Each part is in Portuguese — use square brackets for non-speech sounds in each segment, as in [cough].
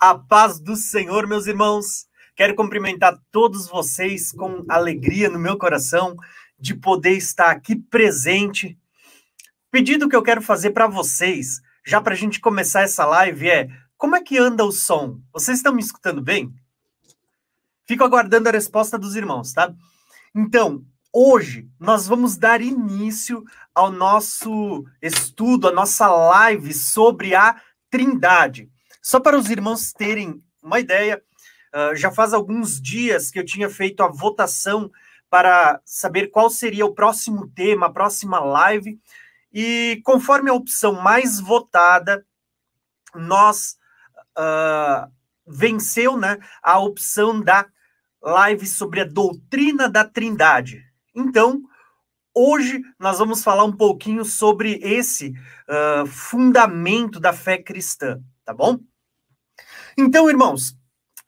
A paz do Senhor, meus irmãos. Quero cumprimentar todos vocês com alegria no meu coração de poder estar aqui presente. Pedido que eu quero fazer para vocês, já para a gente começar essa live, é como é que anda o som? Vocês estão me escutando bem? Fico aguardando a resposta dos irmãos, tá? Então, hoje nós vamos dar início ao nosso estudo, a nossa live sobre a Trindade. Só para os irmãos terem uma ideia, uh, já faz alguns dias que eu tinha feito a votação para saber qual seria o próximo tema, a próxima live, e conforme a opção mais votada, nós uh, venceu né, a opção da live sobre a doutrina da Trindade. Então, hoje nós vamos falar um pouquinho sobre esse uh, fundamento da fé cristã, tá bom? Então, irmãos,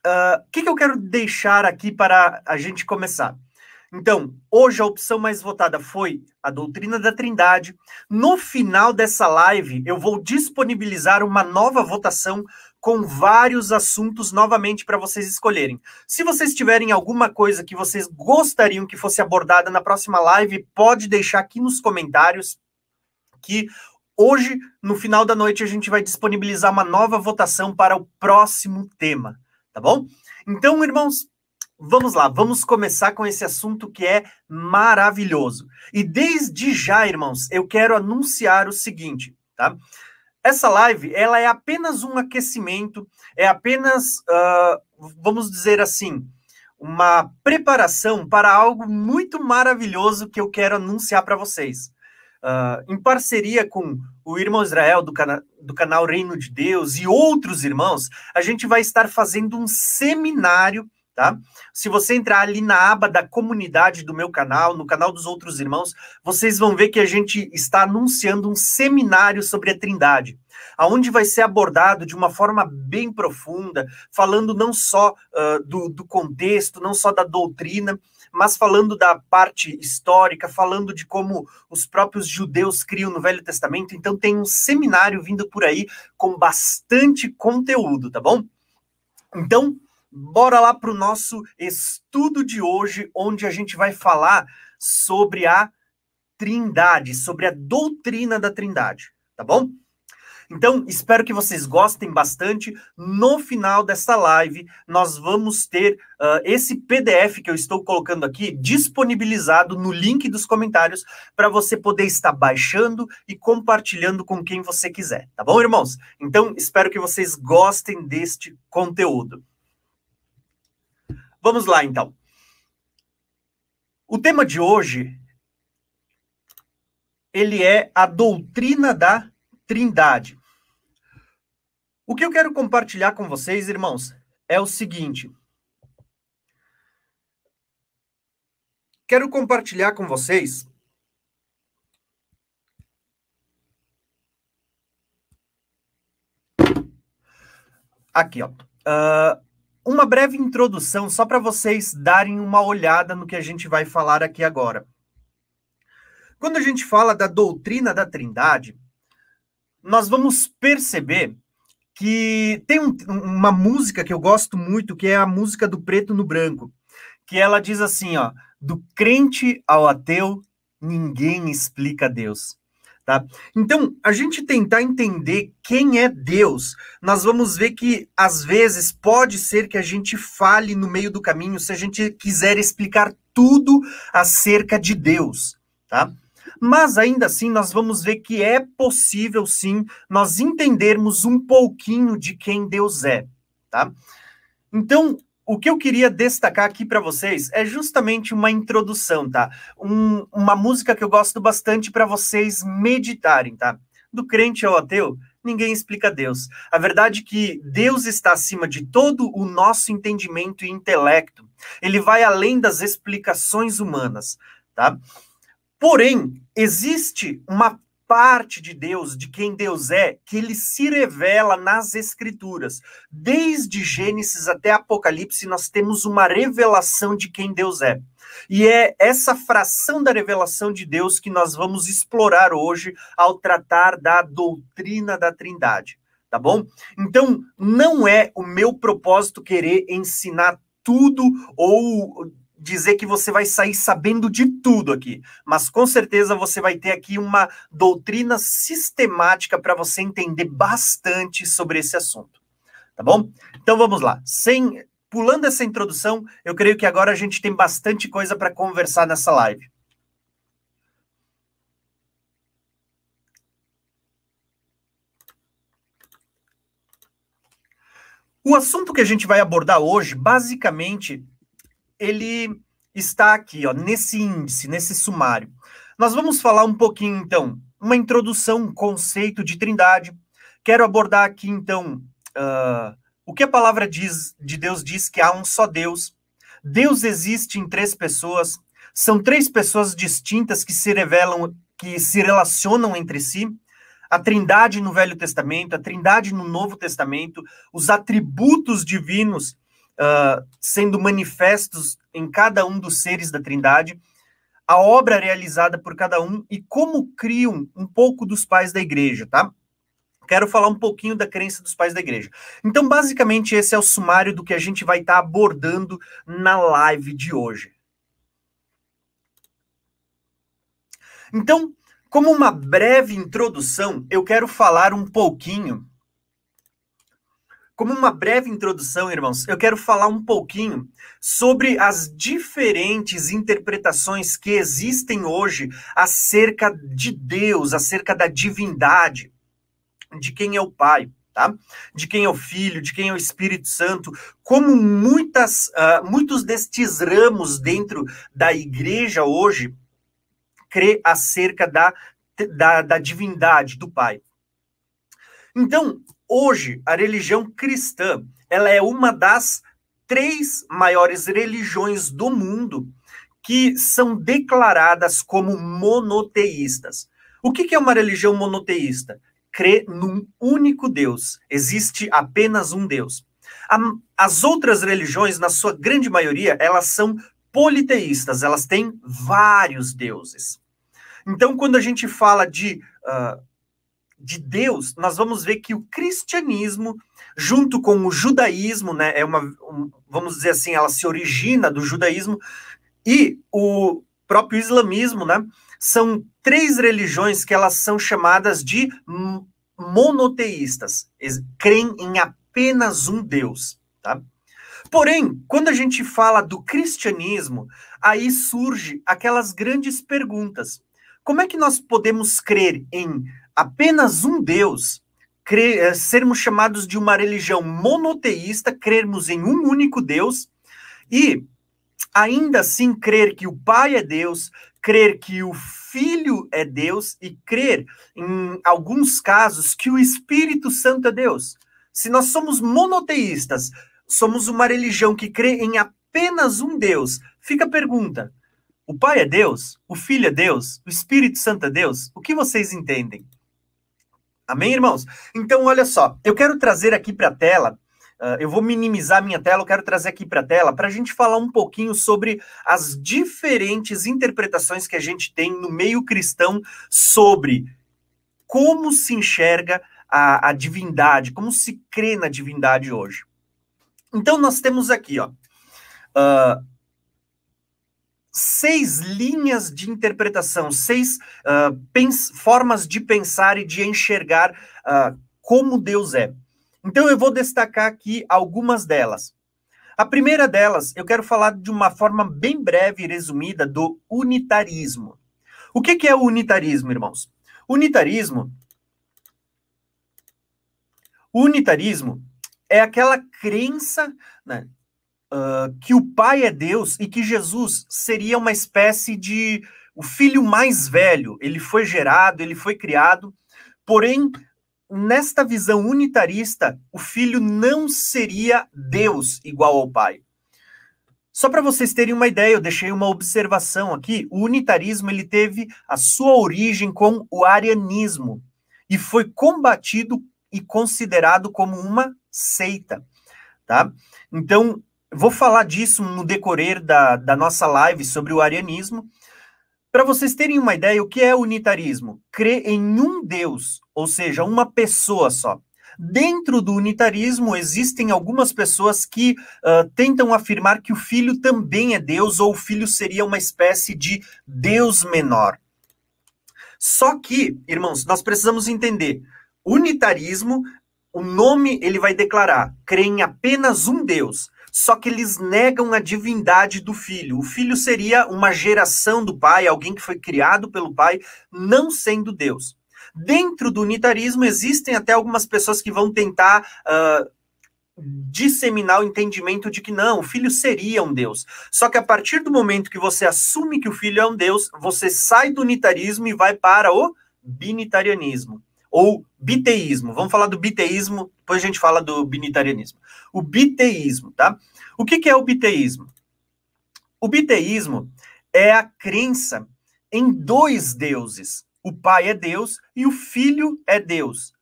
o uh, que, que eu quero deixar aqui para a gente começar? Então, hoje a opção mais votada foi a doutrina da Trindade. No final dessa live, eu vou disponibilizar uma nova votação com vários assuntos novamente para vocês escolherem. Se vocês tiverem alguma coisa que vocês gostariam que fosse abordada na próxima live, pode deixar aqui nos comentários que Hoje, no final da noite, a gente vai disponibilizar uma nova votação para o próximo tema, tá bom? Então, irmãos, vamos lá, vamos começar com esse assunto que é maravilhoso. E desde já, irmãos, eu quero anunciar o seguinte, tá? Essa live, ela é apenas um aquecimento, é apenas, uh, vamos dizer assim, uma preparação para algo muito maravilhoso que eu quero anunciar para vocês uh, em parceria com o irmão Israel do, cana do canal Reino de Deus e outros irmãos, a gente vai estar fazendo um seminário Tá? Se você entrar ali na aba da comunidade do meu canal, no canal dos outros irmãos, vocês vão ver que a gente está anunciando um seminário sobre a Trindade, aonde vai ser abordado de uma forma bem profunda, falando não só uh, do, do contexto, não só da doutrina, mas falando da parte histórica, falando de como os próprios judeus criam no Velho Testamento. Então tem um seminário vindo por aí com bastante conteúdo, tá bom? Então, bora lá para o nosso estudo de hoje, onde a gente vai falar sobre a Trindade, sobre a doutrina da Trindade, tá bom? Então, espero que vocês gostem bastante. No final dessa live, nós vamos ter uh, esse PDF que eu estou colocando aqui disponibilizado no link dos comentários para você poder estar baixando e compartilhando com quem você quiser, tá bom, irmãos? Então, espero que vocês gostem deste conteúdo. Vamos lá, então. O tema de hoje ele é a doutrina da Trindade. O que eu quero compartilhar com vocês, irmãos, é o seguinte. Quero compartilhar com vocês aqui, ó. Uh, uma breve introdução só para vocês darem uma olhada no que a gente vai falar aqui agora. Quando a gente fala da doutrina da Trindade, nós vamos perceber que tem um, uma música que eu gosto muito, que é a música do Preto no Branco, que ela diz assim, ó, do crente ao ateu, ninguém explica Deus. Tá? Então, a gente tentar entender quem é Deus, nós vamos ver que às vezes pode ser que a gente fale no meio do caminho se a gente quiser explicar tudo acerca de Deus, tá? Mas ainda assim, nós vamos ver que é possível sim nós entendermos um pouquinho de quem Deus é, tá? Então, o que eu queria destacar aqui para vocês é justamente uma introdução, tá? Um, uma música que eu gosto bastante para vocês meditarem, tá? Do crente ao ateu, ninguém explica Deus. A verdade é que Deus está acima de todo o nosso entendimento e intelecto. Ele vai além das explicações humanas, tá? Porém, existe uma parte de Deus, de quem Deus é, que ele se revela nas Escrituras. Desde Gênesis até Apocalipse, nós temos uma revelação de quem Deus é. E é essa fração da revelação de Deus que nós vamos explorar hoje ao tratar da doutrina da Trindade. tá bom? Então, não é o meu propósito querer ensinar tudo ou dizer que você vai sair sabendo de tudo aqui, mas com certeza você vai ter aqui uma doutrina sistemática para você entender bastante sobre esse assunto. Tá bom? Então vamos lá. Sem pulando essa introdução, eu creio que agora a gente tem bastante coisa para conversar nessa live. O assunto que a gente vai abordar hoje, basicamente, ele está aqui, ó, nesse índice, nesse sumário. Nós vamos falar um pouquinho, então, uma introdução, um conceito de trindade. Quero abordar aqui, então, uh, o que a palavra diz, de Deus diz que há um só Deus. Deus existe em três pessoas. São três pessoas distintas que se revelam, que se relacionam entre si a Trindade no Velho Testamento, a Trindade no Novo Testamento, os atributos divinos uh, sendo manifestos em cada um dos seres da Trindade, a obra realizada por cada um e como criam um pouco dos pais da igreja, tá? Quero falar um pouquinho da crença dos pais da igreja. Então, basicamente, esse é o sumário do que a gente vai estar tá abordando na live de hoje. Então, como uma breve introdução, eu quero falar um pouquinho. Como uma breve introdução, irmãos, eu quero falar um pouquinho sobre as diferentes interpretações que existem hoje acerca de Deus, acerca da divindade, de quem é o Pai. Tá? De quem é o Filho, de quem é o Espírito Santo, como muitas, uh, muitos destes ramos dentro da igreja hoje crê acerca da, da, da divindade do Pai. Então, hoje, a religião cristã, ela é uma das três maiores religiões do mundo que são declaradas como monoteístas. O que é uma religião monoteísta? Crê num único Deus. Existe apenas um Deus. As outras religiões, na sua grande maioria, elas são politeístas, elas têm vários deuses. Então, quando a gente fala de, uh, de Deus, nós vamos ver que o cristianismo, junto com o judaísmo, né, é uma, um, vamos dizer assim, ela se origina do judaísmo, e o próprio islamismo, né, são três religiões que elas são chamadas de monoteístas, creem em apenas um Deus, tá? Porém, quando a gente fala do cristianismo, aí surge aquelas grandes perguntas. Como é que nós podemos crer em apenas um Deus, crer, eh, sermos chamados de uma religião monoteísta, crermos em um único Deus e ainda assim crer que o Pai é Deus, crer que o Filho é Deus e crer, em alguns casos, que o Espírito Santo é Deus? Se nós somos monoteístas, somos uma religião que crê em apenas um Deus, fica a pergunta: o Pai é Deus? O Filho é Deus? O Espírito Santo é Deus? O que vocês entendem? Amém, irmãos? Então, olha só, eu quero trazer aqui para a tela, uh, eu vou minimizar minha tela, eu quero trazer aqui para a tela para a gente falar um pouquinho sobre as diferentes interpretações que a gente tem no meio cristão sobre como se enxerga a, a divindade, como se crê na divindade hoje. Então, nós temos aqui, ó, uh, seis linhas de interpretação, seis uh, formas de pensar e de enxergar uh, como Deus é. Então eu vou destacar aqui algumas delas. A primeira delas, eu quero falar de uma forma bem breve e resumida do unitarismo. O que, que é o unitarismo, irmãos? Unitarismo. Unitarismo é aquela crença né, que o Pai é Deus e que Jesus seria uma espécie de o filho mais velho. Ele foi gerado, ele foi criado, porém, nesta visão unitarista, o filho não seria Deus igual ao Pai. Só para vocês terem uma ideia, eu deixei uma observação aqui. O unitarismo ele teve a sua origem com o arianismo e foi combatido e considerado como uma seita, tá? Então, Vou falar disso no decorrer da, da nossa live sobre o arianismo. Para vocês terem uma ideia, o que é unitarismo? Crer em um Deus, ou seja, uma pessoa só. Dentro do unitarismo, existem algumas pessoas que uh, tentam afirmar que o filho também é Deus, ou o filho seria uma espécie de Deus menor. Só que, irmãos, nós precisamos entender: unitarismo, o nome ele vai declarar, crê em apenas um Deus. Só que eles negam a divindade do filho. O filho seria uma geração do pai, alguém que foi criado pelo pai, não sendo Deus. Dentro do unitarismo, existem até algumas pessoas que vão tentar uh, disseminar o entendimento de que não, o filho seria um Deus. Só que a partir do momento que você assume que o filho é um Deus, você sai do unitarismo e vai para o binitarianismo. Ou biteísmo. Vamos falar do biteísmo, depois a gente fala do binitarianismo. O biteísmo, tá? O que, que é o biteísmo? O biteísmo é a crença em dois deuses. O Pai é Deus e o Filho é Deus.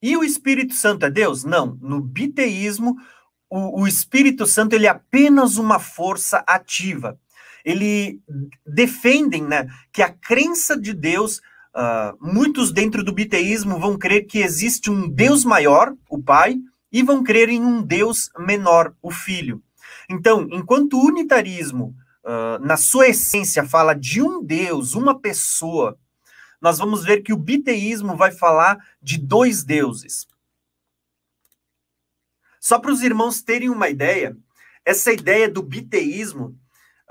E o Espírito Santo é Deus? Não. No biteísmo, o, o Espírito Santo ele é apenas uma força ativa. Ele defendem né, que a crença de Deus, uh, muitos dentro do biteísmo vão crer que existe um Deus maior, o Pai, e vão crer em um Deus menor, o Filho. Então, enquanto o unitarismo, uh, na sua essência, fala de um Deus, uma pessoa, nós vamos ver que o biteísmo vai falar de dois deuses. Só para os irmãos terem uma ideia, essa ideia do biteísmo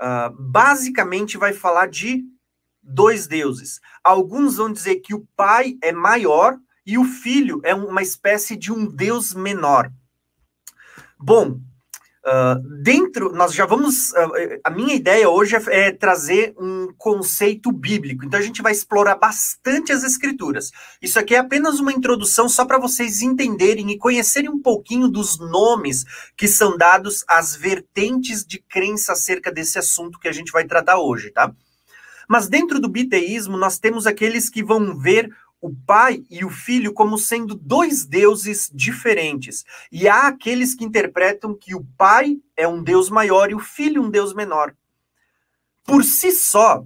uh, basicamente vai falar de dois deuses. Alguns vão dizer que o pai é maior e o filho é uma espécie de um deus menor. Bom, Uh, dentro, nós já vamos. Uh, a minha ideia hoje é, é, trazer um conceito bíblico, então a gente vai explorar bastante as escrituras. Isso aqui é apenas uma introdução só para vocês entenderem e conhecerem um pouquinho dos nomes que são dados às vertentes de crença acerca desse assunto que a gente vai tratar hoje, tá? Mas dentro do biteísmo, nós temos aqueles que vão ver o pai e o filho como sendo dois deuses diferentes. E há aqueles que interpretam que o pai é um deus maior e o filho um deus menor. Por si só,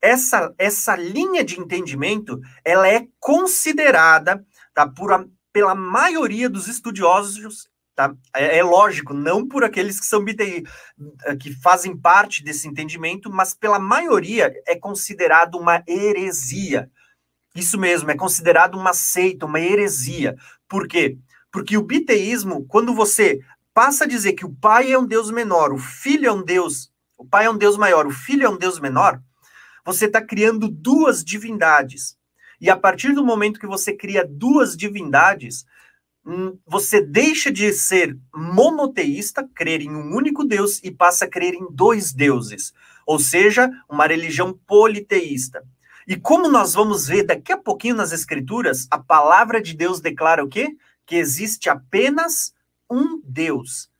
essa, essa linha de entendimento ela é considerada tá, por a, pela maioria dos estudiosos Tá? É, é, lógico, não por aqueles que são BTI, que fazem parte desse entendimento, mas pela maioria é considerado uma heresia. Isso mesmo, é considerado uma seita, uma heresia. Por quê? Porque o biteísmo, quando você passa a dizer que o pai é um deus menor, o filho é um deus, o pai é um deus maior, o filho é um deus menor, você está criando duas divindades. E a partir do momento que você cria duas divindades, você deixa de ser monoteísta, crer em um único Deus, e passa a crer em dois deuses. Ou seja, uma religião politeísta. E como nós vamos ver daqui a pouquinho nas Escrituras, a palavra de Deus declara o quê? Que existe apenas um Deus.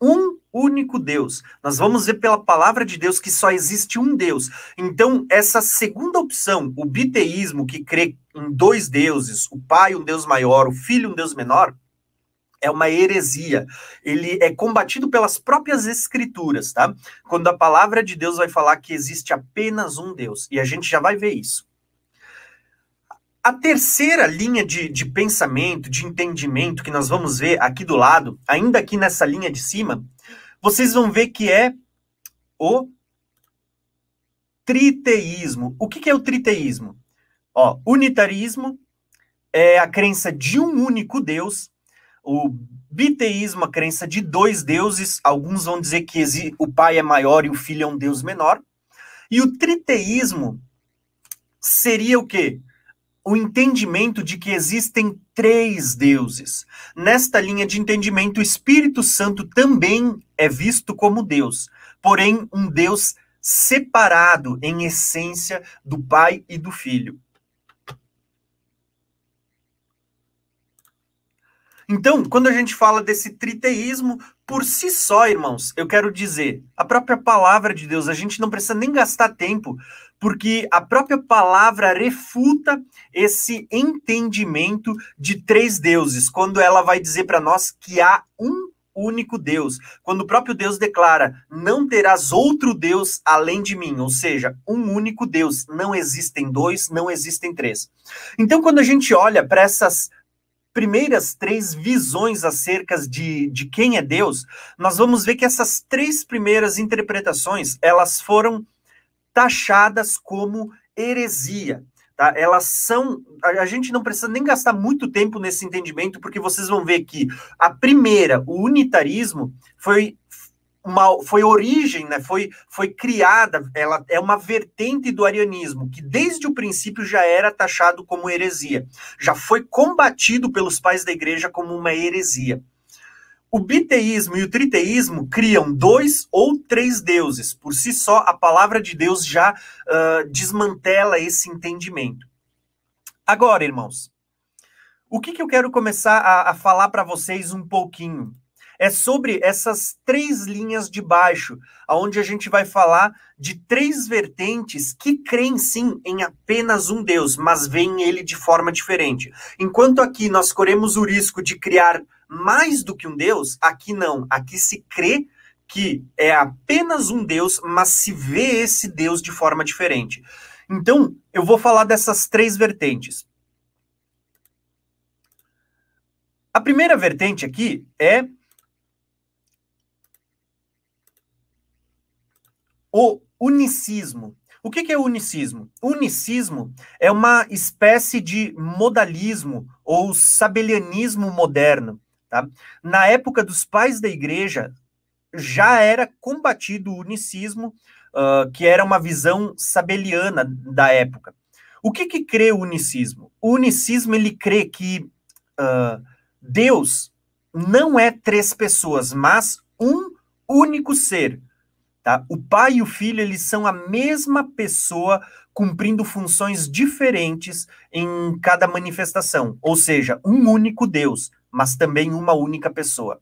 Um único Deus. Nós vamos ver pela palavra de Deus que só existe um Deus. Então, essa segunda opção, o biteísmo, que crê em dois deuses, o Pai, um Deus maior, o Filho, um Deus menor, é uma heresia. Ele é combatido pelas próprias escrituras, tá? Quando a palavra de Deus vai falar que existe apenas um Deus. E a gente já vai ver isso. A terceira linha de, de pensamento, de entendimento que nós vamos ver aqui do lado, ainda aqui nessa linha de cima, vocês vão ver que é o triteísmo. O que, que é o triteísmo? Ó, unitarismo é a crença de um único Deus o biteísmo, a crença de dois deuses, alguns vão dizer que o pai é maior e o filho é um deus menor. E o triteísmo seria o quê? O entendimento de que existem três deuses. Nesta linha de entendimento, o Espírito Santo também é visto como Deus, porém um Deus separado em essência do Pai e do Filho. Então, quando a gente fala desse triteísmo, por si só, irmãos, eu quero dizer, a própria palavra de Deus, a gente não precisa nem gastar tempo, porque a própria palavra refuta esse entendimento de três deuses, quando ela vai dizer para nós que há um único Deus. Quando o próprio Deus declara: Não terás outro Deus além de mim, ou seja, um único Deus. Não existem dois, não existem três. Então, quando a gente olha para essas primeiras três visões acerca de, de quem é Deus, nós vamos ver que essas três primeiras interpretações, elas foram taxadas como heresia. Tá? Elas são. A gente não precisa nem gastar muito tempo nesse entendimento, porque vocês vão ver que a primeira, o unitarismo, foi uma, foi origem, né, foi, foi criada, ela é uma vertente do arianismo, que desde o princípio já era taxado como heresia, já foi combatido pelos pais da igreja como uma heresia. O biteísmo e o triteísmo criam dois ou três deuses. Por si só, a palavra de Deus já uh, desmantela esse entendimento. Agora, irmãos, o que, que eu quero começar a, a falar para vocês um pouquinho? É sobre essas três linhas de baixo, aonde a gente vai falar de três vertentes que creem sim em apenas um Deus, mas veem ele de forma diferente. Enquanto aqui nós corremos o risco de criar mais do que um Deus, aqui não. Aqui se crê que é apenas um Deus, mas se vê esse Deus de forma diferente. Então, eu vou falar dessas três vertentes. A primeira vertente aqui é o unicismo. O que, é unicismo? Unicismo é uma espécie de modalismo ou sabelianismo moderno. Tá? Na época dos pais da igreja, já era combatido o unicismo, uh, que era uma visão sabeliana da época. O que, que crê o unicismo? O unicismo ele crê que uh, Deus não é três pessoas, mas um único ser. Tá? O pai e o filho eles são a mesma pessoa cumprindo funções diferentes em cada manifestação, ou seja, um único Deus, mas também uma única pessoa.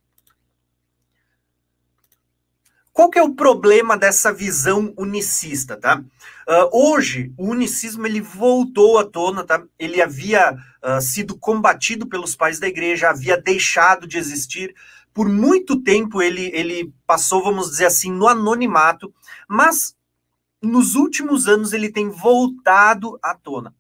Qual que é o problema dessa visão unicista, tá? Uh, hoje, o unicismo ele voltou à tona, tá? Ele havia uh, sido combatido pelos pais da igreja, havia deixado de existir, por muito tempo ele, ele passou, vamos dizer assim, no anonimato, mas nos últimos anos ele tem voltado à tona.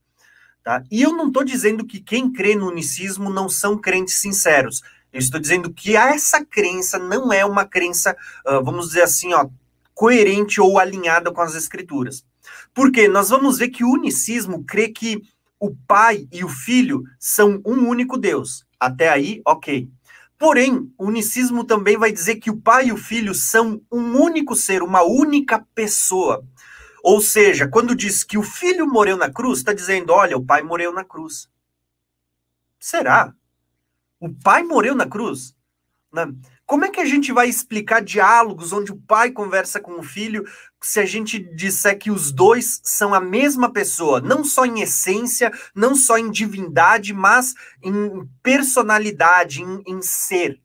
Tá? E eu não estou dizendo que quem crê no unicismo não são crentes sinceros. Eu estou dizendo que essa crença não é uma crença, uh, vamos dizer assim, ó, coerente ou alinhada com as escrituras. Porque nós vamos ver que o unicismo crê que o pai e o filho são um único Deus. Até aí, ok. Porém, o unicismo também vai dizer que o pai e o filho são um único ser, uma única pessoa. Ou seja, quando diz que o filho morreu na cruz, está dizendo: olha, o pai morreu na cruz. Será? O pai morreu na cruz? Como é que a gente vai explicar diálogos onde o pai conversa com o filho se a gente disser que os dois são a mesma pessoa, não só em essência, não só em divindade, mas em personalidade, em, em ser?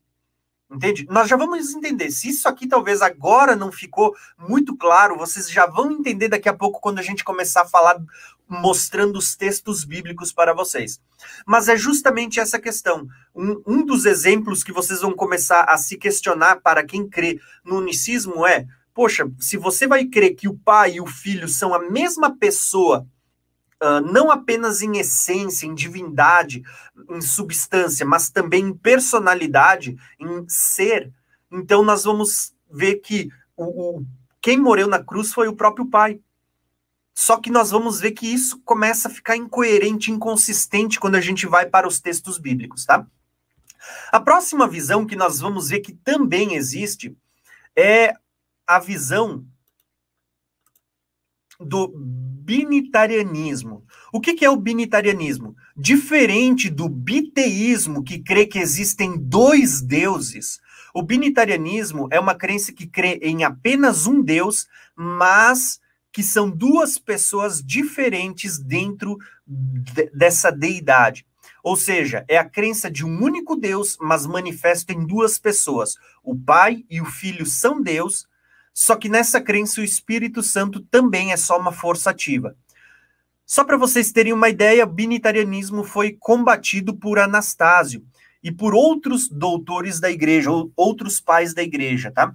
Entende? Nós já vamos entender. Se isso aqui talvez agora não ficou muito claro, vocês já vão entender daqui a pouco quando a gente começar a falar mostrando os textos bíblicos para vocês. Mas é justamente essa questão. Um, um dos exemplos que vocês vão começar a se questionar para quem crê no unicismo é: poxa, se você vai crer que o pai e o filho são a mesma pessoa Uh, não apenas em essência, em divindade, em substância, mas também em personalidade, em ser. Então nós vamos ver que o, o, quem morreu na cruz foi o próprio Pai. Só que nós vamos ver que isso começa a ficar incoerente, inconsistente quando a gente vai para os textos bíblicos, tá? A próxima visão que nós vamos ver que também existe é a visão do binitarianismo. O que, que é o binitarianismo? Diferente do biteísmo, que crê que existem dois deuses, o binitarianismo é uma crença que crê em apenas um Deus, mas que são duas pessoas diferentes dentro de, dessa deidade. Ou seja, é a crença de um único Deus, mas manifesto em duas pessoas. O Pai e o Filho são Deus, só que nessa crença o Espírito Santo também é só uma força ativa. Só para vocês terem uma ideia, o binitarianismo foi combatido por Anastásio e por outros doutores da igreja, ou outros pais da igreja, tá? O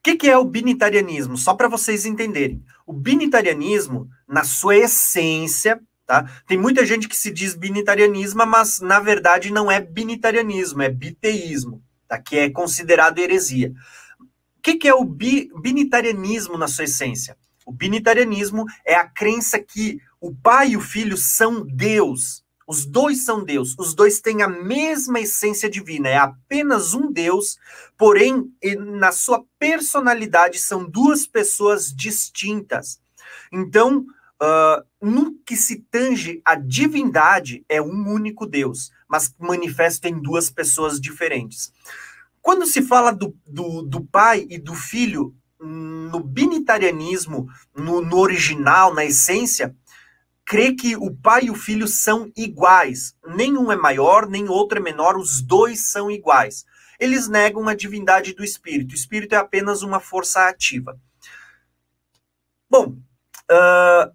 que, que é o binitarianismo? Só para vocês entenderem. O binitarianismo, na sua essência, Tá? Tem muita gente que se diz binitarianismo, mas na verdade não é binitarianismo, é biteísmo, tá? que é considerado heresia. O que, que é o bi, binitarianismo na sua essência? O binitarianismo é a crença que o pai e o filho são Deus. Os dois são Deus, os dois têm a mesma essência divina, é apenas um Deus, porém, na sua personalidade, são duas pessoas distintas. Então, uh, no que se tange a divindade, é um único Deus, mas manifesto em duas pessoas diferentes. Quando se fala do, do, do pai e do filho, no binitarianismo, no, no original, na essência, crê que o pai e o filho são iguais. Nenhum é maior, nem outro é menor, os dois são iguais. Eles negam a divindade do espírito. O espírito é apenas uma força ativa. Bom, uh,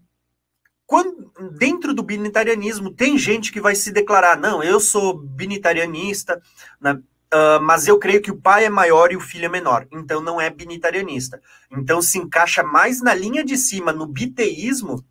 quando, dentro do binitarianismo, tem gente que vai se declarar: não, eu sou binitarianista, né, uh, mas eu creio que o pai é maior e o filho é menor. Então não é binitarianista. Então se encaixa mais na linha de cima, no biteísmo,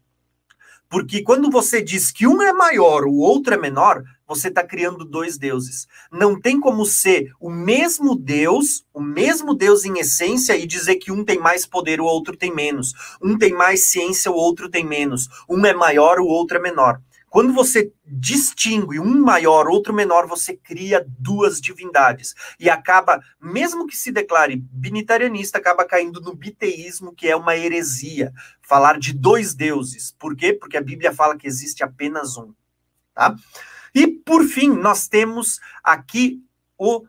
porque quando você diz que um é maior, o outro é menor, você está criando dois deuses. Não tem como ser o mesmo Deus, o mesmo Deus em essência, e dizer que um tem mais poder, o outro tem menos. Um tem mais ciência, o outro tem menos. Um é maior, o outro é menor. Quando você distingue um maior, outro menor, você cria duas divindades. E acaba, mesmo que se declare binitarianista, acaba caindo no biteísmo, que é uma heresia. Falar de dois deuses. Por quê? Porque a Bíblia fala que existe apenas um. Tá? E, por fim, nós temos aqui o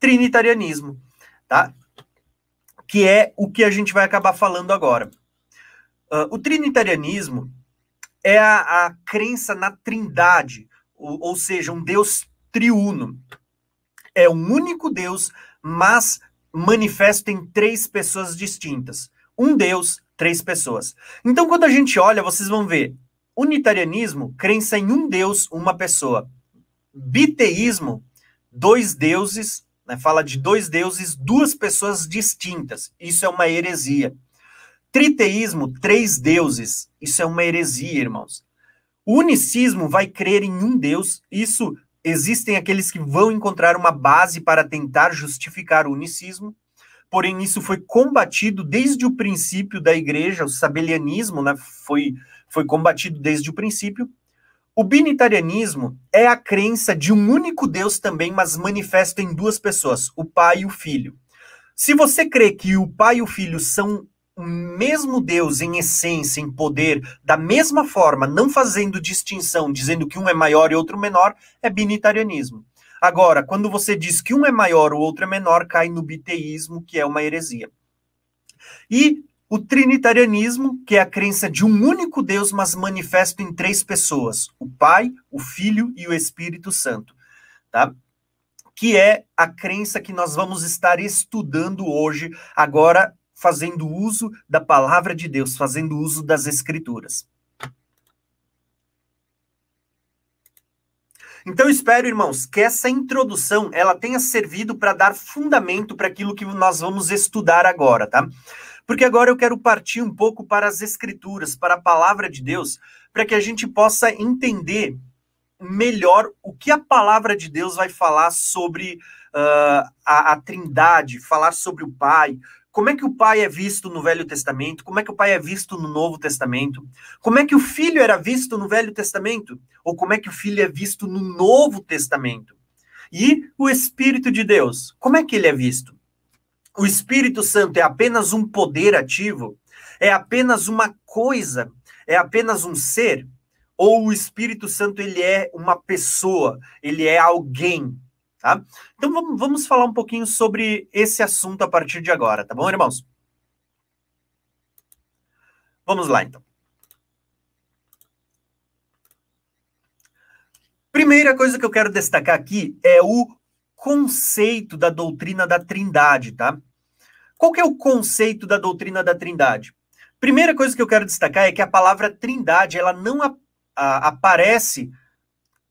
trinitarianismo, tá? que é o que a gente vai acabar falando agora. Uh, o trinitarianismo é a, a crença na trindade, ou, ou seja, um Deus triuno. É um único Deus, mas manifesto em três pessoas distintas. Um Deus, três pessoas. Então, quando a gente olha, vocês vão ver unitarianismo, crença em um Deus, uma pessoa. Biteísmo, dois deuses, né, fala de dois deuses, duas pessoas distintas. Isso é uma heresia. Triteísmo, três deuses. Isso é uma heresia, irmãos. O unicismo vai crer em um Deus. Isso existem aqueles que vão encontrar uma base para tentar justificar o unicismo. Porém, isso foi combatido desde o princípio da igreja, o sabelianismo né, foi, foi combatido desde o princípio. O binitarianismo é a crença de um único Deus também, mas manifesto em duas pessoas, o Pai e o Filho. Se você crê que o Pai e o Filho são o mesmo Deus em essência, em poder, da mesma forma, não fazendo distinção, dizendo que um é maior e outro menor, é binitarianismo. Agora, quando você diz que um é maior, o outro é menor, cai no biteísmo, que é uma heresia. E o trinitarianismo, que é a crença de um único Deus, mas manifesto em três pessoas: o Pai, o Filho e o Espírito Santo. Tá? Que é a crença que nós vamos estar estudando hoje, agora fazendo uso da palavra de Deus, fazendo uso das escrituras. Então espero, irmãos, que essa introdução ela tenha servido para dar fundamento para aquilo que nós vamos estudar agora, tá? Porque agora eu quero partir um pouco para as escrituras, para a palavra de Deus, para que a gente possa entender melhor o que a palavra de Deus vai falar sobre uh, a, a Trindade, falar sobre o Pai, como é que o pai é visto no Velho Testamento? Como é que o pai é visto no Novo Testamento? Como é que o filho era visto no Velho Testamento? Ou como é que o filho é visto no Novo Testamento? E o Espírito de Deus, como é que ele é visto? O Espírito Santo é apenas um poder ativo? É apenas uma coisa? É apenas um ser? Ou o Espírito Santo ele é uma pessoa? Ele é alguém? Tá? Então vamos, falar um pouquinho sobre esse assunto a partir de agora, tá bom, irmãos? Vamos lá, então. Primeira coisa que eu quero destacar aqui é o conceito da doutrina da Trindade, tá? Qual que é o conceito da doutrina da Trindade? Primeira coisa que eu quero destacar é que a palavra Trindade ela não a, a, aparece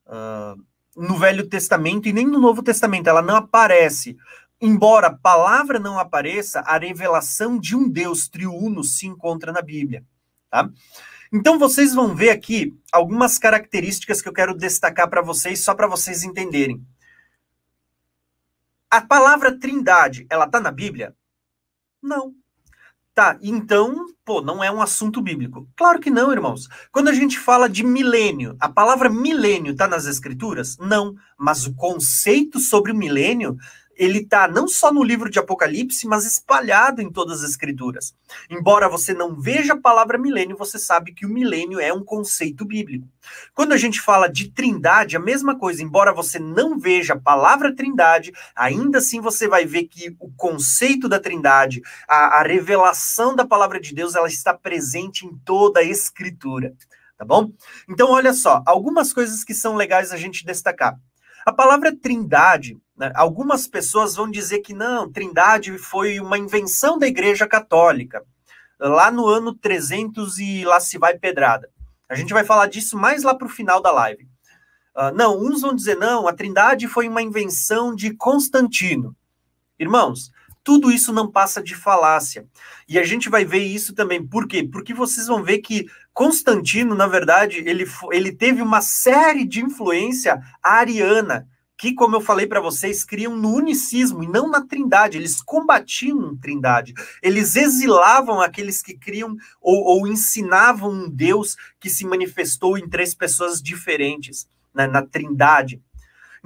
uh, no Velho Testamento e nem no Novo Testamento, ela não aparece. Embora a palavra não apareça, a revelação de um Deus triuno se encontra na Bíblia. tá? Então vocês vão ver aqui algumas características que eu quero destacar para vocês, só para vocês entenderem. A palavra Trindade, ela tá na Bíblia? Não. Tá, então, pô, não é um assunto bíblico. Claro que não, irmãos. Quando a gente fala de milênio, a palavra milênio está nas escrituras? Não. Mas o conceito sobre o milênio ele está não só no livro de Apocalipse, mas espalhado em todas as escrituras. Embora você não veja a palavra milênio, você sabe que o milênio é um conceito bíblico. Quando a gente fala de trindade, a mesma coisa, embora você não veja a palavra trindade, ainda assim você vai ver que o conceito da trindade, a, a revelação da palavra de Deus, ela está presente em toda a escritura. Tá bom? Então, olha só, algumas coisas que são legais a gente destacar. A palavra trindade, algumas pessoas vão dizer que não, trindade foi uma invenção da Igreja Católica, lá no ano 300 e lá se vai pedrada. A gente vai falar disso mais lá para o final da live. Uh, não, uns vão dizer não, a trindade foi uma invenção de Constantino. Irmãos, tudo isso não passa de falácia. E a gente vai ver isso também. Por quê? Porque vocês vão ver que Constantino, na verdade, ele, ele teve uma série de influência ariana, que, como eu falei para vocês, criam no unicismo e não na trindade. Eles combatiam trindade. Eles exilavam aqueles que criam ou, ou ensinavam um Deus que se manifestou em três pessoas diferentes, né, na trindade.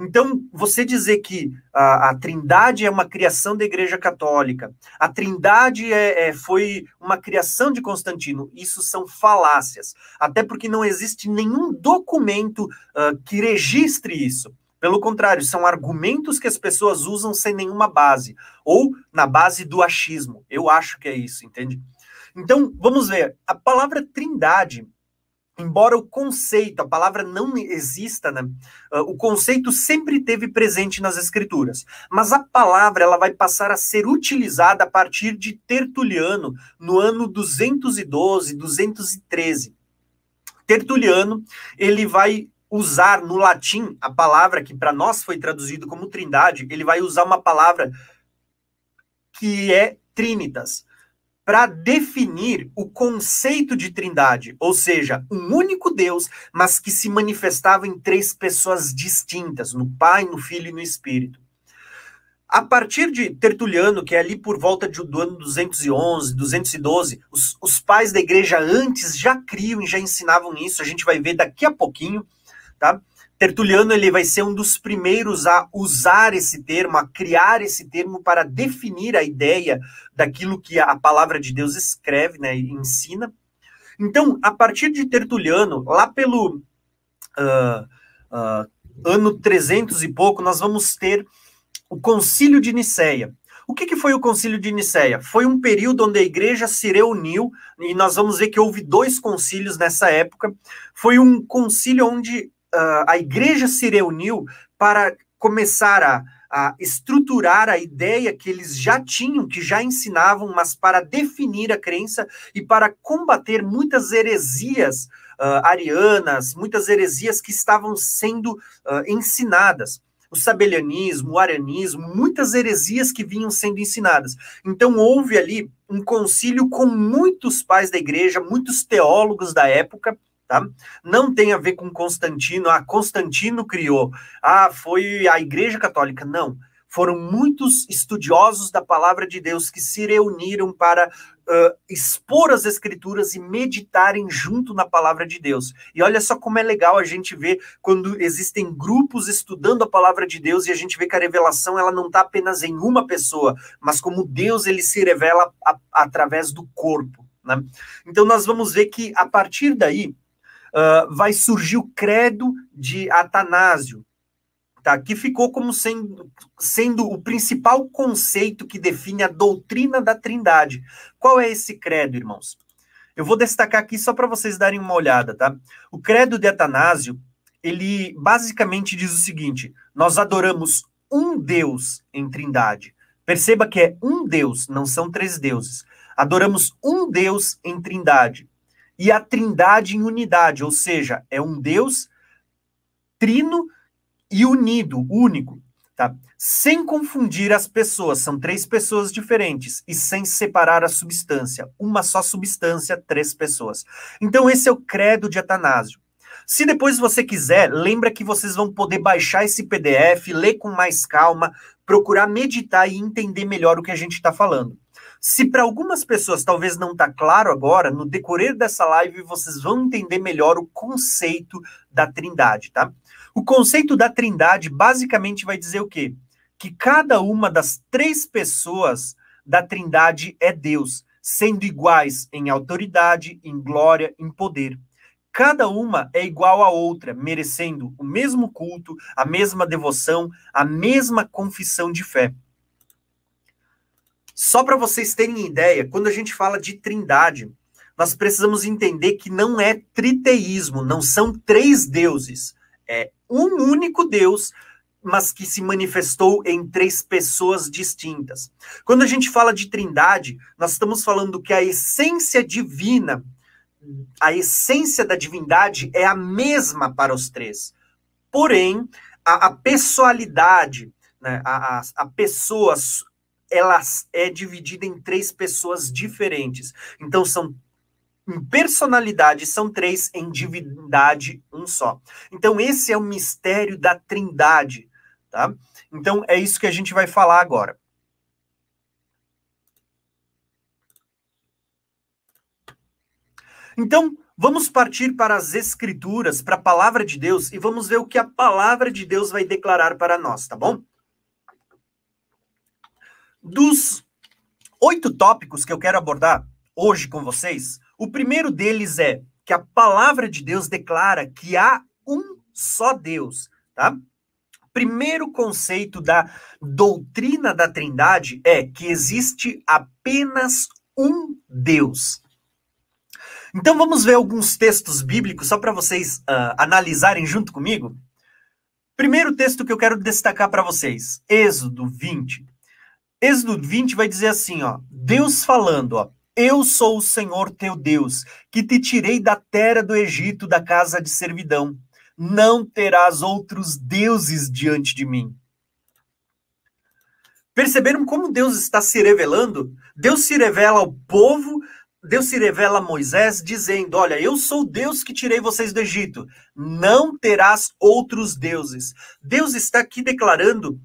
Então, você dizer que a, a, Trindade é uma criação da Igreja Católica, a Trindade é, é, foi uma criação de Constantino, isso são falácias. Até porque não existe nenhum documento uh, que registre isso. Pelo contrário, são argumentos que as pessoas usam sem nenhuma base, ou na base do achismo. Eu acho que é isso, entende? Então, vamos ver. A palavra Trindade embora o conceito, a palavra não exista, né, uh, o conceito sempre teve presente nas escrituras, mas a palavra ela vai passar a ser utilizada a partir de Tertuliano no ano 212, 213. Tertuliano, ele vai usar no latim a palavra que para nós foi traduzido como trindade, ele vai usar uma palavra que é trinitas para definir o conceito de trindade, ou seja, um único Deus, mas que se manifestava em três pessoas distintas, no Pai, no Filho e no Espírito. A partir de Tertuliano, que é ali por volta de, do ano 211, 212, os, os pais da igreja antes já criam e já ensinavam isso, a gente vai ver daqui a pouquinho, tá? Tertuliano ele vai ser um dos primeiros a usar esse termo, a criar esse termo para definir a ideia daquilo que a palavra de Deus escreve, né, e ensina. Então, a partir de Tertuliano, lá pelo uh, uh, ano 300 e pouco, nós vamos ter o Concílio de Nicéia. O que, que, foi o Concílio de Nicéia? Foi um período onde a igreja se reuniu, e nós vamos ver que houve dois concílios nessa época. Foi um concílio onde uh, a igreja se reuniu para começar a, a estruturar a ideia que eles já tinham, que já ensinavam, mas para definir a crença e para combater muitas heresias uh, arianas, muitas heresias que estavam sendo uh, ensinadas. O sabelianismo, o arianismo, muitas heresias que vinham sendo ensinadas. Então, houve ali um concílio com muitos pais da igreja, muitos teólogos da época, Tá? Não tem a ver com Constantino, ah, Constantino criou, ah, foi a Igreja Católica. Não. Foram muitos estudiosos da palavra de Deus que se reuniram para uh, expor as Escrituras e meditarem junto na palavra de Deus. E olha só como é legal a gente ver quando existem grupos estudando a palavra de Deus e a gente vê que a revelação ela não está apenas em uma pessoa, mas como Deus ele se revela a, através do corpo. Né? Então nós vamos ver que a partir daí uh, vai surgir o credo de Atanásio, tá? que ficou como sendo, sendo o principal conceito que define a doutrina da trindade. Qual é esse credo, irmãos? Eu vou destacar aqui só para vocês darem uma olhada, tá? O credo de Atanásio, ele basicamente diz o seguinte: nós adoramos um Deus em trindade. Perceba que é um Deus, não são três deuses. Adoramos um Deus em trindade e a trindade em unidade, ou seja, é um Deus trino e unido, único. tá? Sem confundir as pessoas, são três pessoas diferentes e sem separar a substância, uma só substância, três pessoas. Então esse é o credo de Atanásio. Se depois você quiser, lembra que vocês vão poder baixar esse PDF, ler com mais calma, procurar meditar e entender melhor o que a gente está falando. Se para algumas pessoas talvez não está claro agora, no decorrer dessa live vocês vão entender melhor o conceito da Trindade, tá? O conceito da Trindade basicamente vai dizer o quê? Que cada uma das três pessoas da Trindade é Deus, sendo iguais em autoridade, em glória, em poder. Cada uma é igual à outra, merecendo o mesmo culto, a mesma devoção, a mesma confissão de fé. Só para vocês terem ideia, quando a gente fala de trindade, nós precisamos entender que não é triteísmo, não são três deuses. É um único Deus, mas que se manifestou em três pessoas distintas. Quando a gente fala de trindade, nós estamos falando que a essência divina, a essência da divindade é a mesma para os três. Porém, a, a pessoalidade, né, a, a, a pessoa ela é dividida em três pessoas diferentes. Então, são em personalidade são três, em divindade um só. Então, esse é o mistério da trindade, tá? Então, é isso que a gente vai falar agora. Então, vamos partir para as escrituras, para a palavra de Deus, e vamos ver o que a palavra de Deus vai declarar para nós, tá bom? Dos oito tópicos que eu quero abordar hoje com vocês, o primeiro deles é que a palavra de Deus declara que há um só Deus, tá? Primeiro conceito da doutrina da Trindade é que existe apenas um Deus. Então vamos ver alguns textos bíblicos só para vocês uh, analisarem junto comigo. Primeiro texto que eu quero destacar para vocês, Êxodo 20, Êxodo 20 vai dizer assim, ó, Deus falando, ó, eu sou o Senhor teu Deus, que te tirei da terra do Egito, da casa de servidão. Não terás outros deuses diante de mim. Perceberam como Deus está se revelando? Deus se revela ao povo, Deus se revela a Moisés dizendo: Olha, eu sou Deus que tirei vocês do Egito, não terás outros deuses. Deus está aqui declarando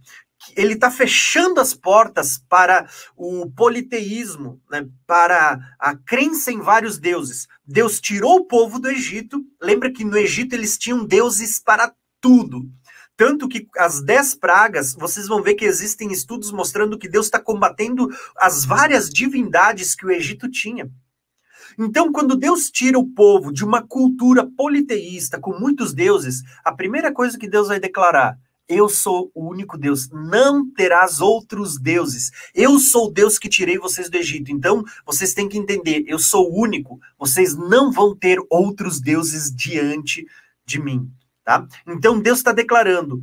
ele está fechando as portas para o politeísmo, né, para a crença em vários deuses. Deus tirou o povo do Egito. Lembra que no Egito eles tinham deuses para tudo. Tanto que as dez pragas, vocês vão ver que existem estudos mostrando que Deus está combatendo as várias divindades que o Egito tinha. Então, quando Deus tira o povo de uma cultura politeísta com muitos deuses, a primeira coisa que Deus vai declarar eu sou o único Deus, não terás outros deuses. Eu sou o Deus que tirei vocês do Egito. Então, vocês têm que entender, eu sou o único. Vocês não vão ter outros deuses diante de mim, tá? Então, Deus está declarando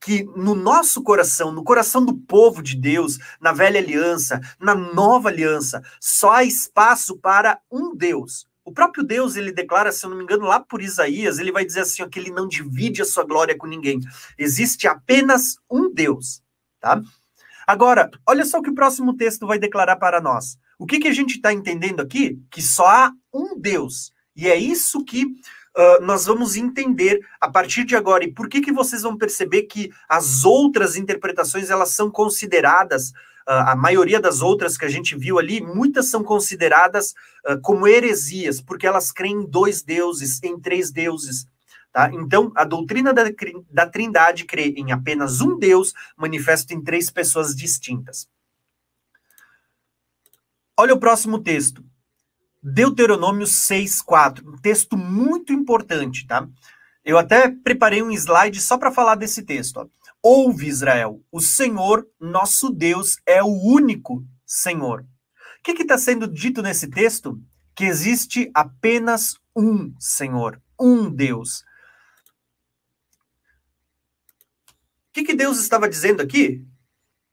que no nosso coração, no coração do povo de Deus, na velha aliança, na nova aliança, só há espaço para um Deus, o próprio Deus, ele declara, se eu não me engano, lá por Isaías, ele vai dizer assim, ó, que ele não divide a sua glória com ninguém. Existe apenas um Deus, tá? Agora, olha só o que o próximo texto vai declarar para nós. O que, que a gente está entendendo aqui? Que só há um Deus. E é isso que uh, nós vamos entender a partir de agora. E por que, que vocês vão perceber que as outras interpretações, elas são consideradas uh, a maioria das outras que a gente viu ali, muitas são consideradas uh, como heresias, porque elas creem em dois deuses, em três deuses. Tá? Então, a doutrina da, da Trindade crê em apenas um Deus, manifesto em três pessoas distintas. Olha o próximo texto. Deuteronômio 6,4, um texto muito importante, tá? Eu até preparei um slide só para falar desse texto. Ó. Ouve, Israel, o Senhor, nosso Deus, é o único Senhor. O que está sendo dito nesse texto? Que existe apenas um Senhor, um Deus. O que, que Deus estava dizendo aqui?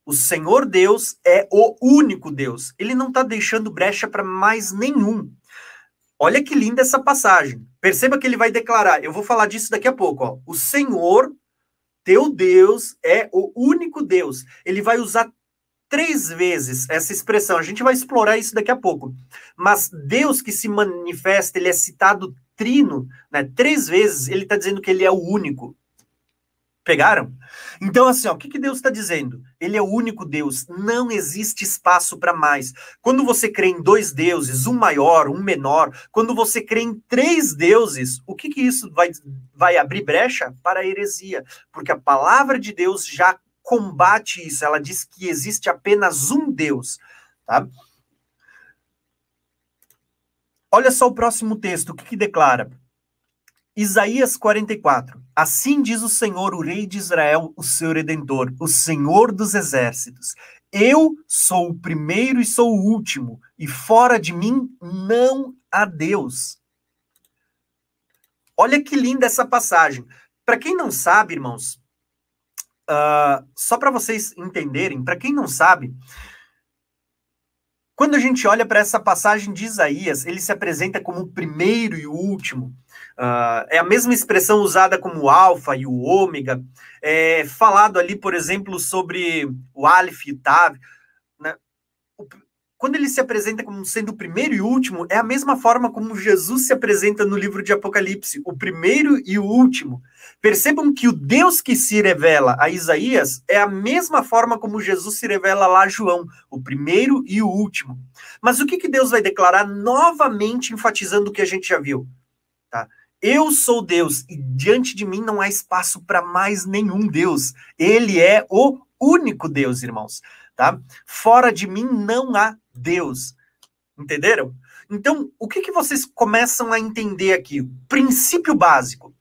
O Senhor Deus é o único Deus. Ele não está deixando brecha para mais nenhum. Olha que linda essa passagem. Perceba que ele vai declarar, eu vou falar disso daqui a pouco. Ó. O Senhor teu Deus é o único Deus. Ele vai usar três vezes essa expressão. A gente vai explorar isso daqui a pouco. Mas Deus que se manifesta, ele é citado trino, né? Três vezes ele está dizendo que ele é o único. Pegaram? Então, assim, ó, o que, que Deus está dizendo? Ele é o único Deus, não existe espaço para mais. Quando você crê em dois deuses, um maior, um menor, quando você crê em três deuses, o que, que isso vai, vai abrir brecha para a heresia? Porque a palavra de Deus já combate isso, ela diz que existe apenas um Deus, tá? Olha só o próximo texto, o que, que declara? Isaías 44. Assim diz o Senhor, o Rei de Israel, o seu redentor, o Senhor dos exércitos. Eu sou o primeiro e sou o último, e fora de mim não há Deus. Olha que linda essa passagem. Para quem não sabe, irmãos, uh, só para vocês entenderem, para quem não sabe, quando a gente olha para essa passagem de Isaías, ele se apresenta como o primeiro e o último. Uh, é a mesma expressão usada como alfa e o ômega. É falado ali, por exemplo, sobre o Aleph e o Tav. Né? Quando ele se apresenta como sendo o primeiro e último, é a mesma forma como Jesus se apresenta no livro de Apocalipse, o primeiro e o último. Percebam que o Deus que se revela a Isaías é a mesma forma como Jesus se revela lá a João, o primeiro e o último. Mas o que, que Deus vai declarar novamente, enfatizando o que a gente já viu? Tá? Eu sou Deus e diante de mim não há espaço para mais nenhum Deus. Ele é o único Deus, irmãos. Tá? Fora de mim não há Deus. Entenderam? Então, o que, que vocês começam a entender aqui? Princípio básico.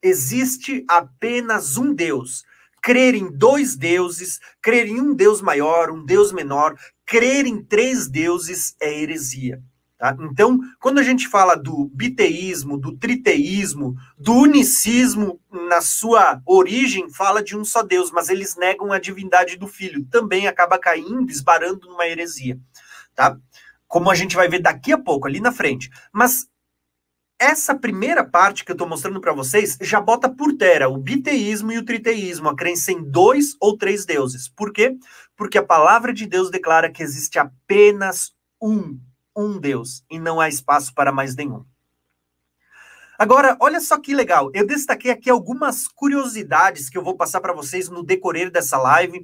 Existe apenas um Deus. Crer em dois deuses, crer em um Deus maior, um Deus menor, crer em três deuses é heresia. Tá? Então, quando a gente fala do biteísmo, do triteísmo, do unicismo, na sua origem, fala de um só Deus, mas eles negam a divindade do Filho. Também acaba caindo, esbarando numa heresia. Tá? Como a gente vai ver daqui a pouco, ali na frente. Mas essa primeira parte que eu estou mostrando para vocês já bota por terra o biteísmo e o triteísmo, a crença em dois ou três deuses. Por quê? Porque a palavra de Deus declara que existe apenas um um Deus e não há espaço para mais nenhum. Agora, olha só que legal. Eu destaquei aqui algumas curiosidades que eu vou passar para vocês no decorrer dessa live.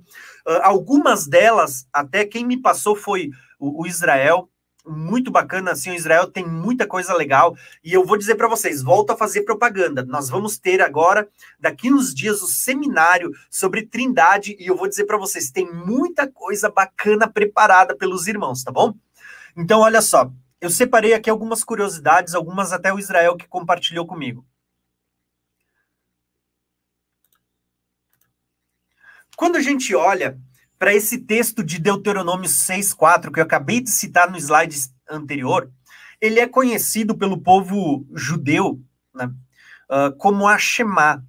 Uh, algumas delas, até quem me passou foi o, o, Israel. Muito bacana, assim, o Israel tem muita coisa legal. E eu vou dizer para vocês, volto a fazer propaganda. Nós vamos ter agora, daqui uns dias, o seminário sobre Trindade. E eu vou dizer para vocês, tem muita coisa bacana preparada pelos irmãos, tá bom? Então, olha só, eu separei aqui algumas curiosidades, algumas até o Israel que compartilhou comigo. Quando a gente olha para esse texto de Deuteronômio 6,4, que eu acabei de citar no slide anterior, ele é conhecido pelo povo judeu né, uh, como a Shema.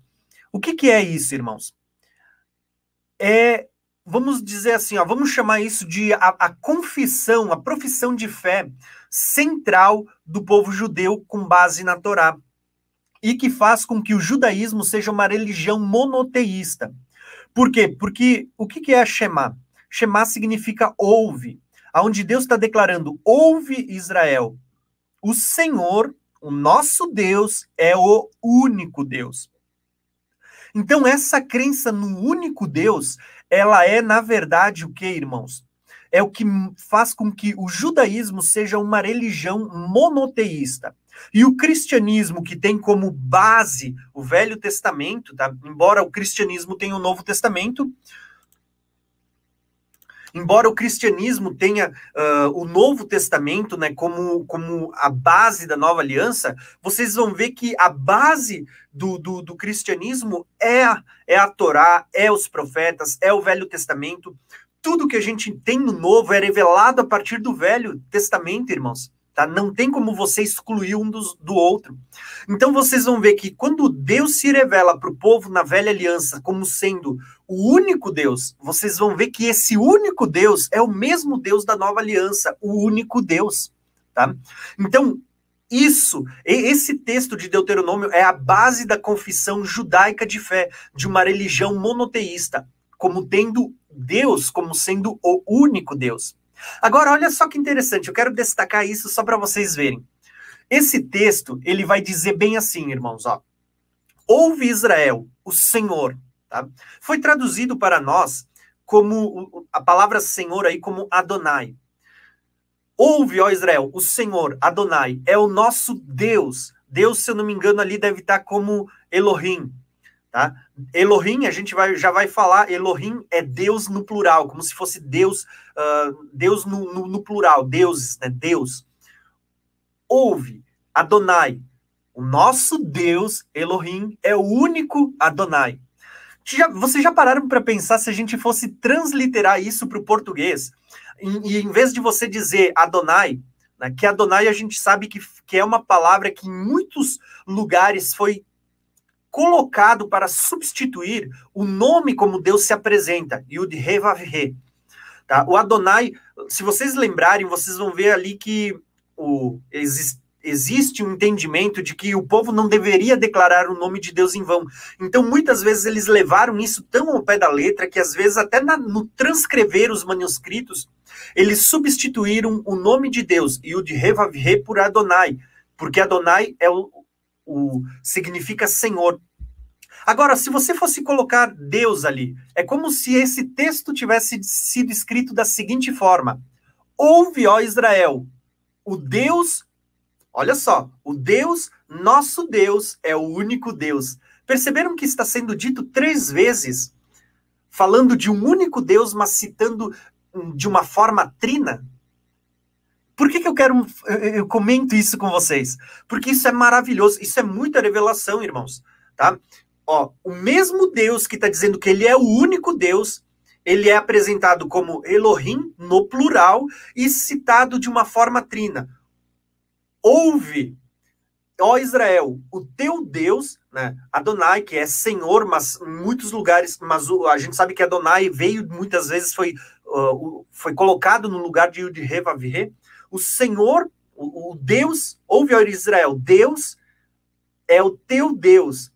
O que, que é isso, irmãos? É vamos dizer assim, ó, vamos chamar isso de a, a confissão, a profissão de fé central do povo judeu com base na Torá e que faz com que o judaísmo seja uma religião monoteísta. Por quê? Porque o que é Shema? Shema significa ouve, aonde Deus está declarando: ouve Israel, o Senhor, o nosso Deus, é o único Deus. Então, essa crença no único Deus ela é, na verdade, o que, irmãos? É o que faz com que o judaísmo seja uma religião monoteísta. E o cristianismo, que tem como base o Velho Testamento, tá? embora o cristianismo tenha o Novo Testamento, embora o cristianismo tenha uh, o Novo Testamento né, como, como a base da nova aliança, vocês vão ver que a base do, do, do cristianismo é é a Torá, é os profetas, é o Velho Testamento. Tudo que a gente tem no Novo é revelado a partir do Velho Testamento, irmãos. Tá? Não tem como você excluir um dos, do outro. Então vocês vão ver que quando Deus se revela para o povo na velha aliança como sendo o único Deus, vocês vão ver que esse único Deus é o mesmo Deus da nova aliança, o único Deus. Tá? Então, Isso, esse texto de Deuteronômio é a base da confissão judaica de fé de uma religião monoteísta, como tendo Deus como sendo o único Deus. Agora, olha só que interessante, eu quero destacar isso só para vocês verem. Esse texto, ele vai dizer bem assim, irmãos, ó. Ouve Israel, o Senhor, tá? Foi traduzido para nós como a palavra Senhor aí como Adonai. Ouve, ó Israel, o Senhor, Adonai, é o nosso Deus. Deus, se eu não me engano, ali deve estar como Elohim, tá? Elohim, a gente vai, já vai falar, Elohim é Deus no plural, como se fosse Deus, uh, Deus no, no, no, plural, deuses, né? Deus. Ouve, Adonai, o nosso Deus, Elohim, é o único Adonai. Já, vocês já pararam para pensar se a gente fosse transliterar isso para o português? E, e, em vez de você dizer Adonai, né, que Adonai a gente sabe que, que é uma palavra que em muitos lugares foi colocado para substituir o nome como Deus se apresenta, Yud He Vav He. Tá? O Adonai, se vocês lembrarem, vocês vão ver ali que o, existe existe um entendimento de que o povo não deveria declarar o nome de Deus em vão. Então, muitas vezes eles levaram isso tão ao pé da letra que às vezes até na, no transcrever os manuscritos, eles substituíram o nome de Deus e o de Revavre por Adonai, porque Adonai é o, o significa Senhor. Agora, se você fosse colocar Deus ali, é como se esse texto tivesse sido escrito da seguinte forma: Ouve, ó Israel, o Deus Olha só, o Deus, nosso Deus, é o único Deus. Perceberam que está sendo dito três vezes, falando de um único Deus, mas citando de uma forma trina? Por que, que eu quero. Eu comento isso com vocês? Porque isso é maravilhoso, isso é muita revelação, irmãos. Tá? Ó, o mesmo Deus que está dizendo que ele é o único Deus, ele é apresentado como Elohim no plural e citado de uma forma trina ouve, ó Israel, o teu Deus, né? Adonai, que é Senhor, mas em muitos lugares, mas a gente sabe que Adonai veio muitas vezes foi uh, foi colocado no lugar de Yud-He, O Senhor, o, o Deus, ouve ó Israel, Deus é o teu Deus.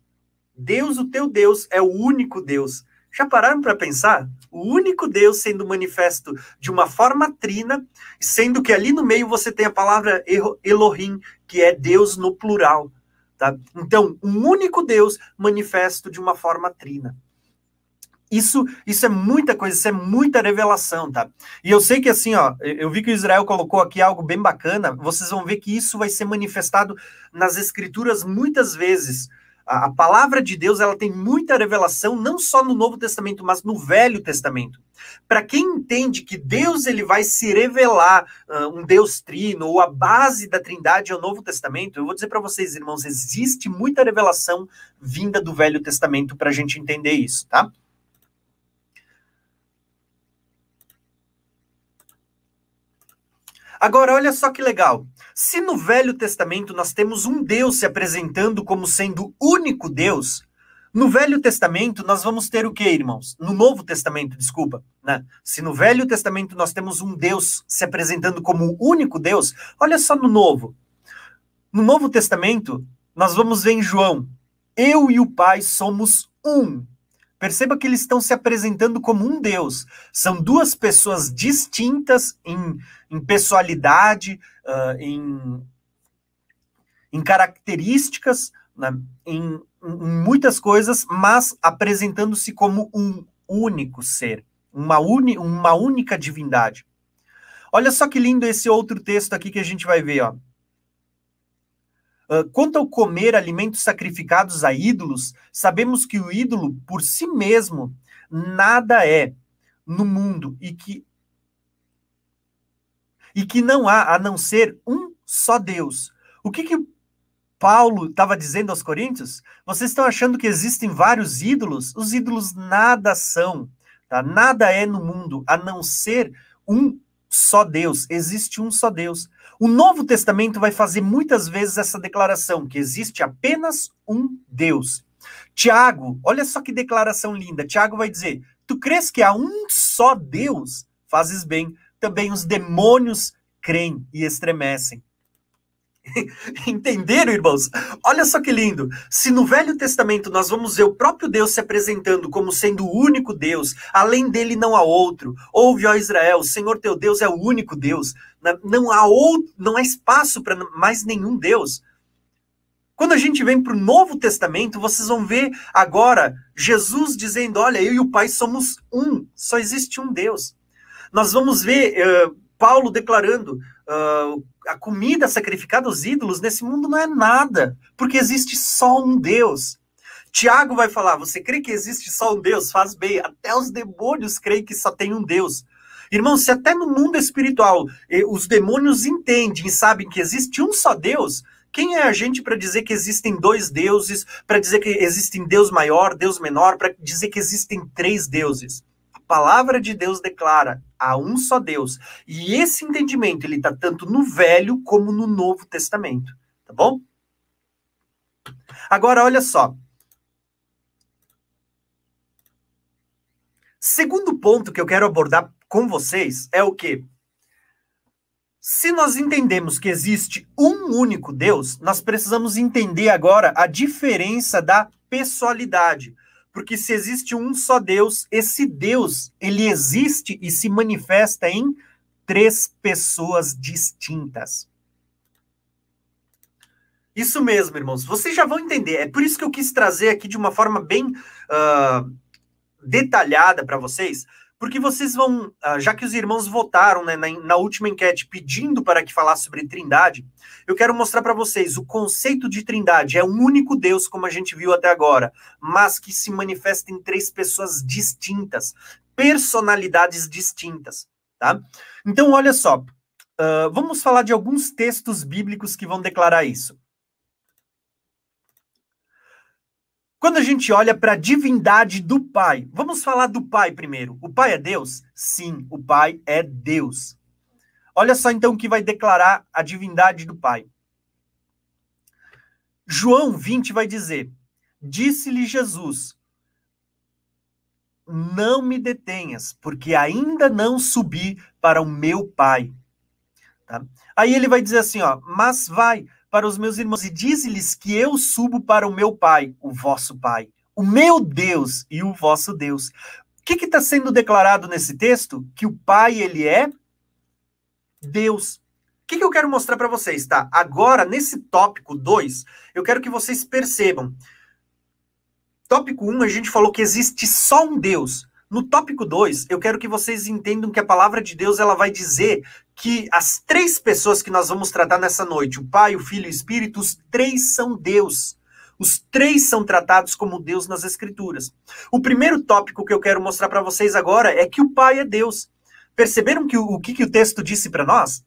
Deus, o teu Deus, é o único Deus. Já pararam para pensar? O único Deus sendo manifesto de uma forma trina, sendo que ali no meio você tem a palavra Elohim, que é Deus no plural. Tá? Então, um único Deus manifesto de uma forma trina. Isso, isso é muita coisa, isso é muita revelação, tá? E eu sei que assim, ó, eu vi que o Israel colocou aqui algo bem bacana, vocês vão ver que isso vai ser manifestado nas escrituras muitas vezes. A, a palavra de Deus ela tem muita revelação, não só no Novo Testamento, mas no Velho Testamento. Para quem entende que Deus ele vai se revelar uh, um Deus trino ou a base da Trindade é o Novo Testamento, eu vou dizer para vocês, irmãos, existe muita revelação vinda do Velho Testamento para a gente entender isso, tá? Agora, olha só que legal. Se no Velho Testamento nós temos um Deus se apresentando como sendo único Deus, no Velho Testamento nós vamos ter o que, irmãos? No Novo Testamento, desculpa, né? Se no Velho Testamento nós temos um Deus se apresentando como único Deus, olha só no Novo. No Novo Testamento, nós vamos ver em João: eu e o Pai somos um. Perceba que eles estão se apresentando como um Deus. São duas pessoas distintas em, em pessoalidade, uh, em, em características, né, em, em muitas coisas, mas apresentando-se como um único ser, uma, uni, uma única divindade. Olha só que lindo esse outro texto aqui que a gente vai ver, ó. Ah, quanto ao comer alimentos sacrificados a ídolos, sabemos que o ídolo por si mesmo nada é no mundo e que e que não há a não ser um só Deus. O que que Paulo estava dizendo aos Coríntios? Vocês estão achando que existem vários ídolos? Os ídolos nada são, tá? Nada é no mundo a não ser um só Deus. Existe um só Deus. O Novo Testamento vai fazer muitas vezes essa declaração, que existe apenas um Deus. Tiago, olha só que declaração linda. Tiago vai dizer: Tu crês que há um só Deus? Fazes bem. Também os demônios creem e estremecem. [laughs] Entenderam, irmãos? Olha só que lindo. Se no Velho Testamento nós vamos ver o próprio Deus se apresentando como sendo o único Deus, além dele não há outro. Ouve, ó Israel, o Senhor teu Deus é o único Deus. Não há outro, não há espaço para mais nenhum Deus. Quando a gente vem para o Novo Testamento, vocês vão ver agora Jesus dizendo: Olha, eu e o Pai somos um, só existe um Deus. Nós vamos ver uh, Paulo declarando: uh, a comida sacrificada aos ídolos nesse mundo não é nada, porque existe só um Deus. Tiago vai falar: você crê que existe só um Deus? Faz bem. Até os demônios creem que só tem um Deus. Irmão, se até no mundo espiritual eh, os demônios entendem e sabem que existe um só Deus, quem é a gente para dizer que existem dois deuses, para dizer que existem Deus maior, Deus menor, para dizer que existem três deuses? A palavra de Deus declara há um só Deus. E esse entendimento ele está tanto no Velho como no Novo Testamento, tá bom? Agora olha só. Segundo ponto que eu quero abordar com vocês é o que se nós entendemos que existe um único Deus, nós precisamos entender agora a diferença da pessoalidade. Porque se existe um só Deus, esse Deus, ele existe e se manifesta em três pessoas distintas. Isso mesmo, irmãos. Vocês já vão entender. É por isso que eu quis trazer aqui de uma forma bem uh, detalhada para vocês, porque vocês vão, ah, já que os irmãos votaram né, na, na, última enquete pedindo para que falasse sobre trindade, eu quero mostrar para vocês o conceito de trindade. É um único Deus, como a gente viu até agora, mas que se manifesta em três pessoas distintas, personalidades distintas. Tá? Então, olha só, uh, vamos falar de alguns textos bíblicos que vão declarar isso. Quando a gente olha para a divindade do Pai, vamos falar do Pai primeiro. O Pai é Deus? Sim, o Pai é Deus. Olha só então o que vai declarar a divindade do Pai. João 20 vai dizer: Disse-lhe Jesus: Não me detenhas, porque ainda não subi para o meu Pai. Tá? Aí ele vai dizer assim: ó, mas vai, para os meus irmãos e dize-lhes que eu subo para o meu Pai, o vosso Pai, o meu Deus e o vosso Deus. O que está sendo declarado nesse texto? Que o Pai, ele é Deus. O que, que eu quero mostrar para vocês, tá? Agora, nesse tópico 2, eu quero que vocês percebam. Tópico 1, um, a gente falou que existe só um Deus. No tópico 2, eu quero que vocês entendam que a palavra de Deus ela vai dizer que as três pessoas que nós vamos tratar nessa noite, o Pai, o Filho e o Espírito, os três são Deus. Os três são tratados como Deus nas Escrituras. O primeiro tópico que eu quero mostrar para vocês agora é que o Pai é Deus. Perceberam que o, o que, que o texto disse para nós?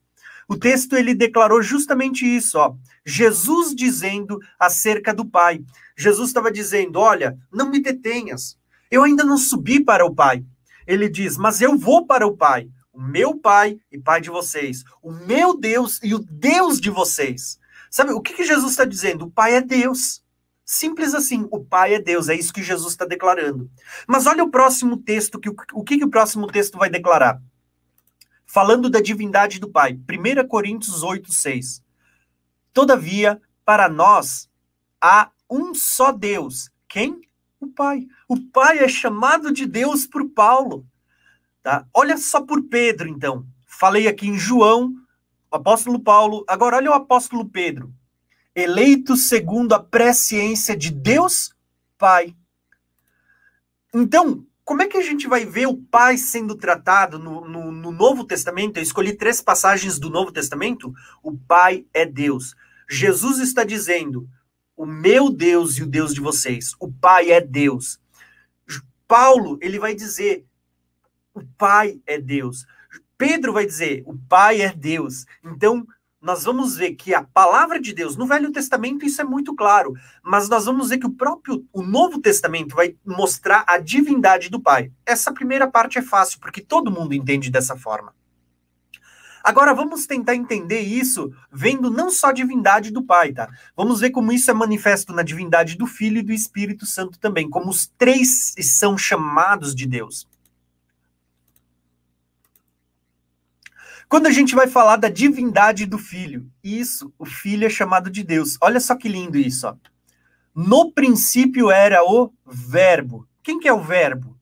O texto ele declarou justamente isso, ó. Jesus dizendo acerca do Pai. Jesus estava dizendo: Olha, não me detenhas, eu ainda não subi para o Pai. Ele diz: Mas eu vou para o Pai, o meu Pai e Pai de vocês, o meu Deus e o Deus de vocês. Sabe o que, que Jesus está dizendo? O Pai é Deus. Simples assim, o Pai é Deus, é isso que Jesus está declarando. Mas olha o próximo texto, que, o que, que o próximo texto vai declarar? Falando da divindade do Pai, 1 Coríntios 8, 6. Todavia, para nós há um só Deus. Quem? O Pai. O Pai é chamado de Deus por Paulo. Tá? Olha só por Pedro, então. Falei aqui em João, apóstolo Paulo. Agora, olha o apóstolo Pedro. Eleito segundo a presciência de Deus Pai. Então, como é que a gente vai ver o Pai sendo tratado no, no, no, Novo Testamento? Eu escolhi três passagens do Novo Testamento. O Pai é Deus. Jesus está dizendo: o meu Deus e o Deus de vocês. O Pai é Deus. Paulo, ele vai dizer, o Pai é Deus. Pedro vai dizer, o Pai é Deus. Então, nós vamos ver que a palavra de Deus, no Velho Testamento isso é muito claro, mas nós vamos ver que o próprio o Novo Testamento vai mostrar a divindade do Pai. Essa primeira parte é fácil, porque todo mundo entende dessa forma. Agora vamos tentar entender isso vendo não só a divindade do Pai, tá? Vamos ver como isso é manifesto na divindade do Filho e do Espírito Santo também, como os três são chamados de Deus. Quando a gente vai falar da divindade do Filho, isso, o Filho é chamado de Deus. Olha só que lindo isso, ó. No princípio era o Verbo. Quem que é o Verbo?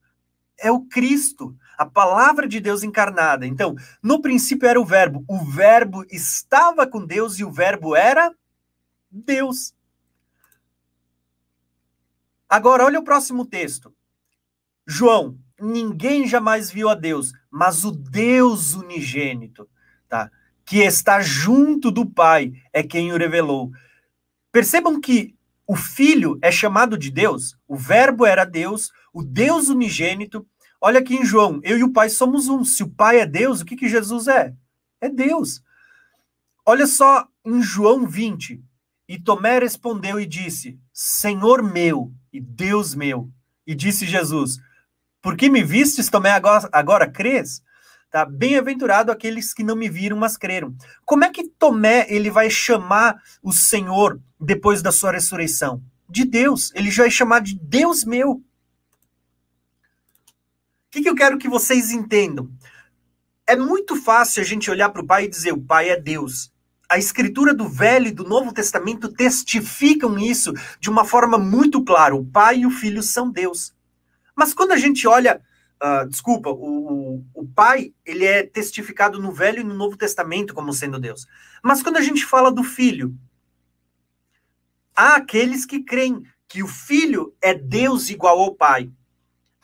É o Cristo, a palavra de Deus encarnada. Então, no princípio era o Verbo. O Verbo estava com Deus e o Verbo era Deus. Agora, olha o próximo texto. João, ninguém jamais viu a Deus, mas o Deus unigênito, tá? Que está junto do Pai, é quem o revelou. Percebam que o Filho é chamado de Deus, o Verbo era Deus, o Deus unigênito. Olha aqui em João, eu e o Pai somos um. Se o Pai é Deus, o que, que Jesus é? É Deus. Olha só em João 20. E Tomé respondeu e disse: Senhor meu e Deus meu. E disse Jesus: Por que me vistes, Tomé, agora, agora crês? Tá? Bem-aventurado aqueles que não me viram, mas creram. Como é que Tomé ele vai chamar o Senhor depois da sua ressurreição? De Deus. Ele já vai chamar de Deus meu. Que, que eu quero que vocês entendam? É muito fácil a gente olhar para o Pai e dizer: o Pai é Deus a escritura do Velho e do Novo Testamento testificam isso de uma forma muito clara. O Pai e o Filho são Deus. Mas quando a gente olha, uh, desculpa, o, o, o Pai, ele é testificado no Velho e no Novo Testamento como sendo Deus. Mas quando a gente fala do Filho, há aqueles que creem que o Filho é Deus igual ao Pai.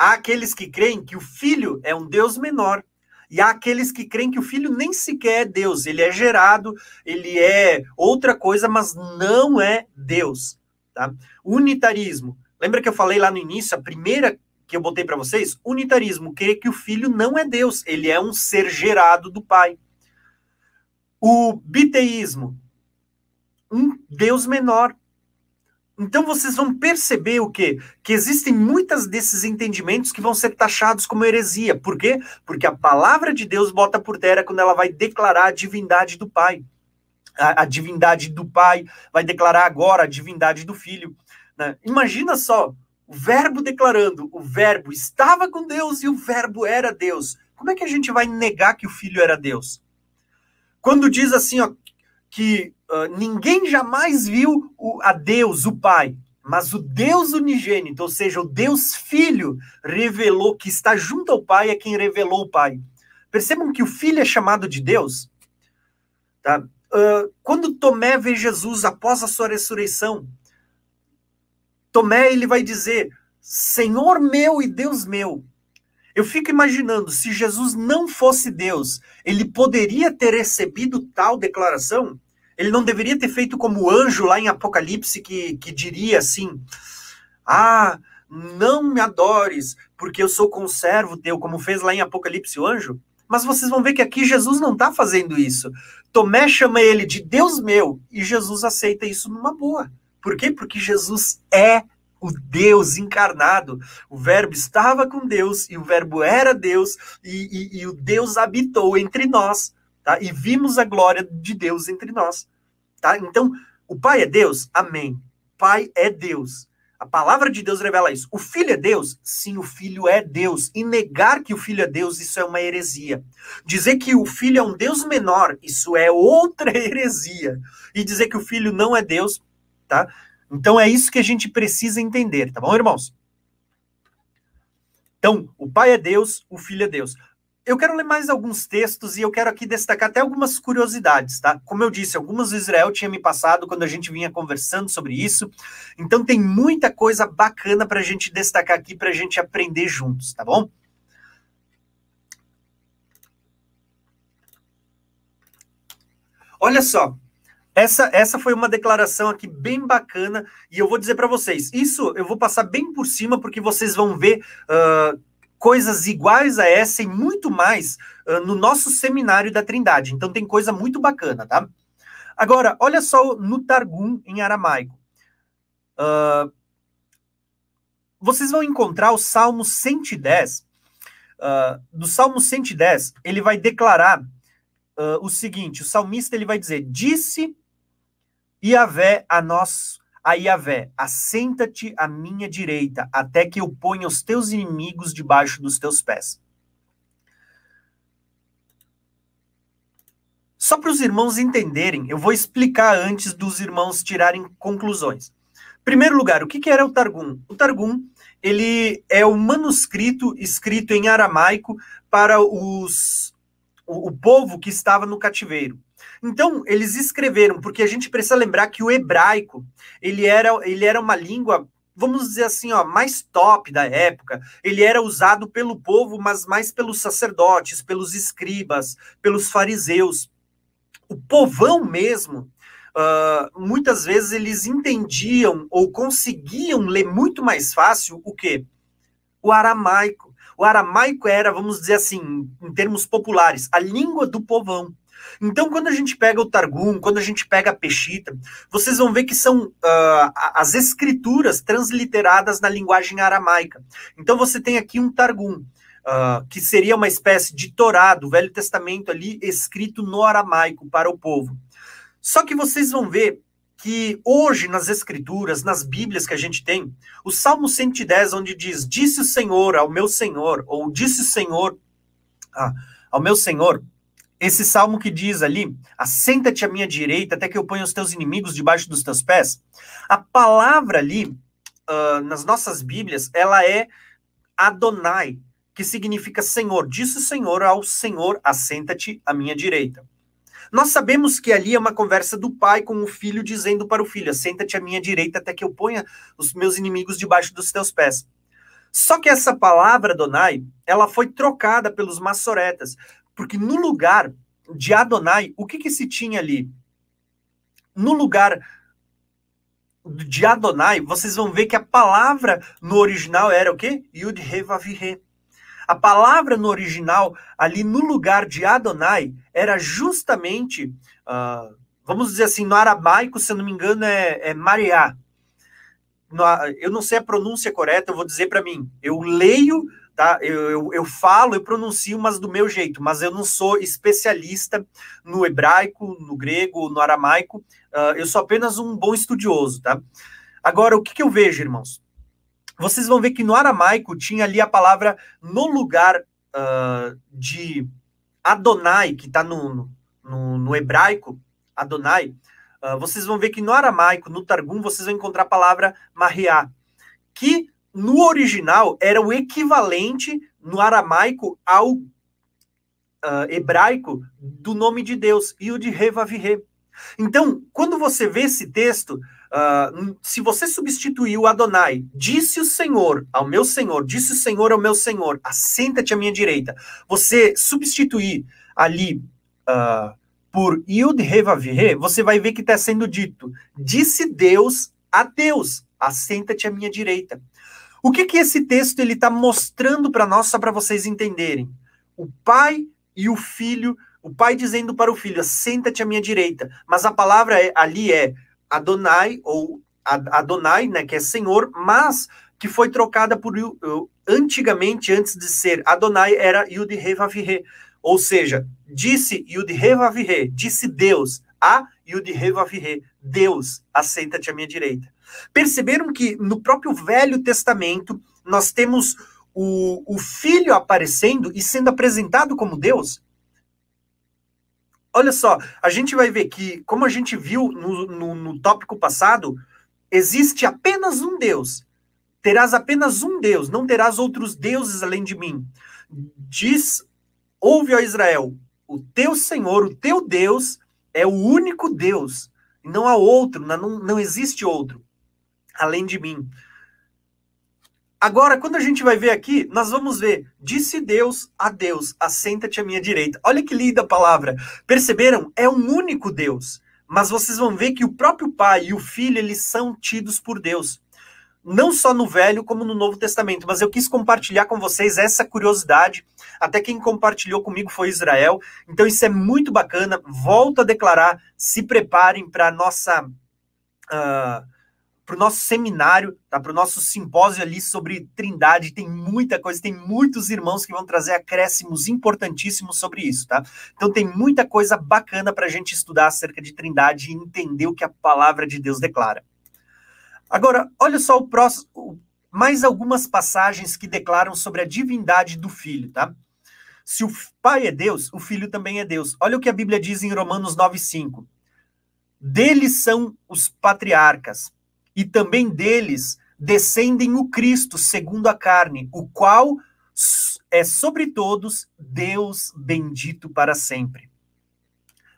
Há aqueles que creem que o Filho é um Deus menor e há aqueles que creem que o filho nem sequer é Deus, ele é gerado, ele é outra coisa, mas não é Deus. Tá? Unitarismo. Lembra que eu falei lá no início, a primeira que eu botei para vocês? Unitarismo, crê que o filho não é Deus, ele é um ser gerado do Pai. O biteísmo, um Deus menor. Então vocês vão perceber o quê? Que existem muitos desses entendimentos que vão ser taxados como heresia. Por quê? Porque a palavra de Deus bota por terra quando ela vai declarar a divindade do Pai. A, a divindade do Pai vai declarar agora a divindade do Filho. Né? Imagina só, o verbo declarando, o verbo estava com Deus e o verbo era Deus. Como é que a gente vai negar que o Filho era Deus? Quando diz assim, ó, que uh, ninguém jamais viu o, a Deus, o Pai, mas o Deus unigênito, ou seja, o Deus Filho, revelou que está junto ao Pai, é quem revelou o Pai. Percebam que o Filho é chamado de Deus. Tá? Uh, quando Tomé vê Jesus após a sua ressurreição, Tomé ele vai dizer: Senhor meu e Deus meu. Eu fico imaginando, se Jesus não fosse Deus, ele poderia ter recebido tal declaração? Ele não deveria ter feito como o anjo lá em Apocalipse que, que diria assim: Ah, não me adores, porque eu sou conservo teu, como fez lá em Apocalipse o anjo? Mas vocês vão ver que aqui Jesus não está fazendo isso. Tomé chama ele de Deus meu e Jesus aceita isso numa boa. Por quê? Porque Jesus é o Deus encarnado. O Verbo estava com Deus e o Verbo era Deus e, e, e o Deus habitou entre nós, tá? E vimos a glória de Deus entre nós, tá? Então, o Pai é Deus? Amém. Pai é Deus. A palavra de Deus revela isso. O Filho é Deus? Sim, o Filho é Deus. E negar que o Filho é Deus, isso é uma heresia. Dizer que o Filho é um Deus menor, isso é outra [laughs] heresia. E dizer que o Filho não é Deus, tá? Então é isso que a gente precisa entender, tá bom, irmãos? Então, o Pai é Deus, o Filho é Deus. Eu quero ler mais alguns textos e eu quero aqui destacar até algumas curiosidades, tá? Como eu disse, algumas o Israel tinha me passado quando a gente vinha conversando sobre isso. Então tem muita coisa bacana para a gente destacar aqui, para a gente aprender juntos, tá bom? Olha só, essa, essa foi uma declaração aqui bem bacana e eu vou dizer para vocês. Isso eu vou passar bem por cima porque vocês vão ver uh, coisas iguais a essa e muito mais uh, no nosso seminário da Trindade. Então tem coisa muito bacana, tá? Agora, olha só no Targum em aramaico. Uh, vocês vão encontrar o Salmo 110. Uh, do Salmo 110, ele vai declarar uh, o seguinte: o salmista ele vai dizer: Disse Iavé a nós, a Iavé, assenta-te à minha direita, até que eu ponha os teus inimigos debaixo dos teus pés. Só para os irmãos entenderem, eu vou explicar antes dos irmãos tirarem conclusões. Primeiro lugar, o que, que era o Targum? O Targum ele é um manuscrito escrito em aramaico para os, o, o povo que estava no cativeiro. Então, eles escreveram, porque a gente precisa lembrar que o hebraico, ele era, ele era uma língua, vamos dizer assim, ó, mais top da época. Ele era usado pelo povo, mas mais pelos sacerdotes, pelos escribas, pelos fariseus. O povão mesmo, uh, muitas vezes eles entendiam ou conseguiam ler muito mais fácil o quê? O aramaico. O aramaico era, vamos dizer assim, em termos populares, a língua do povão. Então, quando a gente pega o Targum, quando a gente pega a Peshita, vocês vão ver que são uh, as escrituras transliteradas na linguagem aramaica. Então, você tem aqui um Targum, uh, que seria uma espécie de Torá do Velho Testamento ali, escrito no aramaico para o povo. Só que vocês vão ver que hoje nas escrituras, nas bíblias que a gente tem, o Salmo 110, onde diz: Disse o Senhor ao meu Senhor, ou disse o Senhor ah, ao meu Senhor, esse salmo que diz ali: Assenta-te à minha direita até que eu ponha os teus inimigos debaixo dos teus pés. A palavra ali, uh, nas nossas Bíblias, ela é Adonai, que significa Senhor. Disse o Senhor ao Senhor: Assenta-te à minha direita. Nós sabemos que ali é uma conversa do pai com o filho dizendo para o filho: Assenta-te à minha direita até que eu ponha os meus inimigos debaixo dos teus pés. Só que essa palavra Adonai, ela foi trocada pelos maçoretas, porque no lugar de Adonai, o que, que se tinha ali? No lugar de Adonai, vocês vão ver que a palavra no original era o quê? Yud He Vav A palavra no original, ali no lugar de Adonai, era justamente, uh, vamos dizer assim, no aramaico, se eu não me engano, é, é eu não sei a pronúncia correta, eu vou dizer para mim. Eu leio tá? Eu, eu, eu, falo, eu pronuncio, mas do meu jeito, mas eu não sou especialista no hebraico, no grego, no aramaico, uh, eu sou apenas um bom estudioso, tá? Agora, o que, que eu vejo, irmãos? Vocês vão ver que no aramaico tinha ali a palavra no lugar uh, de Adonai, que está no, no, no, hebraico, Adonai, uh, vocês vão ver que no aramaico, no Targum, vocês vão encontrar a palavra Mariá, que no original era o equivalente no aramaico ao uh, hebraico do nome de Deus, Yud Revavirre. Então, quando você vê esse texto, uh, se você substituir o Adonai, disse o Senhor ao meu Senhor, disse o Senhor ao meu Senhor, assenta-te à minha direita, você substituir ali uh, por Yud Revavirre, você vai ver que está sendo dito, disse Deus a Deus, assenta-te à minha direita. O que que esse texto ele está mostrando para nós, só para vocês entenderem? O pai e o filho, o pai dizendo para o filho, senta-te à minha direita. Mas a palavra é, ali é Adonai, ou Adonai, né, que é Senhor, mas que foi trocada por, antigamente, antes de ser Adonai, era Yud Revavirre. Ou seja, disse Yud Revavirre, disse Deus, a Yud Revavirre, Deus, assenta-te à minha direita. Perceberam que no próprio Velho Testamento nós temos o, o filho aparecendo e sendo apresentado como Deus? Olha só, a gente vai ver que, como a gente viu no, no, no tópico passado, existe apenas um Deus. Terás apenas um Deus, não terás outros deuses além de mim. Diz, ouve, ó Israel, o teu Senhor, o teu Deus, é o único Deus. Não há outro, não, não existe outro além de mim. Agora, quando a gente vai ver aqui, nós vamos ver: disse Deus a Deus, assenta-te à minha direita. Olha que linda palavra. Perceberam? É um único Deus. Mas vocês vão ver que o próprio Pai e o Filho, eles são tidos por Deus. Não só no Velho, como no Novo Testamento. Mas eu quis compartilhar com vocês essa curiosidade. Até quem compartilhou comigo foi Israel. Então isso é muito bacana. Volto a declarar: se preparem para a nossa. Uh, para o nosso seminário, tá? para o nosso simpósio ali sobre Trindade. Tem muita coisa, tem muitos irmãos que vão trazer acréscimos importantíssimos sobre isso, tá? Então tem muita coisa bacana para a gente estudar acerca de Trindade e entender o que a palavra de Deus declara. Agora, olha só o próximo, mais algumas passagens que declaram sobre a divindade do Filho, tá? Se o Pai é Deus, o Filho também é Deus. Olha o que a Bíblia diz em Romanos 9,5. Deles são os patriarcas, e também deles descendem o Cristo, segundo a carne, o qual é sobre todos Deus bendito para sempre.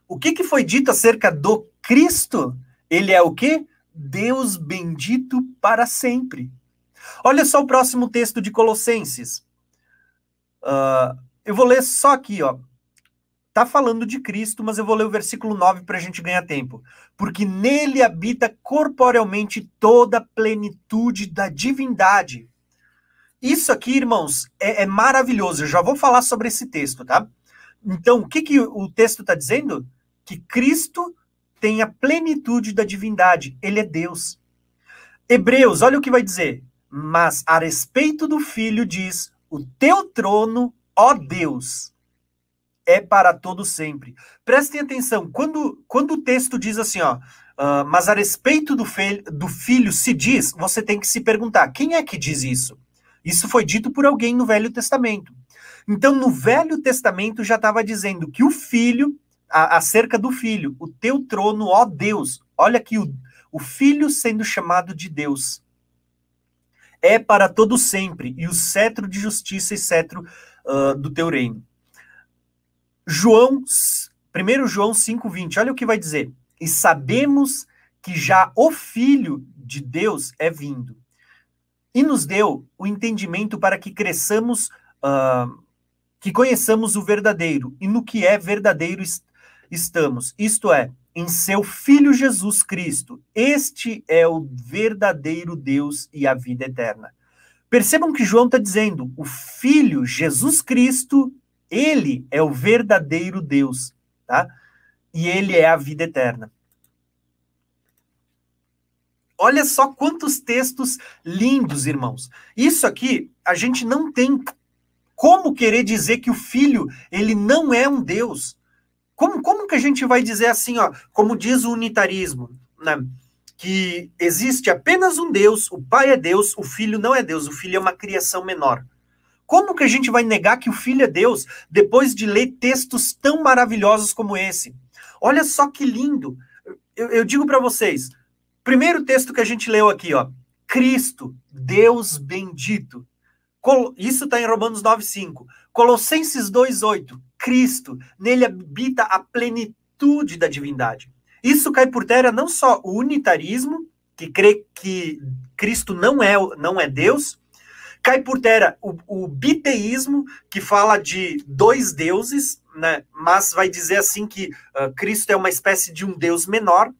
O que, que foi dito acerca do Cristo? Ele é o que? Deus bendito para sempre. Olha só o próximo texto de Colossenses. Uh, eu vou ler só aqui, ó. Tá falando de Cristo, mas eu vou ler o versículo 9 para a gente ganhar tempo. Porque nele habita corporealmente toda a plenitude da divindade. Isso aqui, irmãos, é, é maravilhoso. Eu já vou falar sobre esse texto, tá? Então, o que, que o texto está dizendo? Que Cristo tem a plenitude da divindade. Ele é Deus. Hebreus, olha o que vai dizer. Mas a respeito do Filho diz: O teu trono, ó Deus, é para todo sempre. Prestem atenção, quando, quando o texto diz assim, ó, uh, mas a respeito do, do filho se diz, você tem que se perguntar, quem é que diz isso? Isso foi dito por alguém no Velho Testamento. Então, no Velho Testamento já estava dizendo que o filho, a, acerca do filho, o teu trono, ó Deus, olha aqui o, o filho sendo chamado de Deus, é para todo sempre, e o cetro de justiça e cetro uh, do teu reino. João, 1 João 5,20, olha o que vai dizer. E sabemos que já o Filho de Deus é vindo. E nos deu o entendimento para que cresçamos, uh, que conheçamos o verdadeiro, e no que é verdadeiro estamos. Isto é, em seu Filho Jesus Cristo. Este é o verdadeiro Deus e a vida eterna. Percebam que João está dizendo: o Filho Jesus Cristo ele é o verdadeiro Deus, tá? E ele é a vida eterna. Olha só quantos textos lindos, irmãos. Isso aqui, a gente não tem como querer dizer que o filho, ele não é um Deus. Como, como que a gente vai dizer assim, ó, como diz o unitarismo, né? Que existe apenas um Deus, o Pai é Deus, o Filho não é Deus, o Filho é uma criação menor. Como que a gente vai negar que o Filho é Deus depois de ler textos tão maravilhosos como esse? Olha só que lindo. Eu, eu digo para vocês, primeiro texto que a gente leu aqui, ó, Cristo, Deus bendito. Isso está em Romanos 9,5. Colossenses 2,8. Cristo, nele habita a plenitude da divindade. Isso cai por terra não só o unitarismo, que crê que Cristo não é, não é Deus, cai por terra o, o biteísmo, que fala de dois deuses, né? mas vai dizer assim que uh, Cristo é uma espécie de um Deus menor,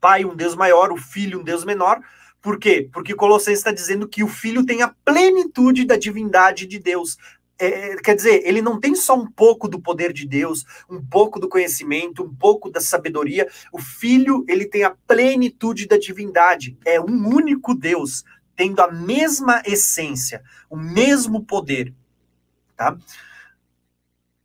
Pai um Deus maior, o Filho um Deus menor. Por quê? Porque Colossenses está dizendo que o Filho tem a plenitude da divindade de Deus. É, é, quer dizer, ele não tem só um pouco do poder de Deus, um pouco do conhecimento, um pouco da sabedoria. O Filho, ele tem a plenitude da divindade. É um único Deus tendo a mesma essência, o mesmo poder, tá?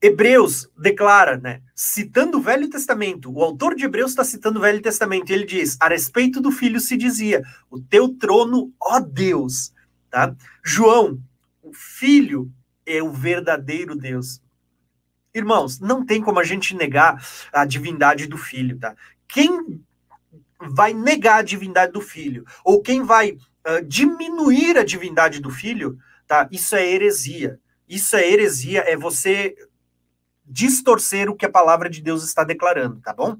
Hebreus declara, né, citando o Velho Testamento, o autor de Hebreus está citando o Velho Testamento, e ele diz: a respeito do filho se dizia, o teu trono, ó Deus. Tá? João, o filho é o verdadeiro Deus. Irmãos, não tem como a gente negar a divindade do filho, tá? Quem vai negar a divindade do filho, ou quem vai diminuir a divindade do filho, tá? Isso é heresia. Isso é heresia, é você distorcer o que a palavra de Deus está declarando, tá bom?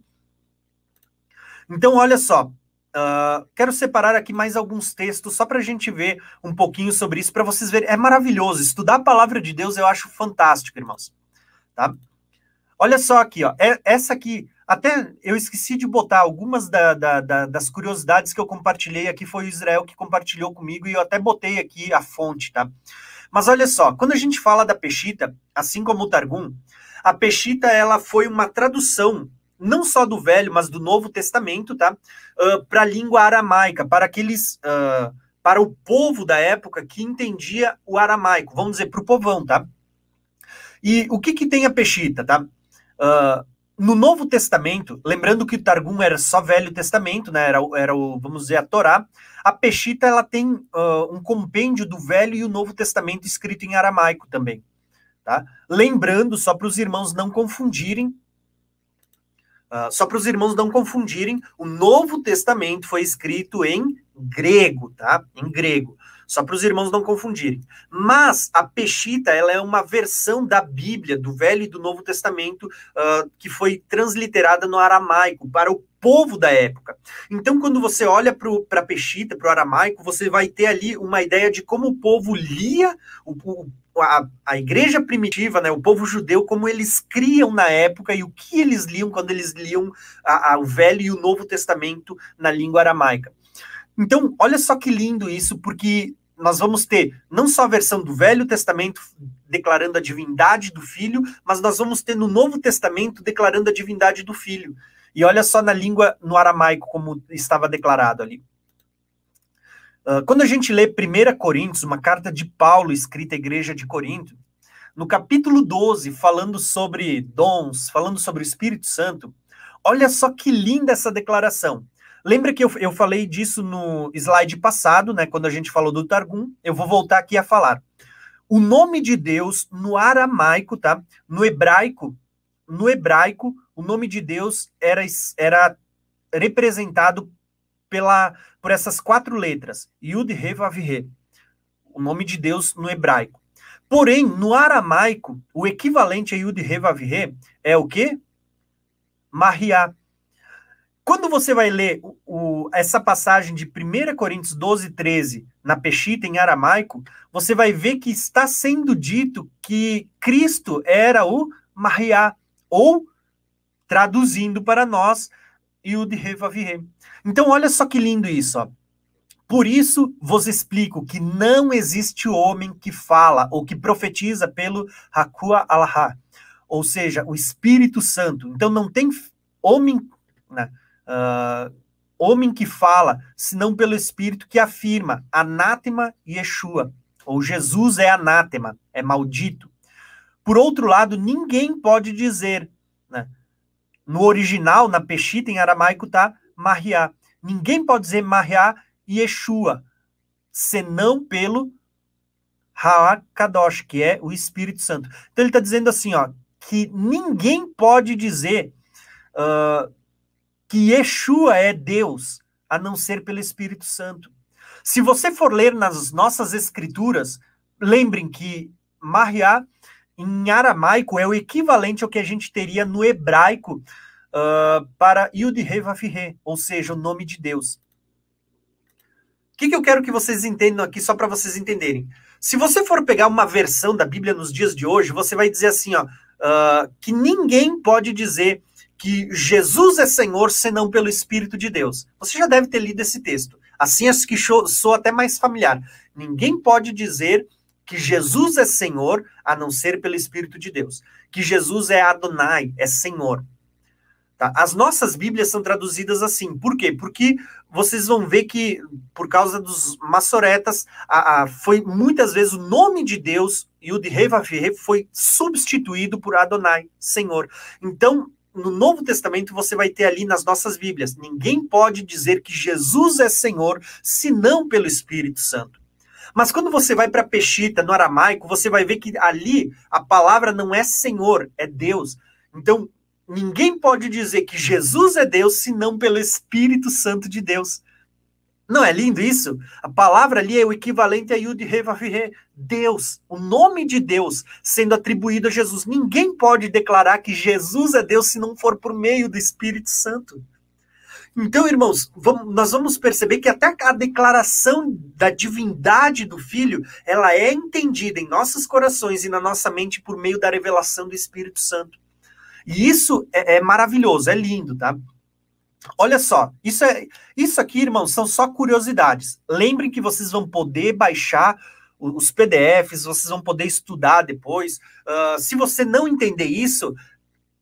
Então, olha só, uh, quero separar aqui mais alguns textos só para a gente ver um pouquinho sobre isso, para vocês verem. É maravilhoso. Estudar a palavra de Deus eu acho fantástico, irmãos. Tá? Olha só aqui, ó. É, essa aqui até eu esqueci de botar algumas da, da, da, das curiosidades que eu compartilhei aqui, foi o Israel que compartilhou comigo e eu até botei aqui a fonte, tá? Mas olha só, quando a gente fala da Peshita, assim como o Targum, a Peshita ela foi uma tradução não só do Velho, mas do Novo Testamento, tá? Uh, para a língua aramaica, para aqueles, uh, para o povo da época que entendia o aramaico, vamos dizer, para o povão, tá? E o que que tem a Peshita, tá? Uh, no Novo Testamento, lembrando que o Targum era só Velho Testamento, né? Era, era o, vamos dizer, a Torá. A Peshita ela tem uh, um compêndio do Velho e o Novo Testamento escrito em aramaico também, tá? Lembrando, só para os irmãos não confundirem, uh, só para os irmãos não confundirem, o Novo Testamento foi escrito em grego, tá? Em grego só para os irmãos não confundirem. Mas a Peshita, ela é uma versão da Bíblia, do Velho e do Novo Testamento, uh, que foi transliterada no aramaico para o povo da época. Então, quando você olha para a Peshita, para o aramaico, você vai ter ali uma ideia de como o povo lia o, o a, a, igreja primitiva, né, o povo judeu, como eles criam na época e o que eles liam quando eles liam a, a, o Velho e o Novo Testamento na língua aramaica. Então, olha só que lindo isso, porque nós vamos ter não só a versão do Velho Testamento declarando a divindade do Filho, mas nós vamos ter no Novo Testamento declarando a divindade do Filho. E olha só na língua, no aramaico, como estava declarado ali. Uh, quando a gente lê 1 Coríntios, uma carta de Paulo escrita à igreja de Corinto, no capítulo 12, falando sobre dons, falando sobre o Espírito Santo, olha só que linda essa declaração. Lembra que eu, eu falei disso no slide passado, né? Quando a gente falou do Targum, eu vou voltar aqui a falar. O nome de Deus no aramaico, tá? No hebraico, no hebraico, o nome de Deus era, era representado pela, por essas quatro letras, Yud, He, Vav, He. O nome de Deus no hebraico. Porém, no aramaico, o equivalente a Yud, He, Vav, He é o quê? Maria. Quando você vai ler o, o, essa passagem de 1 Coríntios 12, 13, na Peshita, em aramaico, você vai ver que está sendo dito que Cristo era o Maria, ou, traduzindo para nós, Yud Revaviré. Então, olha só que lindo isso. Ó. Por isso vos explico que não existe homem que fala ou que profetiza pelo Hakua Allah, ou seja, o Espírito Santo. Então, não tem homem. Né? Uh, homem que fala, senão pelo Espírito que afirma, anátema Yeshua, ou Jesus é anátema, é maldito. Por outro lado, ninguém pode dizer, né? no original, na Peshita, em aramaico, tá Maria. Ninguém pode dizer Maria Yeshua, senão pelo Kadosh, que é o Espírito Santo. Então ele está dizendo assim, ó, que ninguém pode dizer uh, que Yeshua é Deus, a não ser pelo Espírito Santo. Se você for ler nas nossas escrituras, lembrem que Maria, em aramaico, é o equivalente ao que a gente teria no hebraico uh, para Yud He ou seja, o nome de Deus. O que, que eu quero que vocês entendam aqui, só para vocês entenderem? Se você for pegar uma versão da Bíblia nos dias de hoje, você vai dizer assim, ó, uh, que ninguém pode dizer que Jesus é Senhor senão pelo Espírito de Deus. Você já deve ter lido esse texto. Assim acho que sou até mais familiar. Ninguém pode dizer que Jesus é Senhor a não ser pelo Espírito de Deus. Que Jesus é Adonai, é Senhor. Tá? As nossas Bíblias são traduzidas assim. Por quê? Porque vocês vão ver que, por causa dos maçoretas, a, a, foi muitas vezes o nome de Deus, e o de Revavir, foi substituído por Adonai, Senhor. Então, no Novo Testamento você vai ter ali nas nossas Bíblias. Ninguém pode dizer que Jesus é Senhor senão pelo Espírito Santo. Mas quando você vai para Peshita, no aramaico, você vai ver que ali a palavra não é Senhor, é Deus. Então, ninguém pode dizer que Jesus é Deus senão pelo Espírito Santo de Deus. Não é lindo isso? A palavra ali é o equivalente a Yud Revavire, Deus, o nome de Deus sendo atribuído a Jesus. Ninguém pode declarar que Jesus é Deus se não for por meio do Espírito Santo. Então, irmãos, vamos, nós vamos perceber que até a declaração da divindade do Filho, ela é entendida em nossos corações e na nossa mente por meio da revelação do Espírito Santo. E isso é, é maravilhoso, é lindo, tá? Olha só, isso, é, isso aqui, irmãos, são só curiosidades. Lembrem que vocês vão poder baixar os PDFs, vocês vão poder estudar depois. Uh, se você não entender isso,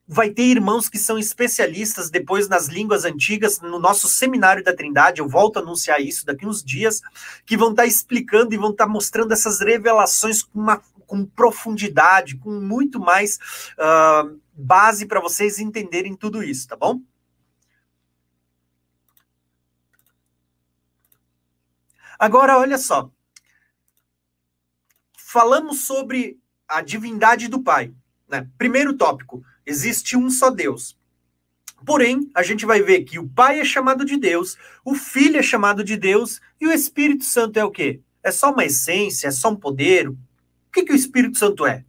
vai ter irmãos que são especialistas depois nas línguas antigas, no nosso seminário da Trindade, eu volto a anunciar isso daqui uns dias, que vão estar explicando e vão estar mostrando essas revelações com, uma, com profundidade, com muito mais uh, base para vocês entenderem tudo isso, tá bom? Agora, olha só. Falamos sobre a divindade do Pai. Né? Primeiro tópico: existe um só Deus. Porém, a gente vai ver que o Pai é chamado de Deus, o Filho é chamado de Deus e o Espírito Santo é o quê? É só uma essência, é só um poder? O que, que o Espírito Santo é?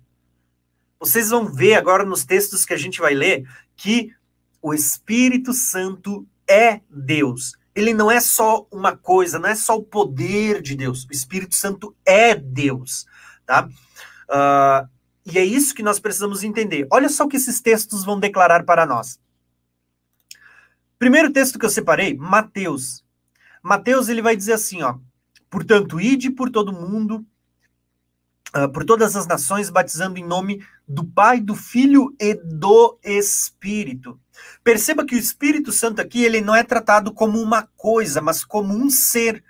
Vocês vão ver agora nos textos que a gente vai ler que o Espírito Santo é Deus. Ele não é só uma coisa, não é só o poder de Deus. O Espírito Santo é Deus, tá? Uh, e é isso que nós precisamos entender. Olha só o que esses textos vão declarar para nós. Primeiro texto que eu separei, Mateus. Mateus ele vai dizer assim, ó: Portanto, ide por todo mundo, uh, por todas as nações, batizando em nome do Pai, do Filho e do Espírito. Perceba que o Espírito Santo aqui ele não é tratado como uma coisa, mas como um ser.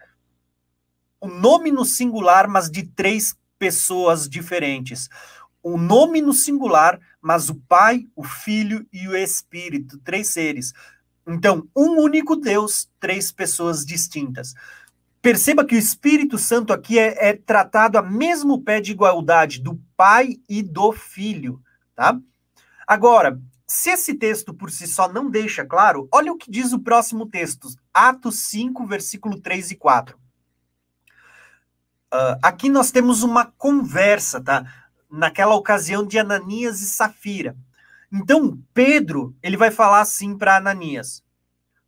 O nome no singular, mas de três pessoas diferentes. O nome no singular, mas o Pai, o Filho e o Espírito, três seres. Então, um único Deus, três pessoas distintas. Perceba que o Espírito Santo aqui é, é, tratado a mesmo pé de igualdade do Pai e do Filho, tá? Agora, se esse texto por si só não deixa claro, olha o que diz o próximo texto, Atos 5, versículo 3 e 4. Uh, ah, aqui nós temos uma conversa, tá? Naquela ocasião de Ananias e Safira. Então, Pedro, ele vai falar assim para Ananias: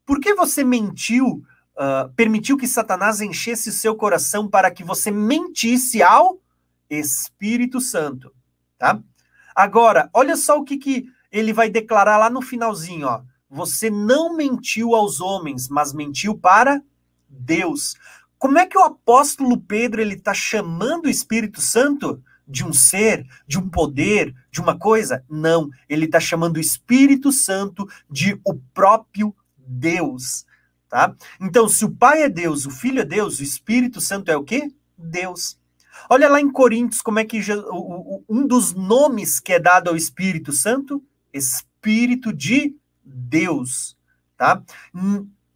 Por que você mentiu, uh, permitiu que Satanás enchesse seu coração para que você mentisse ao Espírito Santo? Tá? Agora, olha só o que, que ele vai declarar lá no finalzinho, ó. Você não mentiu aos homens, mas mentiu para Deus. Como é que o apóstolo Pedro ele está chamando o Espírito Santo? de um ser, de um poder, de uma coisa? Não. Ele está chamando o Espírito Santo de o próprio Deus. Tá? Então, se o Pai é Deus, o Filho é Deus, o Espírito Santo é o quê? Deus. Olha lá em Coríntios como é que um dos nomes que é dado ao Espírito Santo, Espírito de Deus, tá?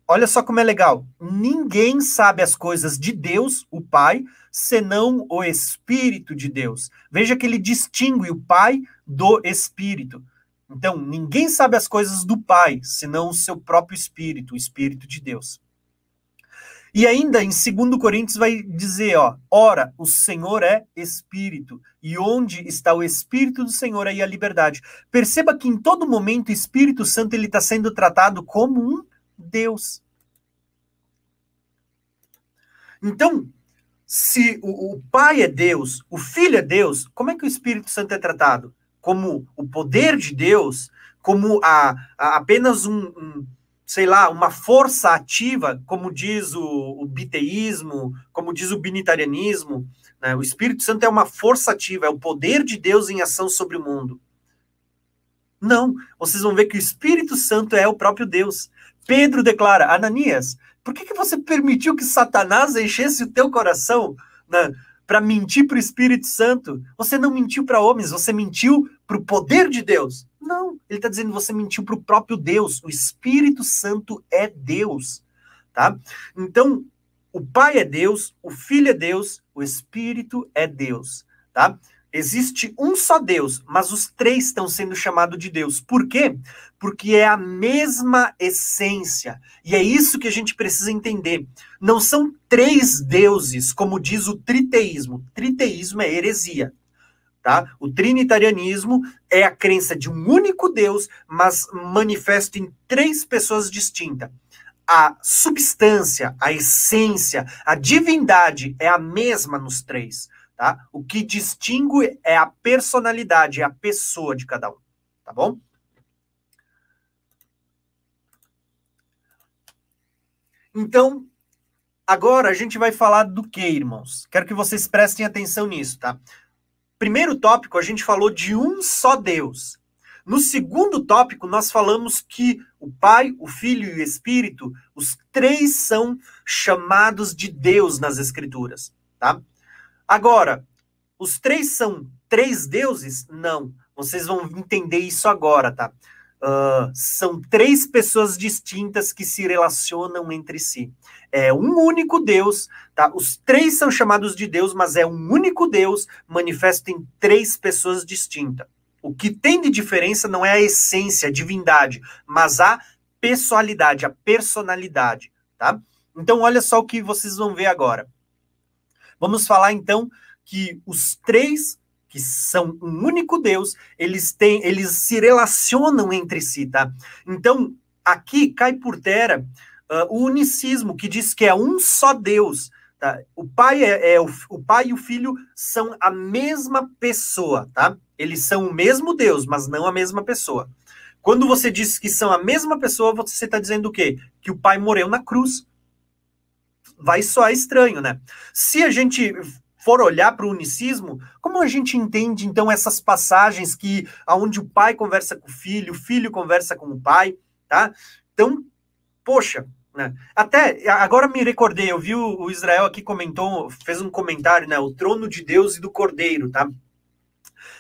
Olha só como é legal. Ninguém sabe as coisas de Deus, o Pai, senão o Espírito de Deus. Veja que ele distingue o Pai do Espírito. Então, ninguém sabe as coisas do Pai, senão o seu próprio Espírito, o Espírito de Deus. E ainda em 2 Coríntios vai dizer, ó, ora, o Senhor é Espírito, e onde está o Espírito do Senhor aí a liberdade. Perceba que em todo momento o Espírito Santo ele está sendo tratado como um Deus. Então, se o, o, Pai é Deus, o Filho é Deus, como é que o Espírito Santo é tratado? Como o poder de Deus, como a, a apenas um, um, sei lá, uma força ativa, como diz o, o biteísmo, como diz o binitarianismo. Né? O Espírito Santo é uma força ativa, é o poder de Deus em ação sobre o mundo. Não, vocês vão ver que o Espírito Santo é o próprio Deus. Pedro declara: Ananias, por que, que você permitiu que Satanás enchesse o teu coração né, para mentir para o Espírito Santo? Você não mentiu para homens, você mentiu para o poder de Deus. Não, ele está dizendo você mentiu para o próprio Deus. O Espírito Santo é Deus, tá? Então, o Pai é Deus, o Filho é Deus, o Espírito é Deus, tá? Existe um só Deus, mas os três estão sendo chamados de Deus. Por quê? Porque é a mesma essência. E é isso que a gente precisa entender. Não são três deuses, como diz o triteísmo. Triteísmo é heresia. Tá? O trinitarianismo é a crença de um único Deus, mas manifesto em três pessoas distintas. A substância, a essência, a divindade é a mesma nos três. Tá? O que distingue é a personalidade, é a pessoa de cada um. Tá bom? Então, agora a gente vai falar do que, irmãos? Quero que vocês prestem atenção nisso, tá? Primeiro tópico, a gente falou de um só Deus. No segundo tópico, nós falamos que o Pai, o Filho e o Espírito, os três são chamados de Deus nas Escrituras, tá? Agora, os três são três deuses? Não. Vocês vão entender isso agora, tá? Uh, são três pessoas distintas que se relacionam entre si. É um único Deus, tá? Os três são chamados de Deus, mas é um único Deus manifesto em três pessoas distintas. O que tem de diferença não é a essência, a divindade, mas a pessoalidade, a personalidade, tá? Então, olha só o que vocês vão ver agora. Vamos falar então que os três que são um único Deus, eles têm, eles se relacionam entre si, tá? Então, aqui cai por terra uh, o unicismo que diz que é um só Deus, tá? O pai é, é o, o pai e o filho são a mesma pessoa, tá? Eles são o mesmo Deus, mas não a mesma pessoa. Quando você diz que são a mesma pessoa, você está dizendo o quê? Que o pai morreu na cruz. Vai soar estranho, né? Se a gente for olhar para o unicismo, como a gente entende então essas passagens que aonde o pai conversa com o filho, o filho conversa com o pai, tá? Então, poxa, né? Até agora me recordei, eu vi o, Israel aqui comentou, fez um comentário, né? O trono de Deus e do Cordeiro, tá?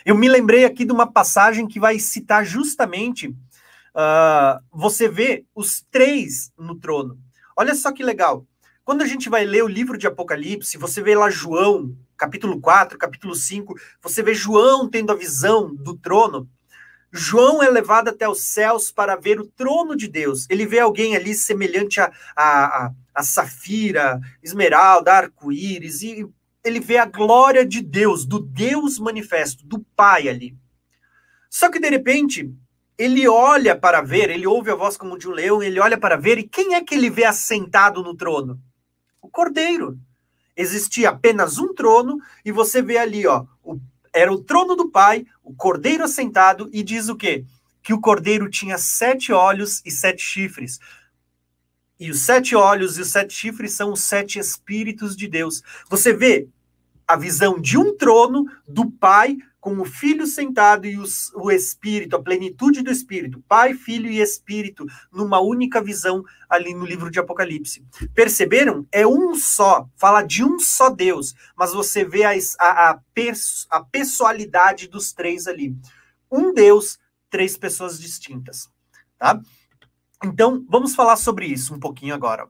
Eu me lembrei aqui de uma passagem que vai citar justamente. Uh, você vê os três no trono. Olha só que legal. Quando a gente vai ler o livro de Apocalipse, você vê lá João, capítulo 4, capítulo 5, você vê João tendo a visão do trono. João é levado até os céus para ver o trono de Deus. Ele vê alguém ali semelhante a, a, a, a safira, esmeralda, arco-íris, e ele vê a glória de Deus, do Deus manifesto, do Pai ali. Só que de repente, ele olha para ver, ele ouve a voz como de um leão, ele olha para ver, e quem é que ele vê assentado no trono? O Cordeiro. Existia apenas um trono, e você vê ali, ó, o, era o trono do Pai, o Cordeiro assentado, e diz o quê? Que o Cordeiro tinha sete olhos e sete chifres. E os sete olhos e os sete chifres são os sete Espíritos de Deus. Você vê a visão de um trono do Pai com o Filho sentado e o Espírito, a plenitude do Espírito, Pai, Filho e Espírito, numa única visão ali no livro de Apocalipse. Perceberam? É um só, fala de um só Deus, mas você vê a, a, a, a pessoalidade dos três ali. Um Deus, três pessoas distintas, tá? Então, vamos falar sobre isso um pouquinho agora.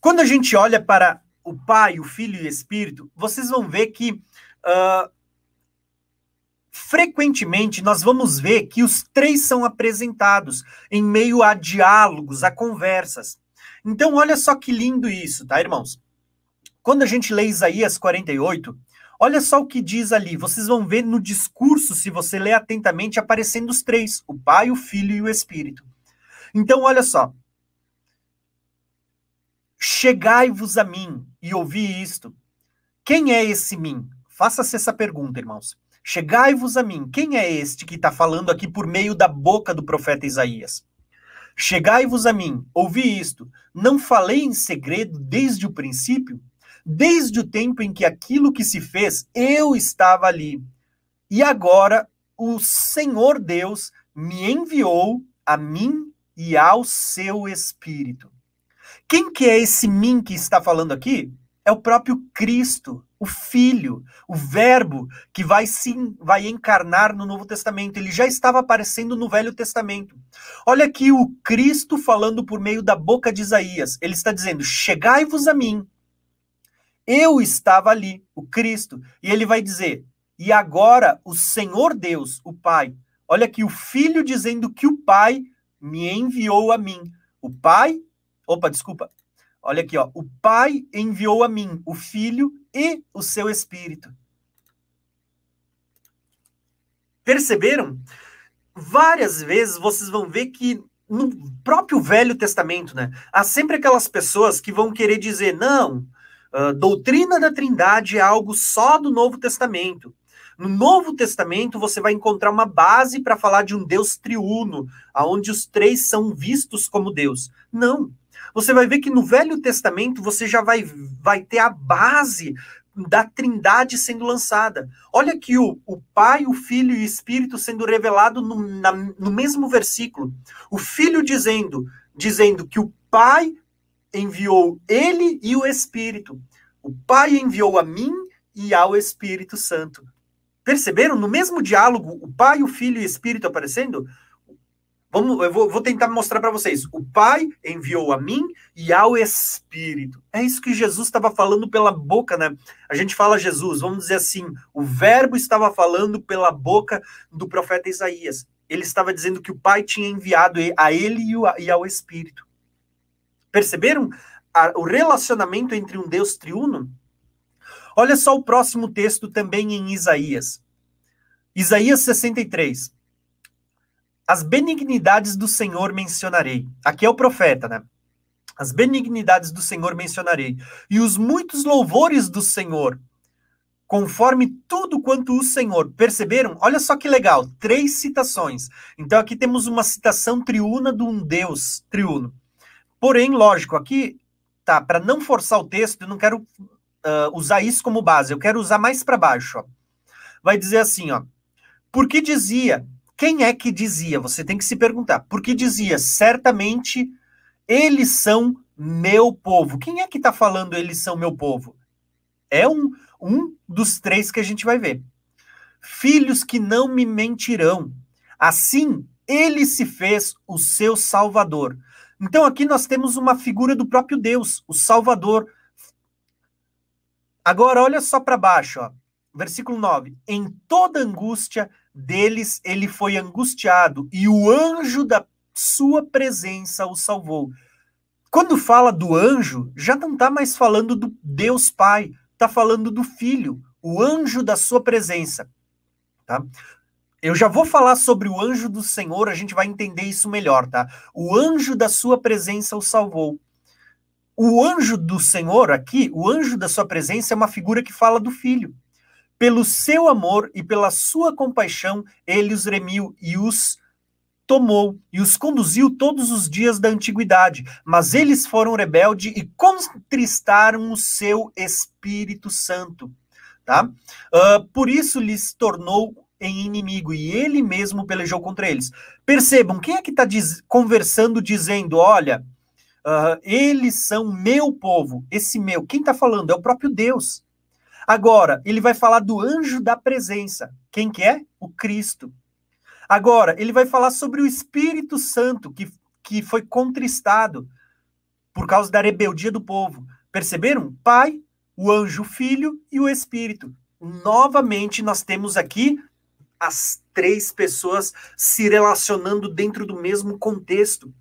Quando a gente olha para o Pai, o Filho e o Espírito, vocês vão ver que uh, frequentemente nós vamos ver que os três são apresentados em meio a diálogos, a conversas. Então, olha só que lindo isso, tá, irmãos? Quando a gente lê Isaías 48, olha só o que diz ali. Vocês vão ver no discurso, se você ler atentamente, aparecendo os três: o Pai, o Filho e o Espírito. Então, olha só. Chegai-vos a mim e ouvi isto. Quem é esse mim? Faça-se essa pergunta, irmãos. Chegai-vos a mim. Quem é este que está falando aqui por meio da boca do profeta Isaías? Chegai-vos a mim, ouvi isto. Não falei em segredo desde o princípio? Desde o tempo em que aquilo que se fez, eu estava ali. E agora o Senhor Deus me enviou a mim e ao seu espírito. Quem que é esse mim que está falando aqui? É o próprio Cristo, o Filho, o Verbo que vai sim, vai encarnar no Novo Testamento. Ele já estava aparecendo no Velho Testamento. Olha aqui o Cristo falando por meio da boca de Isaías. Ele está dizendo: "Chegai-vos a mim". Eu estava ali, o Cristo, e ele vai dizer: "E agora o Senhor Deus, o Pai". Olha aqui o Filho dizendo que o Pai me enviou a mim. O Pai Opa, desculpa. Olha aqui, ó. O Pai enviou a mim o Filho e o seu Espírito. Perceberam? Várias vezes vocês vão ver que no próprio Velho Testamento, né, há sempre aquelas pessoas que vão querer dizer, não, a doutrina da Trindade é algo só do Novo Testamento. No Novo Testamento, você vai encontrar uma base para falar de um Deus triuno, aonde os três são vistos como Deus. Não você vai ver que no Velho Testamento você já vai, vai ter a base da trindade sendo lançada. Olha aqui o, o Pai, o Filho e o Espírito sendo revelado no, na, no mesmo versículo. O Filho dizendo, dizendo que o Pai enviou ele e o Espírito. O Pai enviou a mim e ao Espírito Santo. Perceberam? No mesmo diálogo, o Pai, o Filho e o Espírito aparecendo, Vamos, eu vou, vou tentar mostrar para vocês. O Pai enviou a mim e ao Espírito. É isso que Jesus estava falando pela boca, né? A gente fala Jesus, vamos dizer assim, o Verbo estava falando pela boca do profeta Isaías. Ele estava dizendo que o Pai tinha enviado a ele e ao Espírito. Perceberam o relacionamento entre um Deus triuno? Olha só o próximo texto também em Isaías. Isaías 63. As benignidades do Senhor mencionarei. Aqui é o profeta, né? As benignidades do Senhor mencionarei. E os muitos louvores do Senhor, conforme tudo quanto o Senhor. Perceberam? Olha só que legal. Três citações. Então aqui temos uma citação triuna de um Deus triuno. Porém, lógico, aqui, tá, para não forçar o texto, eu não quero uh, usar isso como base, eu quero usar mais para baixo. Ó. Vai dizer assim, ó. Porque dizia quem é que dizia? Você tem que se perguntar. Porque dizia, certamente, eles são meu povo. Quem é que está falando eles são meu povo? É um, um dos três que a gente vai ver. Filhos que não me mentirão. Assim, ele se fez o seu salvador. Então aqui nós temos uma figura do próprio Deus, o Salvador. Agora olha só para baixo, ó. Versículo 9. Em toda angústia deles ele foi angustiado, e o anjo da sua presença o salvou. Quando fala do anjo, já não está mais falando do Deus Pai, está falando do Filho, o anjo da sua presença. Tá? Eu já vou falar sobre o anjo do Senhor, a gente vai entender isso melhor, tá? O anjo da sua presença o salvou. O anjo do Senhor aqui, o anjo da sua presença é uma figura que fala do filho. Pelo seu amor e pela sua compaixão, ele os remiu e os tomou e os conduziu todos os dias da antiguidade. Mas eles foram rebeldes e contristaram o seu Espírito Santo. Tá? Uh, por isso lhes tornou em inimigo e ele mesmo pelejou contra eles. Percebam, quem é que está conversando dizendo, olha, uh, eles são meu povo, esse meu, quem está falando? É o próprio Deus. Agora, ele vai falar do anjo da presença. Quem que é? O Cristo. Agora, ele vai falar sobre o Espírito Santo, que, que foi contristado por causa da rebeldia do povo. Perceberam? Pai, o anjo, o filho e o Espírito. Novamente, nós temos aqui as três pessoas se relacionando dentro do mesmo contexto.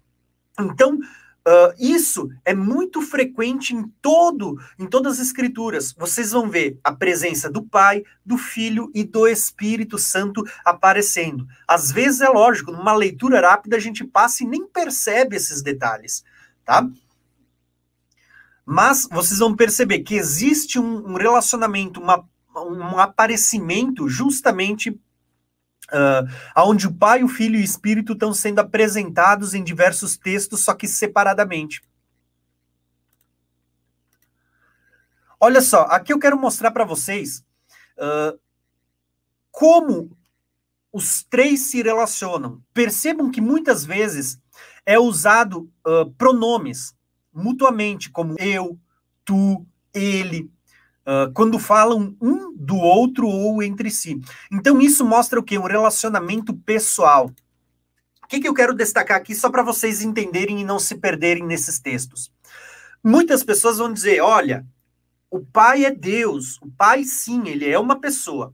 Então, Uh, isso é muito frequente em todo, em todas as escrituras. Vocês vão ver a presença do Pai, do Filho e do Espírito Santo aparecendo. Às vezes é lógico, numa leitura rápida a gente passa e nem percebe esses detalhes, tá? Mas vocês vão perceber que existe um, um relacionamento, uma, um aparecimento justamente Uh, onde o Pai, o Filho e o Espírito estão sendo apresentados em diversos textos, só que separadamente. Olha só, aqui eu quero mostrar para vocês uh, como os três se relacionam. Percebam que muitas vezes é usado uh, pronomes mutuamente, como eu, tu, ele, uh, quando falam um do outro ou entre si. Então, isso mostra o quê? Um relacionamento pessoal. O que, que eu quero destacar aqui, só para vocês entenderem e não se perderem nesses textos? Muitas pessoas vão dizer: olha, o pai é Deus, o pai, sim, ele é uma pessoa.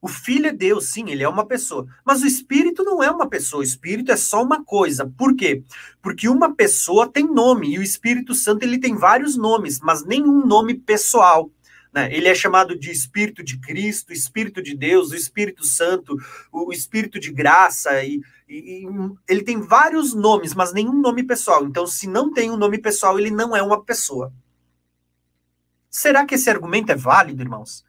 O filho é Deus, sim, ele é uma pessoa. Mas o espírito não é uma pessoa, o espírito é só uma coisa. Por quê? Porque uma pessoa tem nome e o Espírito Santo ele tem vários nomes, mas nenhum nome pessoal. Né? Ele é chamado de Espírito de Cristo, Espírito de Deus, o Espírito Santo, o Espírito de graça, e, e, e, ele tem vários nomes, mas nenhum nome pessoal. Então, se não tem um nome pessoal, ele não é uma pessoa. Será que esse argumento é válido, irmãos?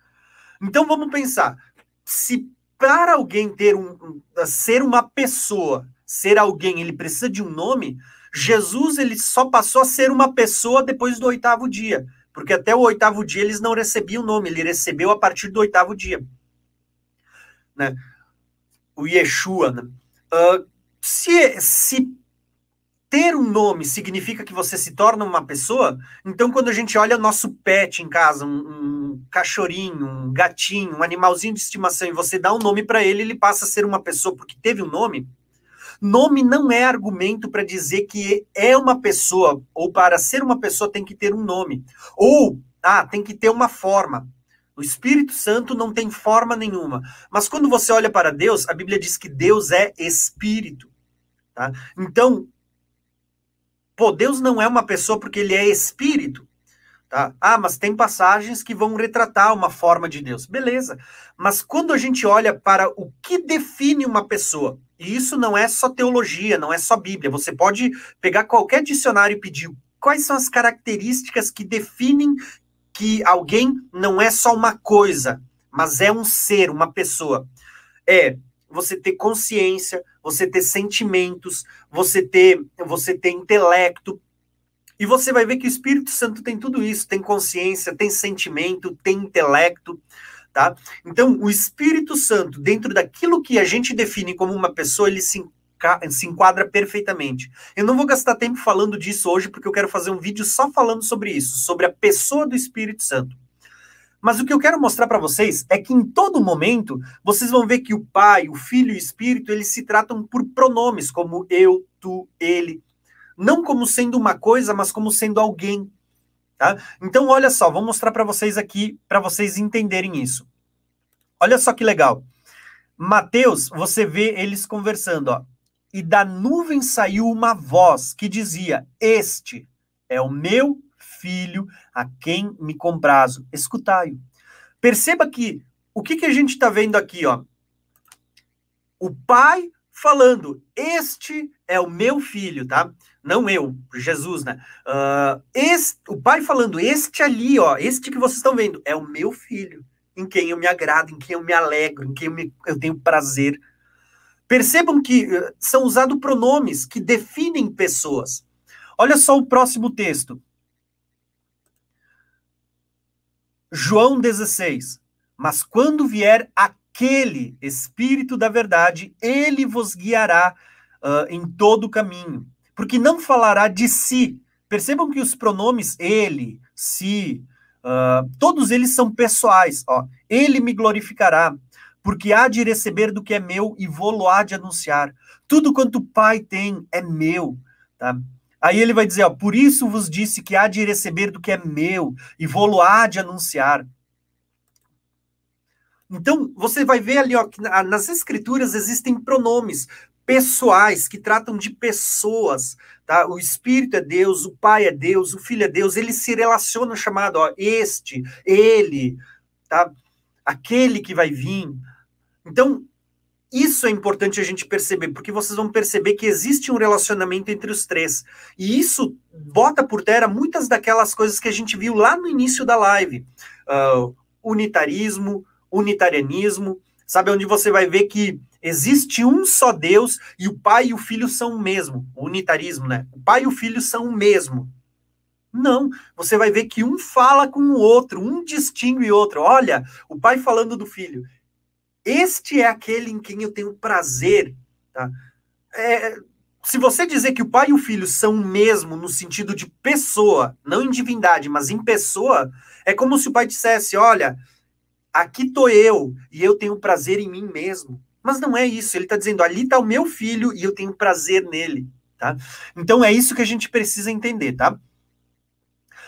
Então vamos pensar. Se para alguém ter um, um ser uma pessoa, ser alguém, ele precisa de um nome, Jesus ele só passou a ser uma pessoa depois do oitavo dia porque até o oitavo dia eles não recebiam o nome, ele recebeu a partir do oitavo dia. Né? O Yeshua. Né? Uh, se, se ter um nome significa que você se torna uma pessoa, então quando a gente olha nosso pet em casa, um, um cachorrinho, um gatinho, um animalzinho de estimação e você dá um nome para ele, ele passa a ser uma pessoa porque teve um nome. Nome não é argumento para dizer que é uma pessoa, ou para ser uma pessoa tem que ter um nome. Ou, ah, tem que ter uma forma. O Espírito Santo não tem forma nenhuma. Mas quando você olha para Deus, a Bíblia diz que Deus é Espírito. Tá? Então, pô, Deus não é uma pessoa porque ele é Espírito. Tá? Ah, mas tem passagens que vão retratar uma forma de Deus. Beleza. Mas quando a gente olha para o que define uma pessoa, e isso não é só teologia, não é só Bíblia, você pode pegar qualquer dicionário e pedir. Quais são as características que definem que alguém não é só uma coisa, mas é um ser, uma pessoa. É você ter consciência, você ter sentimentos, você ter, você ter intelecto, e você vai ver que o Espírito Santo tem tudo isso, tem consciência, tem sentimento, tem intelecto, tá? Então, o Espírito Santo, dentro daquilo que a gente define como uma pessoa, ele se, se enquadra perfeitamente. Eu não vou gastar tempo falando disso hoje, porque eu quero fazer um vídeo só falando sobre isso, sobre a pessoa do Espírito Santo. Mas o que eu quero mostrar para vocês é que em todo momento vocês vão ver que o Pai, o Filho e o Espírito, eles se tratam por pronomes como eu, tu, ele, não como sendo uma coisa, mas como sendo alguém. Tá? Então, olha só, vou mostrar para vocês aqui, para vocês entenderem isso. Olha só que legal. Mateus, você vê eles conversando, ó. E da nuvem saiu uma voz que dizia: Este é o meu filho, a quem me comprazo. Escutai-o. Perceba que o que, que a gente está vendo aqui, ó? O pai falando: Este é o meu filho, tá? Não eu, Jesus, né? Uh, este, o pai falando, este ali, ó, este que vocês estão vendo, é o meu filho, em quem eu me agrado, em quem eu me alegro, em quem eu, me, eu tenho prazer. Percebam que uh, são usados pronomes que definem pessoas. Olha só o próximo texto. João 16. Mas quando vier aquele Espírito da Verdade, ele vos guiará uh, em todo o caminho porque não falará de si. Percebam que os pronomes ele, si, uh, todos eles são pessoais. Ó. Ele me glorificará, porque há de receber do que é meu e vou-lo há de anunciar. Tudo quanto o Pai tem é meu. Tá? Aí ele vai dizer, ó, por isso vos disse que há de receber do que é meu e vou-lo há de anunciar. Então, você vai ver ali, ó, que nas escrituras existem pronomes pessoais, que tratam de pessoas, tá? O Espírito é Deus, o Pai é Deus, o Filho é Deus, eles se relacionam chamado, ó, este, ele, tá? Aquele que vai vir. Então, isso é importante a gente perceber, porque vocês vão perceber que existe um relacionamento entre os três. E isso bota por terra muitas daquelas coisas que a gente viu lá no início da live. Uh, unitarismo, unitarianismo, sabe? Onde você vai ver que Existe um só Deus e o Pai e o Filho são o mesmo. O unitarismo, né? O Pai e o Filho são o mesmo. Não, você vai ver que um fala com o outro, um distingue o outro. Olha, o pai falando do filho. Este é aquele em quem eu tenho prazer. Tá? É, se você dizer que o pai e o filho são o mesmo no sentido de pessoa, não em divindade, mas em pessoa, é como se o pai dissesse: Olha, aqui tô eu e eu tenho prazer em mim mesmo. Mas não é isso. Ele está dizendo: ali está o meu filho e eu tenho prazer nele. Tá? Então é isso que a gente precisa entender, tá?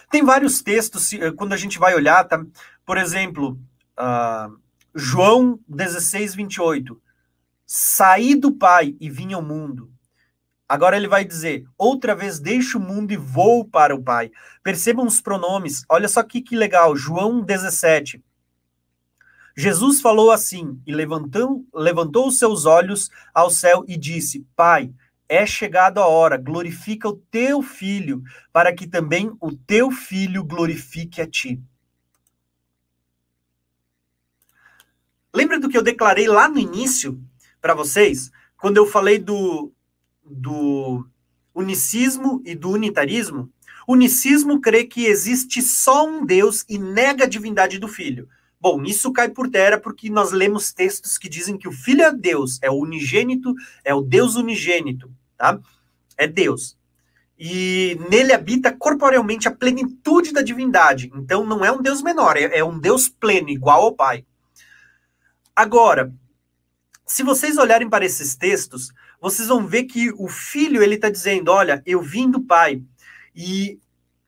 Tem vários textos, eh, quando a gente vai olhar, tá? Por exemplo, uh, João 16, 28. Saí do Pai e vim ao mundo. Agora ele vai dizer: outra vez deixo o mundo e vou para o Pai. Percebam os pronomes. Olha só que, que legal. João 17. Jesus falou assim e levantou, levantou os seus olhos ao céu e disse: Pai, é chegada a hora, glorifica o teu filho, para que também o teu filho glorifique a ti. Lembra do que eu declarei lá no início para vocês, quando eu falei do, do unicismo e do unitarismo? Unicismo crê que existe só um Deus e nega a divindade do filho. Bom, isso cai por terra porque nós lemos textos que dizem que o Filho é Deus, é o unigênito, é o Deus unigênito, tá? É Deus. e nele habita corporealmente a plenitude da divindade. Então não é um Deus menor, é, é um Deus pleno, igual ao Pai. Agora, se vocês olharem para esses textos, vocês vão ver que o filho ele está dizendo: Olha, eu vim do Pai. E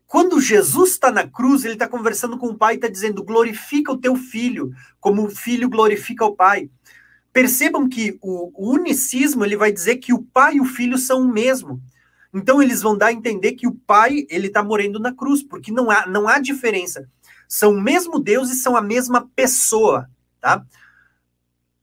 quando Jesus está na cruz, ele está conversando com o Pai e está dizendo: glorifica o teu filho, como o filho glorifica o Pai. Percebam que o, unicismo ele vai dizer que o Pai e o Filho são o mesmo. Então eles vão dar a entender que o Pai ele está morrendo na cruz, porque não há, não há diferença. São o mesmo Deus e são a mesma pessoa, tá?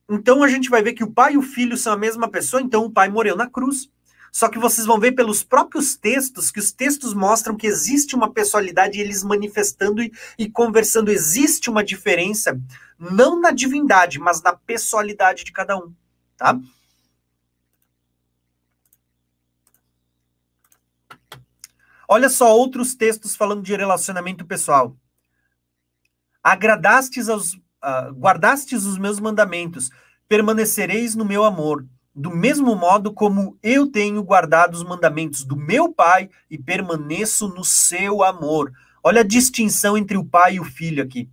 Então a gente vai ver que o Pai e o Filho são a mesma pessoa, então o Pai morreu na cruz. Só que vocês vão ver pelos próprios textos que os textos mostram que existe uma pessoalidade, eles manifestando e, e conversando. Existe uma diferença, não na divindade, mas na pessoalidade de cada um, tá? Olha só outros textos falando de relacionamento pessoal. Agradastes aos, uh, guardastes os meus mandamentos, permanecereis no meu amor do mesmo modo como eu tenho guardado os mandamentos do meu Pai e permaneço no seu amor. Olha a distinção entre o Pai e o Filho aqui.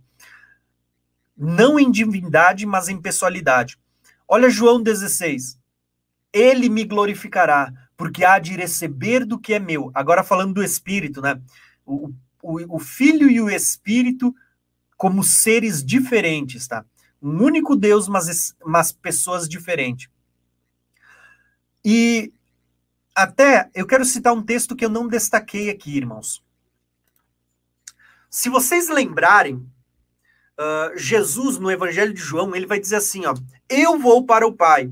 Não em divindade, mas em pessoalidade. Olha João 16. Ele me glorificará, porque há de receber do que é meu. Agora falando do Espírito, né? O, o, o Filho e o Espírito como seres diferentes, tá? Um único Deus, mas, mas pessoas diferentes. E até eu quero citar um texto que eu não destaquei aqui, irmãos. Se vocês lembrarem, uh, Jesus no Evangelho de João, ele vai dizer assim: ó, eu vou para o Pai.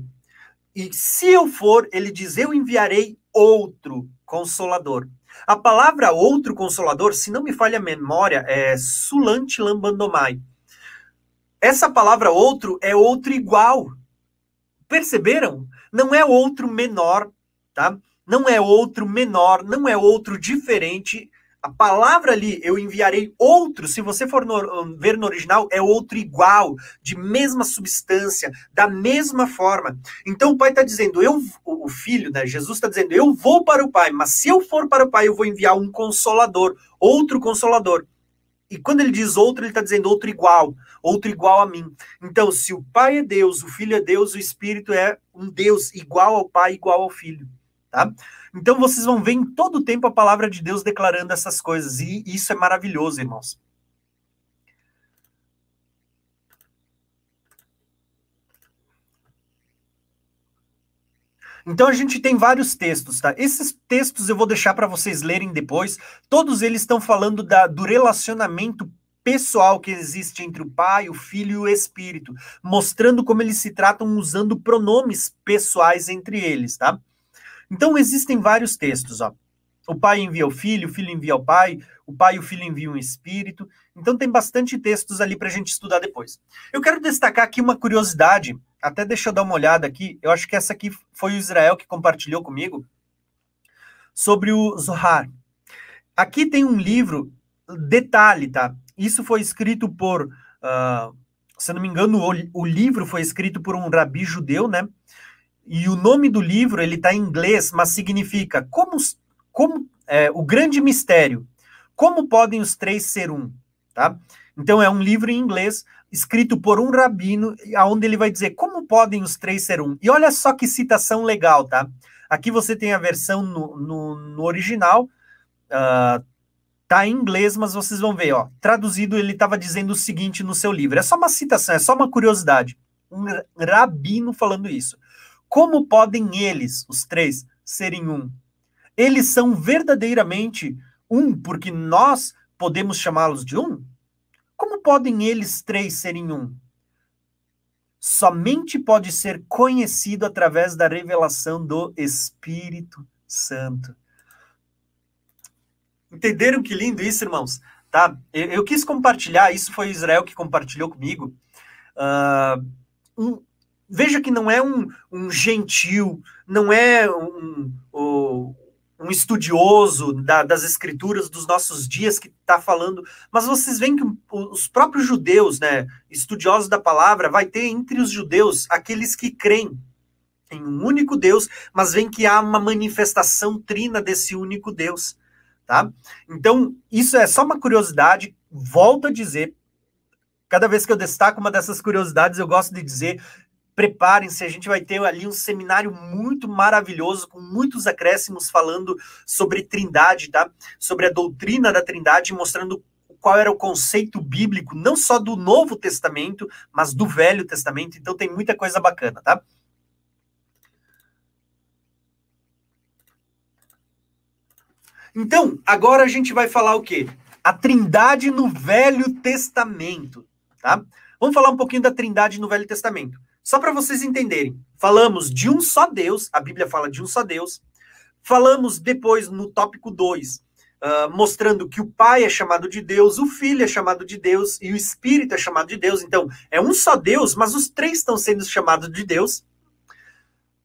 E se eu for, ele diz: eu enviarei outro consolador. A palavra outro consolador, se não me falha a memória, é sulante lambandomai. Essa palavra outro é outro igual. Perceberam? Não é outro menor, tá? Não é outro menor, não é outro diferente. A palavra ali, eu enviarei outro, se você for no, ver no original, é outro igual, de mesma substância, da mesma forma. Então o pai está dizendo, eu, o filho, né? Jesus está dizendo, eu vou para o pai, mas se eu for para o pai, eu vou enviar um consolador, outro consolador. E quando ele diz outro, ele está dizendo outro igual, outro igual a mim. Então, se o Pai é Deus, o Filho é Deus, o Espírito é um Deus igual ao Pai, igual ao Filho. Tá? Então, vocês vão ver em todo o tempo a palavra de Deus declarando essas coisas. E isso é maravilhoso, irmãos. Então a gente tem vários textos, tá? Esses textos eu vou deixar para vocês lerem depois. Todos eles estão falando da, do relacionamento pessoal que existe entre o Pai, o Filho e o Espírito, mostrando como eles se tratam usando pronomes pessoais entre eles, tá? Então existem vários textos, ó. O Pai envia o Filho, o Filho envia o Pai, o Pai e o Filho enviam o Espírito. Então tem bastante textos ali para a gente estudar depois. Eu quero destacar aqui uma curiosidade até deixa eu dar uma olhada aqui. Eu acho que essa aqui foi o Israel que compartilhou comigo sobre o Zohar. Aqui tem um livro, detalhe, tá? Isso foi escrito por, uh, se não me engano, o, o, livro foi escrito por um rabi judeu, né? E o nome do livro ele está em inglês, mas significa como, como é, o grande mistério. Como podem os três ser um, tá? Então é um livro em inglês, escrito por um rabino, aonde ele vai dizer como podem os três ser um. E olha só que citação legal, tá? Aqui você tem a versão no, no, no original, uh, tá em inglês, mas vocês vão ver, ó. Traduzido, ele estava dizendo o seguinte no seu livro. É só uma citação, é só uma curiosidade. Um rabino falando isso. Como podem eles, os três, serem um? Eles são verdadeiramente um, porque nós podemos chamá-los de um? Como podem eles três serem um? Somente pode ser conhecido através da revelação do Espírito Santo. Entenderam que lindo isso, irmãos? Tá? Eu, eu quis compartilhar, isso foi Israel que compartilhou comigo. Uh, um, veja que não é um, um gentil, não é um, um, estudioso da, das escrituras dos nossos dias que está falando, mas vocês veem que os próprios judeus, né, estudiosos da palavra, vai ter entre os judeus aqueles que creem. em um único Deus, mas vem que há uma manifestação trina desse único Deus, tá? Então, isso é só uma curiosidade, volto a dizer, cada vez que eu destaco uma dessas curiosidades, eu gosto de dizer, preparem-se, a gente vai ter ali um seminário muito maravilhoso, com muitos acréscimos falando sobre trindade, tá? Sobre a doutrina da trindade, mostrando qual era o conceito bíblico, não só do Novo Testamento, mas do Velho Testamento. Então tem muita coisa bacana, tá? Então, agora a gente vai falar o quê? A Trindade no Velho Testamento, tá? Vamos falar um pouquinho da Trindade no Velho Testamento. Só para vocês entenderem. Falamos de um só Deus, a Bíblia fala de um só Deus. Falamos depois no tópico 2 uh, mostrando que o Pai é chamado de Deus, o Filho é chamado de Deus e o Espírito é chamado de Deus. Então, é um só Deus, mas os três estão sendo chamados de Deus.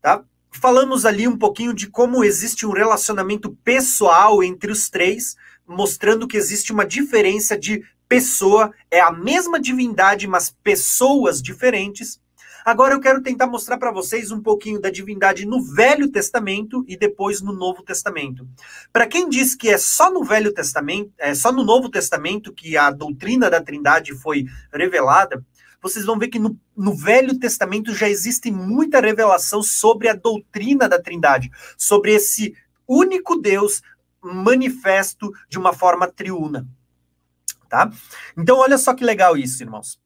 Tá? Falamos ali um pouquinho de como existe um relacionamento pessoal entre os três, mostrando que existe uma diferença de pessoa, é a mesma divindade, mas pessoas diferentes. Agora eu quero tentar mostrar para vocês um pouquinho da divindade no Velho Testamento e depois no Novo Testamento. Para quem diz que é só no Velho Testamento, é só no Novo Testamento que a doutrina da Trindade foi revelada, vocês vão ver que no, no, Velho Testamento já existe muita revelação sobre a doutrina da Trindade, sobre esse único Deus manifesto de uma forma triuna. Tá? Então, olha só que legal isso, irmãos.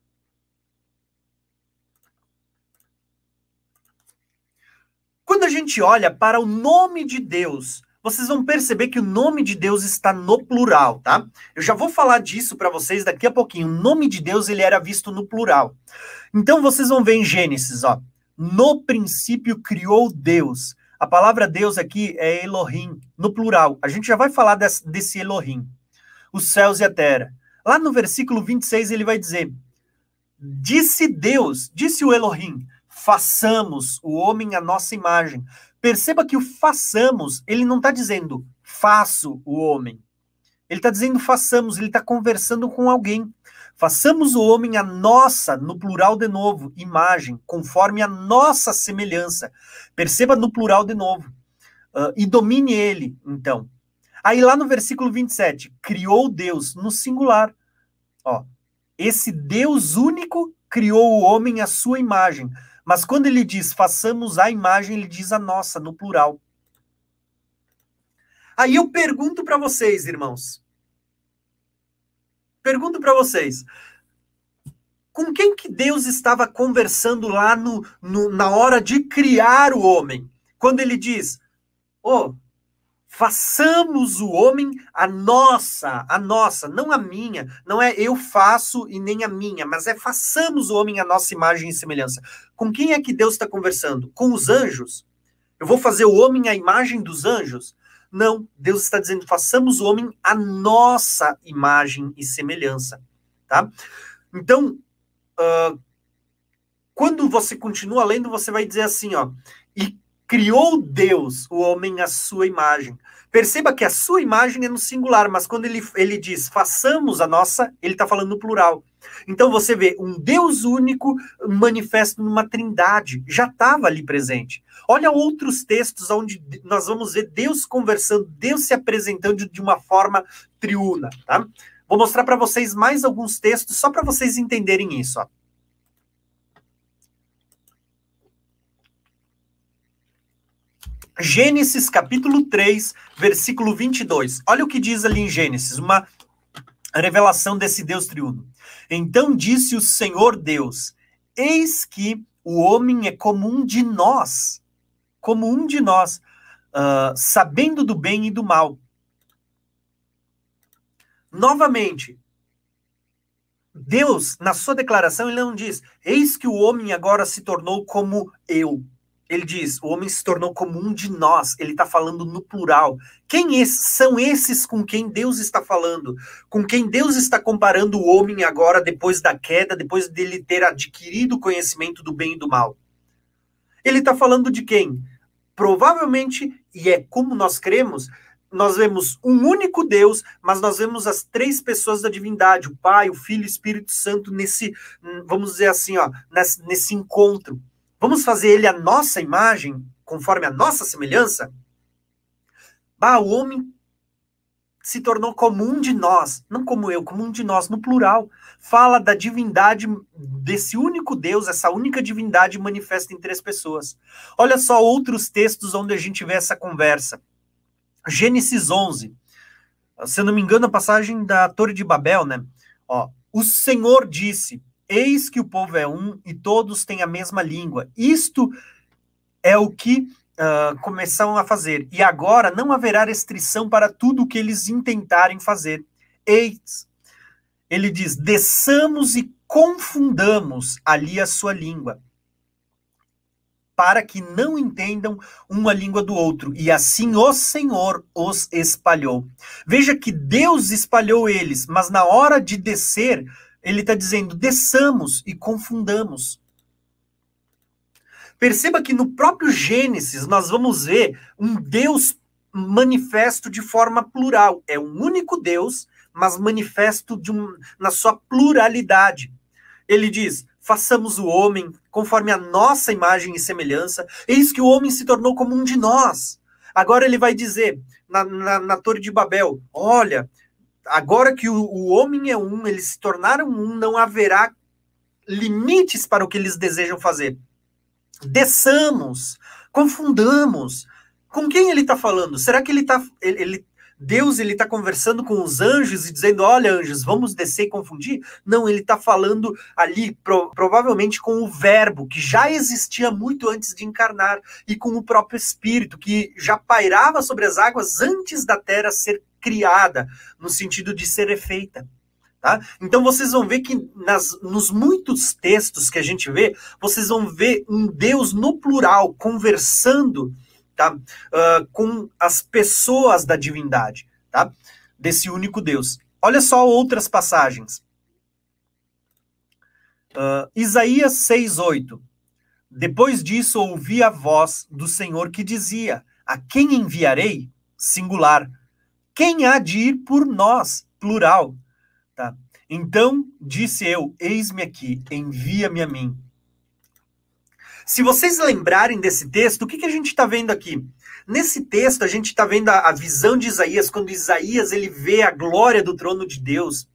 Quando a gente olha para o nome de Deus, vocês vão perceber que o nome de Deus está no plural, tá? Eu já vou falar disso para vocês daqui a pouquinho. O nome de Deus ele era visto no plural. Então vocês vão ver em Gênesis, ó. No princípio criou Deus. A palavra Deus aqui é Elohim, no plural. A gente já vai falar desse, desse Elohim. Os céus e a terra. Lá no versículo 26 ele vai dizer: Disse Deus, disse o Elohim, façamos o homem à nossa imagem. Perceba que o façamos, ele não está dizendo faço o homem. Ele está dizendo façamos, ele está conversando com alguém. Façamos o homem a nossa, no plural de novo, imagem, conforme a nossa semelhança. Perceba no plural de novo. Uh, e domine ele, então. Aí lá no versículo 27, criou Deus no singular. Ó, esse Deus único criou o homem à sua imagem. Mas quando ele diz façamos a imagem, ele diz a nossa, no plural. Aí eu pergunto para vocês, irmãos. Pergunto para vocês. Com quem que Deus estava conversando lá no, no, na hora de criar o homem? Quando ele diz, oh, Façamos o homem a nossa, a nossa, não a minha. Não é eu faço e nem a minha, mas é façamos o homem a nossa imagem e semelhança. Com quem é que Deus está conversando? Com os anjos? Eu vou fazer o homem a imagem dos anjos? Não, Deus está dizendo, façamos o homem a nossa imagem e semelhança, tá? Então, uh, quando você continua lendo, você vai dizer assim, ó, e criou Deus o homem à sua imagem. Perceba que a sua imagem é no singular, mas quando ele, ele diz façamos a nossa, ele está falando no plural. Então você vê um Deus único manifesto numa trindade, já estava ali presente. Olha outros textos onde nós vamos ver Deus conversando, Deus se apresentando de uma forma triuna, tá? Vou mostrar para vocês mais alguns textos só para vocês entenderem isso, ó. Gênesis capítulo 3, versículo 22. Olha o que diz ali em Gênesis, uma revelação desse Deus triuno. Então disse o Senhor Deus: Eis que o homem é como um de nós, como um de nós, uh, sabendo do bem e do mal. Novamente, Deus, na sua declaração, ele não diz: Eis que o homem agora se tornou como eu. Ele diz: o homem se tornou como um de nós. Ele está falando no plural. Quem são esses com quem Deus está falando? Com quem Deus está comparando o homem agora, depois da queda, depois dele ter adquirido o conhecimento do bem e do mal? Ele está falando de quem? Provavelmente, e é como nós cremos, nós vemos um único Deus, mas nós vemos as três pessoas da divindade, o Pai, o Filho e o Espírito Santo, nesse, vamos dizer assim, ó, nesse, nesse encontro Vamos fazer ele a nossa imagem, conforme a nossa semelhança? Bah, o homem se tornou como um de nós, não como eu, como um de nós, no plural. Fala da divindade desse único Deus, essa única divindade manifesta em três pessoas. Olha só outros textos onde a gente vê essa conversa. Gênesis 11. Se eu não me engano, a passagem da Torre de Babel, né? Ó, o Senhor disse: Eis que o povo é um e todos têm a mesma língua. Isto é o que uh, começam a fazer. E agora não haverá restrição para tudo o que eles intentarem fazer. Eis, ele diz: desçamos e confundamos ali a sua língua, para que não entendam uma língua do outro. E assim o Senhor os espalhou. Veja que Deus espalhou eles, mas na hora de descer, ele está dizendo: desçamos e confundamos. Perceba que no próprio Gênesis nós vamos ver um Deus manifesto de forma plural. É um único Deus, mas manifesto um, na sua pluralidade. Ele diz: façamos o homem conforme a nossa imagem e semelhança. Eis que o homem se tornou como um de nós. Agora ele vai dizer na, na, na Torre de Babel: olha, agora que o, o homem é um, eles se tornaram um, não haverá limites para o que eles desejam fazer desçamos, confundamos. Com quem ele está falando? Será que ele está. Ele, ele, Deus ele está conversando com os anjos e dizendo: olha, anjos, vamos descer e confundir? Não, ele está falando ali, pro, provavelmente com o Verbo, que já existia muito antes de encarnar, e com o próprio Espírito, que já pairava sobre as águas antes da terra ser criada, no sentido de ser efeita. Tá? Então vocês vão ver que nas, nos muitos textos que a gente vê, vocês vão ver um Deus no plural conversando tá? Uh, com as pessoas da divindade, tá? desse único Deus. Olha só outras passagens. Uh, Isaías 6,8. Depois disso ouvi a voz do Senhor que dizia: A quem enviarei? Singular. Quem há de ir por nós? Plural. Tá? Então disse eu: Eis-me aqui, envia-me a mim. Se vocês lembrarem desse texto, o que, que a gente está vendo aqui? Nesse texto, a gente está vendo a, a, visão de Isaías, quando Isaías ele vê a glória do trono de Deus.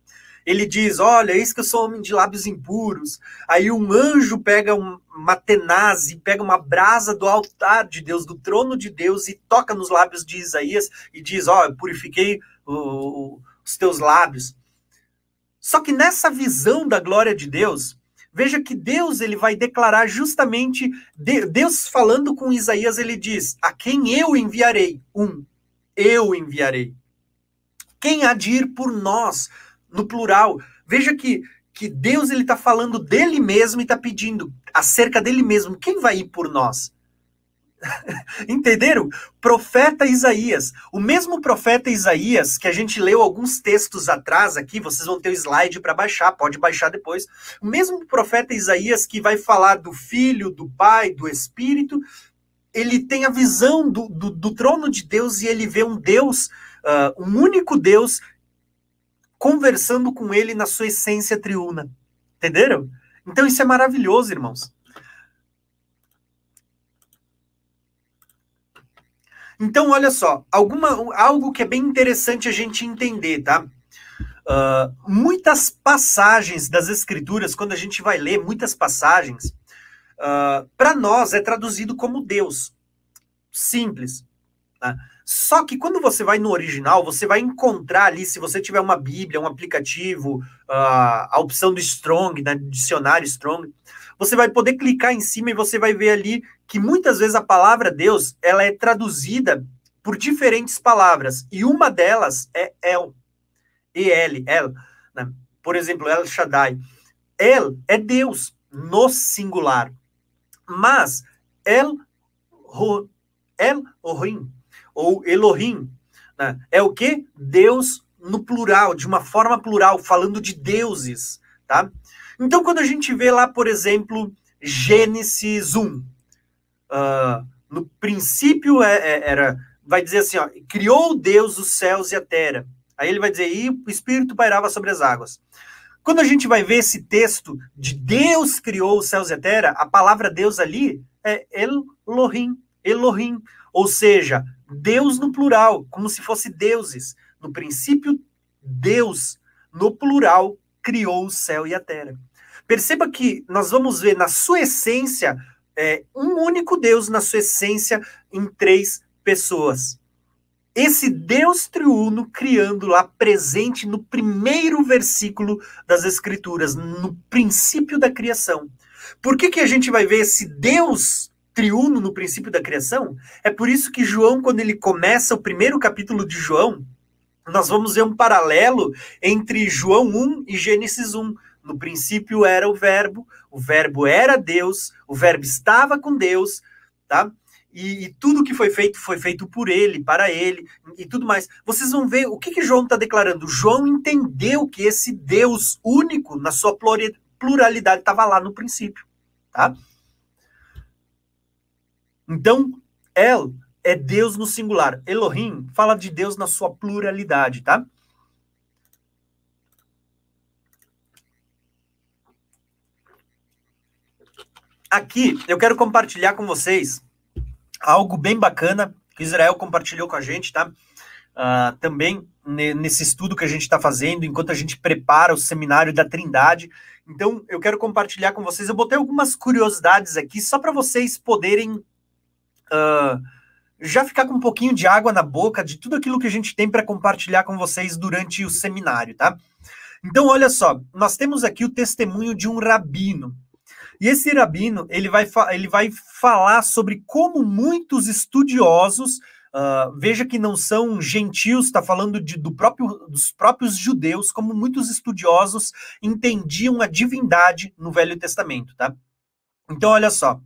Ele diz: Olha, eis que eu sou homem de lábios impuros. Aí um anjo pega um, uma tenaz pega uma brasa do altar de Deus, do trono de Deus, e toca nos lábios de Isaías e diz: Ó, oh, purifiquei o, os teus lábios. Só que nessa visão da glória de Deus, veja que Deus ele vai declarar justamente Deus falando com Isaías, ele diz: "A quem eu enviarei? Um, eu enviarei. Quem há de ir por nós?" No plural. Veja que que Deus ele está falando dele mesmo e está pedindo acerca dele mesmo. Quem vai ir por nós? [laughs] Entenderam? Profeta Isaías. O mesmo profeta Isaías, que a gente leu alguns textos atrás aqui, vocês vão ter o slide para baixar, pode baixar depois. O mesmo profeta Isaías que vai falar do Filho, do Pai, do Espírito, ele tem a visão do, do, do trono de Deus e ele vê um Deus, uh, um único Deus, conversando com ele na sua essência triuna. Entenderam? Então isso é maravilhoso, irmãos. Então, olha só, alguma, algo que é bem interessante a gente entender, tá? Uh, muitas passagens das escrituras, quando a gente vai ler muitas passagens, uh, ah, para nós é traduzido como Deus. Simples. Tá? Só que quando você vai no original, você vai encontrar ali, se você tiver uma Bíblia, um aplicativo, uh, a opção do Strong, né, dicionário Strong, você vai poder clicar em cima e você vai ver ali que muitas vezes a palavra Deus ela é traduzida por diferentes palavras e uma delas é El, El, El, né? por exemplo, El Shaddai. El é Deus no singular, mas El, El Ohim ou Elohim né? é o que Deus no plural, de uma forma plural, falando de deuses, tá? Então, quando a gente vê lá, por exemplo, Gênesis 1, uh, ah, no princípio é, é, era, vai dizer assim, ó, criou Deus os céus e a terra. Aí ele vai dizer, e o Espírito pairava sobre as águas. Quando a gente vai ver esse texto de Deus criou os céus e a terra, a palavra Deus ali é Elohim, Elohim, ou seja, Deus no plural, como se fosse deuses. No princípio, Deus, no plural, criou o céu e a terra. Perceba que nós vamos ver na sua essência é, um único Deus na sua essência em três pessoas esse Deus triuno criando lá presente no primeiro versículo das Escrituras, no princípio da criação. Por que, que a gente vai ver esse Deus triuno no princípio da criação? É por isso que João, quando ele começa o primeiro capítulo de João, nós vamos ver um paralelo entre João 1 e Gênesis 1. No princípio era o Verbo, o Verbo era Deus, o Verbo estava com Deus, tá? e, e, tudo que foi feito foi feito por ele, para ele e tudo mais. Vocês vão ver o que, que João está declarando. João entendeu que esse Deus único, na sua pluralidade, estava lá no princípio. Tá? Então, El é Deus no singular. Elohim fala de Deus na sua pluralidade, tá? Aqui eu quero compartilhar com vocês algo bem bacana que Israel compartilhou com a gente, tá? Uh, também nesse estudo que a gente está fazendo, enquanto a gente prepara o seminário da Trindade. Então, eu quero compartilhar com vocês. Eu botei algumas curiosidades aqui, só para vocês poderem uh, já ficar com um pouquinho de água na boca de tudo aquilo que a gente tem para compartilhar com vocês durante o seminário, tá? Então, olha só, nós temos aqui o testemunho de um rabino. E esse rabino, ele vai, ele vai falar sobre como muitos estudiosos, uh, veja que não são gentios, está falando de, do próprio, dos próprios judeus, como muitos estudiosos entendiam a divindade no Velho Testamento, tá? Então, olha só,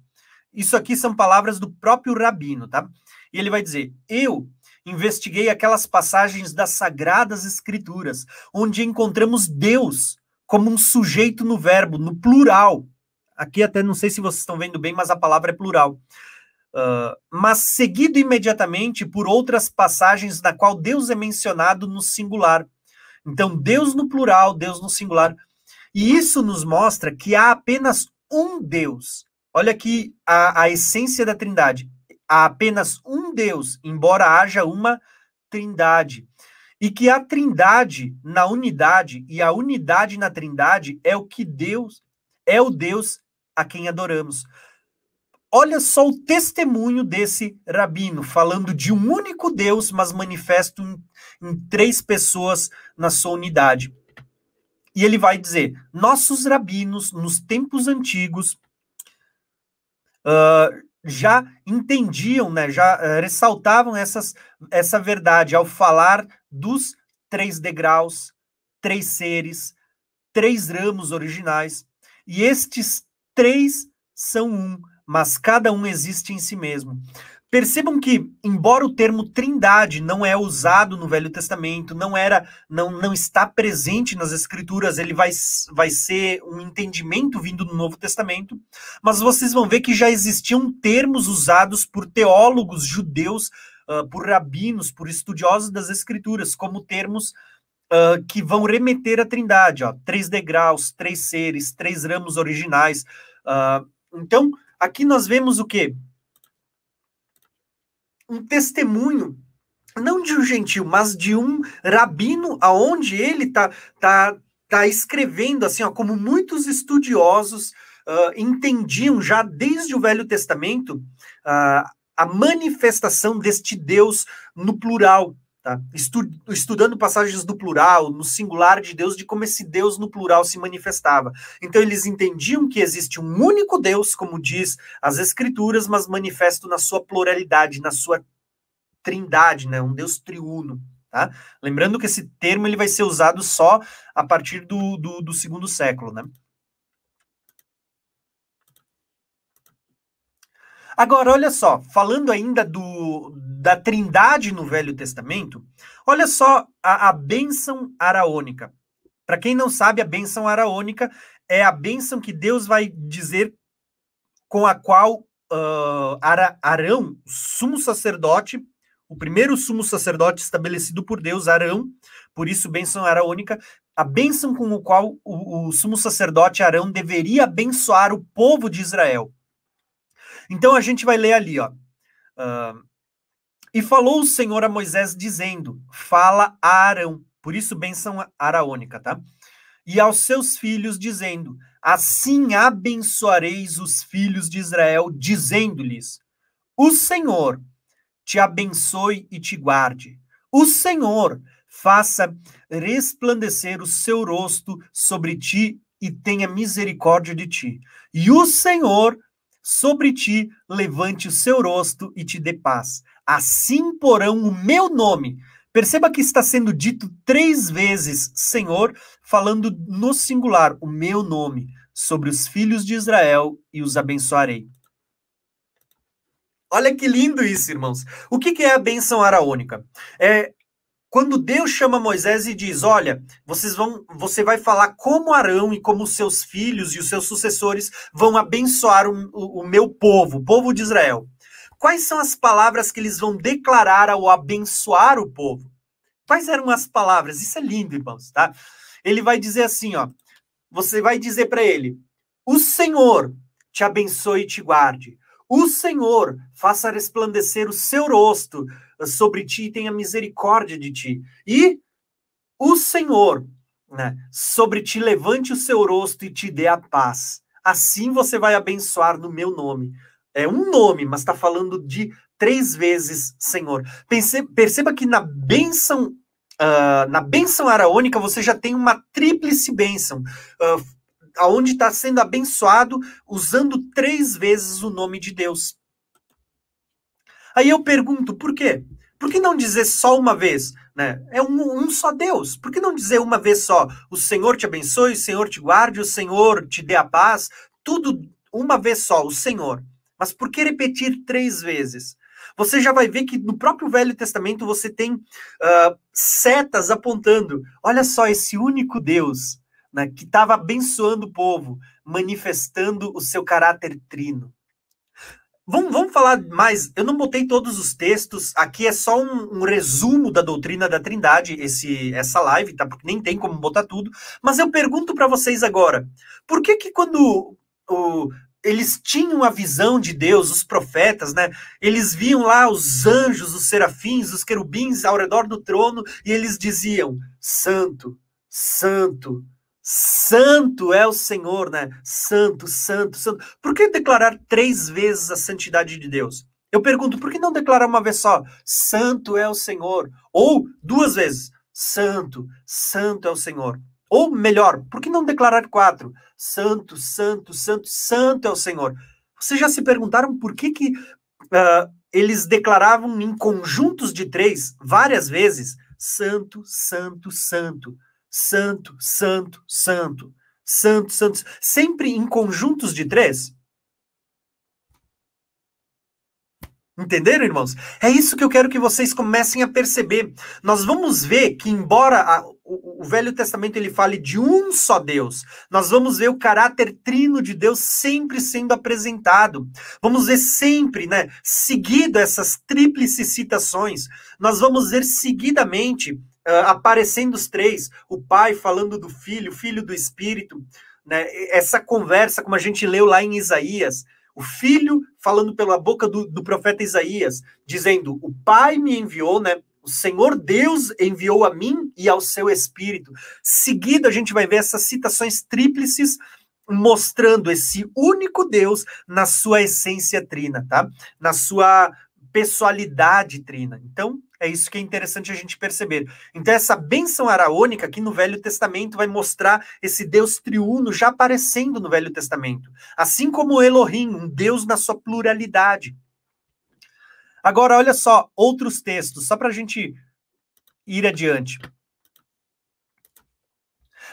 isso aqui são palavras do próprio rabino, tá? E ele vai dizer: Eu investiguei aquelas passagens das Sagradas Escrituras, onde encontramos Deus como um sujeito no verbo, no plural, Aqui até não sei se vocês estão vendo bem, mas a palavra é plural. Uh, mas seguido imediatamente por outras passagens na qual Deus é mencionado no singular. Então, Deus no plural, Deus no singular. E isso nos mostra que há apenas um Deus. Olha aqui a, a essência da trindade. Há apenas um Deus, embora haja uma trindade. E que a trindade na unidade e a unidade na trindade é o que Deus, é o Deus a quem adoramos. Olha só o testemunho desse rabino, falando de um único Deus, mas manifesto em, em três pessoas na sua unidade. E ele vai dizer: nossos rabinos, nos tempos antigos, uh, já entendiam, né, já uh, ressaltavam essas, essa verdade ao falar dos três degraus, três seres, três ramos originais. E estes três são um, mas cada um existe em si mesmo. Percebam que, embora o termo trindade não é usado no Velho Testamento, não era, não, não está presente nas Escrituras, ele vai, vai ser um entendimento vindo do Novo Testamento, mas vocês vão ver que já existiam termos usados por teólogos judeus, uh, por rabinos, por estudiosos das Escrituras, como termos uh, que vão remeter à trindade, ó, três degraus, três seres, três ramos originais, Uh, então, aqui nós vemos o quê? Um testemunho, não de um gentil, mas de um rabino, aonde ele está tá, tá escrevendo, assim, ó, como muitos estudiosos uh, entendiam já desde o Velho Testamento uh, a manifestação deste Deus no plural, Tá? Estu, estudando passagens do plural, no singular de Deus, de como esse Deus no plural se manifestava. Então, eles entendiam que existe um único Deus, como diz as Escrituras, mas manifesto na sua pluralidade, na sua trindade, né? um Deus triuno. Tá? Lembrando que esse termo ele vai ser usado só a partir do, do, do segundo século. Né? Agora, olha só, falando ainda do, da trindade no Velho Testamento, olha só a, a bênção araônica. Para quem não sabe, a bênção araônica é a bênção que Deus vai dizer com a qual uh, Ara, Arão, sumo sacerdote, o primeiro sumo sacerdote estabelecido por Deus, Arão, por isso bênção araônica, a bênção com o qual o, o sumo sacerdote Arão deveria abençoar o povo de Israel. Então a gente vai ler ali, ó. Uh, e falou o Senhor a Moisés, dizendo: Fala a Arão, por isso bênção araônica, tá? E aos seus filhos, dizendo: Assim abençoareis os filhos de Israel, dizendo-lhes: O Senhor te abençoe e te guarde. O Senhor faça resplandecer o seu rosto sobre ti e tenha misericórdia de ti. E o Senhor sobre ti levante o seu rosto e te dê paz. Assim porão o meu nome. Perceba que está sendo dito três vezes, Senhor, falando no singular, o meu nome, sobre os filhos de Israel e os abençoarei. Olha que lindo isso, irmãos. O que é a bênção araônica? É quando Deus chama Moisés e diz: Olha, vocês vão, você vai falar como Arão e como seus filhos e os seus sucessores vão abençoar o, o, o meu povo, o povo de Israel. Quais são as palavras que eles vão declarar ao abençoar o povo? Quais eram as palavras? Isso é lindo, irmãos, tá? Ele vai dizer assim, ó. Você vai dizer para ele: O Senhor te abençoe e te guarde. O Senhor faça resplandecer o seu rosto sobre ti e tenha misericórdia de ti. E o Senhor, né, sobre ti levante o seu rosto e te dê a paz. Assim você vai abençoar no meu nome. É um nome, mas está falando de três vezes Senhor. perceba que na bênção, uh, na bênção araônica, você já tem uma tríplice bênção. Uh, aonde está sendo abençoado usando três vezes o nome de Deus. Aí eu pergunto, por quê? Por que não dizer só uma vez? Né? É um, um, só Deus. Por que não dizer uma vez só? O Senhor te abençoe, o Senhor te guarde, o Senhor te dê a paz. Tudo uma vez só, o Senhor. Mas por que repetir três vezes? Você já vai ver que no próprio Velho Testamento você tem uh, setas apontando. Olha só, esse único Deus né, que estava abençoando o povo, manifestando o seu caráter trino. Vamos, vamos falar mais. Eu não botei todos os textos. Aqui é só um, um, resumo da doutrina da Trindade, esse, essa live, tá? Porque nem tem como botar tudo. Mas eu pergunto para vocês agora: por que que quando o, eles tinham a visão de Deus, os profetas, né? Eles viam lá os anjos, os serafins, os querubins ao redor do trono e eles diziam: Santo, Santo, Santo é o Senhor, né? Santo, santo, santo. Por que declarar três vezes a santidade de Deus? Eu pergunto, por que não declarar uma vez só? Santo é o Senhor. Ou duas vezes. Santo, santo é o Senhor. Ou melhor, por que não declarar quatro? Santo, santo, santo, santo é o Senhor. Vocês já se perguntaram por que, que uh, eles declaravam em conjuntos de três, várias vezes, santo, santo, santo santo, santo, santo, santo, santo, sempre em conjuntos de três? Entenderam, irmãos? É isso que eu quero que vocês comecem a perceber. Nós vamos ver que, embora a, o, o, Velho Testamento ele fale de um só Deus, nós vamos ver o caráter trino de Deus sempre sendo apresentado. Vamos ver sempre, né, seguido essas tríplices citações, nós vamos ver seguidamente uh, aparecendo os três, o pai falando do filho, o filho do espírito, né? Essa conversa, como a gente leu lá em Isaías, o filho falando pela boca do, do profeta Isaías, dizendo: O pai me enviou, né? O Senhor Deus enviou a mim e ao seu espírito. Seguido, a gente vai ver essas citações tríplices mostrando esse único Deus na sua essência trina, tá? Na sua pessoalidade trina. Então, é isso que é interessante a gente perceber. Então, essa bênção araônica aqui no Velho Testamento vai mostrar esse Deus triuno já aparecendo no Velho Testamento. Assim como Elohim, um Deus na sua pluralidade. Agora, olha só, outros textos, só para a gente ir adiante.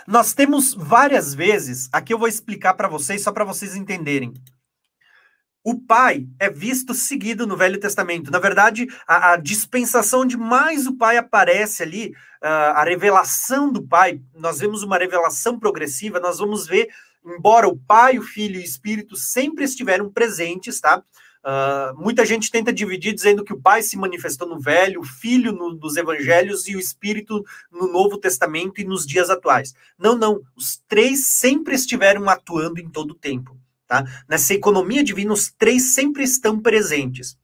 Nós temos várias vezes, aqui eu vou explicar para vocês, só para vocês entenderem. O pai é visto seguido no Velho Testamento. Na verdade, a, a dispensação onde mais o pai aparece ali, uh, a revelação do pai, nós vemos uma revelação progressiva, nós vamos ver, embora o pai, o filho e o espírito sempre estiveram presentes, tá? Uh, muita gente tenta dividir dizendo que o Pai se manifestou no Velho, o Filho no, nos Evangelhos e o Espírito no Novo Testamento e nos dias atuais. Não, não. Os três sempre estiveram atuando em todo o tempo. Tá? Nessa economia divina, os três sempre estão presentes.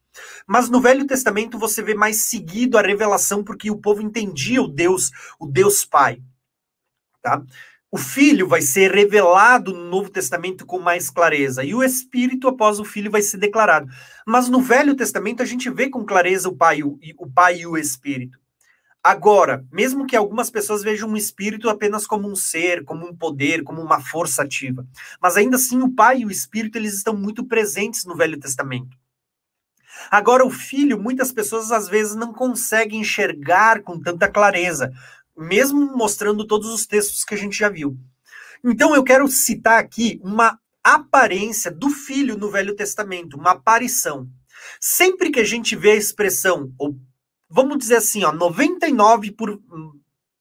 Mas no Velho Testamento você vê mais seguido a revelação porque o povo entendia o Deus, o Deus Pai. Tá? O Filho vai ser revelado no Novo Testamento com mais clareza, e o Espírito, após o Filho, vai ser declarado. Mas no Velho Testamento a gente vê com clareza o Pai, o, o Pai e o Espírito. Agora, mesmo que algumas pessoas vejam o Espírito apenas como um ser, como um poder, como uma força ativa, mas ainda assim o Pai e o Espírito eles estão muito presentes no Velho Testamento. Agora, o Filho, muitas pessoas às vezes não conseguem enxergar com tanta clareza, mesmo mostrando todos os textos que a gente já viu. Então eu quero citar aqui uma aparência do filho no Velho Testamento, uma aparição. Sempre que a gente vê a expressão, ou vamos dizer assim, ó, 99 por,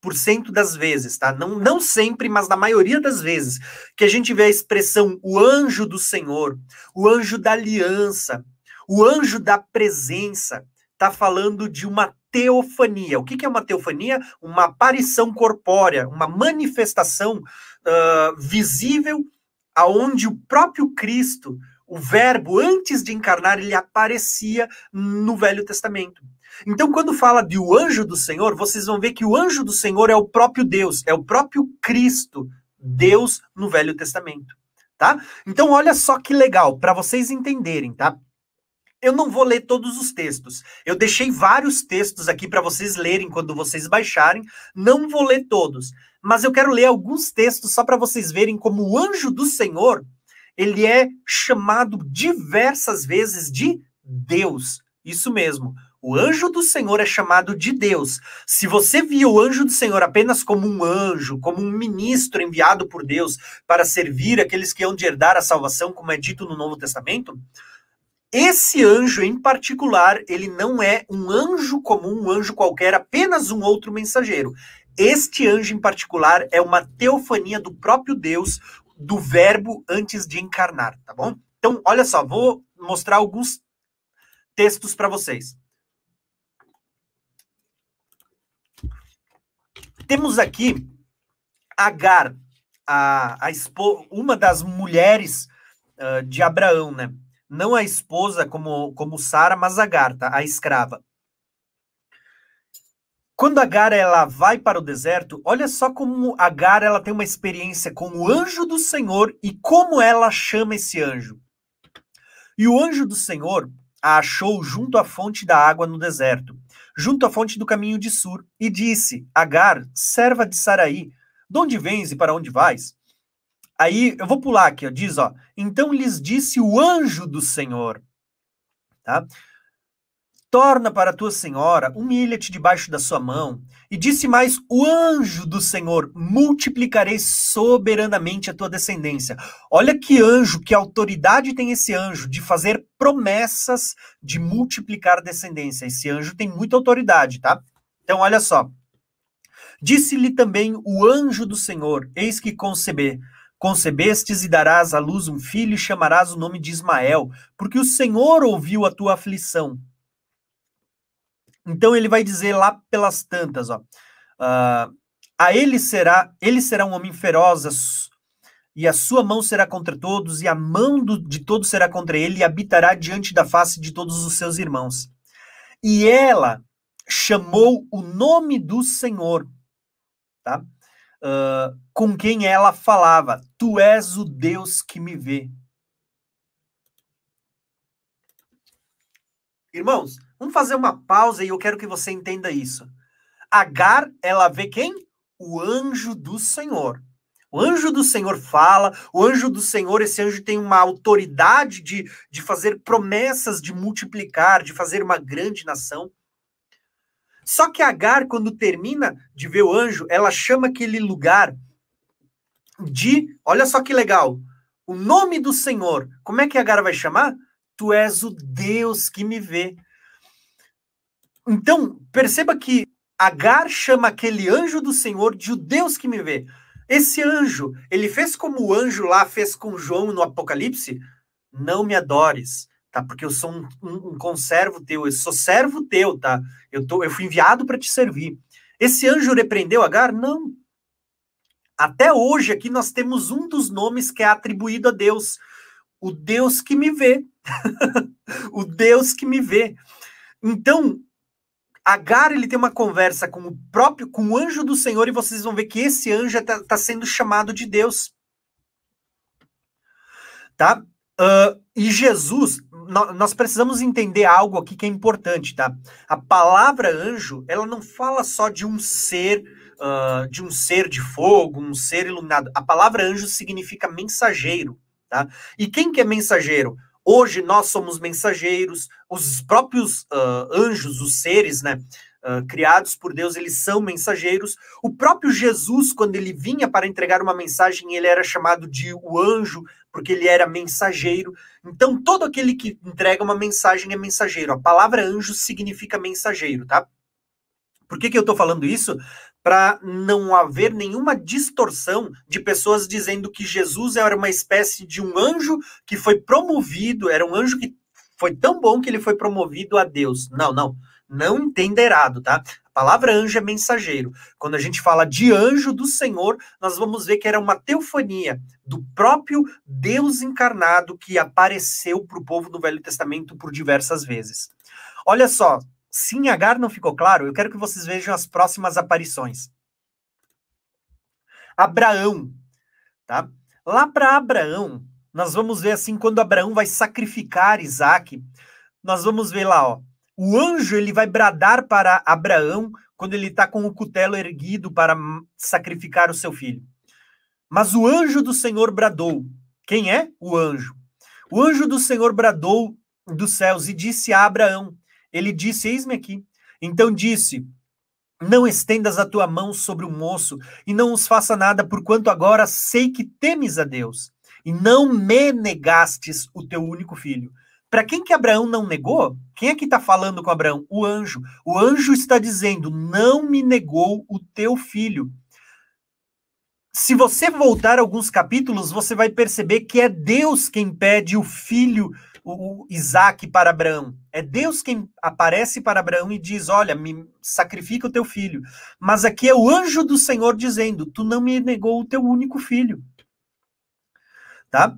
por cento das vezes, tá? Não, não sempre, mas na maioria das vezes, que a gente vê a expressão o anjo do Senhor, o anjo da aliança, o anjo da presença, tá falando de uma teofania. O que é uma teofania? Uma aparição corpórea, uma manifestação uh, visível aonde o próprio Cristo, o Verbo, antes de encarnar, ele aparecia no Velho Testamento. Então, quando fala de o anjo do Senhor, vocês vão ver que o anjo do Senhor é o próprio Deus, é o próprio Cristo, Deus no Velho Testamento, tá? Então, olha só que legal, para vocês entenderem, tá? Eu não vou ler todos os textos. Eu deixei vários textos aqui para vocês lerem quando vocês baixarem. Não vou ler todos, mas eu quero ler alguns textos só para vocês verem como o anjo do Senhor, ele é chamado diversas vezes de Deus. Isso mesmo. O anjo do Senhor é chamado de Deus. Se você viu o anjo do Senhor apenas como um anjo, como um ministro enviado por Deus para servir aqueles que hão de herdar a salvação, como é dito no Novo Testamento, esse anjo em particular, ele não é um anjo comum, um anjo qualquer, apenas um outro mensageiro. Este anjo em particular é uma teofania do próprio Deus, do Verbo antes de encarnar, tá bom? Então, olha só, vou mostrar alguns textos para vocês. Temos aqui Agar, a, a uma das mulheres uh, de Abraão, né? não a esposa como, como Sara, mas Agar, tá? a escrava. Quando Agar ela vai para o deserto, olha só como Agar ela tem uma experiência com o anjo do Senhor e como ela chama esse anjo. E o anjo do Senhor a achou junto à fonte da água no deserto, junto à fonte do caminho de Sur, e disse: Agar, serva de Saraí, de onde vens e para onde vais? Aí eu vou pular aqui, ó, diz, ó. Então lhes disse o anjo do Senhor, tá? Torna para a tua senhora, humilha-te debaixo da sua mão. E disse mais o anjo do Senhor: multiplicarei soberanamente a tua descendência. Olha que anjo, que autoridade tem esse anjo de fazer promessas de multiplicar descendência. Esse anjo tem muita autoridade, tá? Então, olha só. Disse-lhe também o anjo do Senhor: Eis que conceber Concebestes e darás à luz um filho e chamarás o nome de Ismael, porque o Senhor ouviu a tua aflição. Então ele vai dizer lá pelas tantas, ó, uh, a ele será, ele será um homem feroz, e a sua mão será contra todos, e a mão do, de todos será contra ele, e habitará diante da face de todos os seus irmãos. E ela chamou o nome do Senhor, tá? uh, com quem ela falava: Tu és o Deus que me vê. Irmãos, vamos fazer uma pausa e eu quero que você entenda isso. Agar, ela vê quem? O anjo do Senhor. O anjo do Senhor fala, o anjo do Senhor, esse anjo tem uma autoridade de, de fazer promessas, de multiplicar, de fazer uma grande nação. Só que Agar, quando termina de ver o anjo, ela chama aquele lugar de. Olha só que legal. O nome do Senhor. Como é que Agar vai chamar? Tu és o Deus que me vê. Então, perceba que Agar chama aquele anjo do Senhor de o Deus que me vê. Esse anjo, ele fez como o anjo lá fez com João no Apocalipse: Não me adores, tá? Porque eu sou um, um, um conservo teu, eu sou servo teu, tá? Eu, tô, eu fui enviado para te servir. Esse anjo repreendeu Agar? Não. Até hoje aqui nós temos um dos nomes que é atribuído a Deus, o Deus que me vê. [laughs] o Deus que me vê. Então, Agar ele tem uma conversa com o próprio, com o anjo do Senhor, e vocês vão ver que esse anjo está tá sendo chamado de Deus. Tá? Uh, e Jesus, nós precisamos entender algo aqui que é importante, tá? A palavra anjo, ela não fala só de um ser, uh, de um ser de fogo, um ser iluminado. A palavra anjo significa mensageiro, tá? E quem que é mensageiro? Hoje nós somos mensageiros, os próprios uh, anjos, os seres, né? Uh, criados por Deus, eles são mensageiros. O próprio Jesus, quando ele vinha para entregar uma mensagem, ele era chamado de o anjo, porque ele era mensageiro. Então, todo aquele que entrega uma mensagem é mensageiro. A palavra anjo significa mensageiro, tá? Por que, que eu estou falando isso? Para não haver nenhuma distorção de pessoas dizendo que Jesus era uma espécie de um anjo que foi promovido, era um anjo que foi tão bom que ele foi promovido a Deus. Não, não. Não entenda errado, tá? A palavra anjo é mensageiro. Quando a gente fala de anjo do Senhor, nós vamos ver que era uma teofania do próprio Deus encarnado que apareceu para o povo do Velho Testamento por diversas vezes. Olha só, se em Agar não ficou claro, eu quero que vocês vejam as próximas aparições. Abraão, tá? Lá para Abraão, nós vamos ver assim quando Abraão vai sacrificar Isaac, nós vamos ver lá, ó. O anjo ele vai bradar para Abraão quando ele está com o cutelo erguido para sacrificar o seu filho. Mas o anjo do Senhor bradou. Quem é? O anjo. O anjo do Senhor bradou dos céus e disse a Abraão: ele disse: Eis-me aqui. Então disse: Não estendas a tua mão sobre o moço e não os faça nada, porquanto agora sei que temes a Deus e não me negastes o teu único filho. Para quem que Abraão não negou? Quem é que está falando com Abraão? O anjo. O anjo está dizendo: Não me negou o teu filho. Se você voltar alguns capítulos, você vai perceber que é Deus quem pede o filho o, Isaac para Abraão. É Deus quem aparece para Abraão e diz: Olha, me sacrifica o teu filho. Mas aqui é o anjo do Senhor dizendo: Tu não me negou o teu único filho. Tá?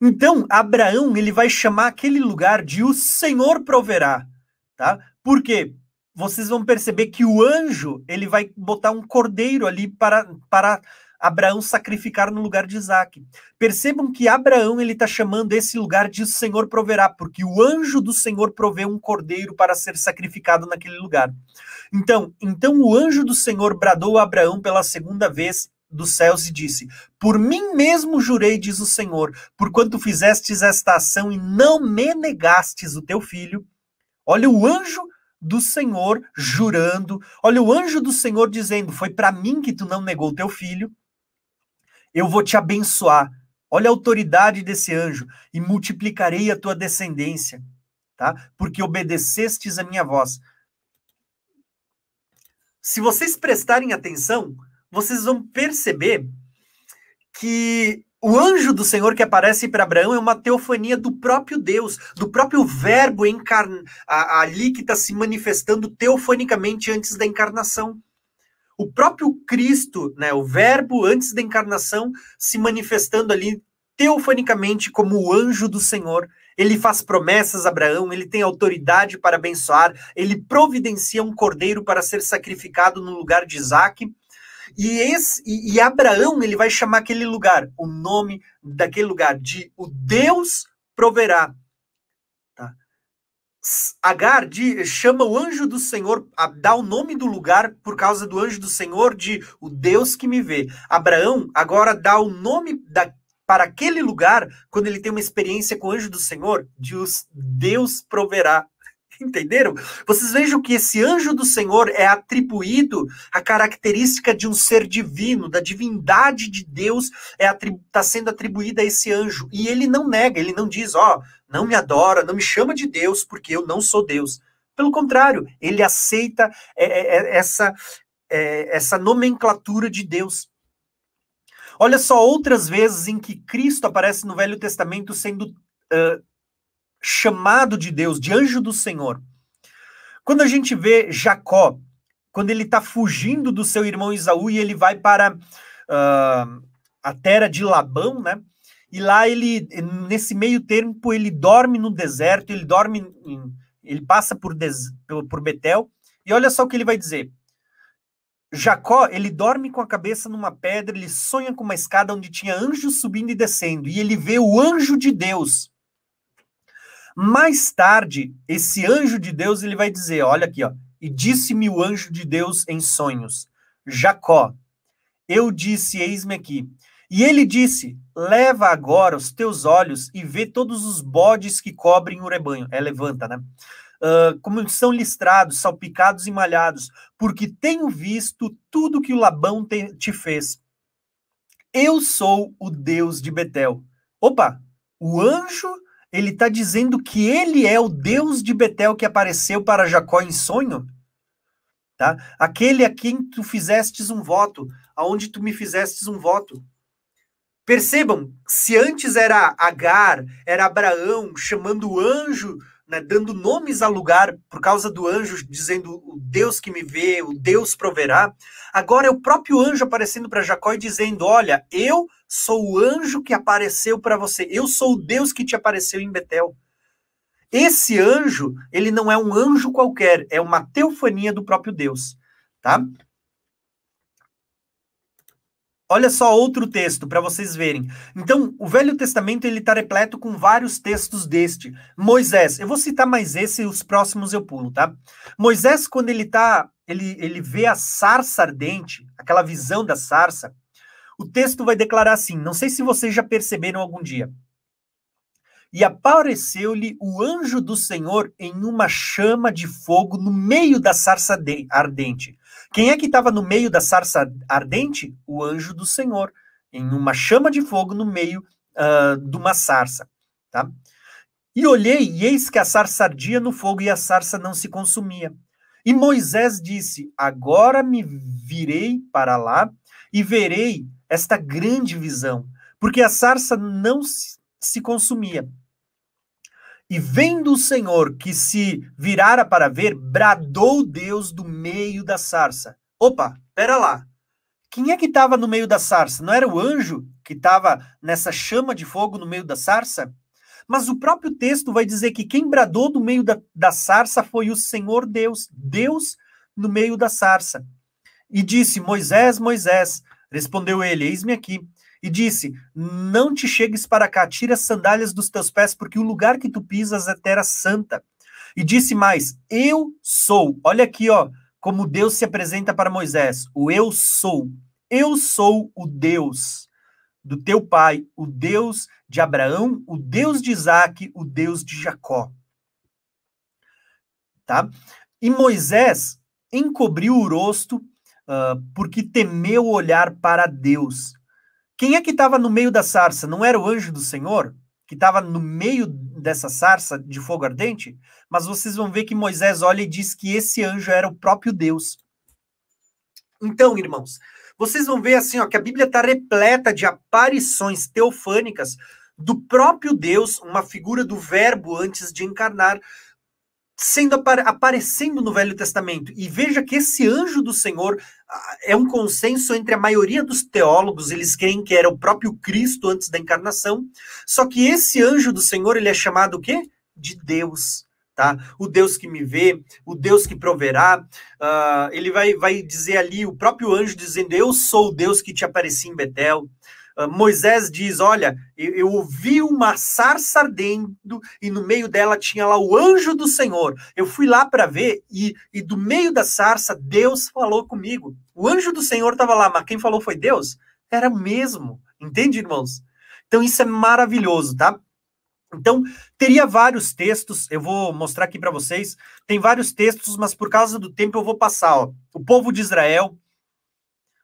Então, Abraão, ele vai chamar aquele lugar de o Senhor proverá, tá? Por quê? Vocês vão perceber que o anjo, ele vai botar um cordeiro ali para, para Abraão sacrificar no lugar de Isaac. Percebam que Abraão ele está chamando esse lugar de Senhor proverá, porque o anjo do Senhor provê um cordeiro para ser sacrificado naquele lugar. Então, então o anjo do Senhor bradou a Abraão pela segunda vez dos céus e disse: Por mim mesmo jurei, diz o Senhor, porquanto fizestes esta ação e não me negastes o teu filho. Olha o anjo do Senhor jurando. Olha o anjo do Senhor dizendo: Foi para mim que tu não negou teu filho eu vou te abençoar. Olha a autoridade desse anjo e multiplicarei a tua descendência, tá? Porque obedecestes a minha voz. Se vocês prestarem atenção, vocês vão perceber que o anjo do Senhor que aparece para Abraão é uma teofania do próprio Deus, do próprio Verbo encarn... ali que está se manifestando teofonicamente antes da encarnação o próprio Cristo, né, o Verbo antes da encarnação, se manifestando ali teofanicamente como o anjo do Senhor. Ele faz promessas a Abraão, ele tem autoridade para abençoar, ele providencia um cordeiro para ser sacrificado no lugar de Isaac. E, esse, e, e Abraão ele vai chamar aquele lugar, o nome daquele lugar, de o Deus proverá. Agar de, chama o anjo do Senhor, a, dá o nome do lugar por causa do anjo do Senhor de o Deus que me vê. Abraão agora dá o nome da, para aquele lugar, quando ele tem uma experiência com o anjo do Senhor, de os Deus proverá. [laughs] Entenderam? Vocês vejam que esse anjo do Senhor é atribuído a característica de um ser divino, da divindade de Deus está é tá sendo atribuída a esse anjo. E ele não nega, ele não diz, ó, oh, não me adora, não me chama de Deus, porque eu não sou Deus. Pelo contrário, ele aceita é, é, é, essa, essa nomenclatura de Deus. Olha só outras vezes em que Cristo aparece no Velho Testamento sendo uh, chamado de Deus, de anjo do Senhor. Quando a gente vê Jacó, quando ele está fugindo do seu irmão Isaú e ele vai para uh, a terra de Labão, né? E lá ele, nesse meio tempo, ele dorme no deserto, ele dorme, em, ele passa por, des, por Betel, e olha só o que ele vai dizer. Jacó, ele dorme com a cabeça numa pedra, ele sonha com uma escada onde tinha anjos subindo e descendo, e ele vê o anjo de Deus. Mais tarde, esse anjo de Deus, ele vai dizer, olha aqui, ó, e disse-me o anjo de Deus em sonhos, Jacó, eu disse, eis-me aqui. E ele disse, leva agora os teus olhos e vê todos os bodes que cobrem o rebanho. É, levanta, né? uh, como são listrados, salpicados e malhados, porque tenho visto tudo que o Labão te, te fez. Eu sou o Deus de Betel. Opa, o anjo, ele está dizendo que ele é o Deus de Betel que apareceu para Jacó em sonho? Tá? Aquele a quem tu fizestes um voto, aonde tu me fizestes um voto. Percebam, se antes era Agar, era Abraão chamando o anjo né, dando nomes a lugar por causa do anjo, dizendo o Deus que me vê, o Deus proverá. Agora é o próprio anjo aparecendo para Jacó e dizendo: Olha, eu sou o anjo que apareceu para você, eu sou o Deus que te apareceu em Betel. Esse anjo, ele não é um anjo qualquer, é uma teofania do próprio Deus, tá? Olha só outro texto para vocês verem. Então, o Velho Testamento ele está repleto com vários textos deste. Moisés, eu vou citar mais esse e os próximos eu pulo, tá? Moisés, quando ele tá, ele, ele vê a sarça ardente, aquela visão da sarça, o texto vai declarar assim: não sei se vocês já perceberam algum dia. E apareceu-lhe o anjo do Senhor em uma chama de fogo no meio da sarça ardente. Quem é que estava no meio da sarça ardente? O anjo do Senhor, em uma chama de fogo no meio uh, de uma sarça. Tá? E olhei, e eis que a sarça ardia no fogo e a sarça não se consumia. E Moisés disse: Agora me virei para lá e verei esta grande visão, porque a sarça não se consumia. E vendo o Senhor que se virara para ver, bradou Deus do meio da sarça. Opa, pera lá. Quem é que estava no meio da sarça? Não era o anjo que estava nessa chama de fogo no meio da sarça? Mas o próprio texto vai dizer que quem bradou do meio da, da sarça foi o Senhor Deus, Deus no meio da sarça. E disse: Moisés, Moisés. Respondeu ele: Eis-me aqui e disse: Não te chegues para cá, tira as sandálias dos teus pés, porque o lugar que tu pisas é terra santa. E disse mais: Eu sou. Olha aqui, ó, como Deus se apresenta para Moisés: O eu sou. Eu sou o Deus do teu pai, o Deus de Abraão, o Deus de Isaac, o Deus de Jacó. Tá? E Moisés encobriu o rosto uh, porque temeu olhar para Deus. Quem é que estava no meio da sarça? Não era o anjo do Senhor? Que estava no meio dessa sarça de fogo ardente? Mas vocês vão ver que Moisés olha e diz que esse anjo era o próprio Deus. Então, irmãos, vocês vão ver assim, ó, que a Bíblia está repleta de aparições teofânicas do próprio Deus, uma figura do verbo antes de encarnar, sendo aparecendo no Velho Testamento. E veja que esse anjo do Senhor ah, é um consenso entre a maioria dos teólogos, eles creem que era o próprio Cristo antes da encarnação. Só que esse anjo do Senhor, ele é chamado o quê? De Deus. Tá? O Deus que me vê, o Deus que proverá. Uh, ele vai, vai dizer ali, o próprio anjo dizendo: Eu sou o Deus que te apareci em Betel. Ah, Moisés diz: Olha, eu, eu, ouvi uma sarça ardendo e no meio dela tinha lá o anjo do Senhor. Eu fui lá para ver e, e do meio da sarça Deus falou comigo. O anjo do Senhor estava lá, mas quem falou foi Deus? Era o mesmo. Entende, irmãos? Então isso é maravilhoso, tá? Então, teria vários textos, eu vou mostrar aqui para vocês. Tem vários textos, mas por causa do tempo eu vou passar. Ó. O povo de Israel,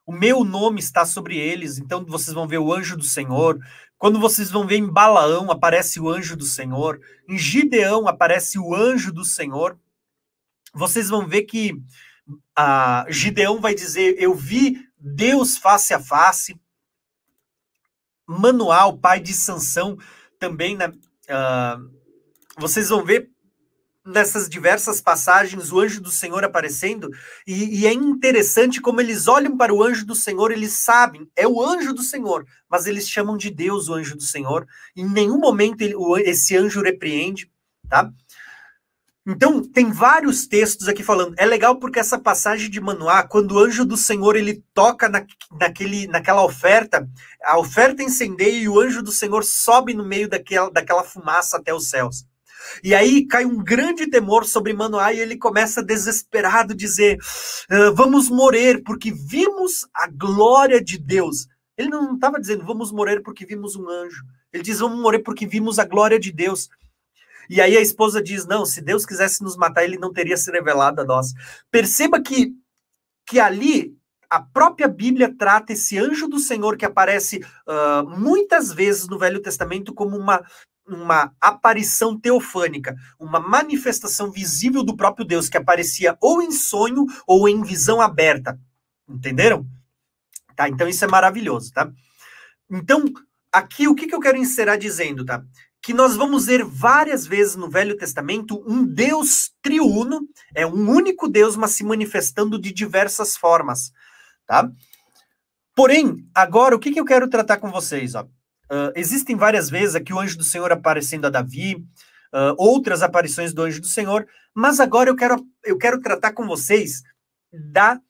o meu nome está sobre eles, então vocês vão ver o anjo do Senhor. Quando vocês vão ver em Balaão, aparece o anjo do Senhor. Em Gideão, aparece o anjo do Senhor. Vocês vão ver que a Gideão vai dizer: Eu vi Deus face a face. Manual, pai de Sansão, também? Uh, vocês vão ver nessas diversas passagens o anjo do Senhor aparecendo, e, e, é interessante como eles olham para o anjo do Senhor, eles sabem, é o anjo do Senhor, mas eles chamam de Deus o anjo do Senhor, em nenhum momento ele, o, esse anjo repreende, tá? Então, tem vários textos aqui falando. É legal porque essa passagem de Manoá, quando o anjo do Senhor ele toca na, naquele, naquela oferta, a oferta incendeia e o anjo do Senhor sobe no meio daquela, daquela fumaça até os céus. E aí cai um grande temor sobre Manoá e ele começa desesperado a dizer: ah, Vamos morrer porque vimos a glória de Deus. Ele não estava dizendo vamos morrer porque vimos um anjo. Ele diz vamos morrer porque vimos a glória de Deus. E aí a esposa diz: Não, se Deus quisesse nos matar, ele não teria se revelado a nós. Perceba que, que ali a própria Bíblia trata esse anjo do Senhor que aparece uh, muitas vezes no Velho Testamento como uma, uma aparição teofânica, uma manifestação visível do próprio Deus que aparecia ou em sonho ou em visão aberta. Entenderam? Tá, então isso é maravilhoso, tá? Então, aqui o que, que eu quero encerrar dizendo, tá? que nós vamos ver várias vezes no Velho Testamento um Deus triuno, é um único Deus, mas se manifestando de diversas formas, tá? Porém, agora o que, que eu quero tratar com vocês? Ó? Uh, existem várias vezes aqui o anjo do Senhor aparecendo a Davi, uh, outras aparições do anjo do Senhor, mas agora eu quero, eu quero tratar com vocês da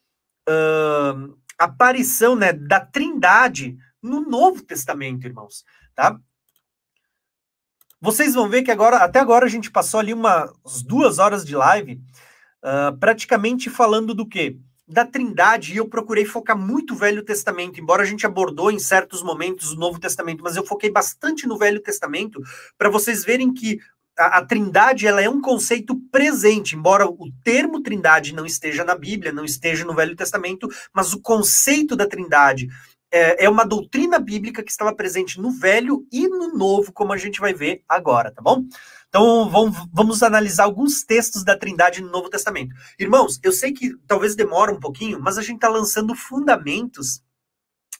uh, aparição né, da Trindade no Novo Testamento, irmãos, tá? Vocês vão ver que agora, até agora, a gente passou ali umas duas horas de live, praticamente falando do quê? Da Trindade, e eu procurei focar muito o Velho Testamento, embora a gente abordou em certos momentos o Novo Testamento, mas eu foquei bastante no Velho Testamento, para vocês verem que a, a, Trindade ela é um conceito presente, embora o termo Trindade não esteja na Bíblia, não esteja no Velho Testamento, mas o conceito da Trindade é, é uma doutrina bíblica que estava presente no Velho e no Novo, como a gente vai ver agora, tá bom? Então vamos, vamos analisar alguns textos da Trindade no Novo Testamento. Irmãos, eu sei que talvez demore um pouquinho, mas a gente está lançando fundamentos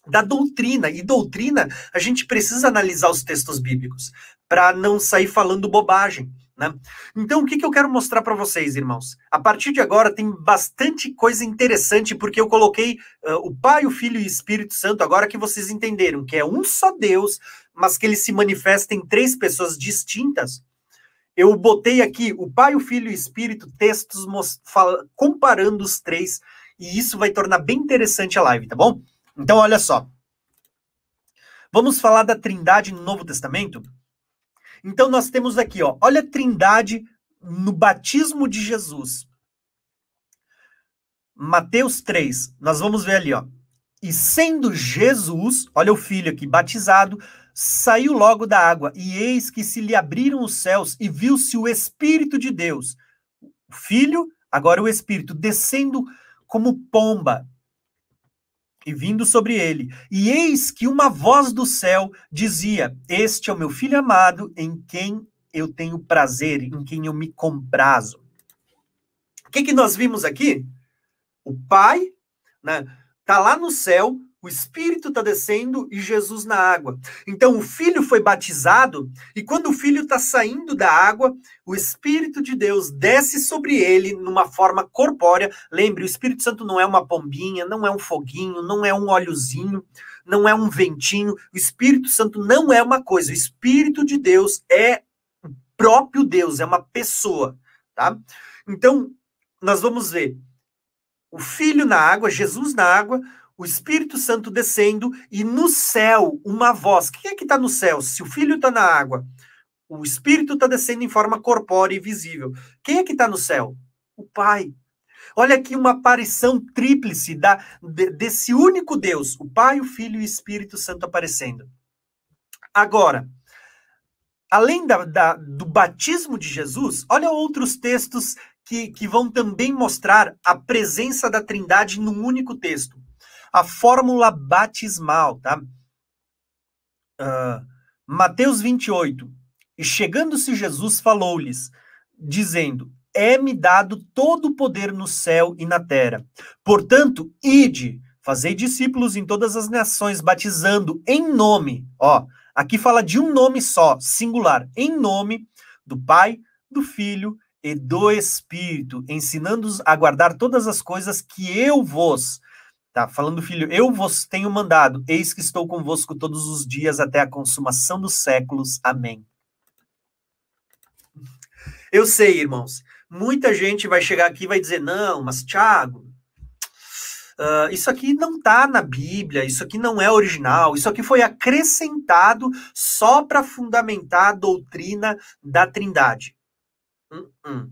da doutrina. E doutrina, a gente precisa analisar os textos bíblicos para não sair falando bobagem. Né? Então, o que, que eu quero mostrar para vocês, irmãos? A partir de agora tem bastante coisa interessante, porque eu coloquei uh, o Pai, o Filho e o Espírito Santo, agora que vocês entenderam que é um só Deus, mas que ele se manifesta em três pessoas distintas. Eu botei aqui o Pai, o Filho e o Espírito, textos comparando os três, e isso vai tornar bem interessante a live, tá bom? Então, olha só. Vamos falar da Trindade no Novo Testamento? Então nós temos aqui, ó, olha a Trindade no batismo de Jesus. Mateus 3, nós vamos ver ali, ó. E sendo Jesus, olha o filho aqui, batizado, saiu logo da água, e eis que se lhe abriram os céus, e viu-se o Espírito de Deus. O filho, agora o Espírito, descendo como pomba e vindo sobre ele. E eis que uma voz do céu dizia: Este é o meu filho amado, em quem eu tenho prazer, em quem eu me comprazo. O que, que nós vimos aqui? O Pai né, tá lá no céu o Espírito está descendo e Jesus na água. Então o filho foi batizado e quando o filho está saindo da água, o Espírito de Deus desce sobre ele numa forma corpórea. Lembre, o Espírito Santo não é uma pombinha, não é um foguinho, não é um óleozinho, não é um ventinho. O Espírito Santo não é uma coisa. O Espírito de Deus é o próprio Deus, é uma pessoa, tá? Então nós vamos ver o filho na água, Jesus na água, o Espírito Santo descendo e no céu uma voz. Quem é que está no céu? Se o Filho está na água, o Espírito está descendo em forma corpórea e visível. Quem é que está no céu? O Pai. Olha aqui uma aparição tríplice da, de, desse único Deus, o Pai, o Filho e o Espírito Santo aparecendo. Agora, além da, da, do batismo de Jesus, olha outros textos que, que vão também mostrar a presença da Trindade num único texto a fórmula batismal, tá? Uh, Mateus 28. E chegando-se Jesus, falou-lhes, dizendo: É-me dado todo o poder no céu e na terra. Portanto, ide, fazei discípulos em todas as nações, batizando em nome, ó, aqui fala de um nome só, singular, em nome do Pai, do Filho e do Espírito, ensinando-os a guardar todas as coisas que eu vos Tá falando, filho, eu vos tenho mandado, eis que estou convosco todos os dias até a consumação dos séculos. Amém. Eu sei, irmãos, muita gente vai chegar aqui e vai dizer, não, mas Tiago, uh, isso aqui não está na Bíblia, isso aqui não é original, isso aqui foi acrescentado só para fundamentar a doutrina da Trindade. Uh -uh.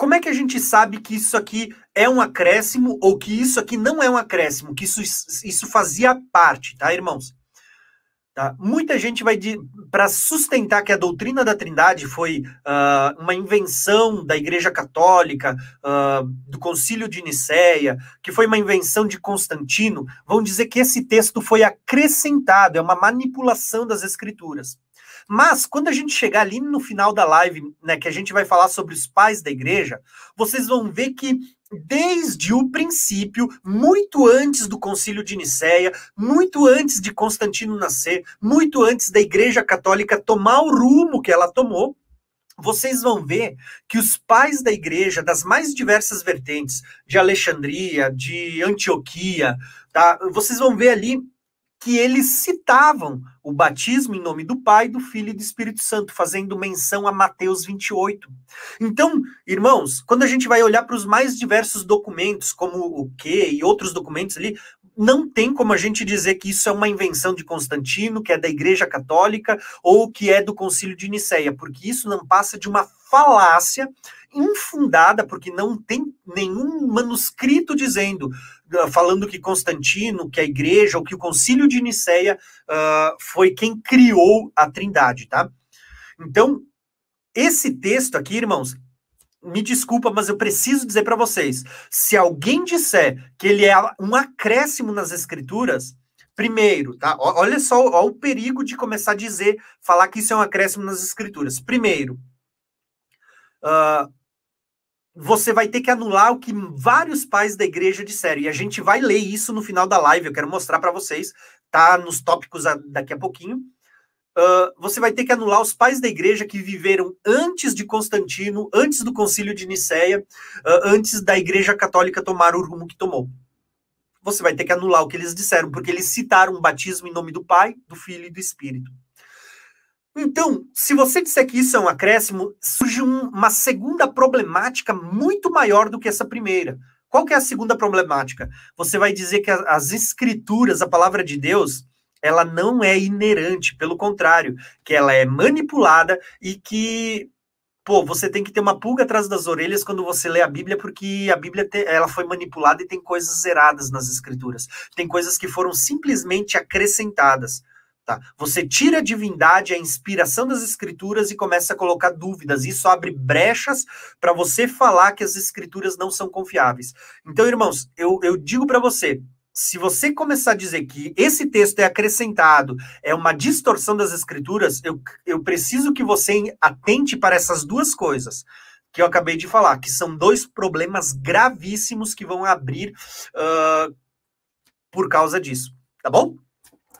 Como é que a gente sabe que isso aqui é um acréscimo ou que isso aqui não é um acréscimo, que isso, isso fazia parte, tá, irmãos? Tá? Muita gente vai para sustentar que a doutrina da Trindade foi uh, uma invenção da Igreja Católica, uh, do Concílio de Nicéia, que foi uma invenção de Constantino, vão dizer que esse texto foi acrescentado, é uma manipulação das Escrituras. Mas quando a gente chegar ali no final da live, né, que a gente vai falar sobre os pais da igreja, vocês vão ver que desde o princípio, muito antes do Concílio de Nicéia, muito antes de Constantino nascer, muito antes da Igreja Católica tomar o rumo que ela tomou, vocês vão ver que os pais da igreja, das mais diversas vertentes, de Alexandria, de Antioquia, tá? Vocês vão ver ali que eles citavam o batismo em nome do Pai, do Filho e do Espírito Santo, fazendo menção a Mateus 28. Então, irmãos, quando a gente vai olhar para os mais diversos documentos, como o que e outros documentos ali, não tem como a gente dizer que isso é uma invenção de Constantino, que é da Igreja Católica ou que é do Concílio de Nicéia, porque isso não passa de uma falácia infundada, porque não tem nenhum manuscrito dizendo, falando que Constantino, que a igreja, ou que o concílio de Nicéia uh, foi quem criou a trindade, tá? Então, esse texto aqui, irmãos, me desculpa, mas eu preciso dizer para vocês: se alguém disser que ele é um acréscimo nas escrituras, primeiro, tá? Olha só o perigo de começar a dizer, falar que isso é um acréscimo nas escrituras. Primeiro, uh, você vai ter que anular o que vários pais da igreja disseram. E a gente vai ler isso no final da live. Eu quero mostrar para vocês, tá nos tópicos daqui a pouquinho. Uh, você vai ter que anular os pais da igreja que viveram antes de Constantino, antes do concílio de Nicéia, uh, antes da igreja católica tomar o rumo que tomou. Você vai ter que anular o que eles disseram, porque eles citaram o batismo em nome do Pai, do Filho e do Espírito. Então, se você disser que isso é um acréscimo, surge um, uma segunda problemática muito maior do que essa primeira. Qual que é a segunda problemática? Você vai dizer que as escrituras, a palavra de Deus, ela não é inerente, pelo contrário, que ela é manipulada e que pô, você tem que ter uma pulga atrás das orelhas quando você lê a Bíblia, porque a Bíblia te, ela foi manipulada e tem coisas zeradas nas escrituras. Tem coisas que foram simplesmente acrescentadas. Tá? Você tira a divindade, a inspiração das escrituras e começa a colocar dúvidas. Isso abre brechas para você falar que as escrituras não são confiáveis. Então, irmãos, eu, eu digo para você, se você começar a dizer que esse texto é acrescentado, é uma distorção das escrituras, eu, eu preciso que você atente para essas duas coisas que eu acabei de falar, que são dois problemas gravíssimos que vão abrir uh, por causa disso, tá bom?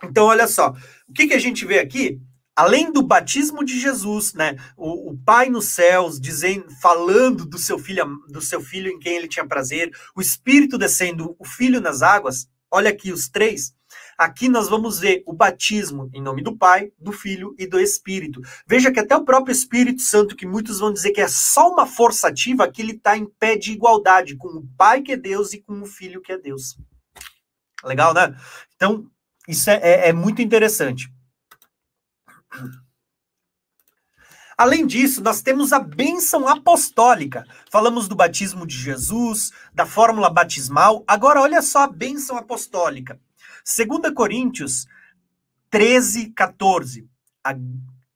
Então, olha só, o que, que a gente vê aqui? Além do batismo de Jesus, né, o, o, Pai nos céus dizendo, falando do seu filho, do seu filho em quem ele tinha prazer, o Espírito descendo, o Filho nas águas. Olha aqui os três. Aqui nós vamos ver o batismo em nome do Pai, do Filho e do Espírito. Veja que até o próprio Espírito Santo, que muitos vão dizer que é só uma força ativa, aqui ele está em pé de igualdade com o Pai que é Deus e com o Filho que é Deus. Legal, né? Então, isso é, é, é muito interessante. Além disso, nós temos a bênção apostólica. Falamos do batismo de Jesus, da fórmula batismal. Agora, olha só a bênção apostólica. 2 Coríntios 13, 14. A,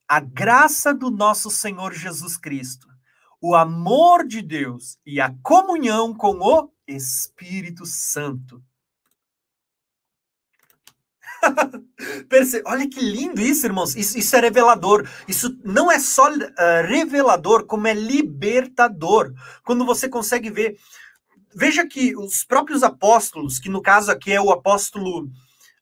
a graça do nosso Senhor Jesus Cristo, o amor de Deus e a comunhão com o Espírito Santo [laughs] Olha que lindo isso, irmãos. Isso, isso, é revelador. Isso não é só uh, revelador, como é libertador. Quando você consegue ver. Veja que os próprios apóstolos, que no caso aqui é o apóstolo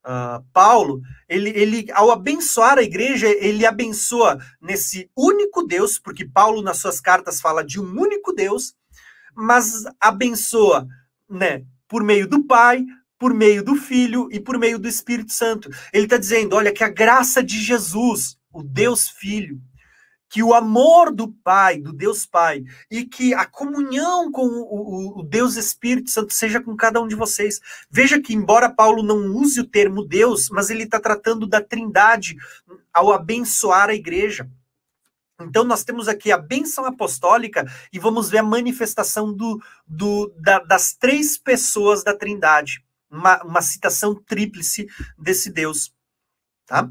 uh, Paulo, ele, ele, ao abençoar a igreja, ele abençoa nesse único Deus, porque Paulo, nas suas cartas, fala de um único Deus, mas abençoa né, por meio do Pai, por meio do Filho e por meio do Espírito Santo. Ele está dizendo: olha, que a graça de Jesus, o Deus Filho, que o amor do Pai, do Deus Pai, e que a comunhão com o, o, Deus Espírito Santo seja com cada um de vocês. Veja que, embora Paulo não use o termo Deus, mas ele está tratando da trindade ao abençoar a igreja. Então, nós temos aqui a bênção apostólica e vamos ver a manifestação do, do, da, das três pessoas da trindade. Uma, uma citação tríplice desse Deus. Tá?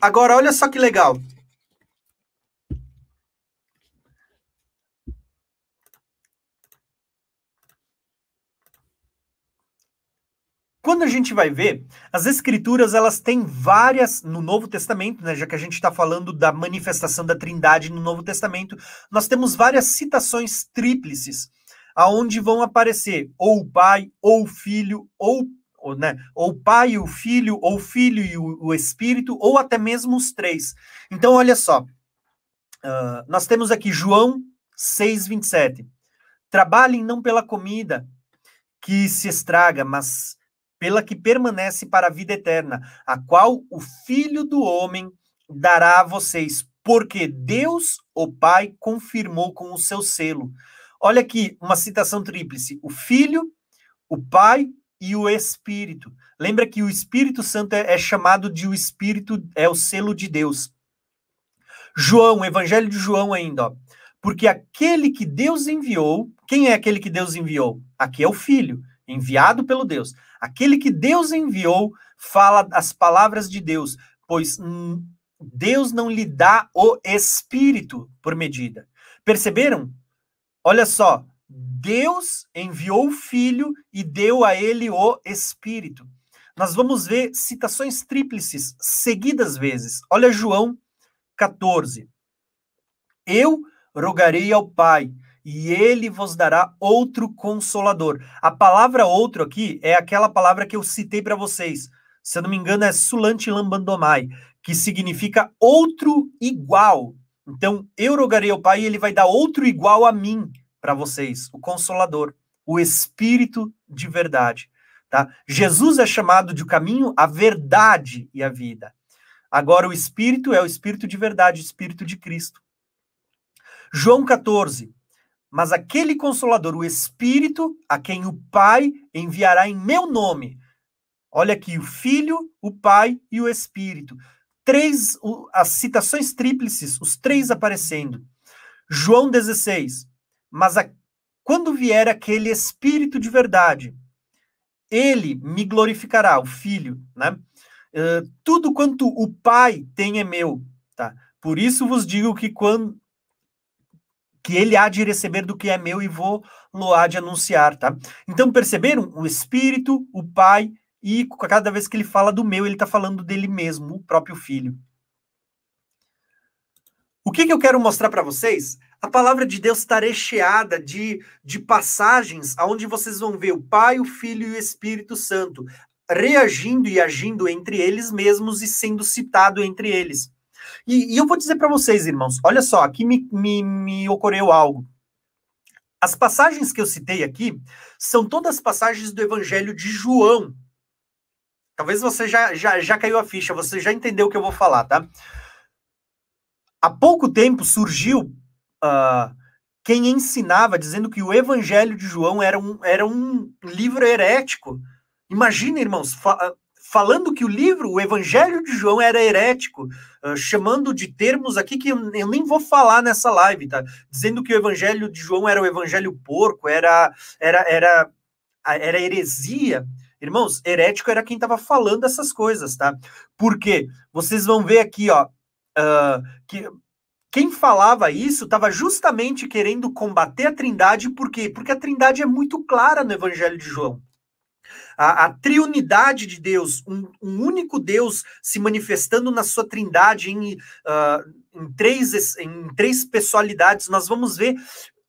Agora, olha só que legal. Quando a gente vai ver, as escrituras elas têm várias no Novo Testamento, né, já que a gente está falando da manifestação da Trindade no Novo Testamento, nós temos várias citações tríplices, aonde vão aparecer ou o Pai, ou o Filho, ou ou, né, ou o Pai e o Filho, ou Filho e o, o Espírito, ou até mesmo os três. Então, olha só, uh, nós temos aqui João 6,27. Trabalhem não pela comida que se estraga, mas pela que permanece para a vida eterna, a qual o Filho do Homem dará a vocês, porque Deus, o Pai, confirmou com o seu selo. Olha aqui uma citação tríplice: o Filho, o Pai e o Espírito. Lembra que o Espírito Santo é, é chamado de o Espírito, é o selo de Deus. João, Evangelho de João ainda, ó. Porque aquele que Deus enviou, quem é aquele que Deus enviou? Aqui é o Filho, enviado pelo Deus. Aquele que Deus enviou fala as palavras de Deus, pois Deus não lhe dá o espírito por medida. Perceberam? Olha só, Deus enviou o filho e deu a ele o espírito. Nós vamos ver citações tríplices seguidas vezes. Olha João 14. Eu rogarei ao Pai e ele vos dará outro consolador. A palavra outro aqui é aquela palavra que eu citei para vocês. Se eu não me engano, é Sulanti Lambandomai, que significa outro igual. Então, eu rogarei ao Pai e ele vai dar outro igual a mim para vocês, o consolador, o espírito de verdade, tá? Jesus é chamado de caminho, a verdade e a vida. Agora o espírito é o espírito de verdade, o espírito de Cristo. João 14, mas aquele consolador, o Espírito, a quem o Pai enviará em meu nome. Olha aqui, o Filho, o Pai e o Espírito. Três, as citações tríplices, os três aparecendo. João 16. Mas a, quando vier aquele Espírito de verdade, ele me glorificará, o Filho, né? Uh, tudo quanto o Pai tem é meu, tá? Por isso vos digo que quando que ele há de receber do que é meu e vou lo há de anunciar, tá? Então, perceberam? O Espírito, o Pai, e cada vez que ele fala do meu, ele está falando dele mesmo, o próprio Filho. O que, que eu quero mostrar para vocês? A palavra de Deus está recheada de, de passagens onde vocês vão ver o Pai, o Filho e o Espírito Santo reagindo e agindo entre eles mesmos e sendo citado entre eles. E, e eu vou dizer para vocês, irmãos, olha só, aqui me, me, me ocorreu algo. As passagens que eu citei aqui são todas passagens do Evangelho de João. Talvez você já, já, já caiu a ficha, você já entendeu o que eu vou falar, tá? Há pouco tempo surgiu uh, quem ensinava dizendo que o Evangelho de João era um, era um livro herético. Imagina, irmãos, falando que o livro, o Evangelho de João, era herético, uh, chamando de termos aqui que eu, eu, nem vou falar nessa live, tá? Dizendo que o Evangelho de João era o Evangelho porco, era, era, era, era heresia. Irmãos, herético era quem estava falando essas coisas, tá? Porque vocês vão ver aqui, ó, uh, que quem falava isso estava justamente querendo combater a Trindade, por quê? Porque a Trindade é muito clara no Evangelho de João a, a triunidade de Deus, um, um, único Deus se manifestando na sua trindade em, uh, em, três, em três pessoalidades, nós vamos ver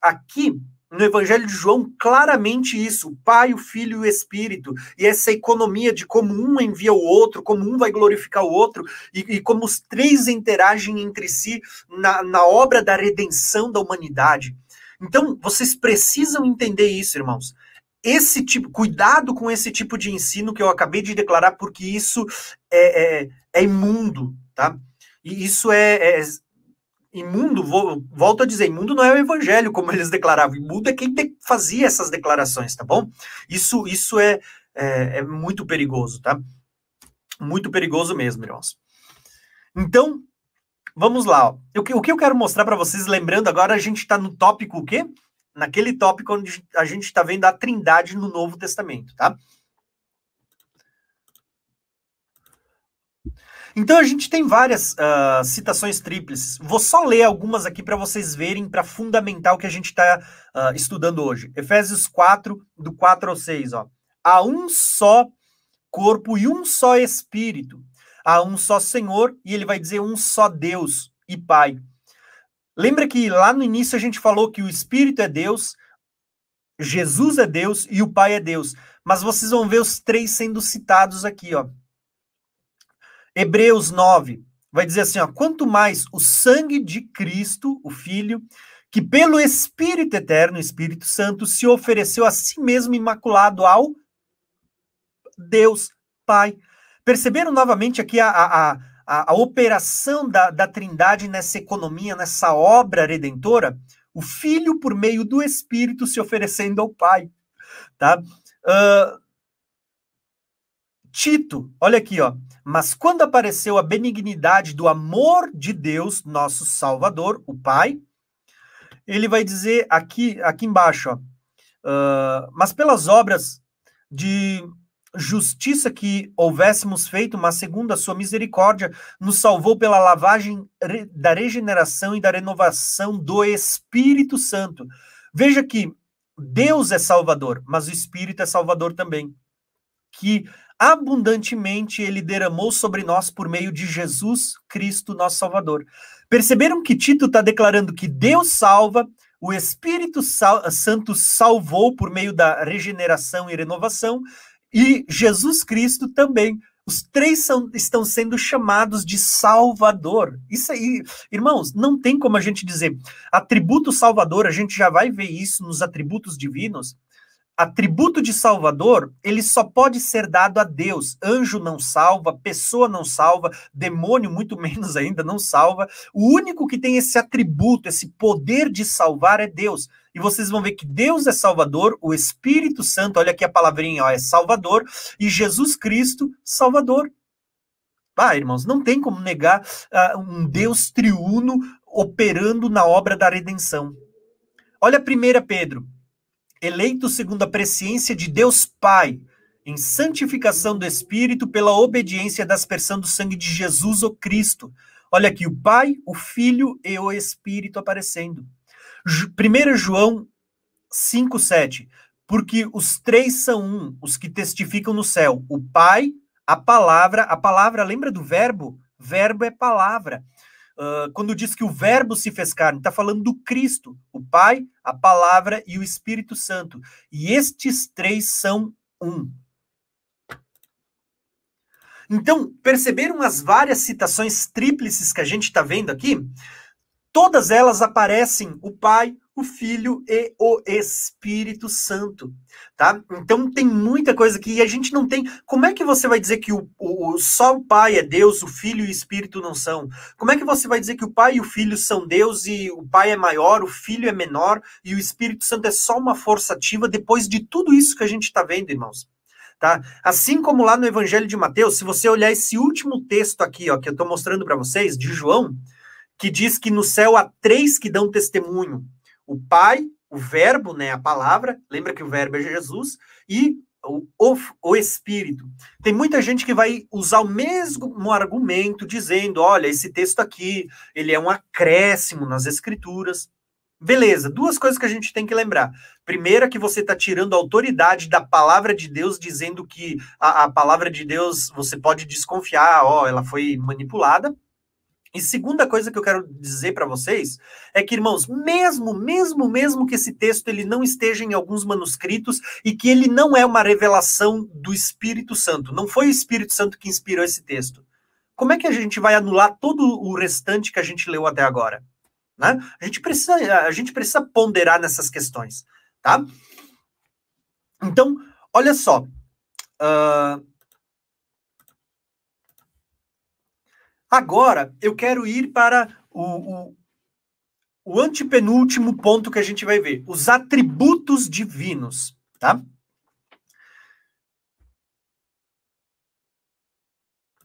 aqui no Evangelho de João claramente isso: o Pai, o Filho e o Espírito, e essa economia de como um envia o outro, como um vai glorificar o outro, e, e como os três interagem entre si na, na obra da redenção da humanidade. Então, vocês precisam entender isso, irmãos. Esse tipo, cuidado com esse tipo de ensino que eu acabei de declarar, porque isso é, é, é imundo, tá? E isso é, é imundo, vou, volto a dizer, imundo não é o evangelho, como [laughs] eles declaravam, imundo é quem fazia essas declarações, tá bom? Isso, isso é, é, é muito perigoso, tá? Muito perigoso mesmo, irmãos. Então, vamos lá. Ó. O que eu quero mostrar para vocês, lembrando agora, a gente está no tópico o quê? Naquele tópico onde a gente está vendo a trindade no Novo Testamento, tá? Então a gente tem várias uh, citações tríplices. Vou só ler algumas aqui para vocês verem, para fundamentar o que a gente está uh, ah, estudando hoje. Efésios 4, do 4 ao 6. Ó. Há um só corpo e um só espírito. Há um só Senhor, e ele vai dizer um só Deus e Pai. Lembra que lá no início a gente falou que o Espírito é Deus, Jesus é Deus e o Pai é Deus. Mas vocês vão ver os três sendo citados aqui, ó. Hebreus 9 vai dizer assim, ó, quanto mais o sangue de Cristo, o Filho, que pelo Espírito Eterno, Espírito Santo, se ofereceu a si mesmo imaculado ao Deus Pai. Perceberam novamente aqui a, a, a, a operação da, da Trindade nessa economia, nessa obra redentora? O Filho, por meio do Espírito, se oferecendo ao Pai. Tá? Uh, Tito, olha aqui, ó. Mas quando apareceu a benignidade do amor de Deus, nosso Salvador, o Pai, ele vai dizer aqui, aqui embaixo, ó, uh, mas pelas obras de justiça que houvéssemos feito, mas segundo a sua misericórdia, nos salvou pela lavagem da regeneração e da renovação do Espírito Santo. Veja que Deus é Salvador, mas o Espírito é Salvador também. Que abundantemente ele derramou sobre nós por meio de Jesus Cristo, nosso Salvador. Perceberam que Tito está declarando que Deus salva, o Espírito Santo salvou por meio da regeneração e renovação, e Jesus Cristo também. Os três são, estão sendo chamados de Salvador. Isso aí, irmãos, não tem como a gente dizer. Atributo Salvador, a gente já vai ver isso nos atributos divinos atributo de salvador, ele só pode ser dado a Deus. Anjo não salva, pessoa não salva, demônio muito [laughs] menos ainda não salva. O único que tem esse atributo, esse poder de salvar é Deus. E vocês vão ver que Deus é Salvador, o Espírito Santo, olha aqui a palavrinha, ó, é Salvador, e Jesus Cristo, Salvador. Ah, irmãos, não tem como negar uh, um Deus triuno operando na obra da redenção. Olha 1 Pedro eleito segundo a presciência de Deus Pai, em santificação do Espírito pela obediência da aspersão do sangue de Jesus, o Cristo. Olha aqui, o Pai, o Filho e o Espírito aparecendo. 1 João 5,7. Porque os três são um, os que testificam no céu: o Pai, a palavra, a palavra, lembra do verbo? Verbo é palavra. Uh, quando diz que o Verbo se fez carne, está falando do Cristo, o Pai, a Palavra e o Espírito Santo. E estes três são um. Então, perceberam as várias citações tríplices que a gente está vendo aqui? Todas elas aparecem o Pai, o Filho e o Espírito Santo, tá? Então tem muita coisa que a gente não tem. Como é que você vai dizer que o, o, só o Pai é Deus, o Filho e o Espírito não são? Como é que você vai dizer que o Pai e o Filho são Deus e o Pai é maior, o Filho é menor e o Espírito Santo é só uma força ativa depois de tudo isso que a gente está vendo, irmãos? Tá? Assim como lá no Evangelho de Mateus, se você olhar esse último texto aqui, ó, que eu estou mostrando para vocês, de João, que diz que no céu há três que dão testemunho o Pai, o Verbo, né, a palavra, lembra que o Verbo é Jesus, e o, o, o, Espírito. Tem muita gente que vai usar o mesmo argumento, dizendo: olha, esse texto aqui, ele é um acréscimo nas Escrituras. Beleza, duas coisas que a gente tem que lembrar. Primeira, que você está tirando a autoridade da palavra de Deus, dizendo que a, a palavra de Deus você pode desconfiar, ó, ela foi manipulada. E segunda coisa que eu quero dizer para vocês é que, irmãos, mesmo, mesmo, mesmo que esse texto ele não esteja em alguns manuscritos e que ele não é uma revelação do Espírito Santo, não foi o Espírito Santo que inspirou esse texto. Como é que a gente vai anular todo o restante que a gente leu até agora? Né? A, gente precisa, a gente precisa ponderar nessas questões, tá? Então, olha só. Uh, Agora, eu quero ir para o, o, o antepenúltimo ponto que a gente vai ver: os atributos divinos, tá?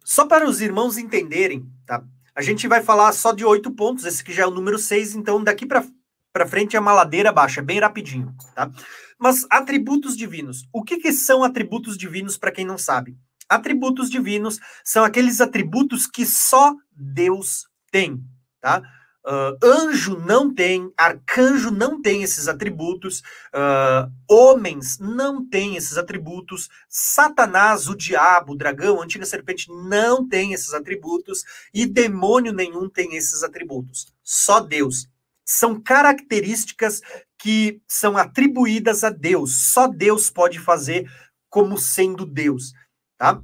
Só para os irmãos entenderem, tá? A gente vai falar só de oito pontos, esse que já é o número seis, então daqui para frente é uma ladeira baixa, bem rapidinho, tá? Mas atributos divinos. O que, que são atributos divinos para quem não sabe? Atributos divinos são aqueles atributos que só Deus tem, tá? Uh, anjo não tem, arcanjo não tem esses atributos, uh, homens não têm esses atributos, Satanás, o diabo, o dragão, a antiga serpente não tem esses atributos e demônio nenhum tem esses atributos. Só Deus. São características que são atribuídas a Deus. Só Deus pode fazer como sendo Deus tá?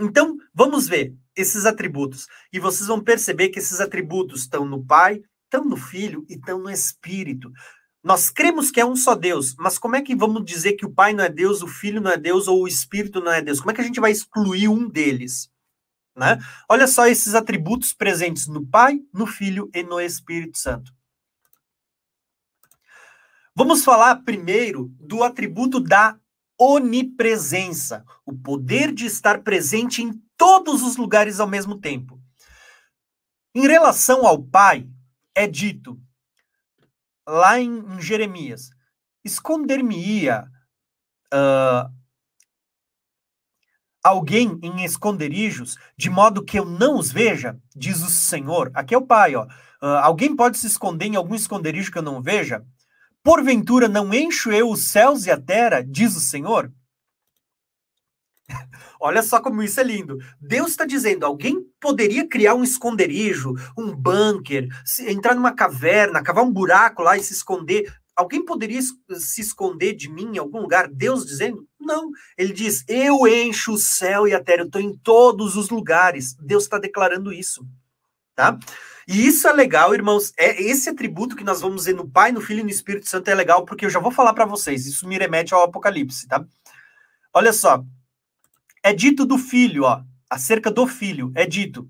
Então, vamos ver esses atributos. E vocês vão perceber que esses atributos estão no Pai, estão no Filho e estão no Espírito. Nós cremos que é um só Deus, mas como é que vamos dizer que o Pai não é Deus, o Filho não é Deus ou o Espírito não é Deus? Como é que a gente vai excluir um deles? Né? Olha só esses atributos presentes no Pai, no Filho e no Espírito Santo. Vamos falar primeiro do atributo da onipresença, o poder de estar presente em todos os lugares ao mesmo tempo. Em relação ao Pai, é dito lá em, em Jeremias: esconder-me-ia uh, alguém em esconderijos, de modo que eu não os veja, diz o Senhor. Aqui é o Pai, ó. Uh, alguém pode se esconder em algum esconderijo que eu não veja? Porventura não encho eu os céus e a terra, diz o Senhor? [laughs] Olha só como isso é lindo. Deus está dizendo: alguém poderia criar um esconderijo, um bunker, entrar numa caverna, cavar um buraco lá e se esconder. Alguém poderia se esconder de mim em algum lugar? Deus dizendo? Não. Ele diz: Eu encho o céu e a terra, eu estou em todos os lugares. Deus está declarando isso. Tá? E isso é legal, irmãos. É esse atributo que nós vamos ver no Pai, no Filho e no Espírito Santo é legal, porque eu já vou falar para vocês. Isso me remete ao Apocalipse, tá? Olha só. É dito do Filho, ó, acerca do Filho, é dito.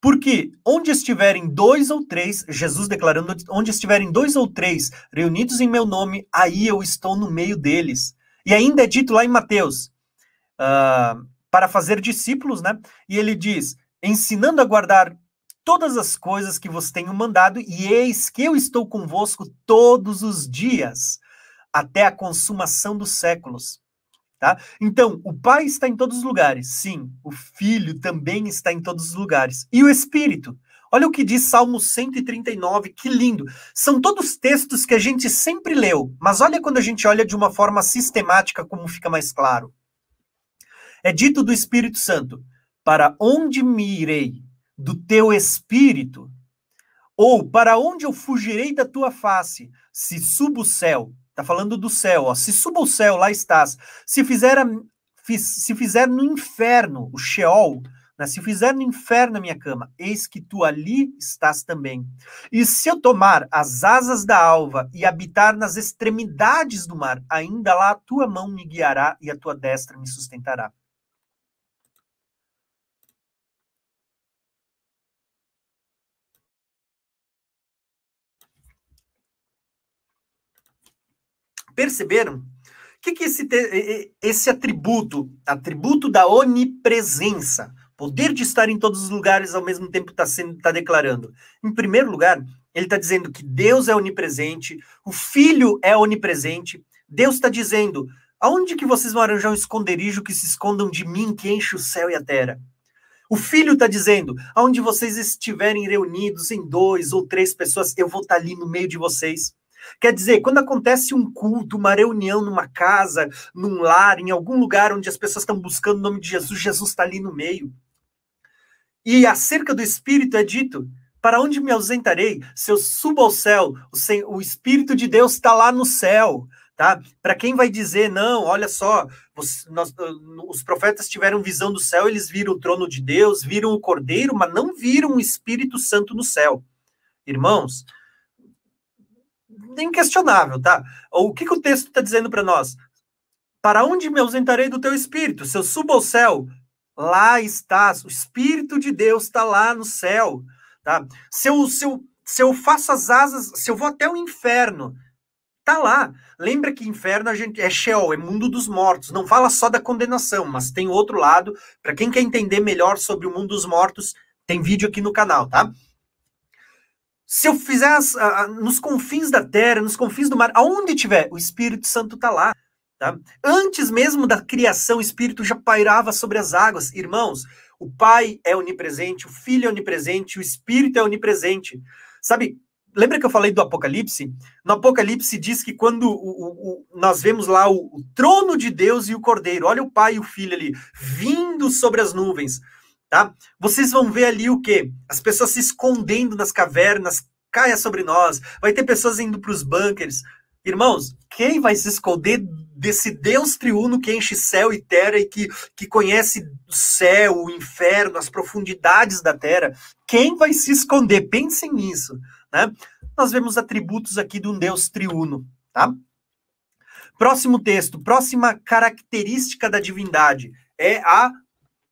Porque onde estiverem dois ou três, Jesus declarando, onde estiverem dois ou três reunidos em meu nome, aí eu estou no meio deles. E ainda é dito lá em Mateus, uh, para fazer discípulos, né? E ele diz, ensinando a guardar todas as coisas que vos tenho mandado, e eis que eu estou convosco todos os dias, até a consumação dos séculos. Tá? Então, o Pai está em todos os lugares, sim, o Filho também está em todos os lugares, e o Espírito. Olha o que diz Salmo 139, que lindo. São todos textos que a gente sempre leu, mas olha quando a gente olha de uma forma sistemática como fica mais claro. É dito do Espírito Santo: Para onde me irei? Do teu espírito? Ou para onde eu fugirei da tua face? Se subo o céu, está falando do céu, ó, se subo o céu, lá estás. Se fizer, a, se fizer no inferno, o Sheol, né, se fizer no inferno a minha cama, eis que tu ali estás também. E se eu tomar as asas da alva e habitar nas extremidades do mar, ainda lá a tua mão me guiará e a tua destra me sustentará. Perceberam? O que, que esse, esse atributo, atributo da onipresença, poder de estar em todos os lugares ao mesmo tempo está tá declarando? Em primeiro lugar, ele está dizendo que Deus é onipresente, o Filho é onipresente. Deus está dizendo: aonde que vocês vão arranjar um esconderijo que se escondam de mim, que enche o céu e a terra? O filho está dizendo: aonde vocês estiverem reunidos em dois ou três pessoas, eu vou estar tá ali no meio de vocês. Quer dizer, quando acontece um culto, uma reunião numa casa, num lar, em algum lugar onde as pessoas estão buscando o nome de Jesus, Jesus está ali no meio. E acerca do Espírito é dito: para onde me ausentarei? Se eu subo ao céu, o, Espírito de Deus está lá no céu. Tá? Para quem vai dizer, não, olha só, os, nós, os profetas tiveram visão do céu, eles viram o trono de Deus, viram o cordeiro, mas não viram o Espírito Santo no céu. Irmãos, inquestionável, tá? O que, que o texto está dizendo para nós? Para onde me ausentarei do teu espírito? Se eu subo ao céu, lá estás. O espírito de Deus está lá no céu, tá? Se eu, se, eu, se eu faço as asas, se eu vou até o inferno, tá lá. Lembra que inferno a gente é Sheol, é mundo dos mortos. Não fala só da condenação, mas tem outro lado. Para quem quer entender melhor sobre o mundo dos mortos, tem vídeo aqui no canal, tá? Se eu a, nos confins da terra, nos confins do mar, aonde tiver, o Espírito Santo está lá. Tá? Antes mesmo da criação, o Espírito já pairava sobre as águas. Irmãos, o Pai é onipresente, o Filho é onipresente, o Espírito é onipresente. Sabe, lembra que eu falei do Apocalipse? No Apocalipse diz que quando o, o, o, nós vemos lá o, trono de Deus e o Cordeiro, olha o Pai e o Filho ali, vindo sobre as nuvens tá? Vocês vão ver ali o quê? As pessoas se escondendo nas cavernas, caia sobre nós, vai ter pessoas indo para os bunkers. Irmãos, quem vai se esconder desse Deus triuno que enche céu e terra e que, que conhece o céu, o inferno, as profundidades da terra? Quem vai se esconder? Pensem nisso, né? Nós vemos atributos aqui de um Deus triuno, tá? Próximo texto, próxima característica da divindade é a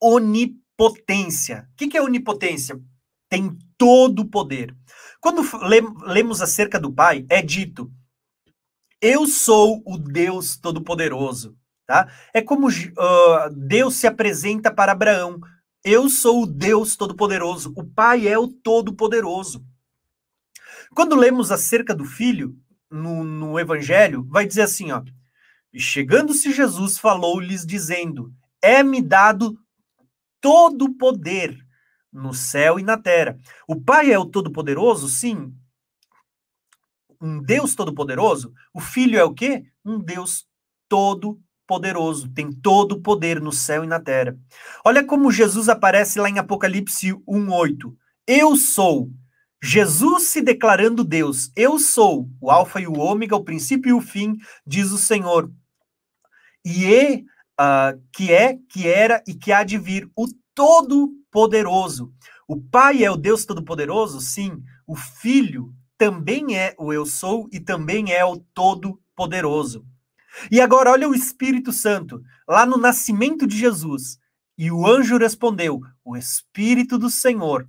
onipotência onipotência. O que é onipotência? Tem todo o poder. Quando lemos acerca do Pai, é dito: Eu sou o Deus Todo-Poderoso. Tá? É como uh, Deus se apresenta para Abraão. Eu sou o Deus Todo-Poderoso. O Pai é o Todo-Poderoso. Quando lemos acerca do Filho, no, no Evangelho, vai dizer assim: ó. E chegando-se Jesus, falou-lhes, dizendo: É-me dado todo poder no céu e na terra. O Pai é o Todo-Poderoso? Sim. Um Deus Todo-Poderoso? O Filho é o quê? Um Deus Todo-Poderoso. Tem todo o poder no céu e na terra. Olha como Jesus aparece lá em Apocalipse 1,8. Eu sou. Jesus se declarando Deus. Eu sou o Alfa e o Ômega, o princípio e o fim, diz o Senhor. E uh, que é, que era e que há de vir, o Todo-Poderoso. O Pai é o Deus Todo-Poderoso? Sim. O Filho também é o Eu Sou e também é o Todo-Poderoso. E agora, olha o Espírito Santo, lá no nascimento de Jesus. E o anjo respondeu: O Espírito do Senhor,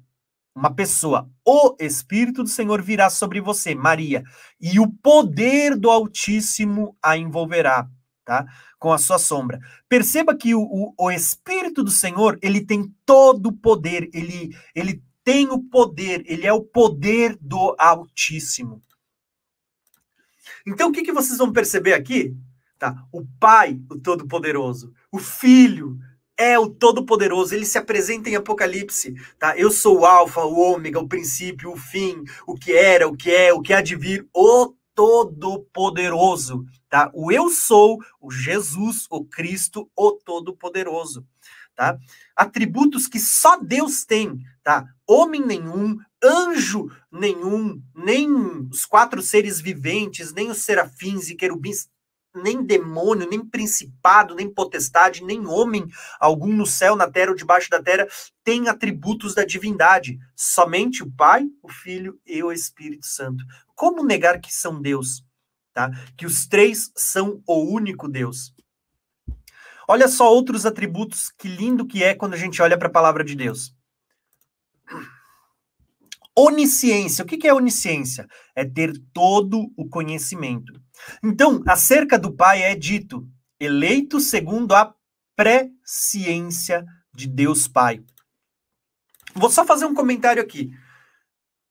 uma pessoa, o Espírito do Senhor virá sobre você, Maria, e o poder do Altíssimo a envolverá tá? Com a sua sombra. Perceba que o, o, o Espírito do Senhor, ele tem todo o poder, ele, ele tem o poder, ele é o poder do Altíssimo. Então, o que, que vocês vão perceber aqui? Tá? O Pai, o Todo-Poderoso, o Filho, é o Todo-Poderoso, ele se apresenta em Apocalipse, tá? Eu sou o Alfa, o Ômega, o princípio, o fim, o que era, o que é, o que há de vir, o Todo-Poderoso, tá? O eu sou, o Jesus, o Cristo, o Todo-Poderoso, tá? Atributos que só Deus tem, tá? Homem nenhum, anjo nenhum, nem os quatro seres viventes, nem os serafins e querubins, nem demônio, nem principado, nem potestade, nem homem algum no céu, na terra ou debaixo da terra tem atributos da divindade. Somente o Pai, o Filho e o Espírito Santo. Como negar que são Deus? Tá? Que os três são o único Deus. Olha só outros atributos, que lindo que é quando a gente olha para a palavra de Deus. Onisciência. O que é onisciência? É ter todo o conhecimento. Então, acerca do Pai é dito, eleito segundo a presciência de Deus Pai. Vou só fazer um comentário aqui.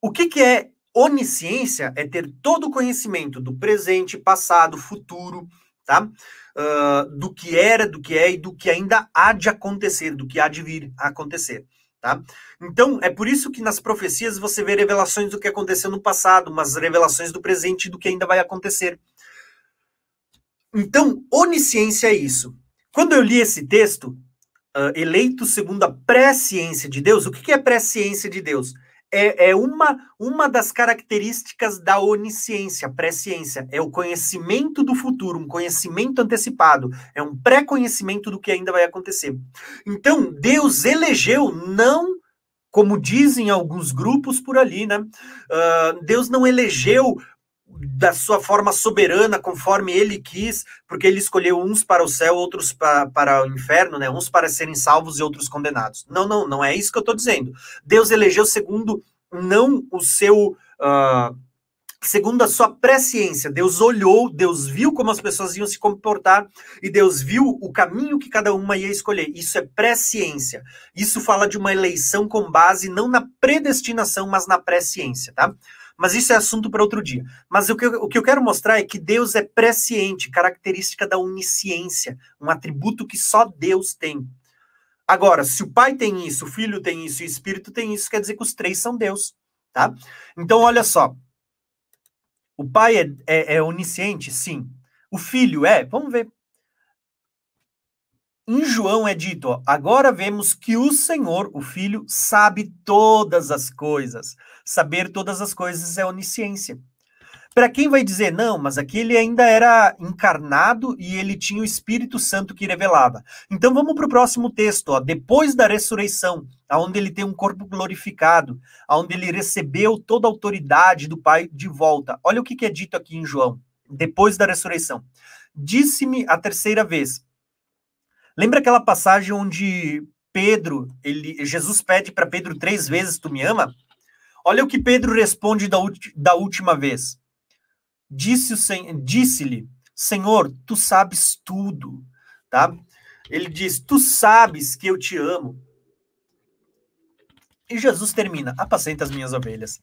O que, que é onisciência? É ter todo o conhecimento do presente, passado, futuro, tá? Uh, do que era, do que é e do que ainda há de acontecer, do que há de vir a acontecer. Tá? Então, é por isso que nas profecias você vê revelações do que aconteceu no passado, mas revelações do presente e do que ainda vai acontecer. Então, onisciência é isso. Quando eu li esse texto, uh, eleito segundo a presciência de Deus. O que, que é presciência de Deus? É, é, uma, uma das características da onisciência, presciência. É o conhecimento do futuro, um conhecimento antecipado. É um pré-conhecimento do que ainda vai acontecer. Então, Deus elegeu não como dizem alguns grupos por ali, né? Uh, Deus não elegeu da sua forma soberana, conforme ele quis, porque ele escolheu uns para o céu, outros para, para o inferno, né? Uns para serem salvos e outros condenados. Não, não, não é isso que eu estou dizendo. Deus elegeu segundo não o seu. Uh, segundo a sua presciência. Deus olhou, Deus viu como as pessoas iam se comportar e Deus viu o caminho que cada uma ia escolher. Isso é presciência. Isso fala de uma eleição com base não na predestinação, mas na presciência, tá? Mas isso é assunto para outro dia. Mas o que, eu, o que eu quero mostrar é que Deus é presciente, característica da onisciência, um atributo que só Deus tem. Agora, se o Pai tem isso, o Filho tem isso e o Espírito tem isso, quer dizer que os três são Deus, tá? Então, olha só. O Pai é, é, é onisciente? Sim. O Filho é? Vamos ver. Em João é dito, ó, agora vemos que o Senhor, o Filho, sabe todas as coisas. Saber todas as coisas é onisciência. Para quem vai dizer, não, mas aqui ele ainda era encarnado e ele tinha o Espírito Santo que revelava. Então vamos para o próximo texto, ó, depois da ressurreição, aonde ele tem um corpo glorificado, aonde ele recebeu toda a autoridade do Pai de volta. Olha o que, que é dito aqui em João, depois da ressurreição. Disse-me a terceira vez, Lembra aquela passagem onde Pedro, ele, Jesus pede para Pedro três vezes: Tu me ama? Olha o que Pedro responde da, da última vez. Disse-lhe, disse Senhor, tu sabes tudo, tá? Ele diz: Tu sabes que eu te amo. E Jesus termina: Apacenta as minhas ovelhas.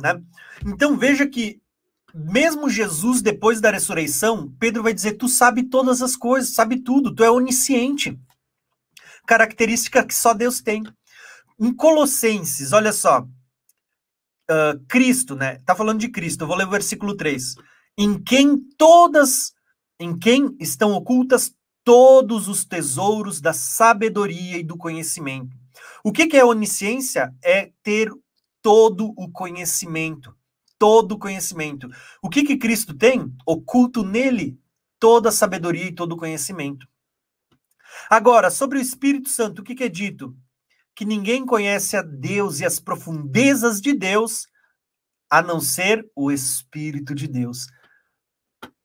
Né? Então veja que mesmo Jesus, depois da ressurreição, Pedro vai dizer: Tu sabe todas as coisas, sabe tudo, tu é onisciente. Característica que só Deus tem. Em Colossenses, olha só, uh, Cristo, né? Tá falando de Cristo, eu vou ler o versículo 3. Em quem todas, em quem estão ocultas todos os tesouros da sabedoria e do conhecimento. O que, que é onisciência? É ter todo o conhecimento todo conhecimento. O que que Cristo tem? Oculto nele toda a sabedoria e todo o conhecimento. Agora, sobre o Espírito Santo, o que, que é dito? Que ninguém conhece a Deus e as profundezas de Deus a não ser o Espírito de Deus.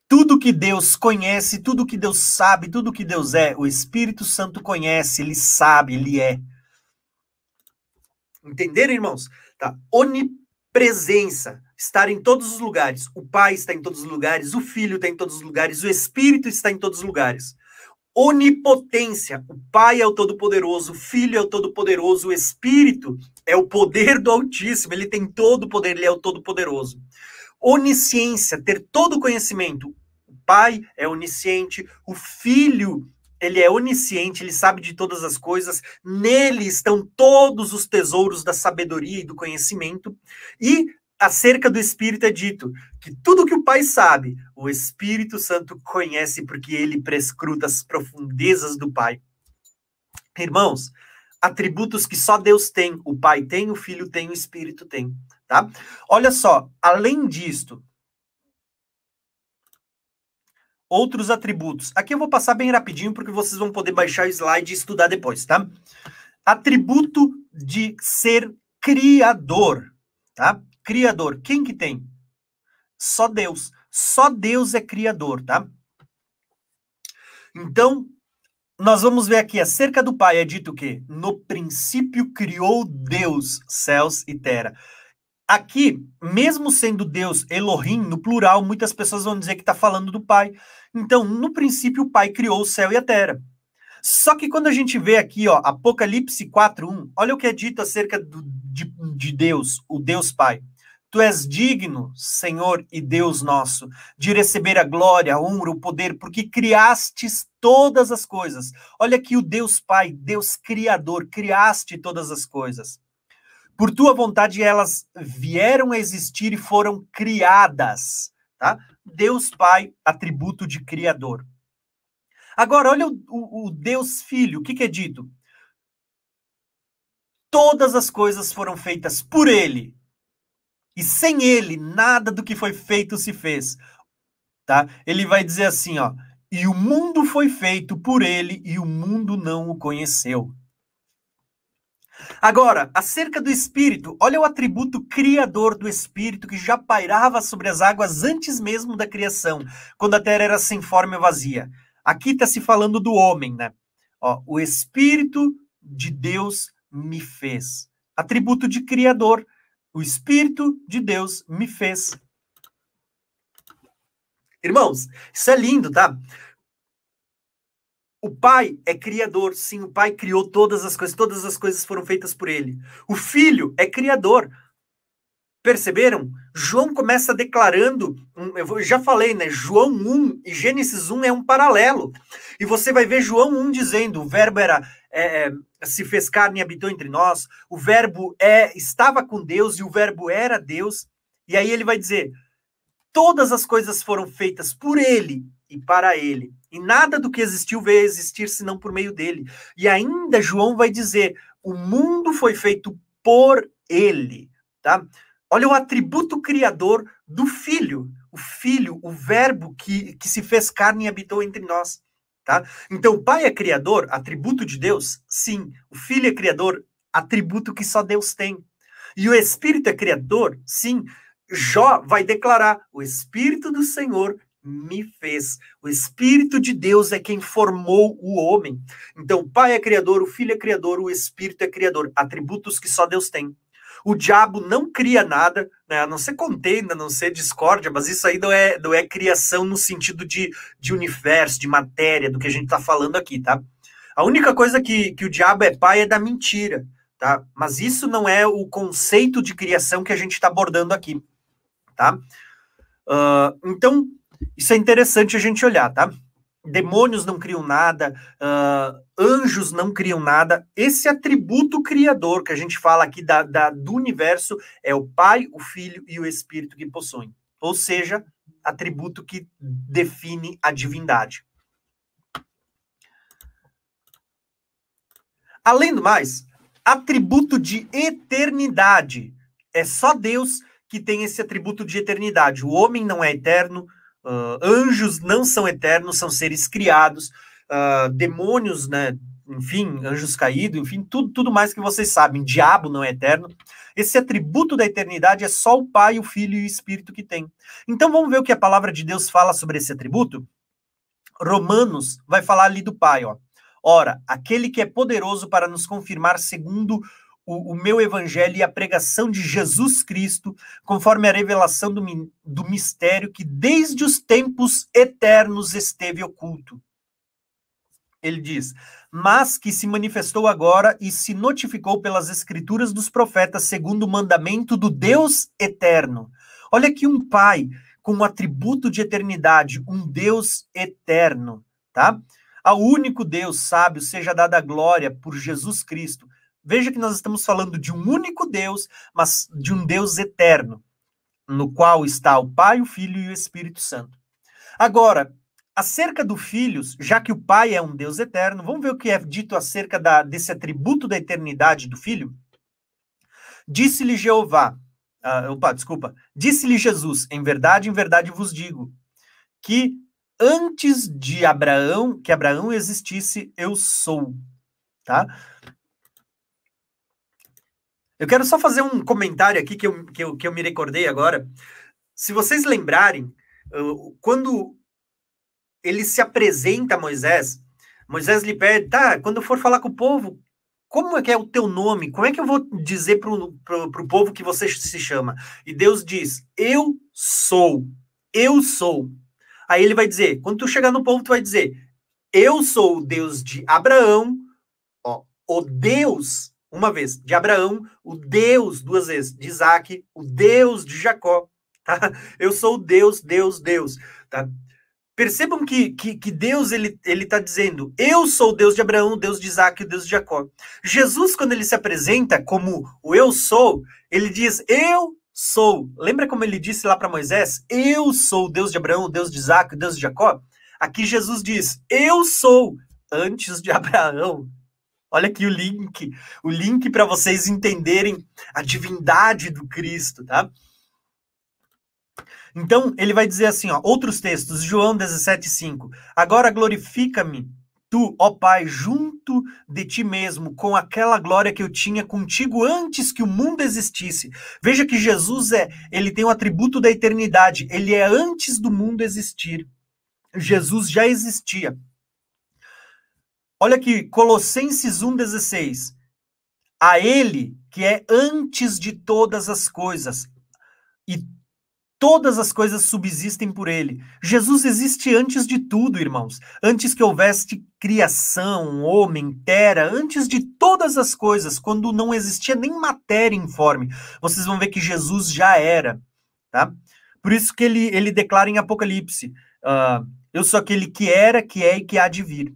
Tudo que Deus conhece, tudo que Deus sabe, tudo que Deus é, o Espírito Santo conhece, ele sabe, ele é. Entenderam, irmãos? Tá? Onipresença estar em todos os lugares. O Pai está em todos os lugares, o Filho está em todos os lugares, o Espírito está em todos os lugares. Onipotência. O Pai é o Todo-Poderoso, o Filho é o Todo-Poderoso, o Espírito é o poder do Altíssimo, ele tem todo o poder, ele é o Todo-Poderoso. Onisciência, ter todo o conhecimento. O Pai é onisciente, o Filho ele é onisciente, ele sabe de todas as coisas, nele estão todos os tesouros da sabedoria e do conhecimento, e acerca do Espírito é dito que tudo que o Pai sabe, o Espírito Santo conhece porque ele prescruta as profundezas do Pai. Irmãos, atributos que só Deus tem, o Pai tem, o Filho tem, o Espírito tem, tá? Olha só, além disto, outros atributos. Aqui eu vou passar bem rapidinho porque vocês vão poder baixar o slide e estudar depois, tá? Atributo de ser criador, tá? Criador, quem que tem? Só Deus. Só Deus é criador, tá? Então, nós vamos ver aqui, acerca do Pai é dito que no princípio criou Deus céus e terra. Aqui, mesmo sendo Deus Elohim, no plural, muitas pessoas vão dizer que está falando do Pai. Então, no princípio, o Pai criou o céu e a terra. Só que quando a gente vê aqui, ó, Apocalipse 4.1, olha o que é dito acerca do, de, de Deus, o Deus Pai. Tu és digno, Senhor e Deus nosso, de receber a glória, a honra, o poder, porque criastes todas as coisas. Olha aqui o Deus Pai, Deus Criador, criaste todas as coisas. Por tua vontade elas vieram a existir e foram criadas, tá? Deus Pai, atributo de criador. Agora, olha o, o, o Deus Filho, o que, que é dito? Todas as coisas foram feitas por ele. E sem ele, nada do que foi feito se fez. Tá? Ele vai dizer assim, ó: "E o mundo foi feito por ele e o mundo não o conheceu". Agora, acerca do Espírito, olha o atributo criador do Espírito que já pairava sobre as águas antes mesmo da criação, quando a terra era sem forma e vazia. Aqui está se falando do homem, né? Ó, o Espírito de Deus me fez. Atributo de criador. O Espírito de Deus me fez. Irmãos, isso é lindo, tá? O Pai é criador, sim, o Pai criou todas as coisas, todas as coisas foram feitas por ele. O Filho é criador. Perceberam? João começa declarando, eu já falei, né? João 1 e Gênesis 1 é um paralelo. E você vai ver João 1 dizendo: o verbo era é, é, se fez carne e habitou entre nós, o verbo é estava com Deus e o verbo era Deus. E aí ele vai dizer: todas as coisas foram feitas por ele e para ele. E nada do que existiu veio a existir senão por meio dele. E ainda João vai dizer: o mundo foi feito por ele, tá? Olha o atributo criador do filho, o filho, o verbo que, que se fez carne e habitou entre nós, tá? Então, o pai é criador, atributo de Deus? Sim. O filho é criador, atributo que só Deus tem. E o espírito é criador? Sim. Jó vai declarar: o espírito do Senhor me fez. O Espírito de Deus é quem formou o homem. Então, o Pai é criador, o Filho é criador, o Espírito é criador. Atributos que só Deus tem. O diabo não cria nada, né? a não ser contenda, a não ser discórdia, mas isso aí não é, não é criação no sentido de, de universo, de matéria, do que a gente está falando aqui, tá? A única coisa que, que o diabo é pai é da mentira, tá? Mas isso não é o conceito de criação que a gente está abordando aqui, tá? Uh, então, isso é interessante a gente olhar, tá? Demônios não criam nada, uh, anjos não criam nada. Esse atributo criador que a gente fala aqui da, da, do universo é o Pai, o Filho e o Espírito que possuem. Ou seja, atributo que define a divindade. Além do mais, atributo de eternidade. É só Deus que tem esse atributo de eternidade. O homem não é eterno, Uh, anjos não são eternos, são seres criados. Uh, demônios, né? Enfim, anjos caídos, enfim, tudo, tudo mais que vocês sabem. Diabo não é eterno. Esse atributo da eternidade é só o Pai, o Filho e o Espírito que tem. Então vamos ver o que a palavra de Deus fala sobre esse atributo? Romanos vai falar ali do Pai, ó. Ora, aquele que é poderoso para nos confirmar segundo o, o, meu evangelho e a pregação de Jesus Cristo, conforme a revelação do, do mistério que desde os tempos eternos esteve oculto. Ele diz: mas que se manifestou agora e se notificou pelas escrituras dos profetas, segundo o mandamento do Deus eterno. Olha aqui um pai com um atributo de eternidade, um Deus eterno, tá? Ao único Deus sábio seja dada a glória por Jesus Cristo Veja que nós estamos falando de um único Deus, mas de um Deus eterno, no qual está o Pai, o Filho e o Espírito Santo. Agora, acerca do Filhos, já que o Pai é um Deus eterno, vamos ver o que é dito acerca da, desse atributo da eternidade do Filho? Disse-lhe Jeová, uh, opa, desculpa, disse-lhe Jesus, em verdade, em verdade vos digo, que antes de Abraão, que Abraão existisse, eu sou, tá? Eu quero só fazer um comentário aqui que eu, que eu, que eu me recordei agora. Se vocês lembrarem, quando ele se apresenta a Moisés, Moisés lhe pede, tá, quando eu for falar com o povo, como é que é o teu nome? Como é que eu vou dizer para o povo que você se chama? E Deus diz, eu sou, eu sou. Aí ele vai dizer, quando tu chegar no povo, tu vai dizer, eu sou o Deus de Abraão, ó, o Deus uma vez, de Abraão, o Deus, duas vezes, de Isaac, o Deus de Jacó, tá? Eu sou o Deus, Deus, Deus, tá? Percebam que, que, que Deus, ele está dizendo, eu sou o Deus de Abraão, o Deus de Isaac, o Deus de Jacó. Jesus, quando ele se apresenta como o eu sou, ele diz, eu sou. Lembra como ele disse lá para Moisés? Eu sou o Deus de Abraão, o Deus de Isaac, o Deus de Jacó? Aqui Jesus diz: Eu sou antes de [laughs] Abraão. Olha aqui o link, o link para vocês entenderem a divindade do Cristo, tá? Então, ele vai dizer assim, ó, outros textos, João 17:5. Agora glorifica-me tu, ó Pai, junto de ti mesmo, com aquela glória que eu tinha contigo antes que o mundo existisse. Veja que Jesus é, ele tem o atributo da eternidade, ele é antes do mundo existir. Jesus já existia. Olha aqui, Colossenses 1,16. A ele que é antes de todas as coisas, e Todas as coisas subsistem por ele. Jesus existe antes de tudo, irmãos. Antes que houvesse criação, homem, terra, antes de todas as coisas, quando não existia nem matéria informe. Vocês vão ver que Jesus já era, tá? Por isso que ele, ele declara em Apocalipse: uh, Eu sou aquele que era, que é e que há de vir.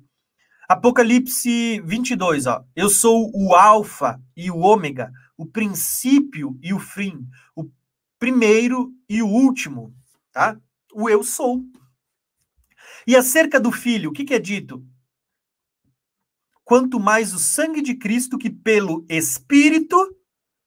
Apocalipse 22, ó. Eu sou o Alfa e o Ômega, o princípio e o fim, o primeiro e o último, tá? O eu sou. E acerca do filho, o que, que é dito? Quanto mais o sangue de Cristo que pelo Espírito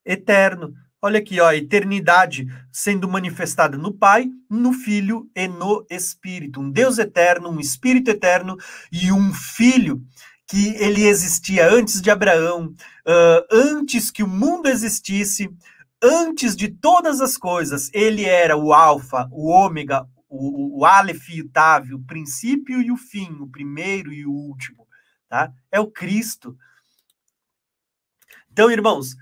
eterno. Olha aqui, ó, a eternidade sendo manifestada no Pai, no Filho e no Espírito. Um Deus eterno, um Espírito eterno e um Filho que ele existia antes de Abraão, uh, antes que o mundo existisse, antes de todas as coisas, ele era o alfa, o ômega, o, o aleph e o tav, o princípio e o fim, o primeiro e o último, tá? É o Cristo. Então, irmãos,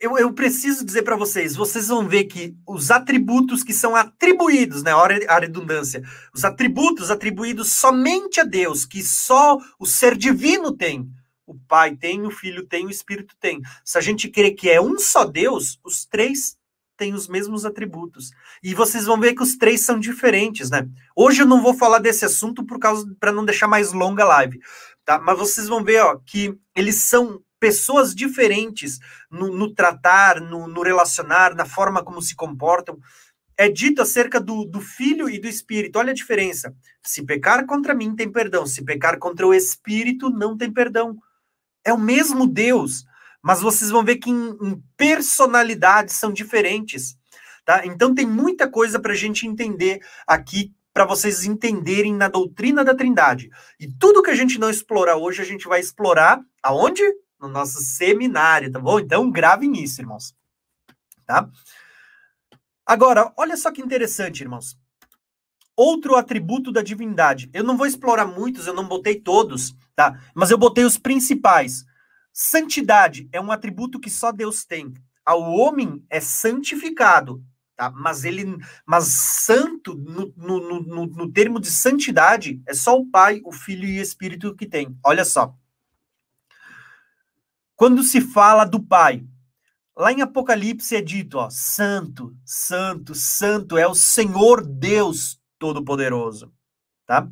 eu, eu preciso dizer para vocês, vocês vão ver que os atributos que são atribuídos, né, a redundância, os atributos atribuídos somente a Deus, que só o ser divino tem, o Pai tem, o Filho tem, o Espírito tem. Se a gente crê que é um só Deus, os três têm os mesmos atributos. E vocês vão ver que os três são diferentes, né? Hoje eu não vou falar desse assunto por causa para não deixar mais longa a live, tá? Mas vocês vão ver, ó, que eles são pessoas diferentes no, no tratar, no, no, relacionar, na forma como se comportam. É dito acerca do, do Filho e do Espírito. Olha a diferença. Se pecar contra mim, tem perdão. Se pecar contra o Espírito, não tem perdão. É o mesmo Deus, mas vocês vão ver que em, em personalidades são diferentes. Tá? Então tem muita coisa para a gente entender aqui para vocês entenderem na doutrina da Trindade. E tudo que a gente não explorar hoje, a gente vai explorar aonde? No nosso seminário, tá bom? Então gravem isso, irmãos. Tá? Agora, olha só que interessante, irmãos. Outro atributo da divindade. Eu não vou explorar muitos, eu não botei todos, tá? Mas eu botei os principais. Santidade é um atributo que só Deus tem. Ao homem é santificado, tá? Mas ele, mas santo no, no, no, no termo de santidade é só o Pai, o Filho e o Espírito que tem. Olha só. Quando se fala do Pai, lá em Apocalipse é dito, ó, santo, santo, santo é o Senhor Deus Todo-Poderoso, tá?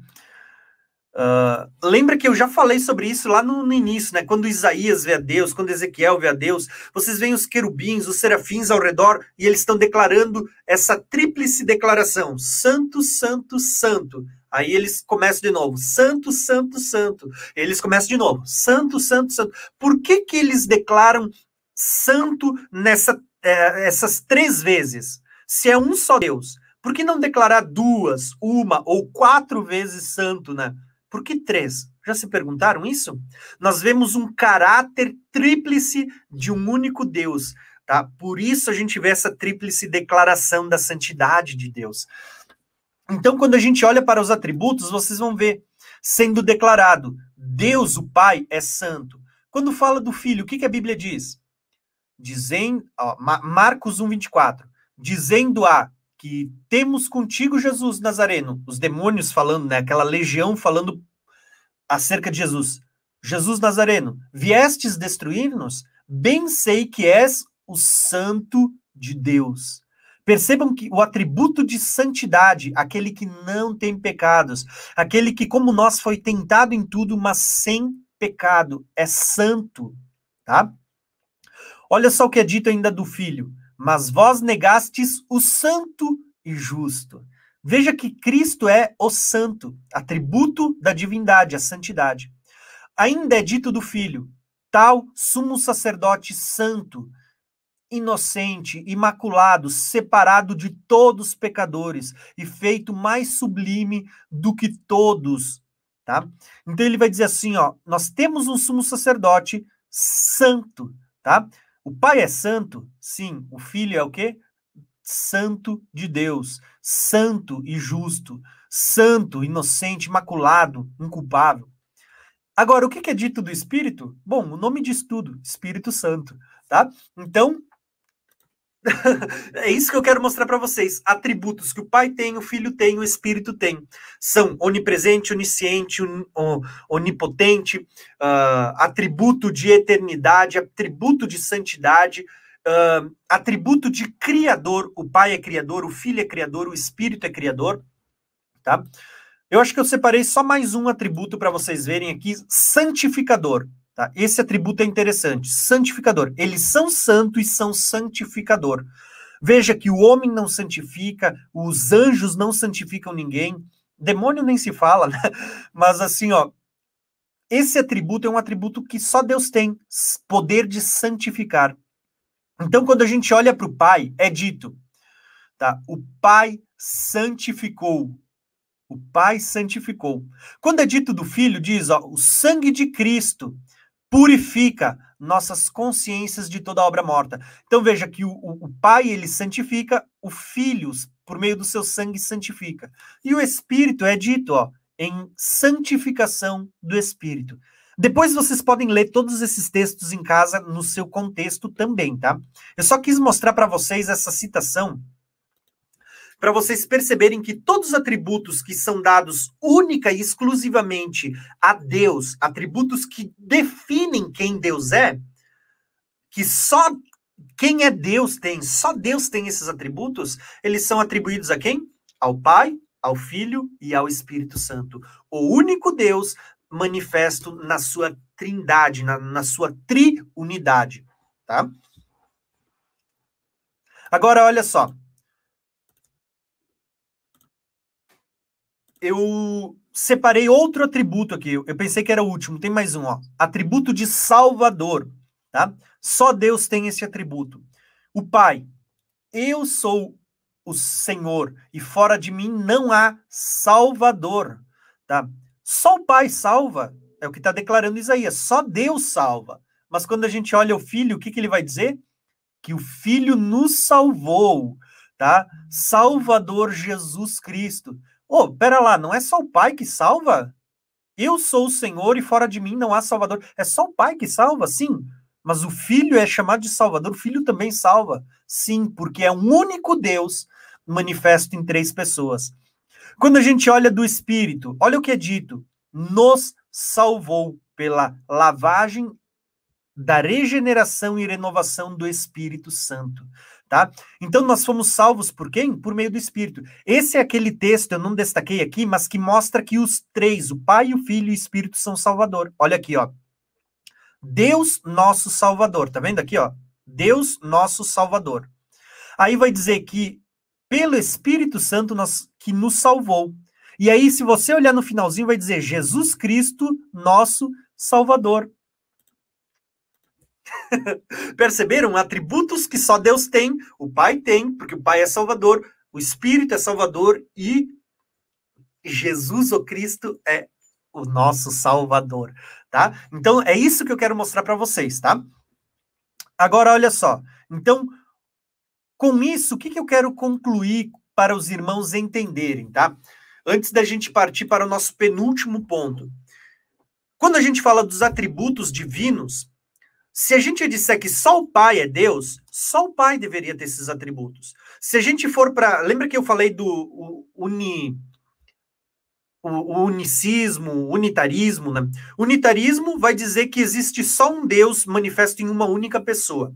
Uh, lembra que eu já falei sobre isso lá no, no, início, né? Quando Isaías vê a Deus, quando Ezequiel vê a Deus, vocês veem os querubins, os serafins ao redor e eles estão declarando essa tríplice declaração: Santo, Santo, Santo. Aí eles começam de novo: Santo, Santo, Santo. Eles começam de novo: Santo, Santo, Santo. Por que que eles declaram Santo nessa é, essas três vezes? Se é um só Deus, por que não declarar duas, uma ou quatro vezes Santo, né? Por que três? Já se perguntaram isso? Nós vemos um caráter tríplice de um único Deus, tá? Por isso a gente vê essa tríplice declaração da santidade de Deus. Então, quando a gente olha para os atributos, vocês vão ver sendo declarado: Deus, o Pai, é santo. Quando fala do Filho, o que, que a Bíblia diz? Dizendo, ó, Marcos 1, 24. Dizendo a que temos contigo, Jesus Nazareno, os demônios falando, né? Aquela legião falando acerca de Jesus. Jesus Nazareno, viestes destruir-nos? Bem sei que és o santo de Deus. Percebam que o atributo de santidade, aquele que não tem pecados, aquele que, como nós, foi tentado em tudo, mas sem pecado, é santo, tá? Olha só o que é dito ainda do filho mas vós negastes o santo e justo. Veja que Cristo é o santo, atributo da divindade, a santidade. Ainda é dito do Filho, tal sumo sacerdote santo, inocente, imaculado, separado de todos os pecadores e feito mais sublime do que todos, tá? Então ele vai dizer assim, ó, nós temos um sumo sacerdote santo, tá? O Pai é santo? Sim. O Filho é o quê? Santo de Deus, santo e justo, santo, inocente, imaculado, inculpável. Agora, o que é dito do Espírito? Bom, o nome diz tudo, Espírito Santo, tá? Então, [laughs] é isso que eu quero mostrar para vocês. Atributos que o Pai tem, o Filho tem, o Espírito tem. São onipresente, onisciente, onipotente, uh, atributo de eternidade, atributo de santidade, uh, atributo de criador. O Pai é criador, o Filho é criador, o Espírito é criador. Tá? Eu acho que eu separei só mais um atributo para vocês verem aqui: santificador. Tá? Esse atributo é interessante. Santificador. Eles são santos e são santificador. Veja que o homem não santifica, os anjos não santificam ninguém, demônio nem se fala, [laughs] né? Mas assim, ó, esse atributo é um atributo que só Deus tem, poder de santificar. Então, quando a gente olha para o Pai, é dito, tá? O Pai santificou. O Pai santificou. Quando é dito do Filho, diz, ó, o sangue de Cristo purifica nossas consciências de toda obra morta. Então veja que o, o, Pai ele santifica, o Filho por meio do seu sangue santifica. E o Espírito é dito, ó, em santificação do Espírito. Depois vocês podem ler todos esses textos em casa no seu contexto também, tá? Eu só quis mostrar para vocês essa citação para vocês perceberem que todos os atributos que são dados única e exclusivamente a Deus, atributos que definem quem Deus é, que só quem é Deus tem, só Deus tem esses atributos, eles são atribuídos a quem? Ao Pai, ao Filho e ao Espírito Santo. O único Deus manifesto na sua trindade, na, na sua triunidade, tá? Agora, olha só. Eu separei outro atributo aqui. Eu pensei que era o último, tem mais um, ó. Atributo de Salvador, tá? Só Deus tem esse atributo. O Pai, eu sou o Senhor e fora de mim não há Salvador, tá? Só o Pai salva, é o que está declarando Isaías. Só Deus salva. Mas quando a gente olha o Filho, o que, que ele vai dizer? Que o Filho nos salvou, tá? Salvador Jesus Cristo. Oh, pera lá, não é só o Pai que salva? Eu sou o Senhor e fora de mim não há Salvador. É só o Pai que salva? Sim. Mas o Filho é chamado de Salvador, o Filho também salva. Sim, porque é um único Deus manifesto em três pessoas. Quando a gente olha do Espírito, olha o que é dito: nos salvou pela lavagem da regeneração e renovação do Espírito Santo tá? Então nós fomos salvos por quem? Por meio do Espírito. Esse é aquele texto, eu não destaquei aqui, mas que mostra que os três, o Pai, o Filho e o Espírito são Salvador. Olha aqui, ó. Deus nosso Salvador, tá vendo aqui, ó? Deus nosso Salvador. Aí vai dizer que pelo Espírito Santo nós, que nos salvou. E aí, se você olhar no finalzinho, vai dizer Jesus Cristo, nosso Salvador. [laughs] Perceberam? Atributos que só Deus tem, o Pai tem, porque o Pai é Salvador, o Espírito é Salvador e Jesus, o Cristo, é o nosso Salvador, tá? Então é isso que eu quero mostrar para vocês, tá? Agora olha só. Então, com isso, o que, que eu quero concluir para os irmãos entenderem, tá? Antes da gente partir para o nosso penúltimo ponto. Quando a gente fala dos atributos divinos, se a gente disser que só o Pai é Deus, só o Pai deveria ter esses atributos. Se a gente for para. Lembra que eu falei do uni, o, unicismo, o unitarismo, né? Unitarismo vai dizer que existe só um Deus manifesto em uma única pessoa.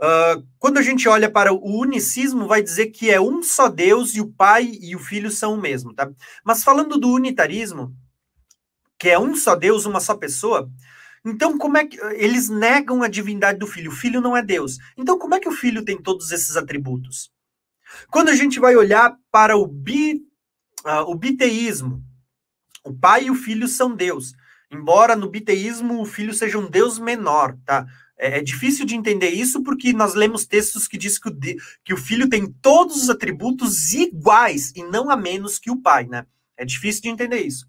Uh, quando a gente olha para o unicismo, vai dizer que é um só Deus e o Pai e o Filho são o mesmo, tá? Mas falando do unitarismo, que é um só Deus, uma só pessoa, então, como é que eles negam a divindade do filho? O filho não é Deus. Então, como é que o filho tem todos esses atributos? Quando a gente vai olhar para o, bi, uh, o biteísmo, o pai e o filho são Deus. Embora no biteísmo o filho seja um Deus menor, tá? É, é difícil de entender isso porque nós lemos textos que diz que o, que o filho tem todos os atributos iguais e não a menos que o pai, né? É difícil de entender isso.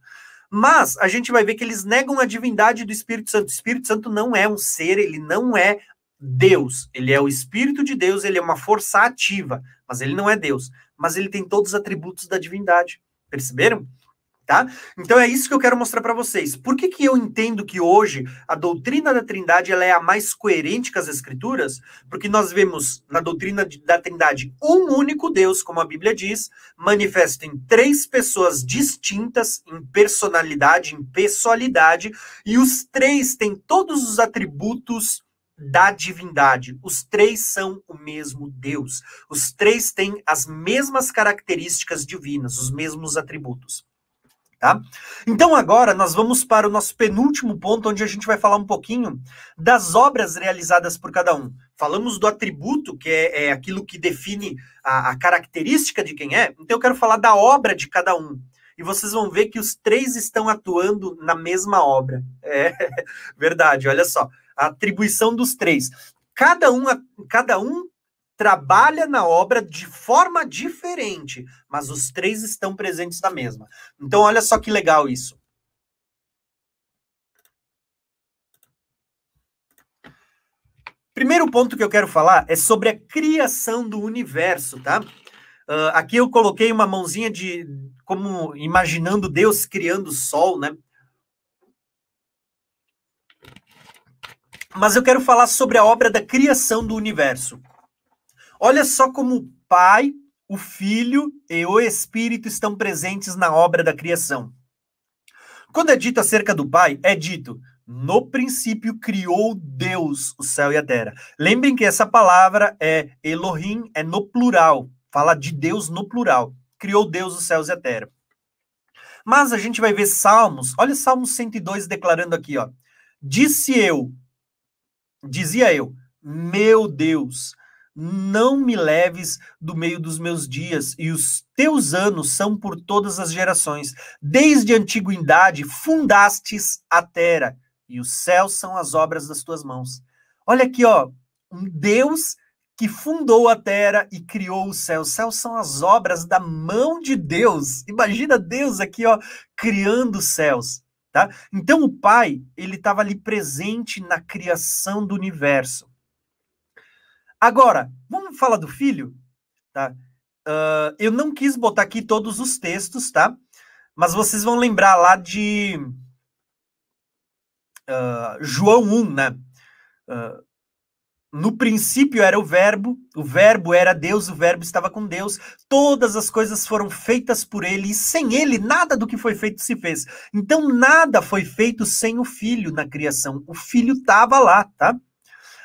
Mas a gente vai ver que eles negam a divindade do Espírito Santo. O Espírito Santo não é um ser, ele não é Deus. Ele é o Espírito de Deus, ele é uma força ativa, mas ele não é Deus. Mas ele tem todos os atributos da divindade. Perceberam? Tá? Então é isso que eu quero mostrar para vocês. Por que, que eu entendo que hoje a doutrina da Trindade ela é a mais coerente com as Escrituras? Porque nós vemos na doutrina da Trindade um único Deus, como a Bíblia diz, manifesto em três pessoas distintas em personalidade, em pessoalidade, e os três têm todos os atributos da divindade. Os três são o mesmo Deus. Os três têm as mesmas características divinas, os mesmos atributos. Tá? Então agora nós vamos para o nosso penúltimo ponto, onde a gente vai falar um pouquinho das obras realizadas por cada um. Falamos do atributo, que é, é aquilo que define a, a, característica de quem é. Então eu quero falar da obra de cada um. E vocês vão ver que os três estão atuando na mesma obra. É [laughs] verdade, olha só. A atribuição dos três. Cada um, cada um trabalha na obra de forma diferente, mas os três estão presentes na mesma. Então, olha só que legal isso. Primeiro ponto que eu quero falar é sobre a criação do universo, tá? Uh, aqui eu coloquei uma mãozinha de como imaginando Deus criando o sol, né? Mas eu quero falar sobre a obra da criação do universo. Olha só como o Pai, o Filho e o Espírito estão presentes na obra da criação. Quando é dito acerca do Pai, é dito: no princípio criou Deus o céu e a terra. Lembrem que essa palavra é Elohim, é no plural, fala de Deus no plural. Criou Deus os céus e a terra. Mas a gente vai ver Salmos, olha Salmos 102 declarando aqui, ó. Disse eu, dizia eu, meu Deus, não me leves do meio dos meus dias, e os teus anos são por todas as gerações. Desde a antiguidade fundastes a terra, e os céus são as obras das tuas mãos. Olha aqui, ó, um Deus que fundou a terra e criou os céus. Os céus são as obras da mão de Deus. Imagina Deus aqui, ó, criando os céus, tá? Então o Pai, ele estava ali presente na criação do universo. Agora, vamos falar do filho, tá? Uh, eu não quis botar aqui todos os textos, tá? Mas vocês vão lembrar lá de uh, João 1, né? Uh, no princípio era o Verbo, o Verbo era Deus, o Verbo estava com Deus, todas as coisas foram feitas por ele, e sem ele nada do que foi feito se fez. Então nada foi feito sem o Filho na criação. O Filho estava lá, tá?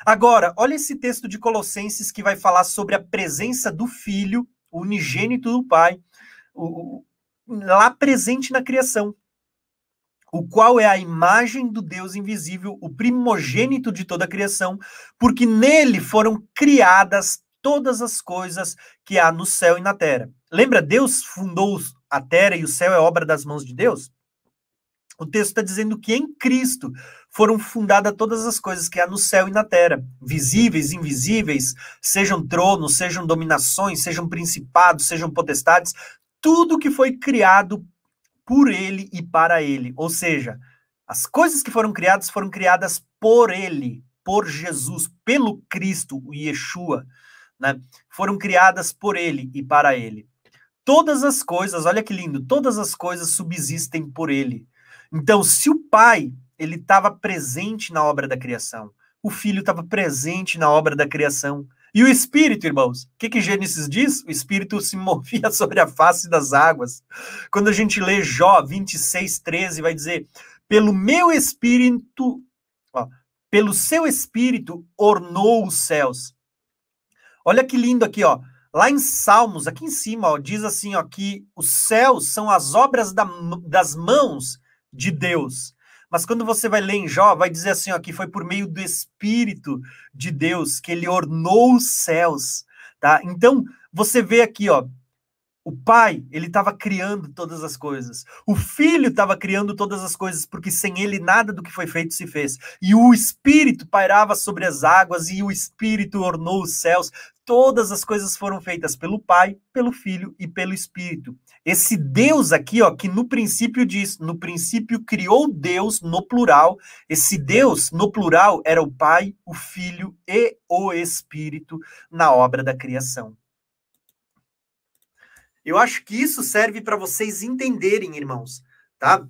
Agora, olha esse texto de Colossenses que vai falar sobre a presença do Filho, o unigênito do Pai, o, lá presente na criação, o qual é a imagem do Deus invisível, o primogênito de toda a criação, porque nele foram criadas todas as coisas que há no céu e na terra. Lembra, Deus fundou a terra e o céu é obra das mãos de Deus? O texto está dizendo que em Cristo foram fundadas todas as coisas que há no céu e na terra, visíveis, invisíveis, sejam tronos, sejam dominações, sejam principados, sejam potestades, tudo que foi criado por ele e para ele. Ou seja, as coisas que foram criadas foram criadas por ele, por Jesus, pelo Cristo, o Yeshua, né? Foram criadas por ele e para ele. Todas as coisas, olha que lindo, todas as coisas subsistem por ele. Então, se o pai ele estava presente na obra da criação, o filho estava presente na obra da criação. E o Espírito, irmãos, o que, que Gênesis diz? O Espírito se [laughs] movia sobre a face das águas. Quando a gente lê Jó 26, 13, vai dizer: pelo meu Espírito, ó, pelo seu Espírito ornou os céus. Olha que lindo aqui, ó. Lá em Salmos, aqui em cima, ó, diz assim, ó, que os céus são as obras da, das mãos de Deus. Mas quando você vai ler em Jó, vai dizer assim, ó, que foi por meio do Espírito de Deus que ele ornou os céus, tá? Então, você vê aqui, ó, o pai, ele estava criando todas as coisas. O filho estava criando todas as coisas, porque sem ele nada do que foi feito se fez. E o espírito pairava sobre as águas, e o espírito ornou os céus. Todas as coisas foram feitas pelo pai, pelo filho e pelo espírito. Esse Deus aqui, ó, que no princípio diz, no princípio criou Deus no plural. Esse Deus no plural era o pai, o filho e o espírito na obra da criação. Eu acho que isso serve para vocês entenderem, irmãos, tá?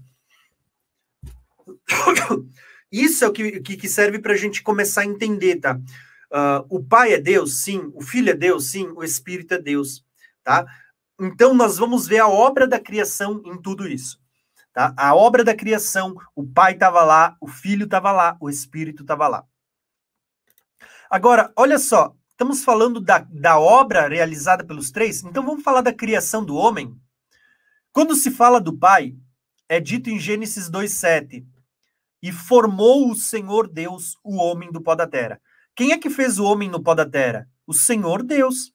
[coughs] Isso é o que, que serve para a gente começar a entender, tá? Uh, o Pai é Deus, sim. O Filho é Deus, sim. O Espírito é Deus, tá? Então, nós vamos ver a obra da criação em tudo isso. Tá? A obra da criação, o Pai estava lá, o Filho estava lá, o Espírito estava lá. Agora, olha só, Estamos falando da, da obra realizada pelos três, então vamos falar da criação do homem. Quando se fala do Pai, é dito em Gênesis 2,7: E formou o Senhor Deus o homem do pó da terra. Quem é que fez o homem no pó da terra? O Senhor Deus.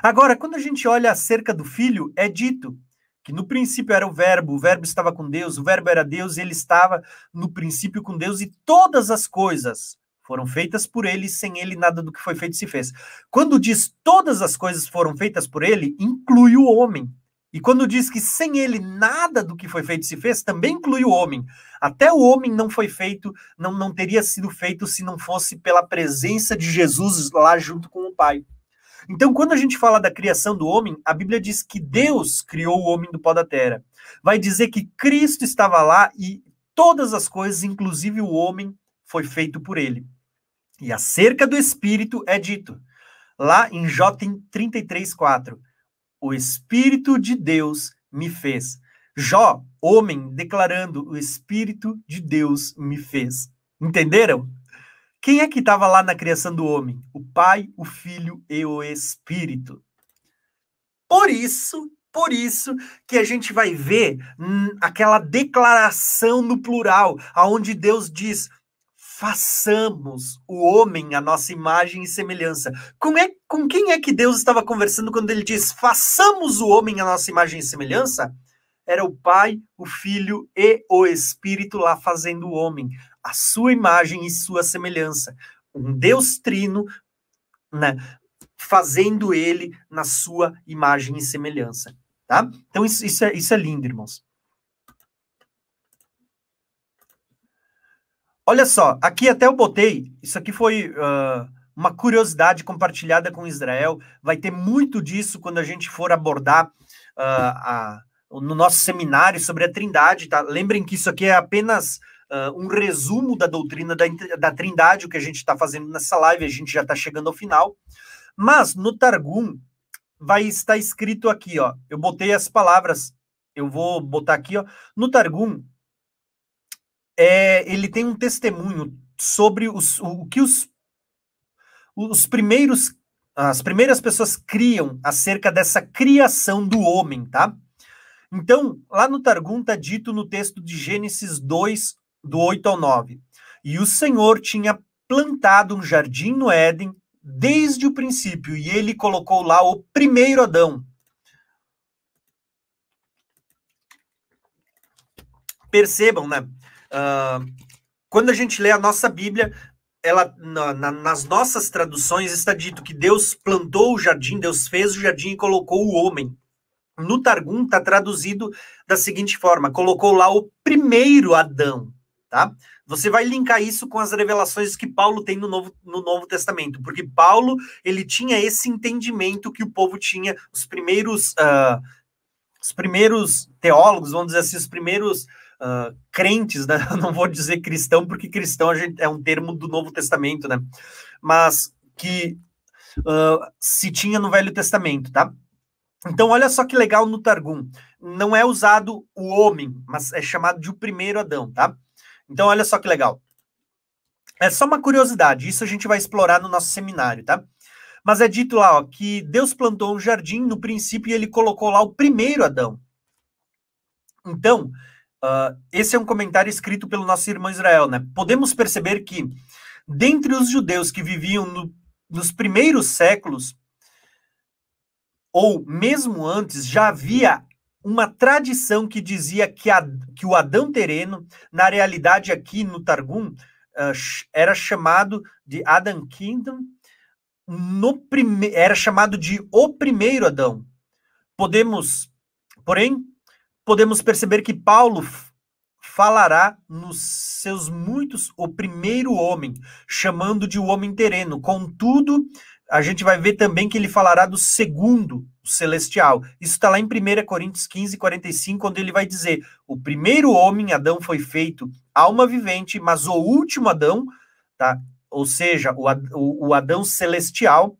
Agora, quando a gente olha acerca do filho, é dito que no princípio era o verbo, o verbo estava com Deus, o verbo era Deus, ele estava no princípio com Deus e todas as coisas foram feitas por ele, sem ele nada do que foi feito se fez. Quando diz todas as coisas foram feitas por ele, inclui o homem. E quando diz que sem ele nada do que foi feito se fez, também inclui o homem. Até o homem não foi feito, não, não teria sido feito se não fosse pela presença de Jesus lá junto com o Pai. Então, quando a gente fala da criação do homem, a Bíblia diz que Deus criou o homem do pó da terra. Vai dizer que Cristo estava lá e todas as coisas, inclusive o homem, foi feito por ele. E acerca do Espírito é dito, lá em Jó 33,4: O Espírito de Deus me fez. Jó, homem, declarando: O Espírito de Deus me fez. Entenderam? Quem é que estava lá na criação do homem? O Pai, o Filho e o Espírito. Por isso, por isso que a gente vai ver hum, aquela declaração no plural, aonde Deus diz: façamos o homem a nossa imagem e semelhança. Com, é, com quem é que Deus estava conversando quando ele diz façamos o homem a nossa imagem e semelhança? Era o Pai, o Filho e o Espírito lá fazendo o homem, a sua imagem e sua semelhança. Um Deus trino, né, fazendo ele na sua imagem e semelhança. Tá? Então, isso, isso, é, isso é lindo, irmãos. Olha só, aqui até eu botei, isso aqui foi uh, uma curiosidade compartilhada com Israel. Vai ter muito disso quando a gente for abordar uh, a, no nosso seminário sobre a Trindade. Tá? Lembrem que isso aqui é apenas uh, um resumo da doutrina da, da Trindade, o que a gente está fazendo nessa live, a gente já está chegando ao final. Mas no Targum vai estar escrito aqui, ó. Eu botei as palavras, eu vou botar aqui, ó. No Targum é, ele tem um testemunho sobre os, o que os, os primeiros, as primeiras pessoas criam acerca dessa criação do homem, tá? Então, lá no Targum está dito no texto de Gênesis 2, do 8 ao 9. E o Senhor tinha plantado um jardim no Éden desde o princípio, e ele colocou lá o primeiro Adão. Percebam, né? Uh, quando a gente lê a nossa Bíblia, ela na, na, nas nossas traduções está dito que Deus plantou o jardim, Deus fez o jardim e colocou o homem. No Targum está traduzido da seguinte forma: colocou lá o primeiro Adão, tá? Você vai linkar isso com as revelações que Paulo tem no Novo, no Novo Testamento, porque Paulo ele tinha esse entendimento que o povo tinha, os primeiros, uh, os primeiros teólogos, vamos dizer assim, os primeiros uh, crentes, né? [laughs] Não vou dizer cristão, porque cristão gente, é um termo do Novo Testamento, né? Mas que uh, se tinha no Velho Testamento, tá? Então, olha só que legal no Targum. Não é usado o homem, mas é chamado de o primeiro Adão, tá? Então, olha só que legal. É só uma curiosidade, isso a gente vai explorar no nosso seminário, tá? Mas é dito lá ó, que Deus plantou um jardim no princípio e ele colocou lá o primeiro Adão. Então, Uh, esse é um comentário escrito pelo nosso irmão Israel, né? Podemos perceber que, dentre os judeus que viviam no, nos primeiros séculos, ou mesmo antes, já havia uma tradição que dizia que, a, que o Adão terreno, na realidade aqui no Targum, uh, era chamado de Adam Kingdom, no prime, era chamado de o primeiro Adão. Podemos, porém, podemos perceber que Paulo falará nos seus muitos o primeiro homem, chamando de o homem terreno. Contudo, a gente vai ver também que ele falará do segundo, celestial. Isso está lá em 1 Coríntios 15, 45, onde ele vai dizer: o primeiro homem, Adão, foi feito alma vivente, mas o último Adão, tá? ou seja, o, o Adão celestial,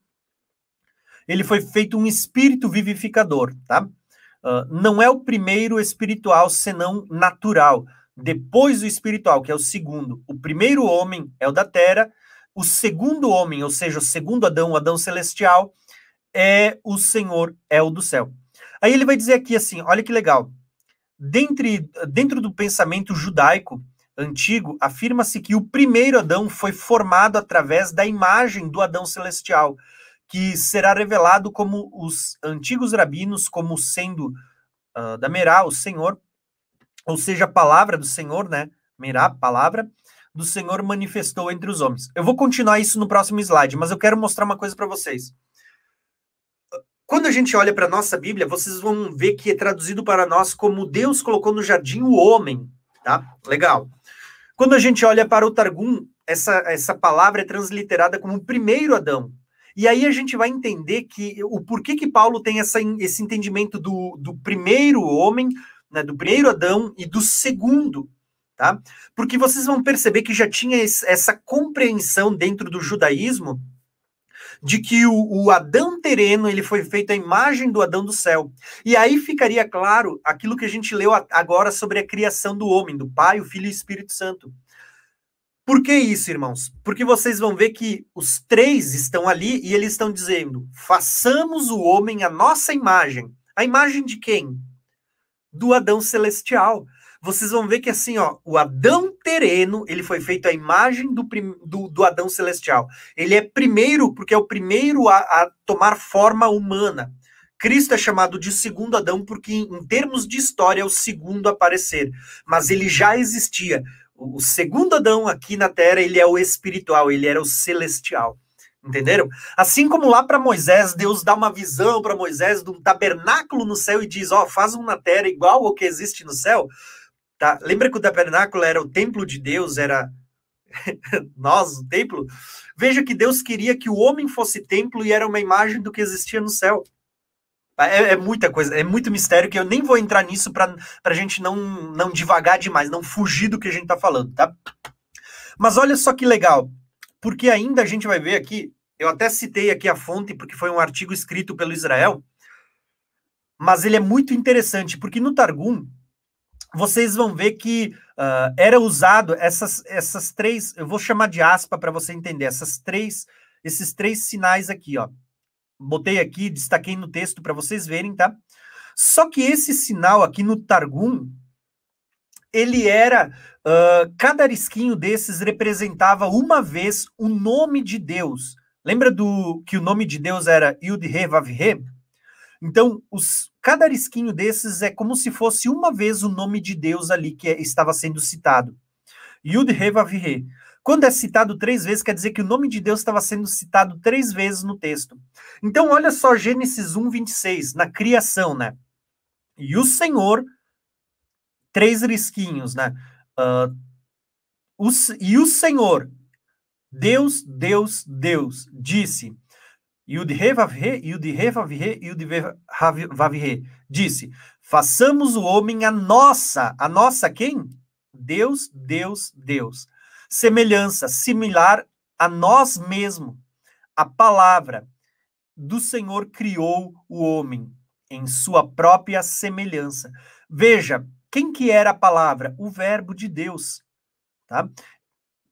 ele foi feito um espírito vivificador, tá? Não é o primeiro espiritual, senão natural. Depois do espiritual, que é o segundo. O primeiro homem é o da terra, o segundo homem, ou seja, o segundo Adão, o Adão celestial, é o Senhor, é o do céu. Aí ele vai dizer aqui assim: olha que legal. Dentre, dentro do pensamento judaico antigo, afirma-se que o primeiro Adão foi formado através da imagem do Adão celestial, que será revelado como os antigos rabinos, como sendo uh, da Merá, o Senhor, ou seja, a palavra do Senhor, né? Merá, palavra, do Senhor manifestou entre os homens. Eu vou continuar isso no próximo slide, mas eu quero mostrar uma coisa para vocês. Quando a gente olha para a nossa Bíblia, vocês vão ver que é traduzido para nós como Deus colocou no jardim o homem, tá? Legal. Quando a gente olha para o Targum, essa, essa palavra é transliterada como o primeiro Adão. E aí a gente vai entender que o porquê que Paulo tem essa, esse entendimento do, do primeiro homem, né, do primeiro Adão e do segundo tá? Porque vocês vão perceber que já tinha essa compreensão dentro do judaísmo de que o, o, Adão terreno ele foi feito à imagem do Adão do céu. E aí ficaria claro aquilo que a gente leu agora sobre a criação do homem, do Pai, o Filho e o Espírito Santo. Por que isso, irmãos? Porque vocês vão ver que os três estão ali e eles estão dizendo: façamos o homem a nossa imagem. A imagem de quem? Do Adão celestial vocês vão ver que assim, ó, o Adão terreno, ele foi feito à imagem do, do, do Adão celestial. Ele é primeiro, porque é o primeiro a, a tomar forma humana. Cristo é chamado de segundo Adão porque, em termos de história, é o segundo a aparecer. Mas ele já existia. O segundo Adão aqui na Terra, ele é o espiritual, ele era o celestial. Entenderam? Assim como lá para Moisés, Deus dá uma visão para Moisés de um tabernáculo no céu e diz: Ó, oh, faz um na terra igual ao que existe no céu. Tá? Lembra que o tabernáculo era o templo de Deus, era [laughs] nós, o templo? Veja que Deus queria que o homem fosse templo e era uma imagem do que existia no céu. É, é muita coisa, é muito mistério que eu nem vou entrar nisso para a gente não, não divagar demais, não fugir do que a gente está falando, tá? Mas olha só que legal, porque ainda a gente vai ver aqui, eu até citei aqui a fonte, porque foi um artigo escrito pelo Israel, mas ele é muito interessante, porque no Targum, vocês vão ver que uh, era usado essas, essas três, eu vou chamar de aspa para você entender, essas três, esses três sinais aqui, ó. Botei aqui, destaquei no texto para vocês verem, tá? Só que esse sinal aqui no Targum, ele era, uh, cada risquinho desses representava uma vez o nome de Deus. Lembra do que o nome de Deus era Yud-He Vav-He? Então, os, cada risquinho desses é como se fosse uma vez o nome de Deus ali que é, estava sendo citado. Yud He Vav He. Quando é citado três vezes, quer dizer que o nome de Deus estava sendo citado três vezes no texto. Então, olha só Gênesis 1, 26, na criação, né? E o Senhor, três risquinhos, né? Uh, o, e o Senhor, Deus, Deus, Deus, disse: Yud-He Vav-He, Yud-He Vav-He, Yud-He Vav-He. Disse, façamos o homem a nossa. A nossa quem? Deus, Deus, Deus. Semelhança, similar a nós mesmos. A palavra do Senhor criou o homem em sua própria semelhança. Veja, quem que era a palavra? O verbo de Deus, tá?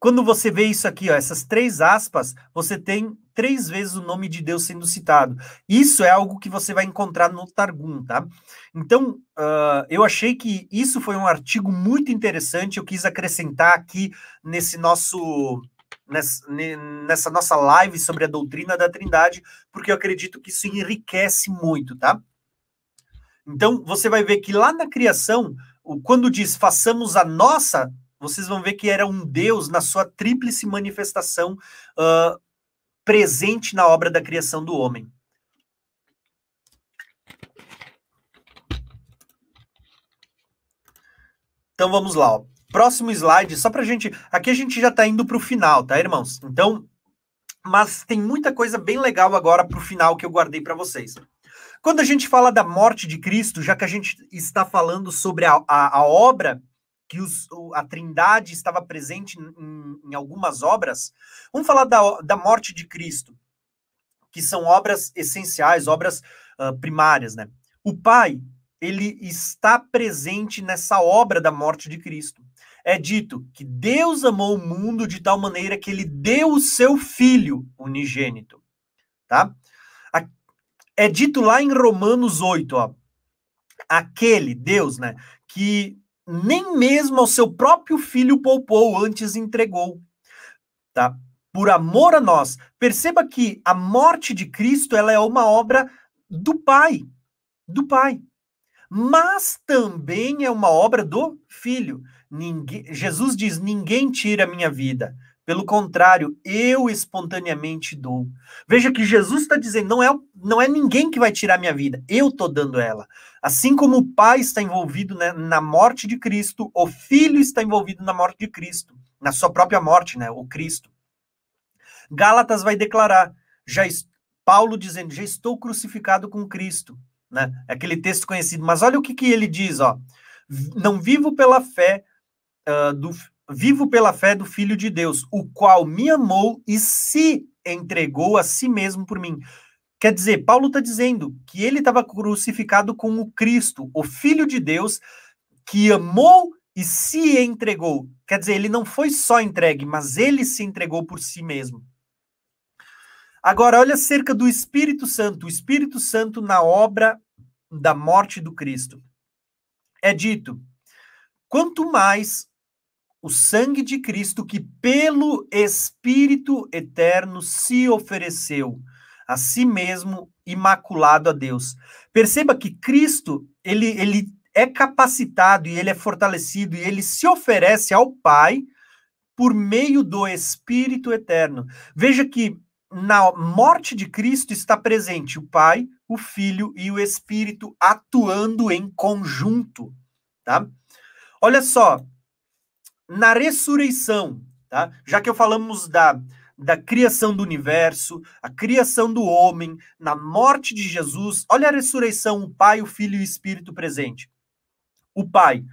Quando você vê isso aqui, ó, essas três aspas, você tem três vezes o nome de Deus sendo citado. Isso é algo que você vai encontrar no Targum, tá? Então, uh, eu achei que isso foi um artigo muito interessante. Eu quis acrescentar aqui nesse nosso nessa nossa live sobre a doutrina da Trindade, porque eu acredito que isso enriquece muito, tá? Então, você vai ver que lá na criação, quando diz façamos a nossa, vocês vão ver que era um Deus na sua tríplice manifestação uh, presente na obra da criação do homem. Então vamos lá. Ó. Próximo slide, só para gente. Aqui a gente já está indo para o final, tá, irmãos? Então, mas tem muita coisa bem legal agora para o final que eu guardei para vocês. Quando a gente fala da morte de Cristo, já que a gente está falando sobre a, a, a obra que os, a Trindade estava presente em, em, algumas obras, vamos falar da, da morte de Cristo, que são obras essenciais, obras uh, primárias, né? O Pai, ele está presente nessa obra da morte de Cristo é dito que Deus amou o mundo de tal maneira que ele deu o seu filho unigênito, tá? É dito lá em Romanos 8, ó, aquele Deus, né, que nem mesmo ao seu próprio filho poupou, antes entregou, tá? Por amor a nós. Perceba que a morte de Cristo, ela é uma obra do Pai, do Pai. Mas também é uma obra do Filho. Ninguém, Jesus diz: ninguém tira a minha vida. Pelo contrário, eu espontaneamente dou. Veja que Jesus está dizendo: não é, não é ninguém que vai tirar minha vida, eu estou dando ela. Assim como o Pai está envolvido né, na morte de Cristo, o Filho está envolvido na morte de Cristo, na sua própria morte, né, o Cristo. Gálatas vai declarar: já Paulo dizendo: já estou crucificado com Cristo, né? Aquele texto conhecido. Mas olha o que, que ele diz, ó. Não vivo pela fé, uh, do, vivo pela fé do Filho de Deus, o qual me amou e se entregou a si mesmo por mim. Quer dizer, Paulo está dizendo que ele estava crucificado com o Cristo, o Filho de Deus, que amou e se entregou. Quer dizer, ele não foi só entregue, mas ele se entregou por si mesmo. Agora, olha acerca do Espírito Santo, o Espírito Santo na obra da morte do Cristo. É dito: quanto mais o sangue de Cristo que pelo Espírito eterno se ofereceu a si mesmo imaculado a Deus. Perceba que Cristo, ele, ele é capacitado e ele é fortalecido e ele se oferece ao Pai por meio do Espírito eterno. Veja que na morte de Cristo está presente o Pai, o Filho e o Espírito atuando em conjunto, tá? Olha só, na ressurreição, tá? Já que falamos da, da criação do universo, a criação do homem, na morte de Jesus, olha a ressurreição, o Pai, o Filho e o Espírito presente. O Pai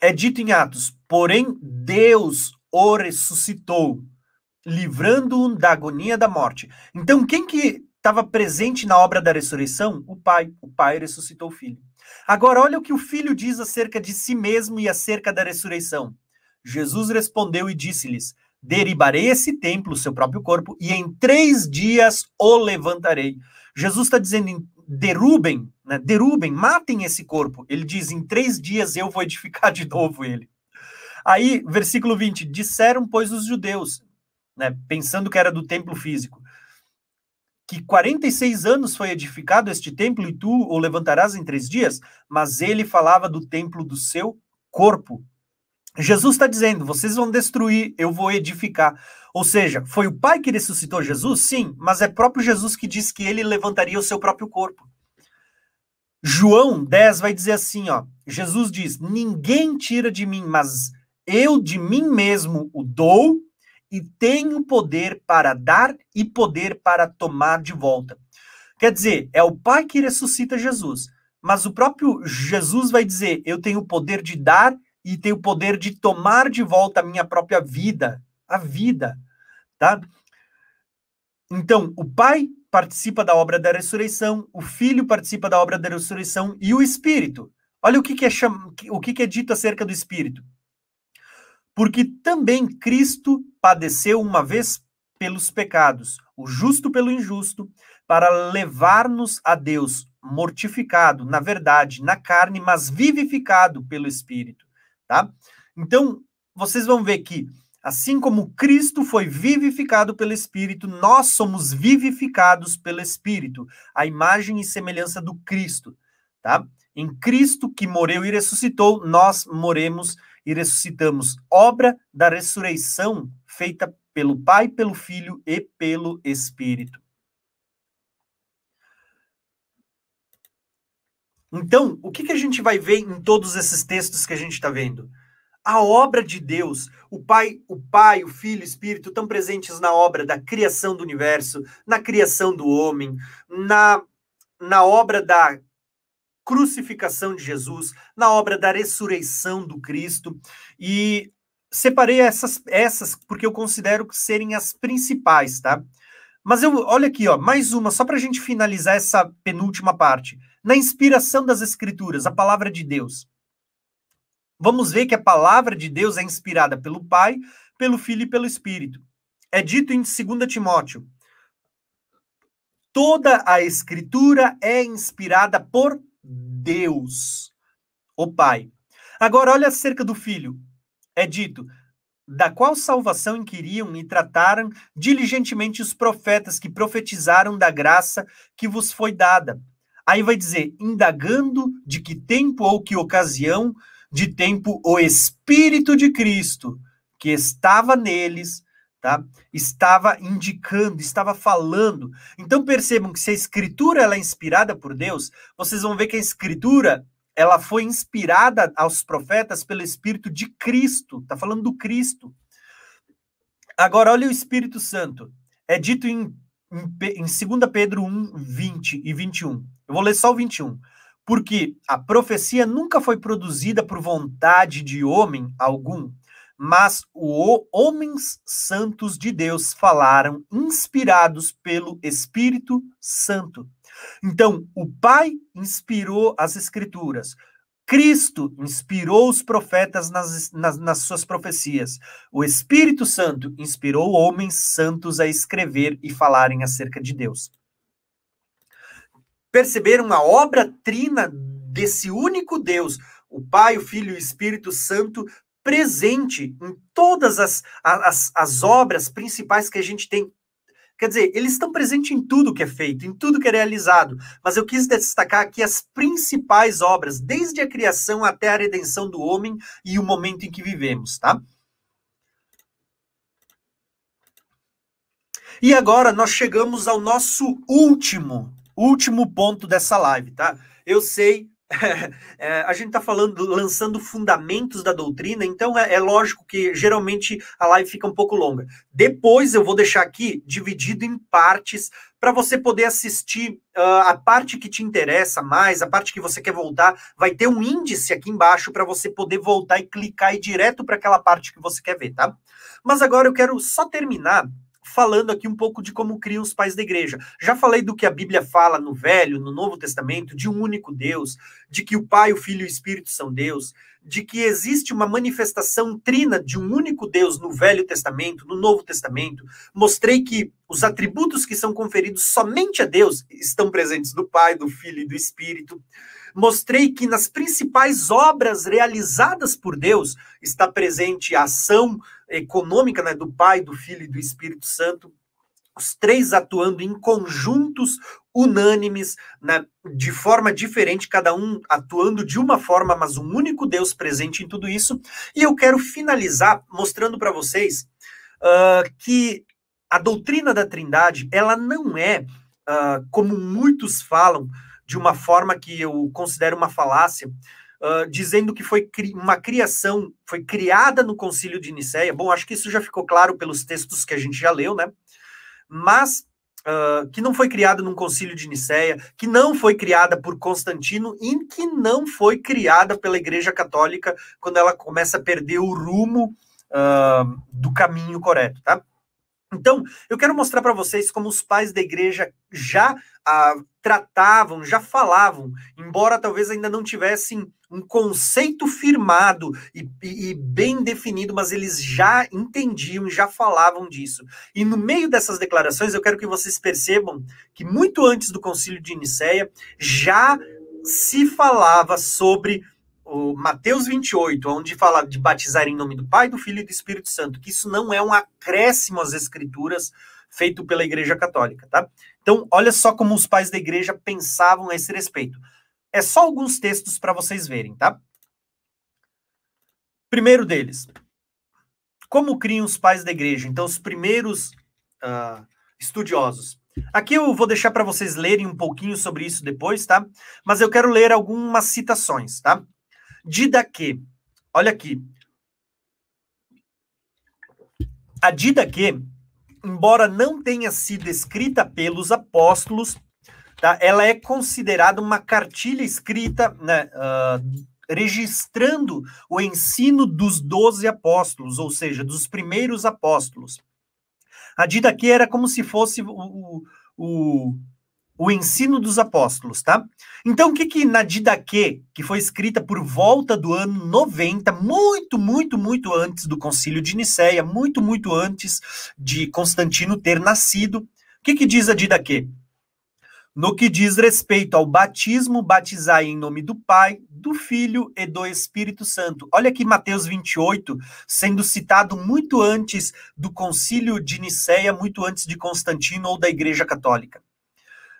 é dito em Atos, porém Deus o ressuscitou, livrando-o da agonia da morte. Então, quem que estava presente na obra da ressurreição? O Pai. O Pai ressuscitou o Filho. Agora, olha o que o filho diz acerca de si mesmo e acerca da ressurreição. Jesus respondeu e disse-lhes: Deribarei esse templo, seu próprio corpo, e em três dias o levantarei. Jesus está dizendo: derrubem, né? derrubem, matem esse corpo. Ele diz: em três dias eu vou edificar de novo ele. Aí, versículo 20: disseram, pois, os judeus, né, pensando que era do templo físico, que 46 anos foi edificado este templo e tu o levantarás em três dias, mas ele falava do templo do seu corpo. Jesus está dizendo: vocês vão destruir, eu vou edificar. Ou seja, foi o Pai que ressuscitou Jesus? Sim, mas é próprio Jesus que disse que ele levantaria o seu próprio corpo. João 10 vai dizer assim: ó, Jesus diz: Ninguém tira de mim, mas eu de mim mesmo o dou e tenho poder para dar e poder para tomar de volta. Quer dizer, é o Pai que ressuscita Jesus, mas o próprio Jesus vai dizer: Eu tenho o poder de dar e tenho o poder de tomar de volta a minha própria vida, a vida, tá? Então, o Pai participa da obra da ressurreição, o Filho participa da obra da ressurreição e o Espírito. Olha o que, que é, cham... o que, que é dito acerca do Espírito porque também Cristo padeceu uma vez pelos pecados, o justo pelo injusto, para levar-nos a Deus, mortificado, na verdade, na carne, mas vivificado pelo Espírito, tá? Então, vocês vão ver que Assim como Cristo foi vivificado pelo Espírito, nós somos vivificados pelo Espírito, a imagem e semelhança do Cristo, tá? Em Cristo que morreu e ressuscitou, nós moremos e ressuscitamos, obra da ressurreição feita pelo Pai, pelo Filho e pelo Espírito. Então, o que, que a gente vai ver em todos esses textos que a gente está vendo? A obra de Deus, o Pai, o Pai, o Filho, o Espírito estão presentes na obra da criação do universo, na criação do homem, na, na obra da crucificação de Jesus, na obra da ressurreição do Cristo. E separei essas, essas porque eu considero serem as principais, tá? Mas eu, olha aqui, ó, mais uma, só para a gente finalizar essa penúltima parte. Na inspiração das Escrituras, a palavra de Deus. Vamos ver que a palavra de Deus é inspirada pelo Pai, pelo Filho e pelo Espírito. É dito em 2 Timóteo: toda a Escritura é inspirada por Deus, o Pai. Agora, olha acerca do Filho. É dito: da qual salvação inquiriam e trataram diligentemente os profetas que profetizaram da graça que vos foi dada. Aí vai dizer, indagando de que tempo ou que ocasião de tempo o Espírito de Cristo, que estava neles, tá? Estava indicando, estava falando. Então percebam que se a escritura ela é inspirada por Deus, vocês vão ver que a escritura ela foi inspirada aos profetas pelo Espírito de Cristo. Está falando do Cristo. Agora, olha o Espírito Santo. É dito em, em 2 Pedro 1, 20 e 21. Eu vou ler só o 21. Porque a profecia nunca foi produzida por vontade de homem algum, mas os homens santos de Deus falaram, inspirados pelo Espírito Santo. Então, o Pai inspirou as Escrituras. Cristo inspirou os profetas nas, nas, nas, suas profecias. O Espírito Santo inspirou homens santos a escrever e falarem acerca de Deus. Perceberam a obra trina desse único Deus, o Pai, o Filho e o Espírito Santo, presente em todas as, as, as obras principais que a gente tem Quer dizer, eles estão presentes em tudo que é feito, em tudo que é realizado. Mas eu quis destacar aqui as principais obras, desde a criação até a redenção do homem e o momento em que vivemos, tá? E agora nós chegamos ao nosso último, último ponto dessa live, tá? Eu sei é, a gente está falando, lançando fundamentos da doutrina, então é, é, lógico que geralmente a live fica um pouco longa. Depois eu vou deixar aqui dividido em partes para você poder assistir uh, a parte que te interessa mais, a parte que você quer voltar. Vai ter um índice aqui embaixo para você poder voltar e clicar e direto para aquela parte que você quer ver, tá? Mas agora eu quero só terminar falando aqui um pouco de como criam os pais da igreja. Já falei do que a Bíblia fala no Velho, no Novo Testamento, de um único Deus, de que o Pai, o Filho e o Espírito são Deus, de que existe uma manifestação trina de um único Deus no Velho Testamento, no Novo Testamento. Mostrei que os atributos que são conferidos somente a Deus estão presentes do Pai, do Filho e do Espírito. Mostrei que nas principais obras realizadas por Deus está presente a ação econômica né, do Pai, do Filho e do Espírito Santo, os três atuando em conjuntos unânimes, né, de forma diferente, cada um atuando de uma forma, mas um único Deus presente em tudo isso. E eu quero finalizar mostrando para vocês uh, que a doutrina da Trindade, ela não é, uh, como muitos falam, de uma forma que eu considero uma falácia, uh, dizendo que foi cri uma criação, foi criada no concílio de Nicéia. Bom, acho que isso já ficou claro pelos textos que a gente já leu, né? Mas uh, que não foi criada num concílio de Nicéia, que não foi criada por Constantino e que não foi criada pela Igreja Católica quando ela começa a perder o rumo uh, do caminho correto, tá? Então, eu quero mostrar para vocês como os pais da igreja já ah, tratavam, já falavam, embora talvez ainda não tivessem um conceito firmado e, e, e, bem definido, mas eles já entendiam, já falavam disso. E no meio dessas declarações, eu quero que vocês percebam que muito antes do concílio de Nicéia já se falava sobre o Mateus 28, onde fala de batizar em nome do Pai, do Filho e do Espírito Santo, que isso não é um acréscimo às escrituras feito pela Igreja Católica, tá? Então, olha só como os pais da igreja pensavam a esse respeito. É só alguns textos para vocês verem, tá? Primeiro deles, como criam os pais da igreja? Então, os primeiros uh, estudiosos. Aqui eu vou deixar para vocês lerem um pouquinho sobre isso depois, tá? Mas eu quero ler algumas citações, tá? Didaquê. Olha aqui. A Didaquê, embora não tenha sido escrita pelos apóstolos, tá? ela é considerada uma cartilha escrita né, uh, registrando o ensino dos doze apóstolos, ou seja, dos primeiros apóstolos. A Didaquê era como se fosse o, o, o ensino dos apóstolos, tá? Então, o que que na Didaquê, que foi escrita por volta do ano 90, muito, muito, muito antes do concílio de Nicéia, muito, muito antes de Constantino ter nascido, o que que diz a Didaquê? No que diz respeito ao batismo, batizai em nome do Pai, do Filho e do Espírito Santo. Olha aqui Mateus 28, sendo citado muito antes do concílio de Nicéia, muito antes de Constantino ou da Igreja Católica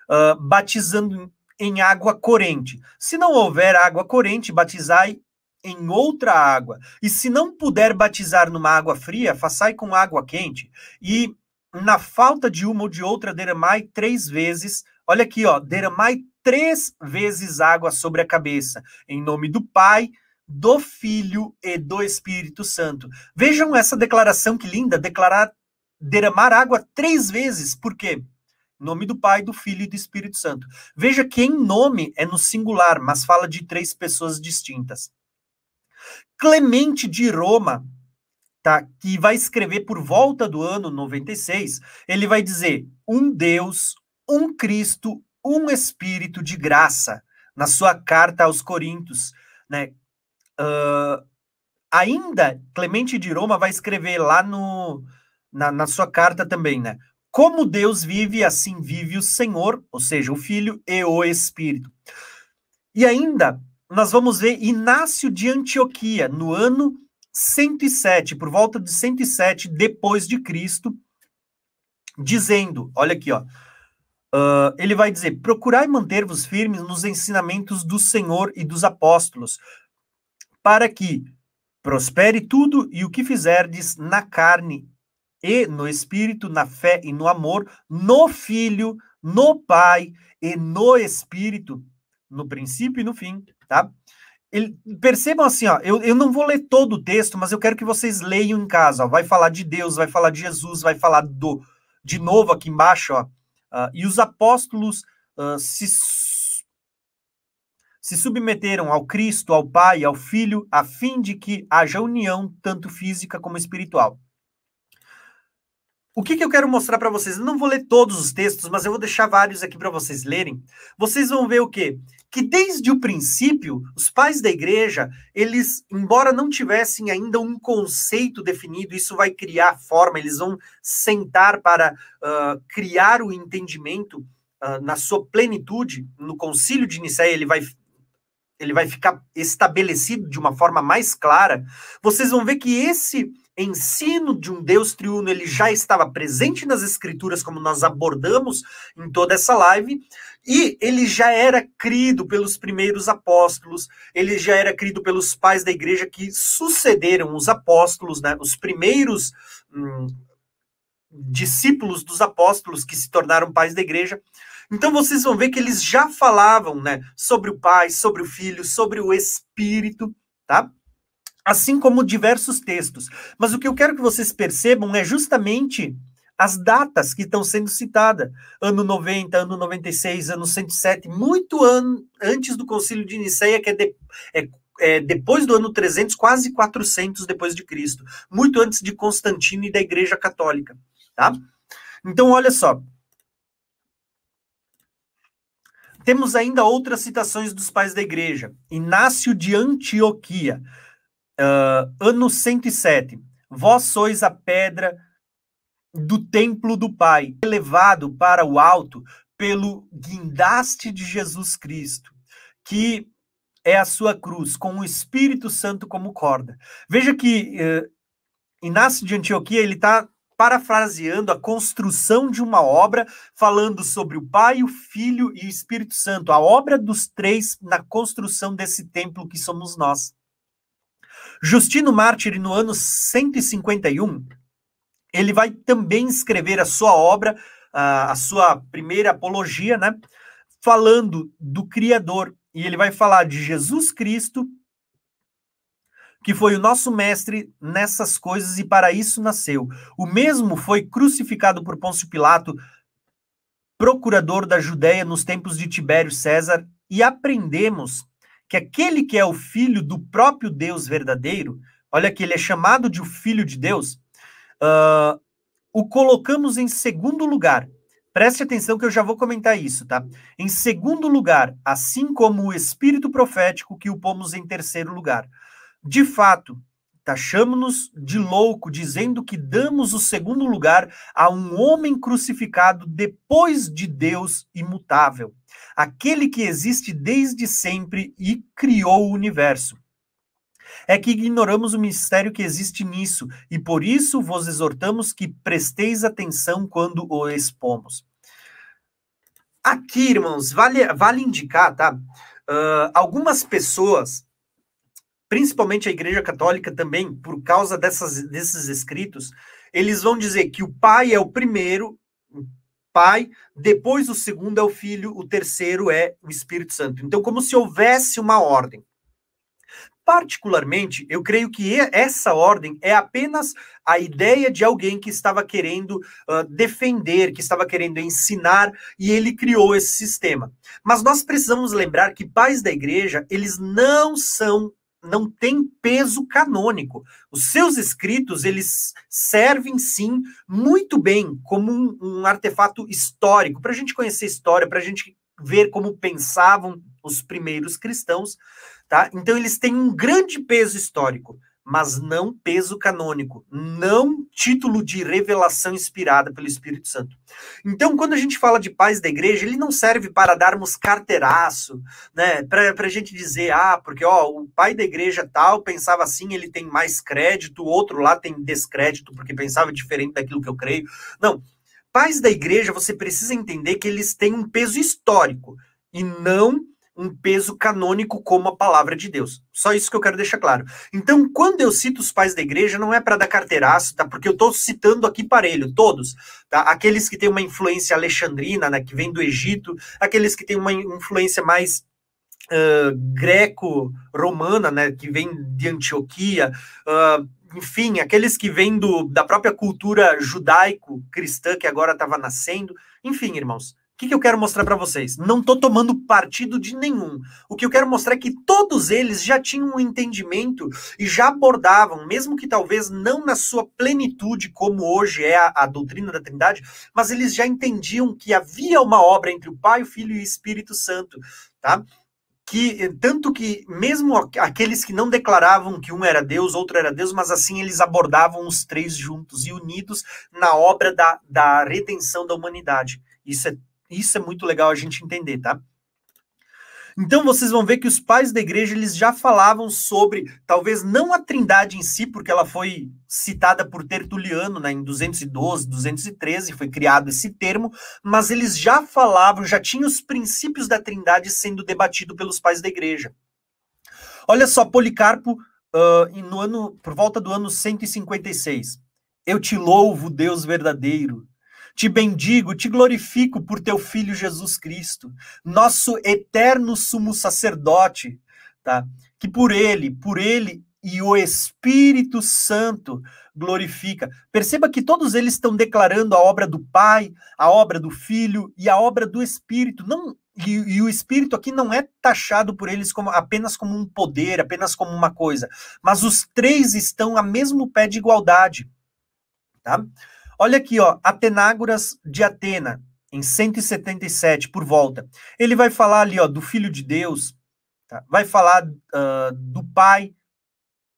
uh, batizando em água corrente. Se não houver água corrente, batizai em outra água. E se não puder batizar numa água fria, façai com água quente. E na falta de uma ou de outra, derramai três vezes. Olha aqui, ó, derramai três vezes água sobre a cabeça, em nome do Pai, do Filho e do Espírito Santo. Vejam essa declaração que linda, declarar derramar água três vezes. Por quê? Nome do Pai, do Filho e do Espírito Santo. Veja que em nome é no singular, mas fala de três pessoas distintas. Clemente de Roma, tá, que vai escrever por volta do ano 96, ele vai dizer: um Deus, um Cristo, um Espírito de graça, na sua carta aos Coríntios, né? Uh, ainda Clemente de Roma vai escrever lá no, na, na sua carta também, né? Como Deus vive, assim vive o Senhor, ou seja, o Filho e o Espírito. E ainda, nós vamos ver Inácio de Antioquia, no ano 107, por volta de 107 depois de Cristo, dizendo, olha aqui, ó, uh, ele vai dizer, procurai manter-vos firmes nos ensinamentos do Senhor e dos apóstolos, para que prospere tudo e o que fizerdes na carne e no Espírito, na fé e no amor, no Filho, no Pai e no Espírito, no princípio e no fim, tá? Ele, percebam assim, ó, eu, eu não vou ler todo o texto, mas eu quero que vocês leiam em casa. Ó, vai falar de Deus, vai falar de Jesus, vai falar do. De novo aqui embaixo, ó. Uh, e os apóstolos uh, se, se submeteram ao Cristo, ao Pai, ao Filho, a fim de que haja união, tanto física como espiritual. O que, que eu quero mostrar para vocês? Eu não vou ler todos os textos, mas eu vou deixar vários aqui para vocês lerem. Vocês vão ver o quê? Que desde o princípio, os pais da igreja, eles, embora não tivessem ainda um conceito definido, isso vai criar forma, eles vão sentar para uh, criar o entendimento uh, na sua plenitude. No concílio de Nicéia, ele vai ele vai ficar estabelecido de uma forma mais clara. Vocês vão ver que esse ensino de um Deus triuno ele já estava presente nas escrituras, como nós abordamos em toda essa live, e ele já era crido pelos primeiros apóstolos, ele já era crido pelos pais da igreja que sucederam os apóstolos, né, os primeiros hum, discípulos dos apóstolos que se tornaram pais da igreja. Então vocês vão ver que eles já falavam, né, sobre o Pai, sobre o Filho, sobre o Espírito, tá? Assim como diversos textos. Mas o que eu quero que vocês percebam é justamente as datas que estão sendo citadas. Ano 90, ano 96, ano 107, muito an antes do concílio de Nicéia, que é, de, é, é, depois do ano 300, quase 400 depois de Cristo. Muito antes de Constantino e da Igreja Católica, tá? Então, olha só. Temos ainda outras citações dos pais da igreja. Inácio de Antioquia, Uh, ano 107. Vós sois a pedra do templo do Pai, elevado para o alto pelo guindaste de Jesus Cristo, que é a sua cruz, com o Espírito Santo como corda. Veja que uh, Inácio de Antioquia ele está parafraseando a construção de uma obra, falando sobre o Pai, o Filho e o Espírito Santo, a obra dos três na construção desse templo que somos nós. Justino Mártir, no ano 151, ele vai também escrever a sua obra, a, sua primeira apologia, né? Falando do Criador. E ele vai falar de Jesus Cristo, que foi o nosso mestre nessas coisas e para isso nasceu. O mesmo foi crucificado por Pôncio Pilato, procurador da Judéia nos tempos de Tibério César, e aprendemos que aquele que é o filho do próprio Deus verdadeiro, olha que ele é chamado de o filho de Deus, uh, o colocamos em segundo lugar. Preste atenção que eu já vou comentar isso, tá? Em segundo lugar, assim como o espírito profético que o pomos em terceiro lugar. De fato, taxamos-nos de louco, dizendo que damos o segundo lugar a um homem crucificado depois de Deus imutável, aquele que existe desde sempre e criou o universo. É que ignoramos o mistério que existe nisso, e por isso vos exortamos que presteis atenção quando o expomos. Aqui, irmãos, vale, vale indicar, tá? Uh, algumas pessoas principalmente a Igreja Católica também, por causa dessas, desses escritos, eles vão dizer que o pai é o primeiro, pai, depois o segundo é o filho, o terceiro é o Espírito Santo. Então, como se houvesse uma ordem. Particularmente, eu creio que essa ordem é apenas a ideia de alguém que estava querendo uh, defender, que estava querendo ensinar, e ele criou esse sistema. Mas nós precisamos lembrar que pais da igreja, eles não são não tem peso canônico. Os seus escritos, eles servem, sim, muito bem como um, um artefato histórico, para a gente conhecer história, para a gente ver como pensavam os primeiros cristãos, tá? Então, eles têm um grande peso histórico mas não peso canônico, não título de revelação inspirada pelo Espírito Santo. Então, quando a gente fala de paz da igreja, ele não serve para darmos carteiraço, né? Para a gente dizer, ah, porque ó, o pai da igreja tal pensava assim, ele tem mais crédito, o outro lá tem descrédito porque pensava diferente daquilo que eu creio. Não. Pais da igreja, você precisa entender que eles têm um peso histórico e não um peso canônico como a palavra de Deus. Só isso que eu quero deixar claro. Então, quando eu cito os pais da igreja, não é para dar carteiraço, tá? Porque eu estou citando aqui parelho, todos, tá? Aqueles que têm uma influência alexandrina, né, que vem do Egito, aqueles que têm uma influência mais uh, greco-romana, né, que vem de Antioquia, uh, enfim, aqueles que vêm do, da própria cultura judaico-cristã que agora estava nascendo. Enfim, irmãos, que, que eu quero mostrar para vocês? Não estou tomando partido de nenhum. O que eu quero mostrar é que todos eles já tinham um entendimento e já abordavam, mesmo que talvez não na sua plenitude, como hoje é a, a doutrina da Trindade, mas eles já entendiam que havia uma obra entre o Pai, o Filho e o Espírito Santo, tá? que tanto que mesmo aqueles que não declaravam que um era Deus, outro era Deus, mas assim eles abordavam os três juntos e unidos na obra da, da redenção da humanidade. Isso é isso é muito legal a gente entender, tá? Então vocês vão ver que os pais da igreja eles já falavam sobre, talvez não a Trindade em si, porque ela foi citada por Tertuliano né, em 212, 213, foi criado esse termo, mas eles já falavam, já tinham os princípios da Trindade sendo debatido pelos pais da igreja. Olha só, Policarpo, uh, no ano, por volta do ano 156. Eu te louvo, Deus verdadeiro, te bendigo, te glorifico por teu filho Jesus Cristo, nosso eterno sumo sacerdote, tá? Que por ele, por ele e o Espírito Santo glorifica. Perceba que todos eles estão declarando a obra do Pai, a obra do Filho e a obra do Espírito. Não e, e, o Espírito aqui não é taxado por eles como apenas como um poder, apenas como uma coisa, mas os três estão a mesmo pé de igualdade, tá? Olha aqui, ó, Atenágoras de Atena, em 177 por volta. Ele vai falar ali, ó, do Filho de Deus, tá? vai falar uh, do Pai,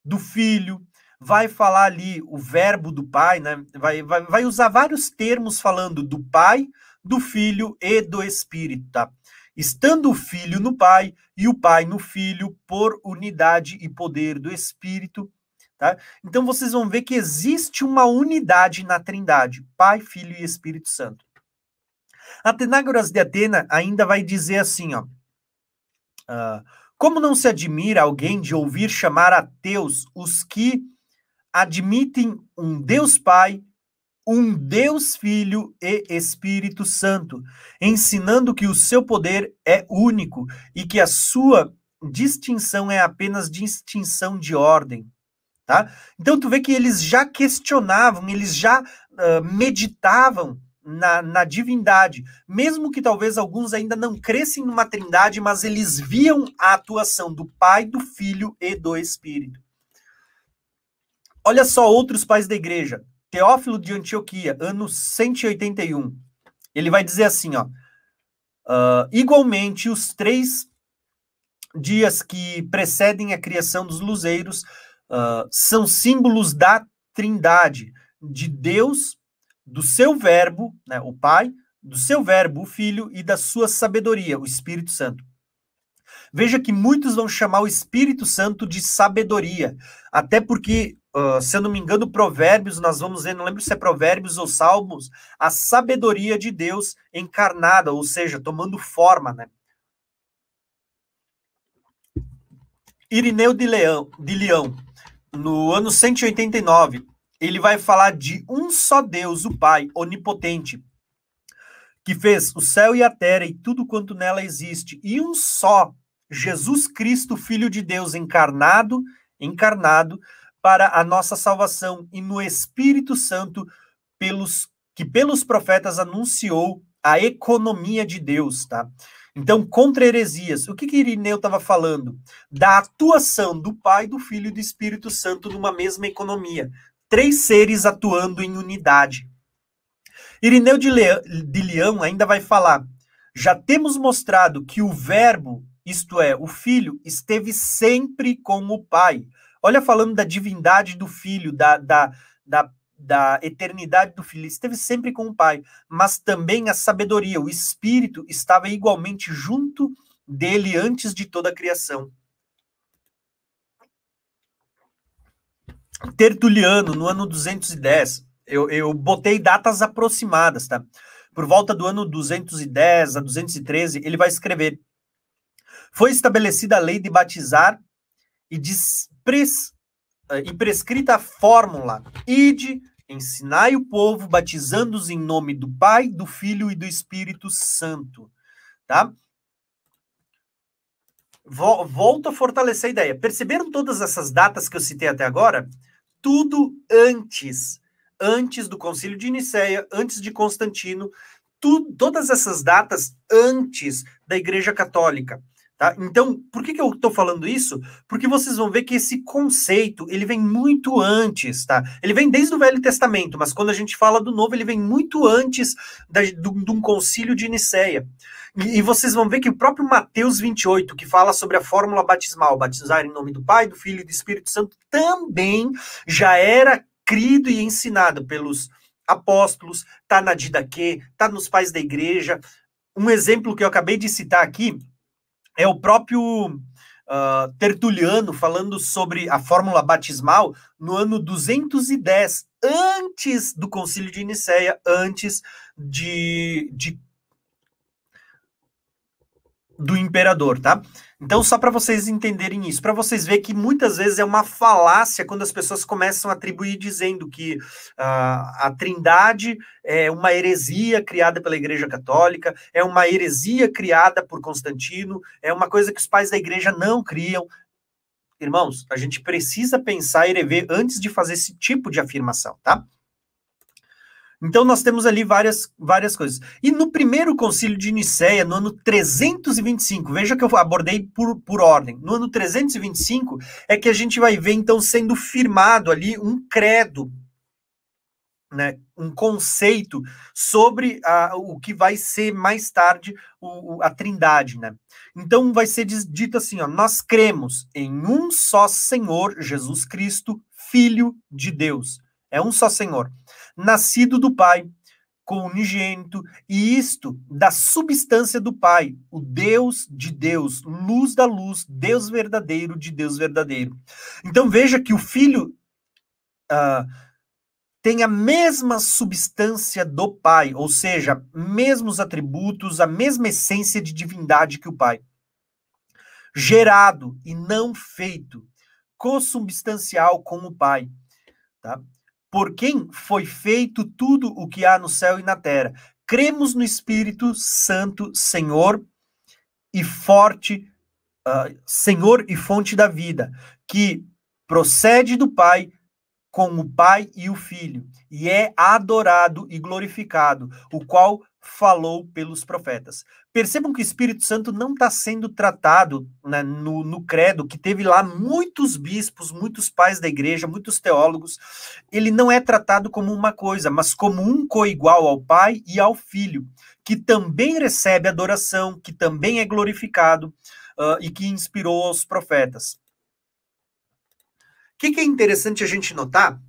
do Filho, vai falar ali o verbo do Pai, né? Vai, vai, vai usar vários termos falando do Pai, do Filho e do Espírito, tá? estando o Filho no Pai e o Pai no Filho, por unidade e poder do Espírito. Tá? Então vocês vão ver que existe uma unidade na Trindade, Pai, Filho e Espírito Santo. Atenágoras de Atena ainda vai dizer assim, ó. Uh, como não se admira alguém de ouvir chamar ateus os que admitem um Deus Pai, um Deus Filho e Espírito Santo, ensinando que o seu poder é único e que a sua distinção é apenas distinção de ordem. Tá? Então tu vê que eles já questionavam, eles já uh, meditavam na, na divindade, mesmo que talvez alguns ainda não crescem numa trindade, mas eles viam a atuação do Pai, do Filho e do Espírito. Olha só outros pais da igreja. Teófilo de Antioquia, ano 181. Ele vai dizer assim, ó. Uh, igualmente, os três dias que precedem a criação dos luzeiros uh, são símbolos da trindade, de Deus, do seu verbo, né, o Pai, do seu verbo, o Filho, e da sua sabedoria, o Espírito Santo. Veja que muitos vão chamar o Espírito Santo de sabedoria, até porque, uh, se eu não me engano, Provérbios, nós vamos ver, não lembro se é Provérbios ou Salmos, a sabedoria de Deus encarnada, ou seja, tomando forma, né? Irineu de Leão, de Leão, no ano 189, ele vai falar de um só Deus, o Pai, onipotente, que fez o céu e a terra e tudo quanto nela existe, e um só Jesus Cristo, Filho de Deus encarnado, encarnado para a nossa salvação e no Espírito Santo pelos que pelos profetas anunciou a economia de Deus, tá? Então, contra heresias, o que, que Irineu estava falando? Da atuação do Pai, do Filho e do Espírito Santo numa mesma economia três seres atuando em unidade. Irineu de, Leão, de Leão ainda vai falar: já temos mostrado que o Verbo, isto é, o Filho, esteve sempre com o Pai. Olha, falando da divindade do Filho, da, da, da, da eternidade do Filho, esteve sempre com o Pai, mas também a sabedoria, o Espírito estava igualmente junto dele antes de toda a criação. Tertuliano, no ano 210, eu, eu botei datas aproximadas, tá? Por volta do ano 210 a 213, ele vai escrever: Foi estabelecida a lei de batizar e, pres, eh, e prescrita a fórmula: ide, ensinai o povo, batizando-os em nome do Pai, do Filho e do Espírito Santo. Tá? Volto a fortalecer a ideia. Perceberam todas essas datas que eu citei até agora? tudo antes, antes do Concílio de Nicéia, antes de Constantino, tu, todas essas datas antes da Igreja Católica. Tá? Então, por que, que eu estou falando isso? Porque vocês vão ver que esse conceito ele vem muito antes, tá? Ele vem desde o Velho Testamento, mas quando a gente fala do Novo, ele vem muito antes da, do, de um concílio de Nicéia. E, e, vocês vão ver que o próprio Mateus 28, que fala sobre a fórmula batismal, batizar em nome do Pai, do Filho e do Espírito Santo, também já era crido e ensinado pelos apóstolos, tá na Didaquê, tá nos pais da igreja. Um exemplo que eu acabei de citar aqui é o próprio uh, Tertuliano falando sobre a fórmula batismal no ano 210, antes do concílio de Nicéia, antes de, de do imperador, tá? Então, só para vocês entenderem isso, para vocês verem que muitas vezes é uma falácia quando as pessoas começam a atribuir dizendo que uh, a Trindade é uma heresia criada pela Igreja Católica, é uma heresia criada por Constantino, é uma coisa que os pais da Igreja não criam. Irmãos, a gente precisa pensar e rever antes de fazer esse tipo de afirmação, tá? Então nós temos ali várias, várias coisas. E no primeiro concílio de Nicéia, no ano 325, veja que eu abordei por, por ordem. No ano 325 é que a gente vai ver então sendo firmado ali um credo, né, um conceito sobre a, o que vai ser mais tarde o, a Trindade, né? Então vai ser dito assim, ó, nós cremos em um só Senhor Jesus Cristo, Filho de Deus. É um só Senhor nascido do Pai, com unigênito, e isto da substância do Pai, o Deus de Deus, luz da luz, Deus verdadeiro de Deus verdadeiro. Então veja que o Filho uh, tem a mesma substância do Pai, ou seja, mesmos atributos, a mesma essência de divindade que o Pai. Gerado e não feito, consubstancial com o Pai. Tá? Por quem foi feito tudo o que há no céu e na terra. Cremos no Espírito Santo, Senhor e forte, uh, Senhor e fonte da vida, que procede do Pai, com o Pai e o Filho, e é adorado e glorificado, o qual falou pelos profetas. Percebam que o Espírito Santo não está sendo tratado né, no, no credo, que teve lá muitos bispos, muitos pais da igreja, muitos teólogos. Ele não é tratado como uma coisa, mas como um coigual ao Pai e ao Filho, que também recebe adoração, que também é glorificado uh, e que inspirou os profetas. O que, que é interessante a gente notar?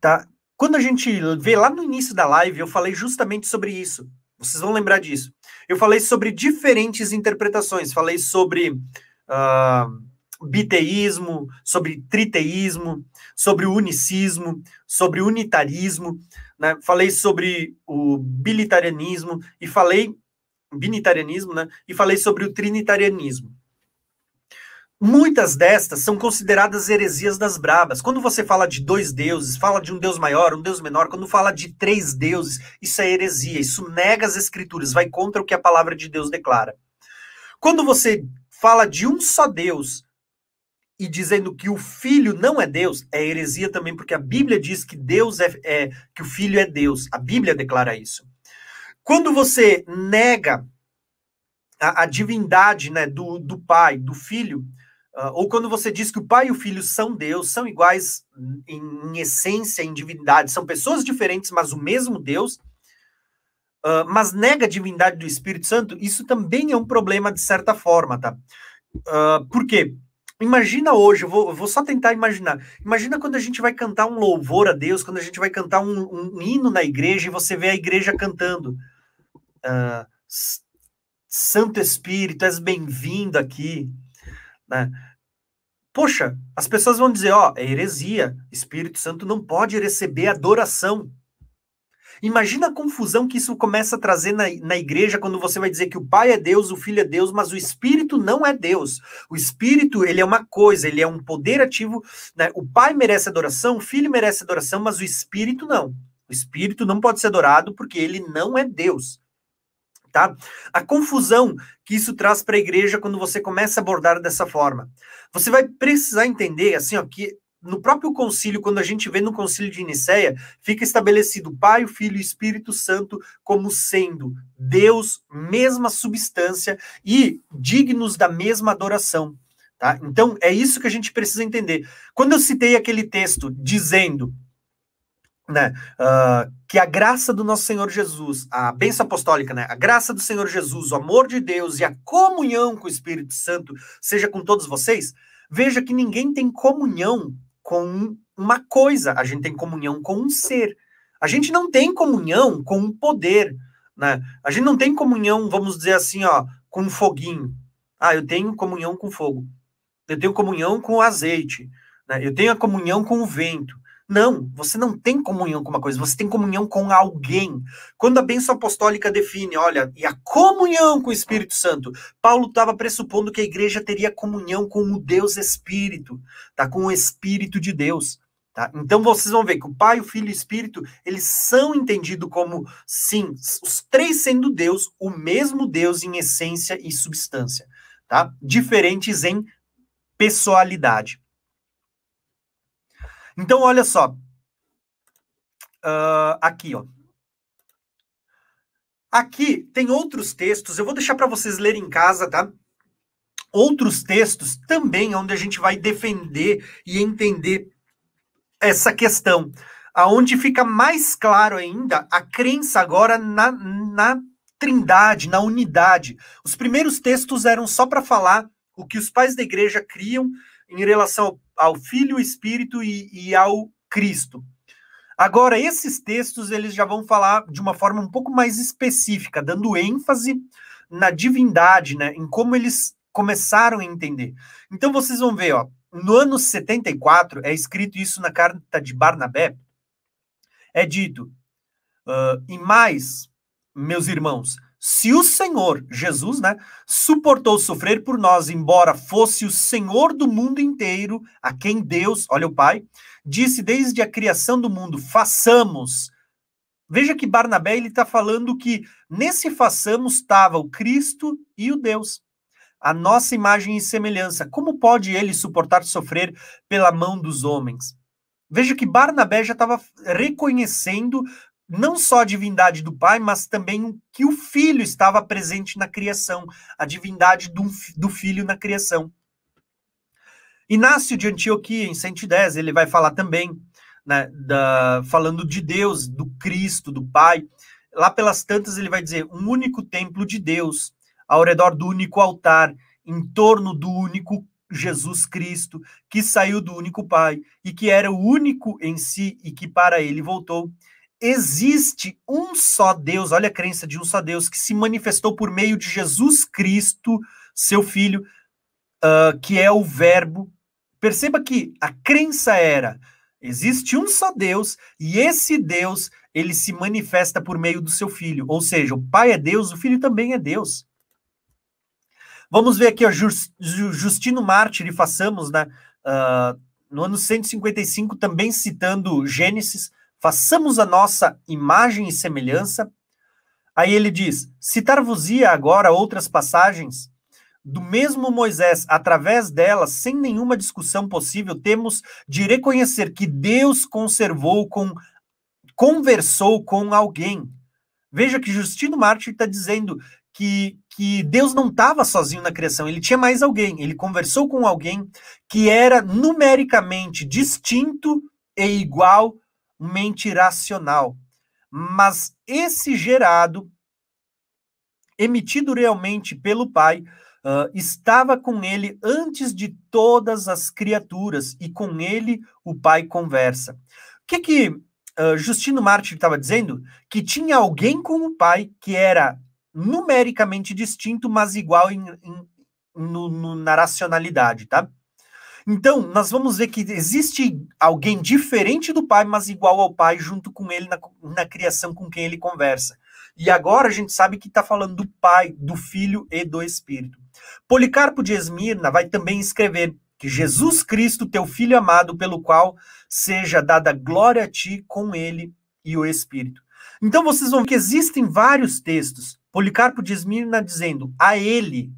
Tá? Quando a gente vê lá no início da live, eu falei justamente sobre isso. Vocês vão lembrar disso. Eu falei sobre diferentes interpretações. Falei sobre uh, biteísmo, sobre triteísmo, sobre unicismo, sobre unitarismo. Né? Falei sobre o bilitarianismo e falei binitarianismo, né? E falei sobre o trinitarianismo. Muitas destas são consideradas heresias das brabas. Quando você fala de dois deuses, fala de um deus maior, um deus menor, quando fala de três deuses, isso é heresia, isso nega as escrituras, vai contra o que a palavra de Deus declara. Quando você fala de um só Deus e dizendo que o filho não é Deus, é heresia também, porque a Bíblia diz que Deus é, é que o filho é Deus. A Bíblia declara isso. Quando você nega a, a divindade né, do, do pai, do filho, Uh, ou quando você diz que o pai e o filho são Deus, são iguais em, em essência, em divindade, são pessoas diferentes, mas o mesmo Deus, uh, mas nega a divindade do Espírito Santo, isso também é um problema de certa forma, tá? Uh, por quê? Imagina hoje, eu vou, eu vou, só tentar imaginar. Imagina quando a gente vai cantar um louvor a Deus, quando a gente vai cantar um, um hino na igreja e você vê a igreja cantando. Uh, Santo Espírito, és bem-vindo aqui. Né? Poxa, as pessoas vão dizer, ó, é heresia, Espírito Santo não pode receber adoração. Imagina a confusão que isso começa a trazer na, na igreja quando você vai dizer que o Pai é Deus, o Filho é Deus, mas o Espírito não é Deus. O Espírito, ele é uma coisa, ele é um poder ativo. Né? O Pai merece adoração, o Filho merece adoração, mas o Espírito não. O Espírito não pode ser adorado porque ele não é Deus tá? A confusão que isso traz para a igreja quando você começa a abordar dessa forma. Você vai precisar entender, assim, ó, que no próprio concílio, quando a gente vê no concílio de Nicéia, fica estabelecido Pai, o Filho e Espírito Santo como sendo Deus, mesma substância e dignos da mesma adoração. Tá? Então, é isso que a gente precisa entender. Quando eu citei aquele texto dizendo né, uh, que a graça do nosso Senhor Jesus, a bênção apostólica, né, a graça do Senhor Jesus, o amor de Deus e a comunhão com o Espírito Santo seja com todos vocês, veja que ninguém tem comunhão com uma coisa, a gente tem comunhão com um ser. A gente não tem comunhão com um poder, né? A gente não tem comunhão, vamos dizer assim, ó, com um foguinho. Ah, eu tenho comunhão com fogo. Eu tenho comunhão com o azeite. Né? Eu tenho a comunhão com o vento. Não, você não tem comunhão com uma coisa, você tem comunhão com alguém. Quando a bênção apostólica define, olha, e a comunhão com o Espírito Santo, Paulo estava pressupondo que a igreja teria comunhão com o Deus Espírito, tá? Com o Espírito de Deus. Tá? Então vocês vão ver que o Pai, o Filho e o Espírito, eles são entendidos como, sim, os três sendo Deus, o mesmo Deus em essência e substância, tá? Diferentes em pessoalidade. Então, olha só. Uh, aqui, ó. Aqui tem outros textos, eu vou deixar para vocês lerem em casa, tá? Outros textos também onde a gente vai defender e entender essa questão, aonde fica mais claro ainda a crença agora na, na trindade, na unidade. Os primeiros textos eram só para falar o que os pais da igreja criam em relação ao Filho, Espírito e, e ao Cristo. Agora, esses textos eles já vão falar de uma forma um pouco mais específica, dando ênfase na divindade, né, em como eles começaram a entender. Então vocês vão ver, ó, no ano 74 é escrito isso na carta de Barnabé, é dito, uh, e mais, meus irmãos, se o Senhor, Jesus, né, suportou sofrer por nós, embora fosse o Senhor do mundo inteiro, a quem Deus, olha o Pai, disse desde a criação do mundo, façamos. Veja que Barnabé ele está falando que nesse façamos estava o Cristo e o Deus, a nossa imagem e semelhança. Como pode ele suportar sofrer pela mão dos homens? Veja que Barnabé já estava reconhecendo não só a divindade do Pai, mas também que o Filho estava presente na criação, a divindade do, do Filho na criação. Inácio de Antioquia, em 110, ele vai falar também, né, da, falando de Deus, do Cristo, do Pai. Lá pelas tantas, ele vai dizer: um único templo de Deus, ao redor do único altar, em torno do único Jesus Cristo, que saiu do único Pai e que era o único em si e que para ele voltou existe um só Deus, olha a crença de um só Deus, que se manifestou por meio de Jesus Cristo, seu Filho, uh, que é o Verbo. Perceba que a crença era: existe um só Deus, e esse Deus, ele se manifesta por meio do seu Filho. Ou seja, o Pai é Deus, o Filho também é Deus. Vamos ver aqui, ó, Justino Mártir, e façamos, né? Uh, no ano 155, também citando Gênesis, façamos a nossa imagem e semelhança. Aí ele diz: citar-vos-ia agora outras passagens do mesmo Moisés, através delas, sem nenhuma discussão possível, temos de reconhecer que Deus conservou com conversou com alguém. Veja que Justino Mártir está dizendo que, que Deus não estava sozinho na criação, ele tinha mais alguém, ele conversou com alguém que era numericamente distinto e igual mente racional. Mas esse gerado, emitido realmente pelo Pai, uh, estava com ele antes de todas as criaturas, e com ele o Pai conversa. O que que uh, Justino Mártir estava dizendo? Que tinha alguém com o Pai que era numericamente distinto, mas igual em, em, no, no, na racionalidade, tá? Então, nós vamos ver que existe alguém diferente do pai, mas igual ao pai, junto com ele na, na criação com quem ele conversa. E agora a gente sabe que está falando do pai, do filho e do espírito. Policarpo de Esmirna vai também escrever que Jesus Cristo, teu filho amado, pelo qual seja dada glória a ti com ele e o espírito. Então vocês vão ver que existem vários textos. Policarpo de Esmirna dizendo: a ele,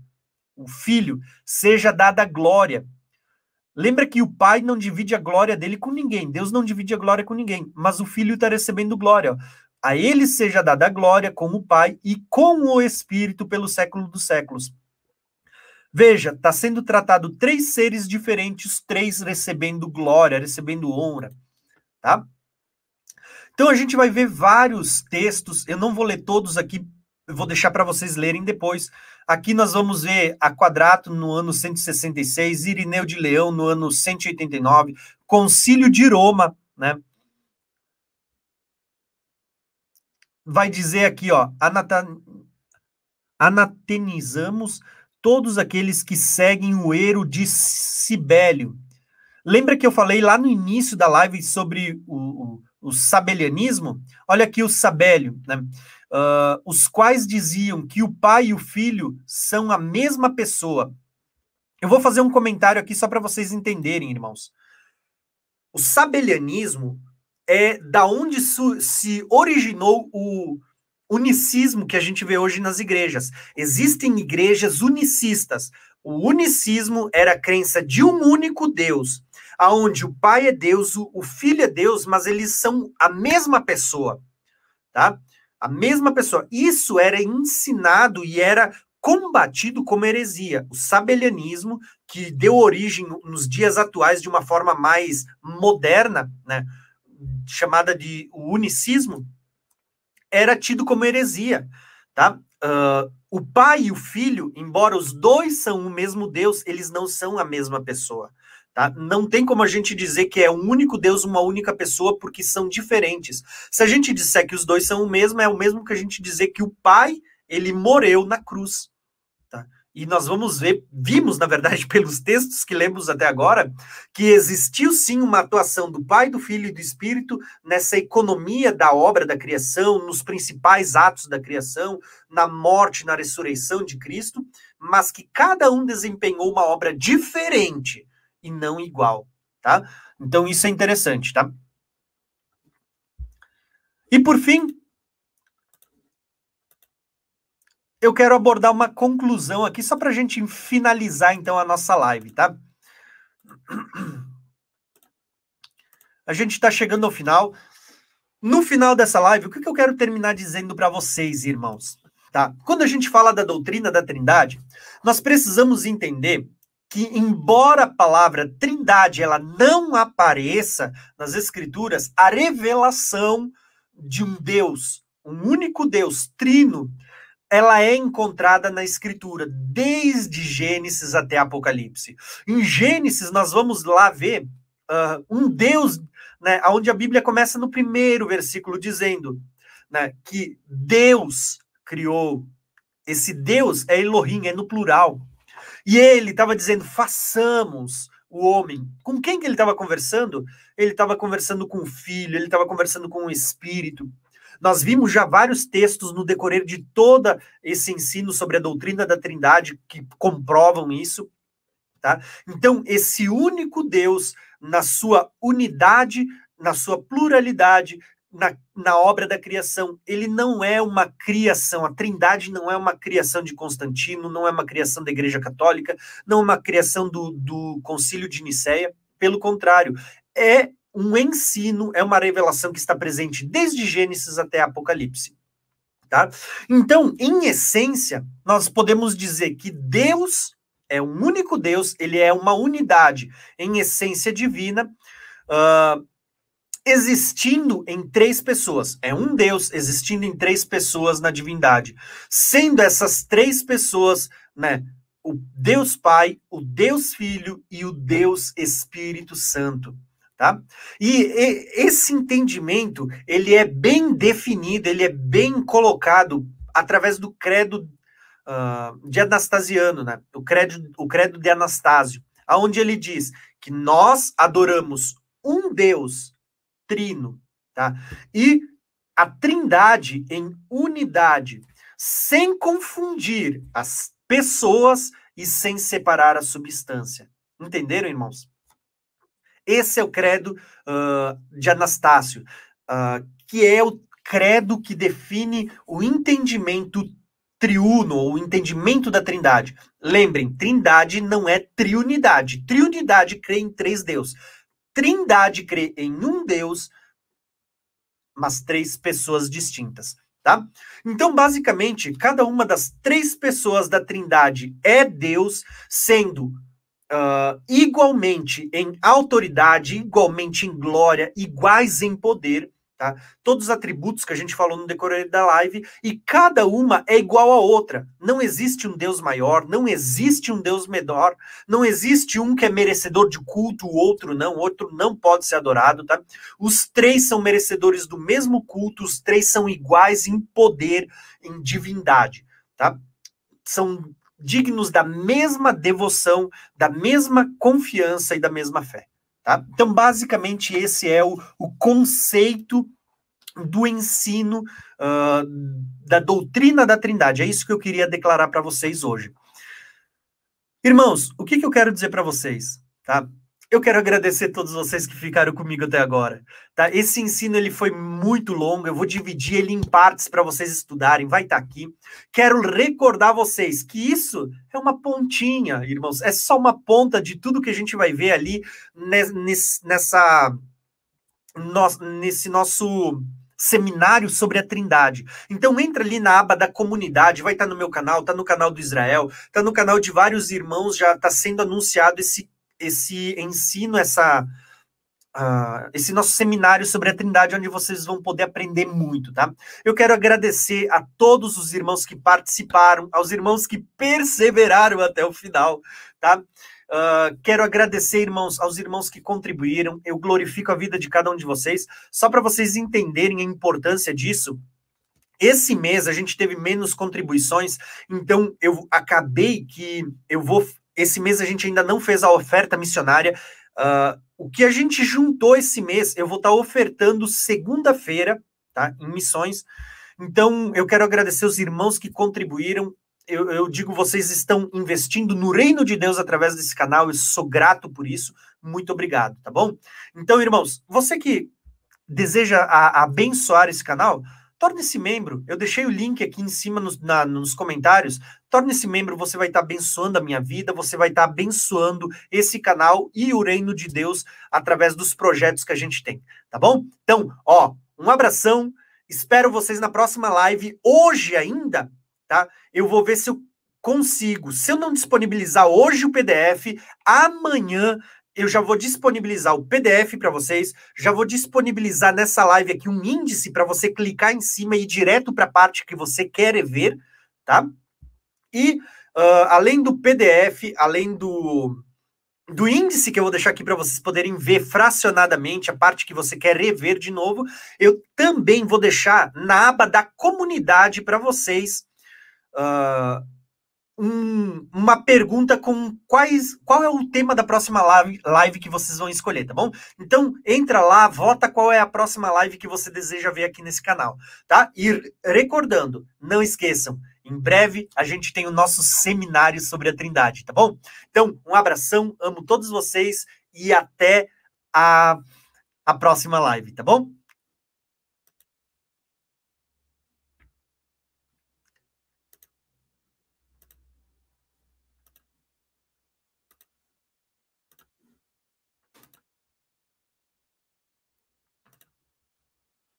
o filho, seja dada glória Lembra que o pai não divide a glória dele com ninguém. Deus não divide a glória com ninguém. Mas o filho está recebendo glória. A ele seja dada a glória com o pai e com o espírito pelo século dos séculos. Veja, está sendo tratado três seres diferentes, três recebendo glória, recebendo honra. Tá? Então a gente vai ver vários textos. Eu não vou ler todos aqui, eu vou deixar para vocês lerem depois Aqui nós vamos ver a Quadrato no ano 166, Irineu de Leão no ano 189, Concílio de Roma, né? Vai dizer aqui, ó, anatenizamos todos aqueles que seguem o erro de Sibélio. Lembra que eu falei lá no início da live sobre o, o, o sabelianismo? Olha aqui o Sabélio, né? Uh, os quais diziam que o pai e o filho são a mesma pessoa. Eu vou fazer um comentário aqui só para vocês entenderem, irmãos. O sabelianismo é da onde se originou o unicismo que a gente vê hoje nas igrejas. Existem igrejas unicistas. O unicismo era a crença de um único Deus, aonde o Pai é Deus, o Filho é Deus, mas eles são a mesma pessoa, tá? A mesma pessoa. Isso era ensinado e era combatido como heresia. O sabelianismo, que deu origem nos dias atuais de uma forma mais moderna, né, chamada de unicismo, era tido como heresia. Tá? Uh, o pai e o filho, embora os dois são o mesmo Deus, eles não são a mesma pessoa. Tá? Não tem como a gente dizer que é um único Deus, uma única pessoa, porque são diferentes. Se a gente disser que os dois são o mesmo, é o mesmo que a gente dizer que o Pai ele morreu na cruz. Tá? E nós vamos ver, vimos, na verdade, [laughs] pelos textos que lemos até agora, que existiu sim uma atuação do Pai, do Filho e do Espírito nessa economia da obra da criação, nos principais atos da criação, na morte, na ressurreição de Cristo, mas que cada um desempenhou uma obra diferente e não igual, tá? Então isso é interessante, tá? E por fim, eu quero abordar uma conclusão aqui, só para a gente finalizar então a nossa live, tá? [clears throat] A gente está chegando ao final. No final dessa live, o que, que eu quero terminar dizendo para vocês, irmãos? Tá? Quando a gente fala da doutrina da Trindade, nós precisamos entender que embora a palavra Trindade ela não apareça nas escrituras, a revelação de um Deus, um único Deus, trino, ela é encontrada na escritura, desde Gênesis até Apocalipse. Em Gênesis, nós vamos lá ver uh, um Deus, né, onde a Bíblia começa no primeiro versículo dizendo né, que Deus criou. Esse Deus é Elohim, é no plural. E ele estava dizendo: façamos o homem. Com quem que ele estava conversando? Ele estava conversando com o filho, ele estava conversando com o espírito. Nós vimos já vários textos no decorrer de toda esse ensino sobre a doutrina da Trindade que comprovam isso, tá? Então, esse único Deus na sua unidade, na sua pluralidade, na, na obra da criação. Ele não é uma criação, a Trindade não é uma criação de Constantino, não é uma criação da Igreja Católica, não é uma criação do, do Concílio de Nicéia. Pelo contrário, é um ensino, é uma revelação que está presente desde Gênesis até Apocalipse. Tá? Então, em essência, nós podemos dizer que Deus é um único Deus, ele é uma unidade em essência divina, uh, existindo em três pessoas. É um Deus existindo em três pessoas na divindade. Sendo essas três pessoas, né, o Deus Pai, o Deus Filho e o Deus Espírito Santo. Tá? E, e esse entendimento, ele é bem definido, ele é bem colocado através do credo uh, de Anastasiano, né? o, credo, o credo de Anastásio, aonde ele diz que nós adoramos um Deus trino, tá? E a trindade em unidade, sem confundir as pessoas e sem separar a substância. Entenderam, irmãos? Esse é o credo uh, de Anastácio, uh, que é o credo que define o entendimento triuno, ou o entendimento da trindade. Lembrem, trindade não é triunidade. Triunidade crê em três deuses. Trindade crê em um Deus, mas três pessoas distintas, tá? Então, basicamente, cada uma das três pessoas da Trindade é Deus, sendo uh, igualmente em autoridade, igualmente em glória, iguais em poder, Tá? Todos os atributos que a gente falou no decorrer da live, e cada uma é igual à outra. Não existe um Deus maior, não existe um Deus menor, não existe um que é merecedor de culto, o outro não, o outro não pode ser adorado. Tá? Os três são merecedores do mesmo culto, os três são iguais em poder, em divindade. Tá? São dignos da mesma devoção, da mesma confiança e da mesma fé. Tá? Então, basicamente, esse é o, o conceito do ensino uh, da doutrina da Trindade. É isso que eu queria declarar para vocês hoje. Irmãos, o que, que eu quero dizer para vocês? Tá? Eu quero agradecer a todos vocês que ficaram comigo até agora. Tá? Esse ensino ele foi muito longo, eu vou dividir ele em partes para vocês estudarem, vai estar tá aqui. Quero recordar vocês que isso é uma pontinha, irmãos, é só uma ponta de tudo que a gente vai ver ali nessa nesse nosso seminário sobre a Trindade. Então entra ali na aba da comunidade, vai estar tá no meu canal, está no canal do Israel, está no canal de vários irmãos, já está sendo anunciado esse esse ensino, essa, uh, esse nosso seminário sobre a Trindade, onde vocês vão poder aprender muito, tá? Eu quero agradecer a todos os irmãos que participaram, aos irmãos que perseveraram até o final, tá? Uh, quero agradecer, irmãos, aos irmãos que contribuíram. Eu glorifico a vida de cada um de vocês. Só para vocês entenderem a importância disso, esse mês a gente teve menos contribuições, então eu acabei que eu vou. Esse mês a gente ainda não fez a oferta missionária. Uh, o que a gente juntou esse mês, eu vou estar tá ofertando segunda-feira, tá? Em missões. Então, eu quero agradecer os irmãos que contribuíram. Eu, eu, digo, vocês estão investindo no reino de Deus através desse canal. Eu sou grato por isso. Muito obrigado, tá bom? Então, irmãos, você que deseja a, abençoar esse canal, torne-se membro. Eu deixei o link aqui em cima nos, na, nos comentários. Torne-se membro, você vai estar abençoando a minha vida, você vai estar abençoando esse canal e o reino de Deus através dos projetos que a gente tem, tá bom? Então, ó, um abração. Espero vocês na próxima live. Hoje ainda, tá? Eu vou ver se eu consigo. Se eu não disponibilizar hoje o PDF, amanhã eu já vou disponibilizar o PDF para vocês, já vou disponibilizar nessa live aqui um índice para você clicar em cima e ir direto para a parte que você quer ver, tá? E uh, além do PDF, além do, do índice que eu vou deixar aqui para vocês poderem ver fracionadamente a parte que você quer rever de novo, eu também vou deixar na aba da comunidade para vocês. Uh, um, uma pergunta com quais, qual é o tema da próxima live, live que vocês vão escolher, tá bom? Então, entra lá, vota qual é a próxima live que você deseja ver aqui nesse canal, tá? E recordando, não esqueçam, em breve a gente tem o nosso seminário sobre a Trindade, tá bom? Então, um abração, amo todos vocês e até a, a próxima live, tá bom?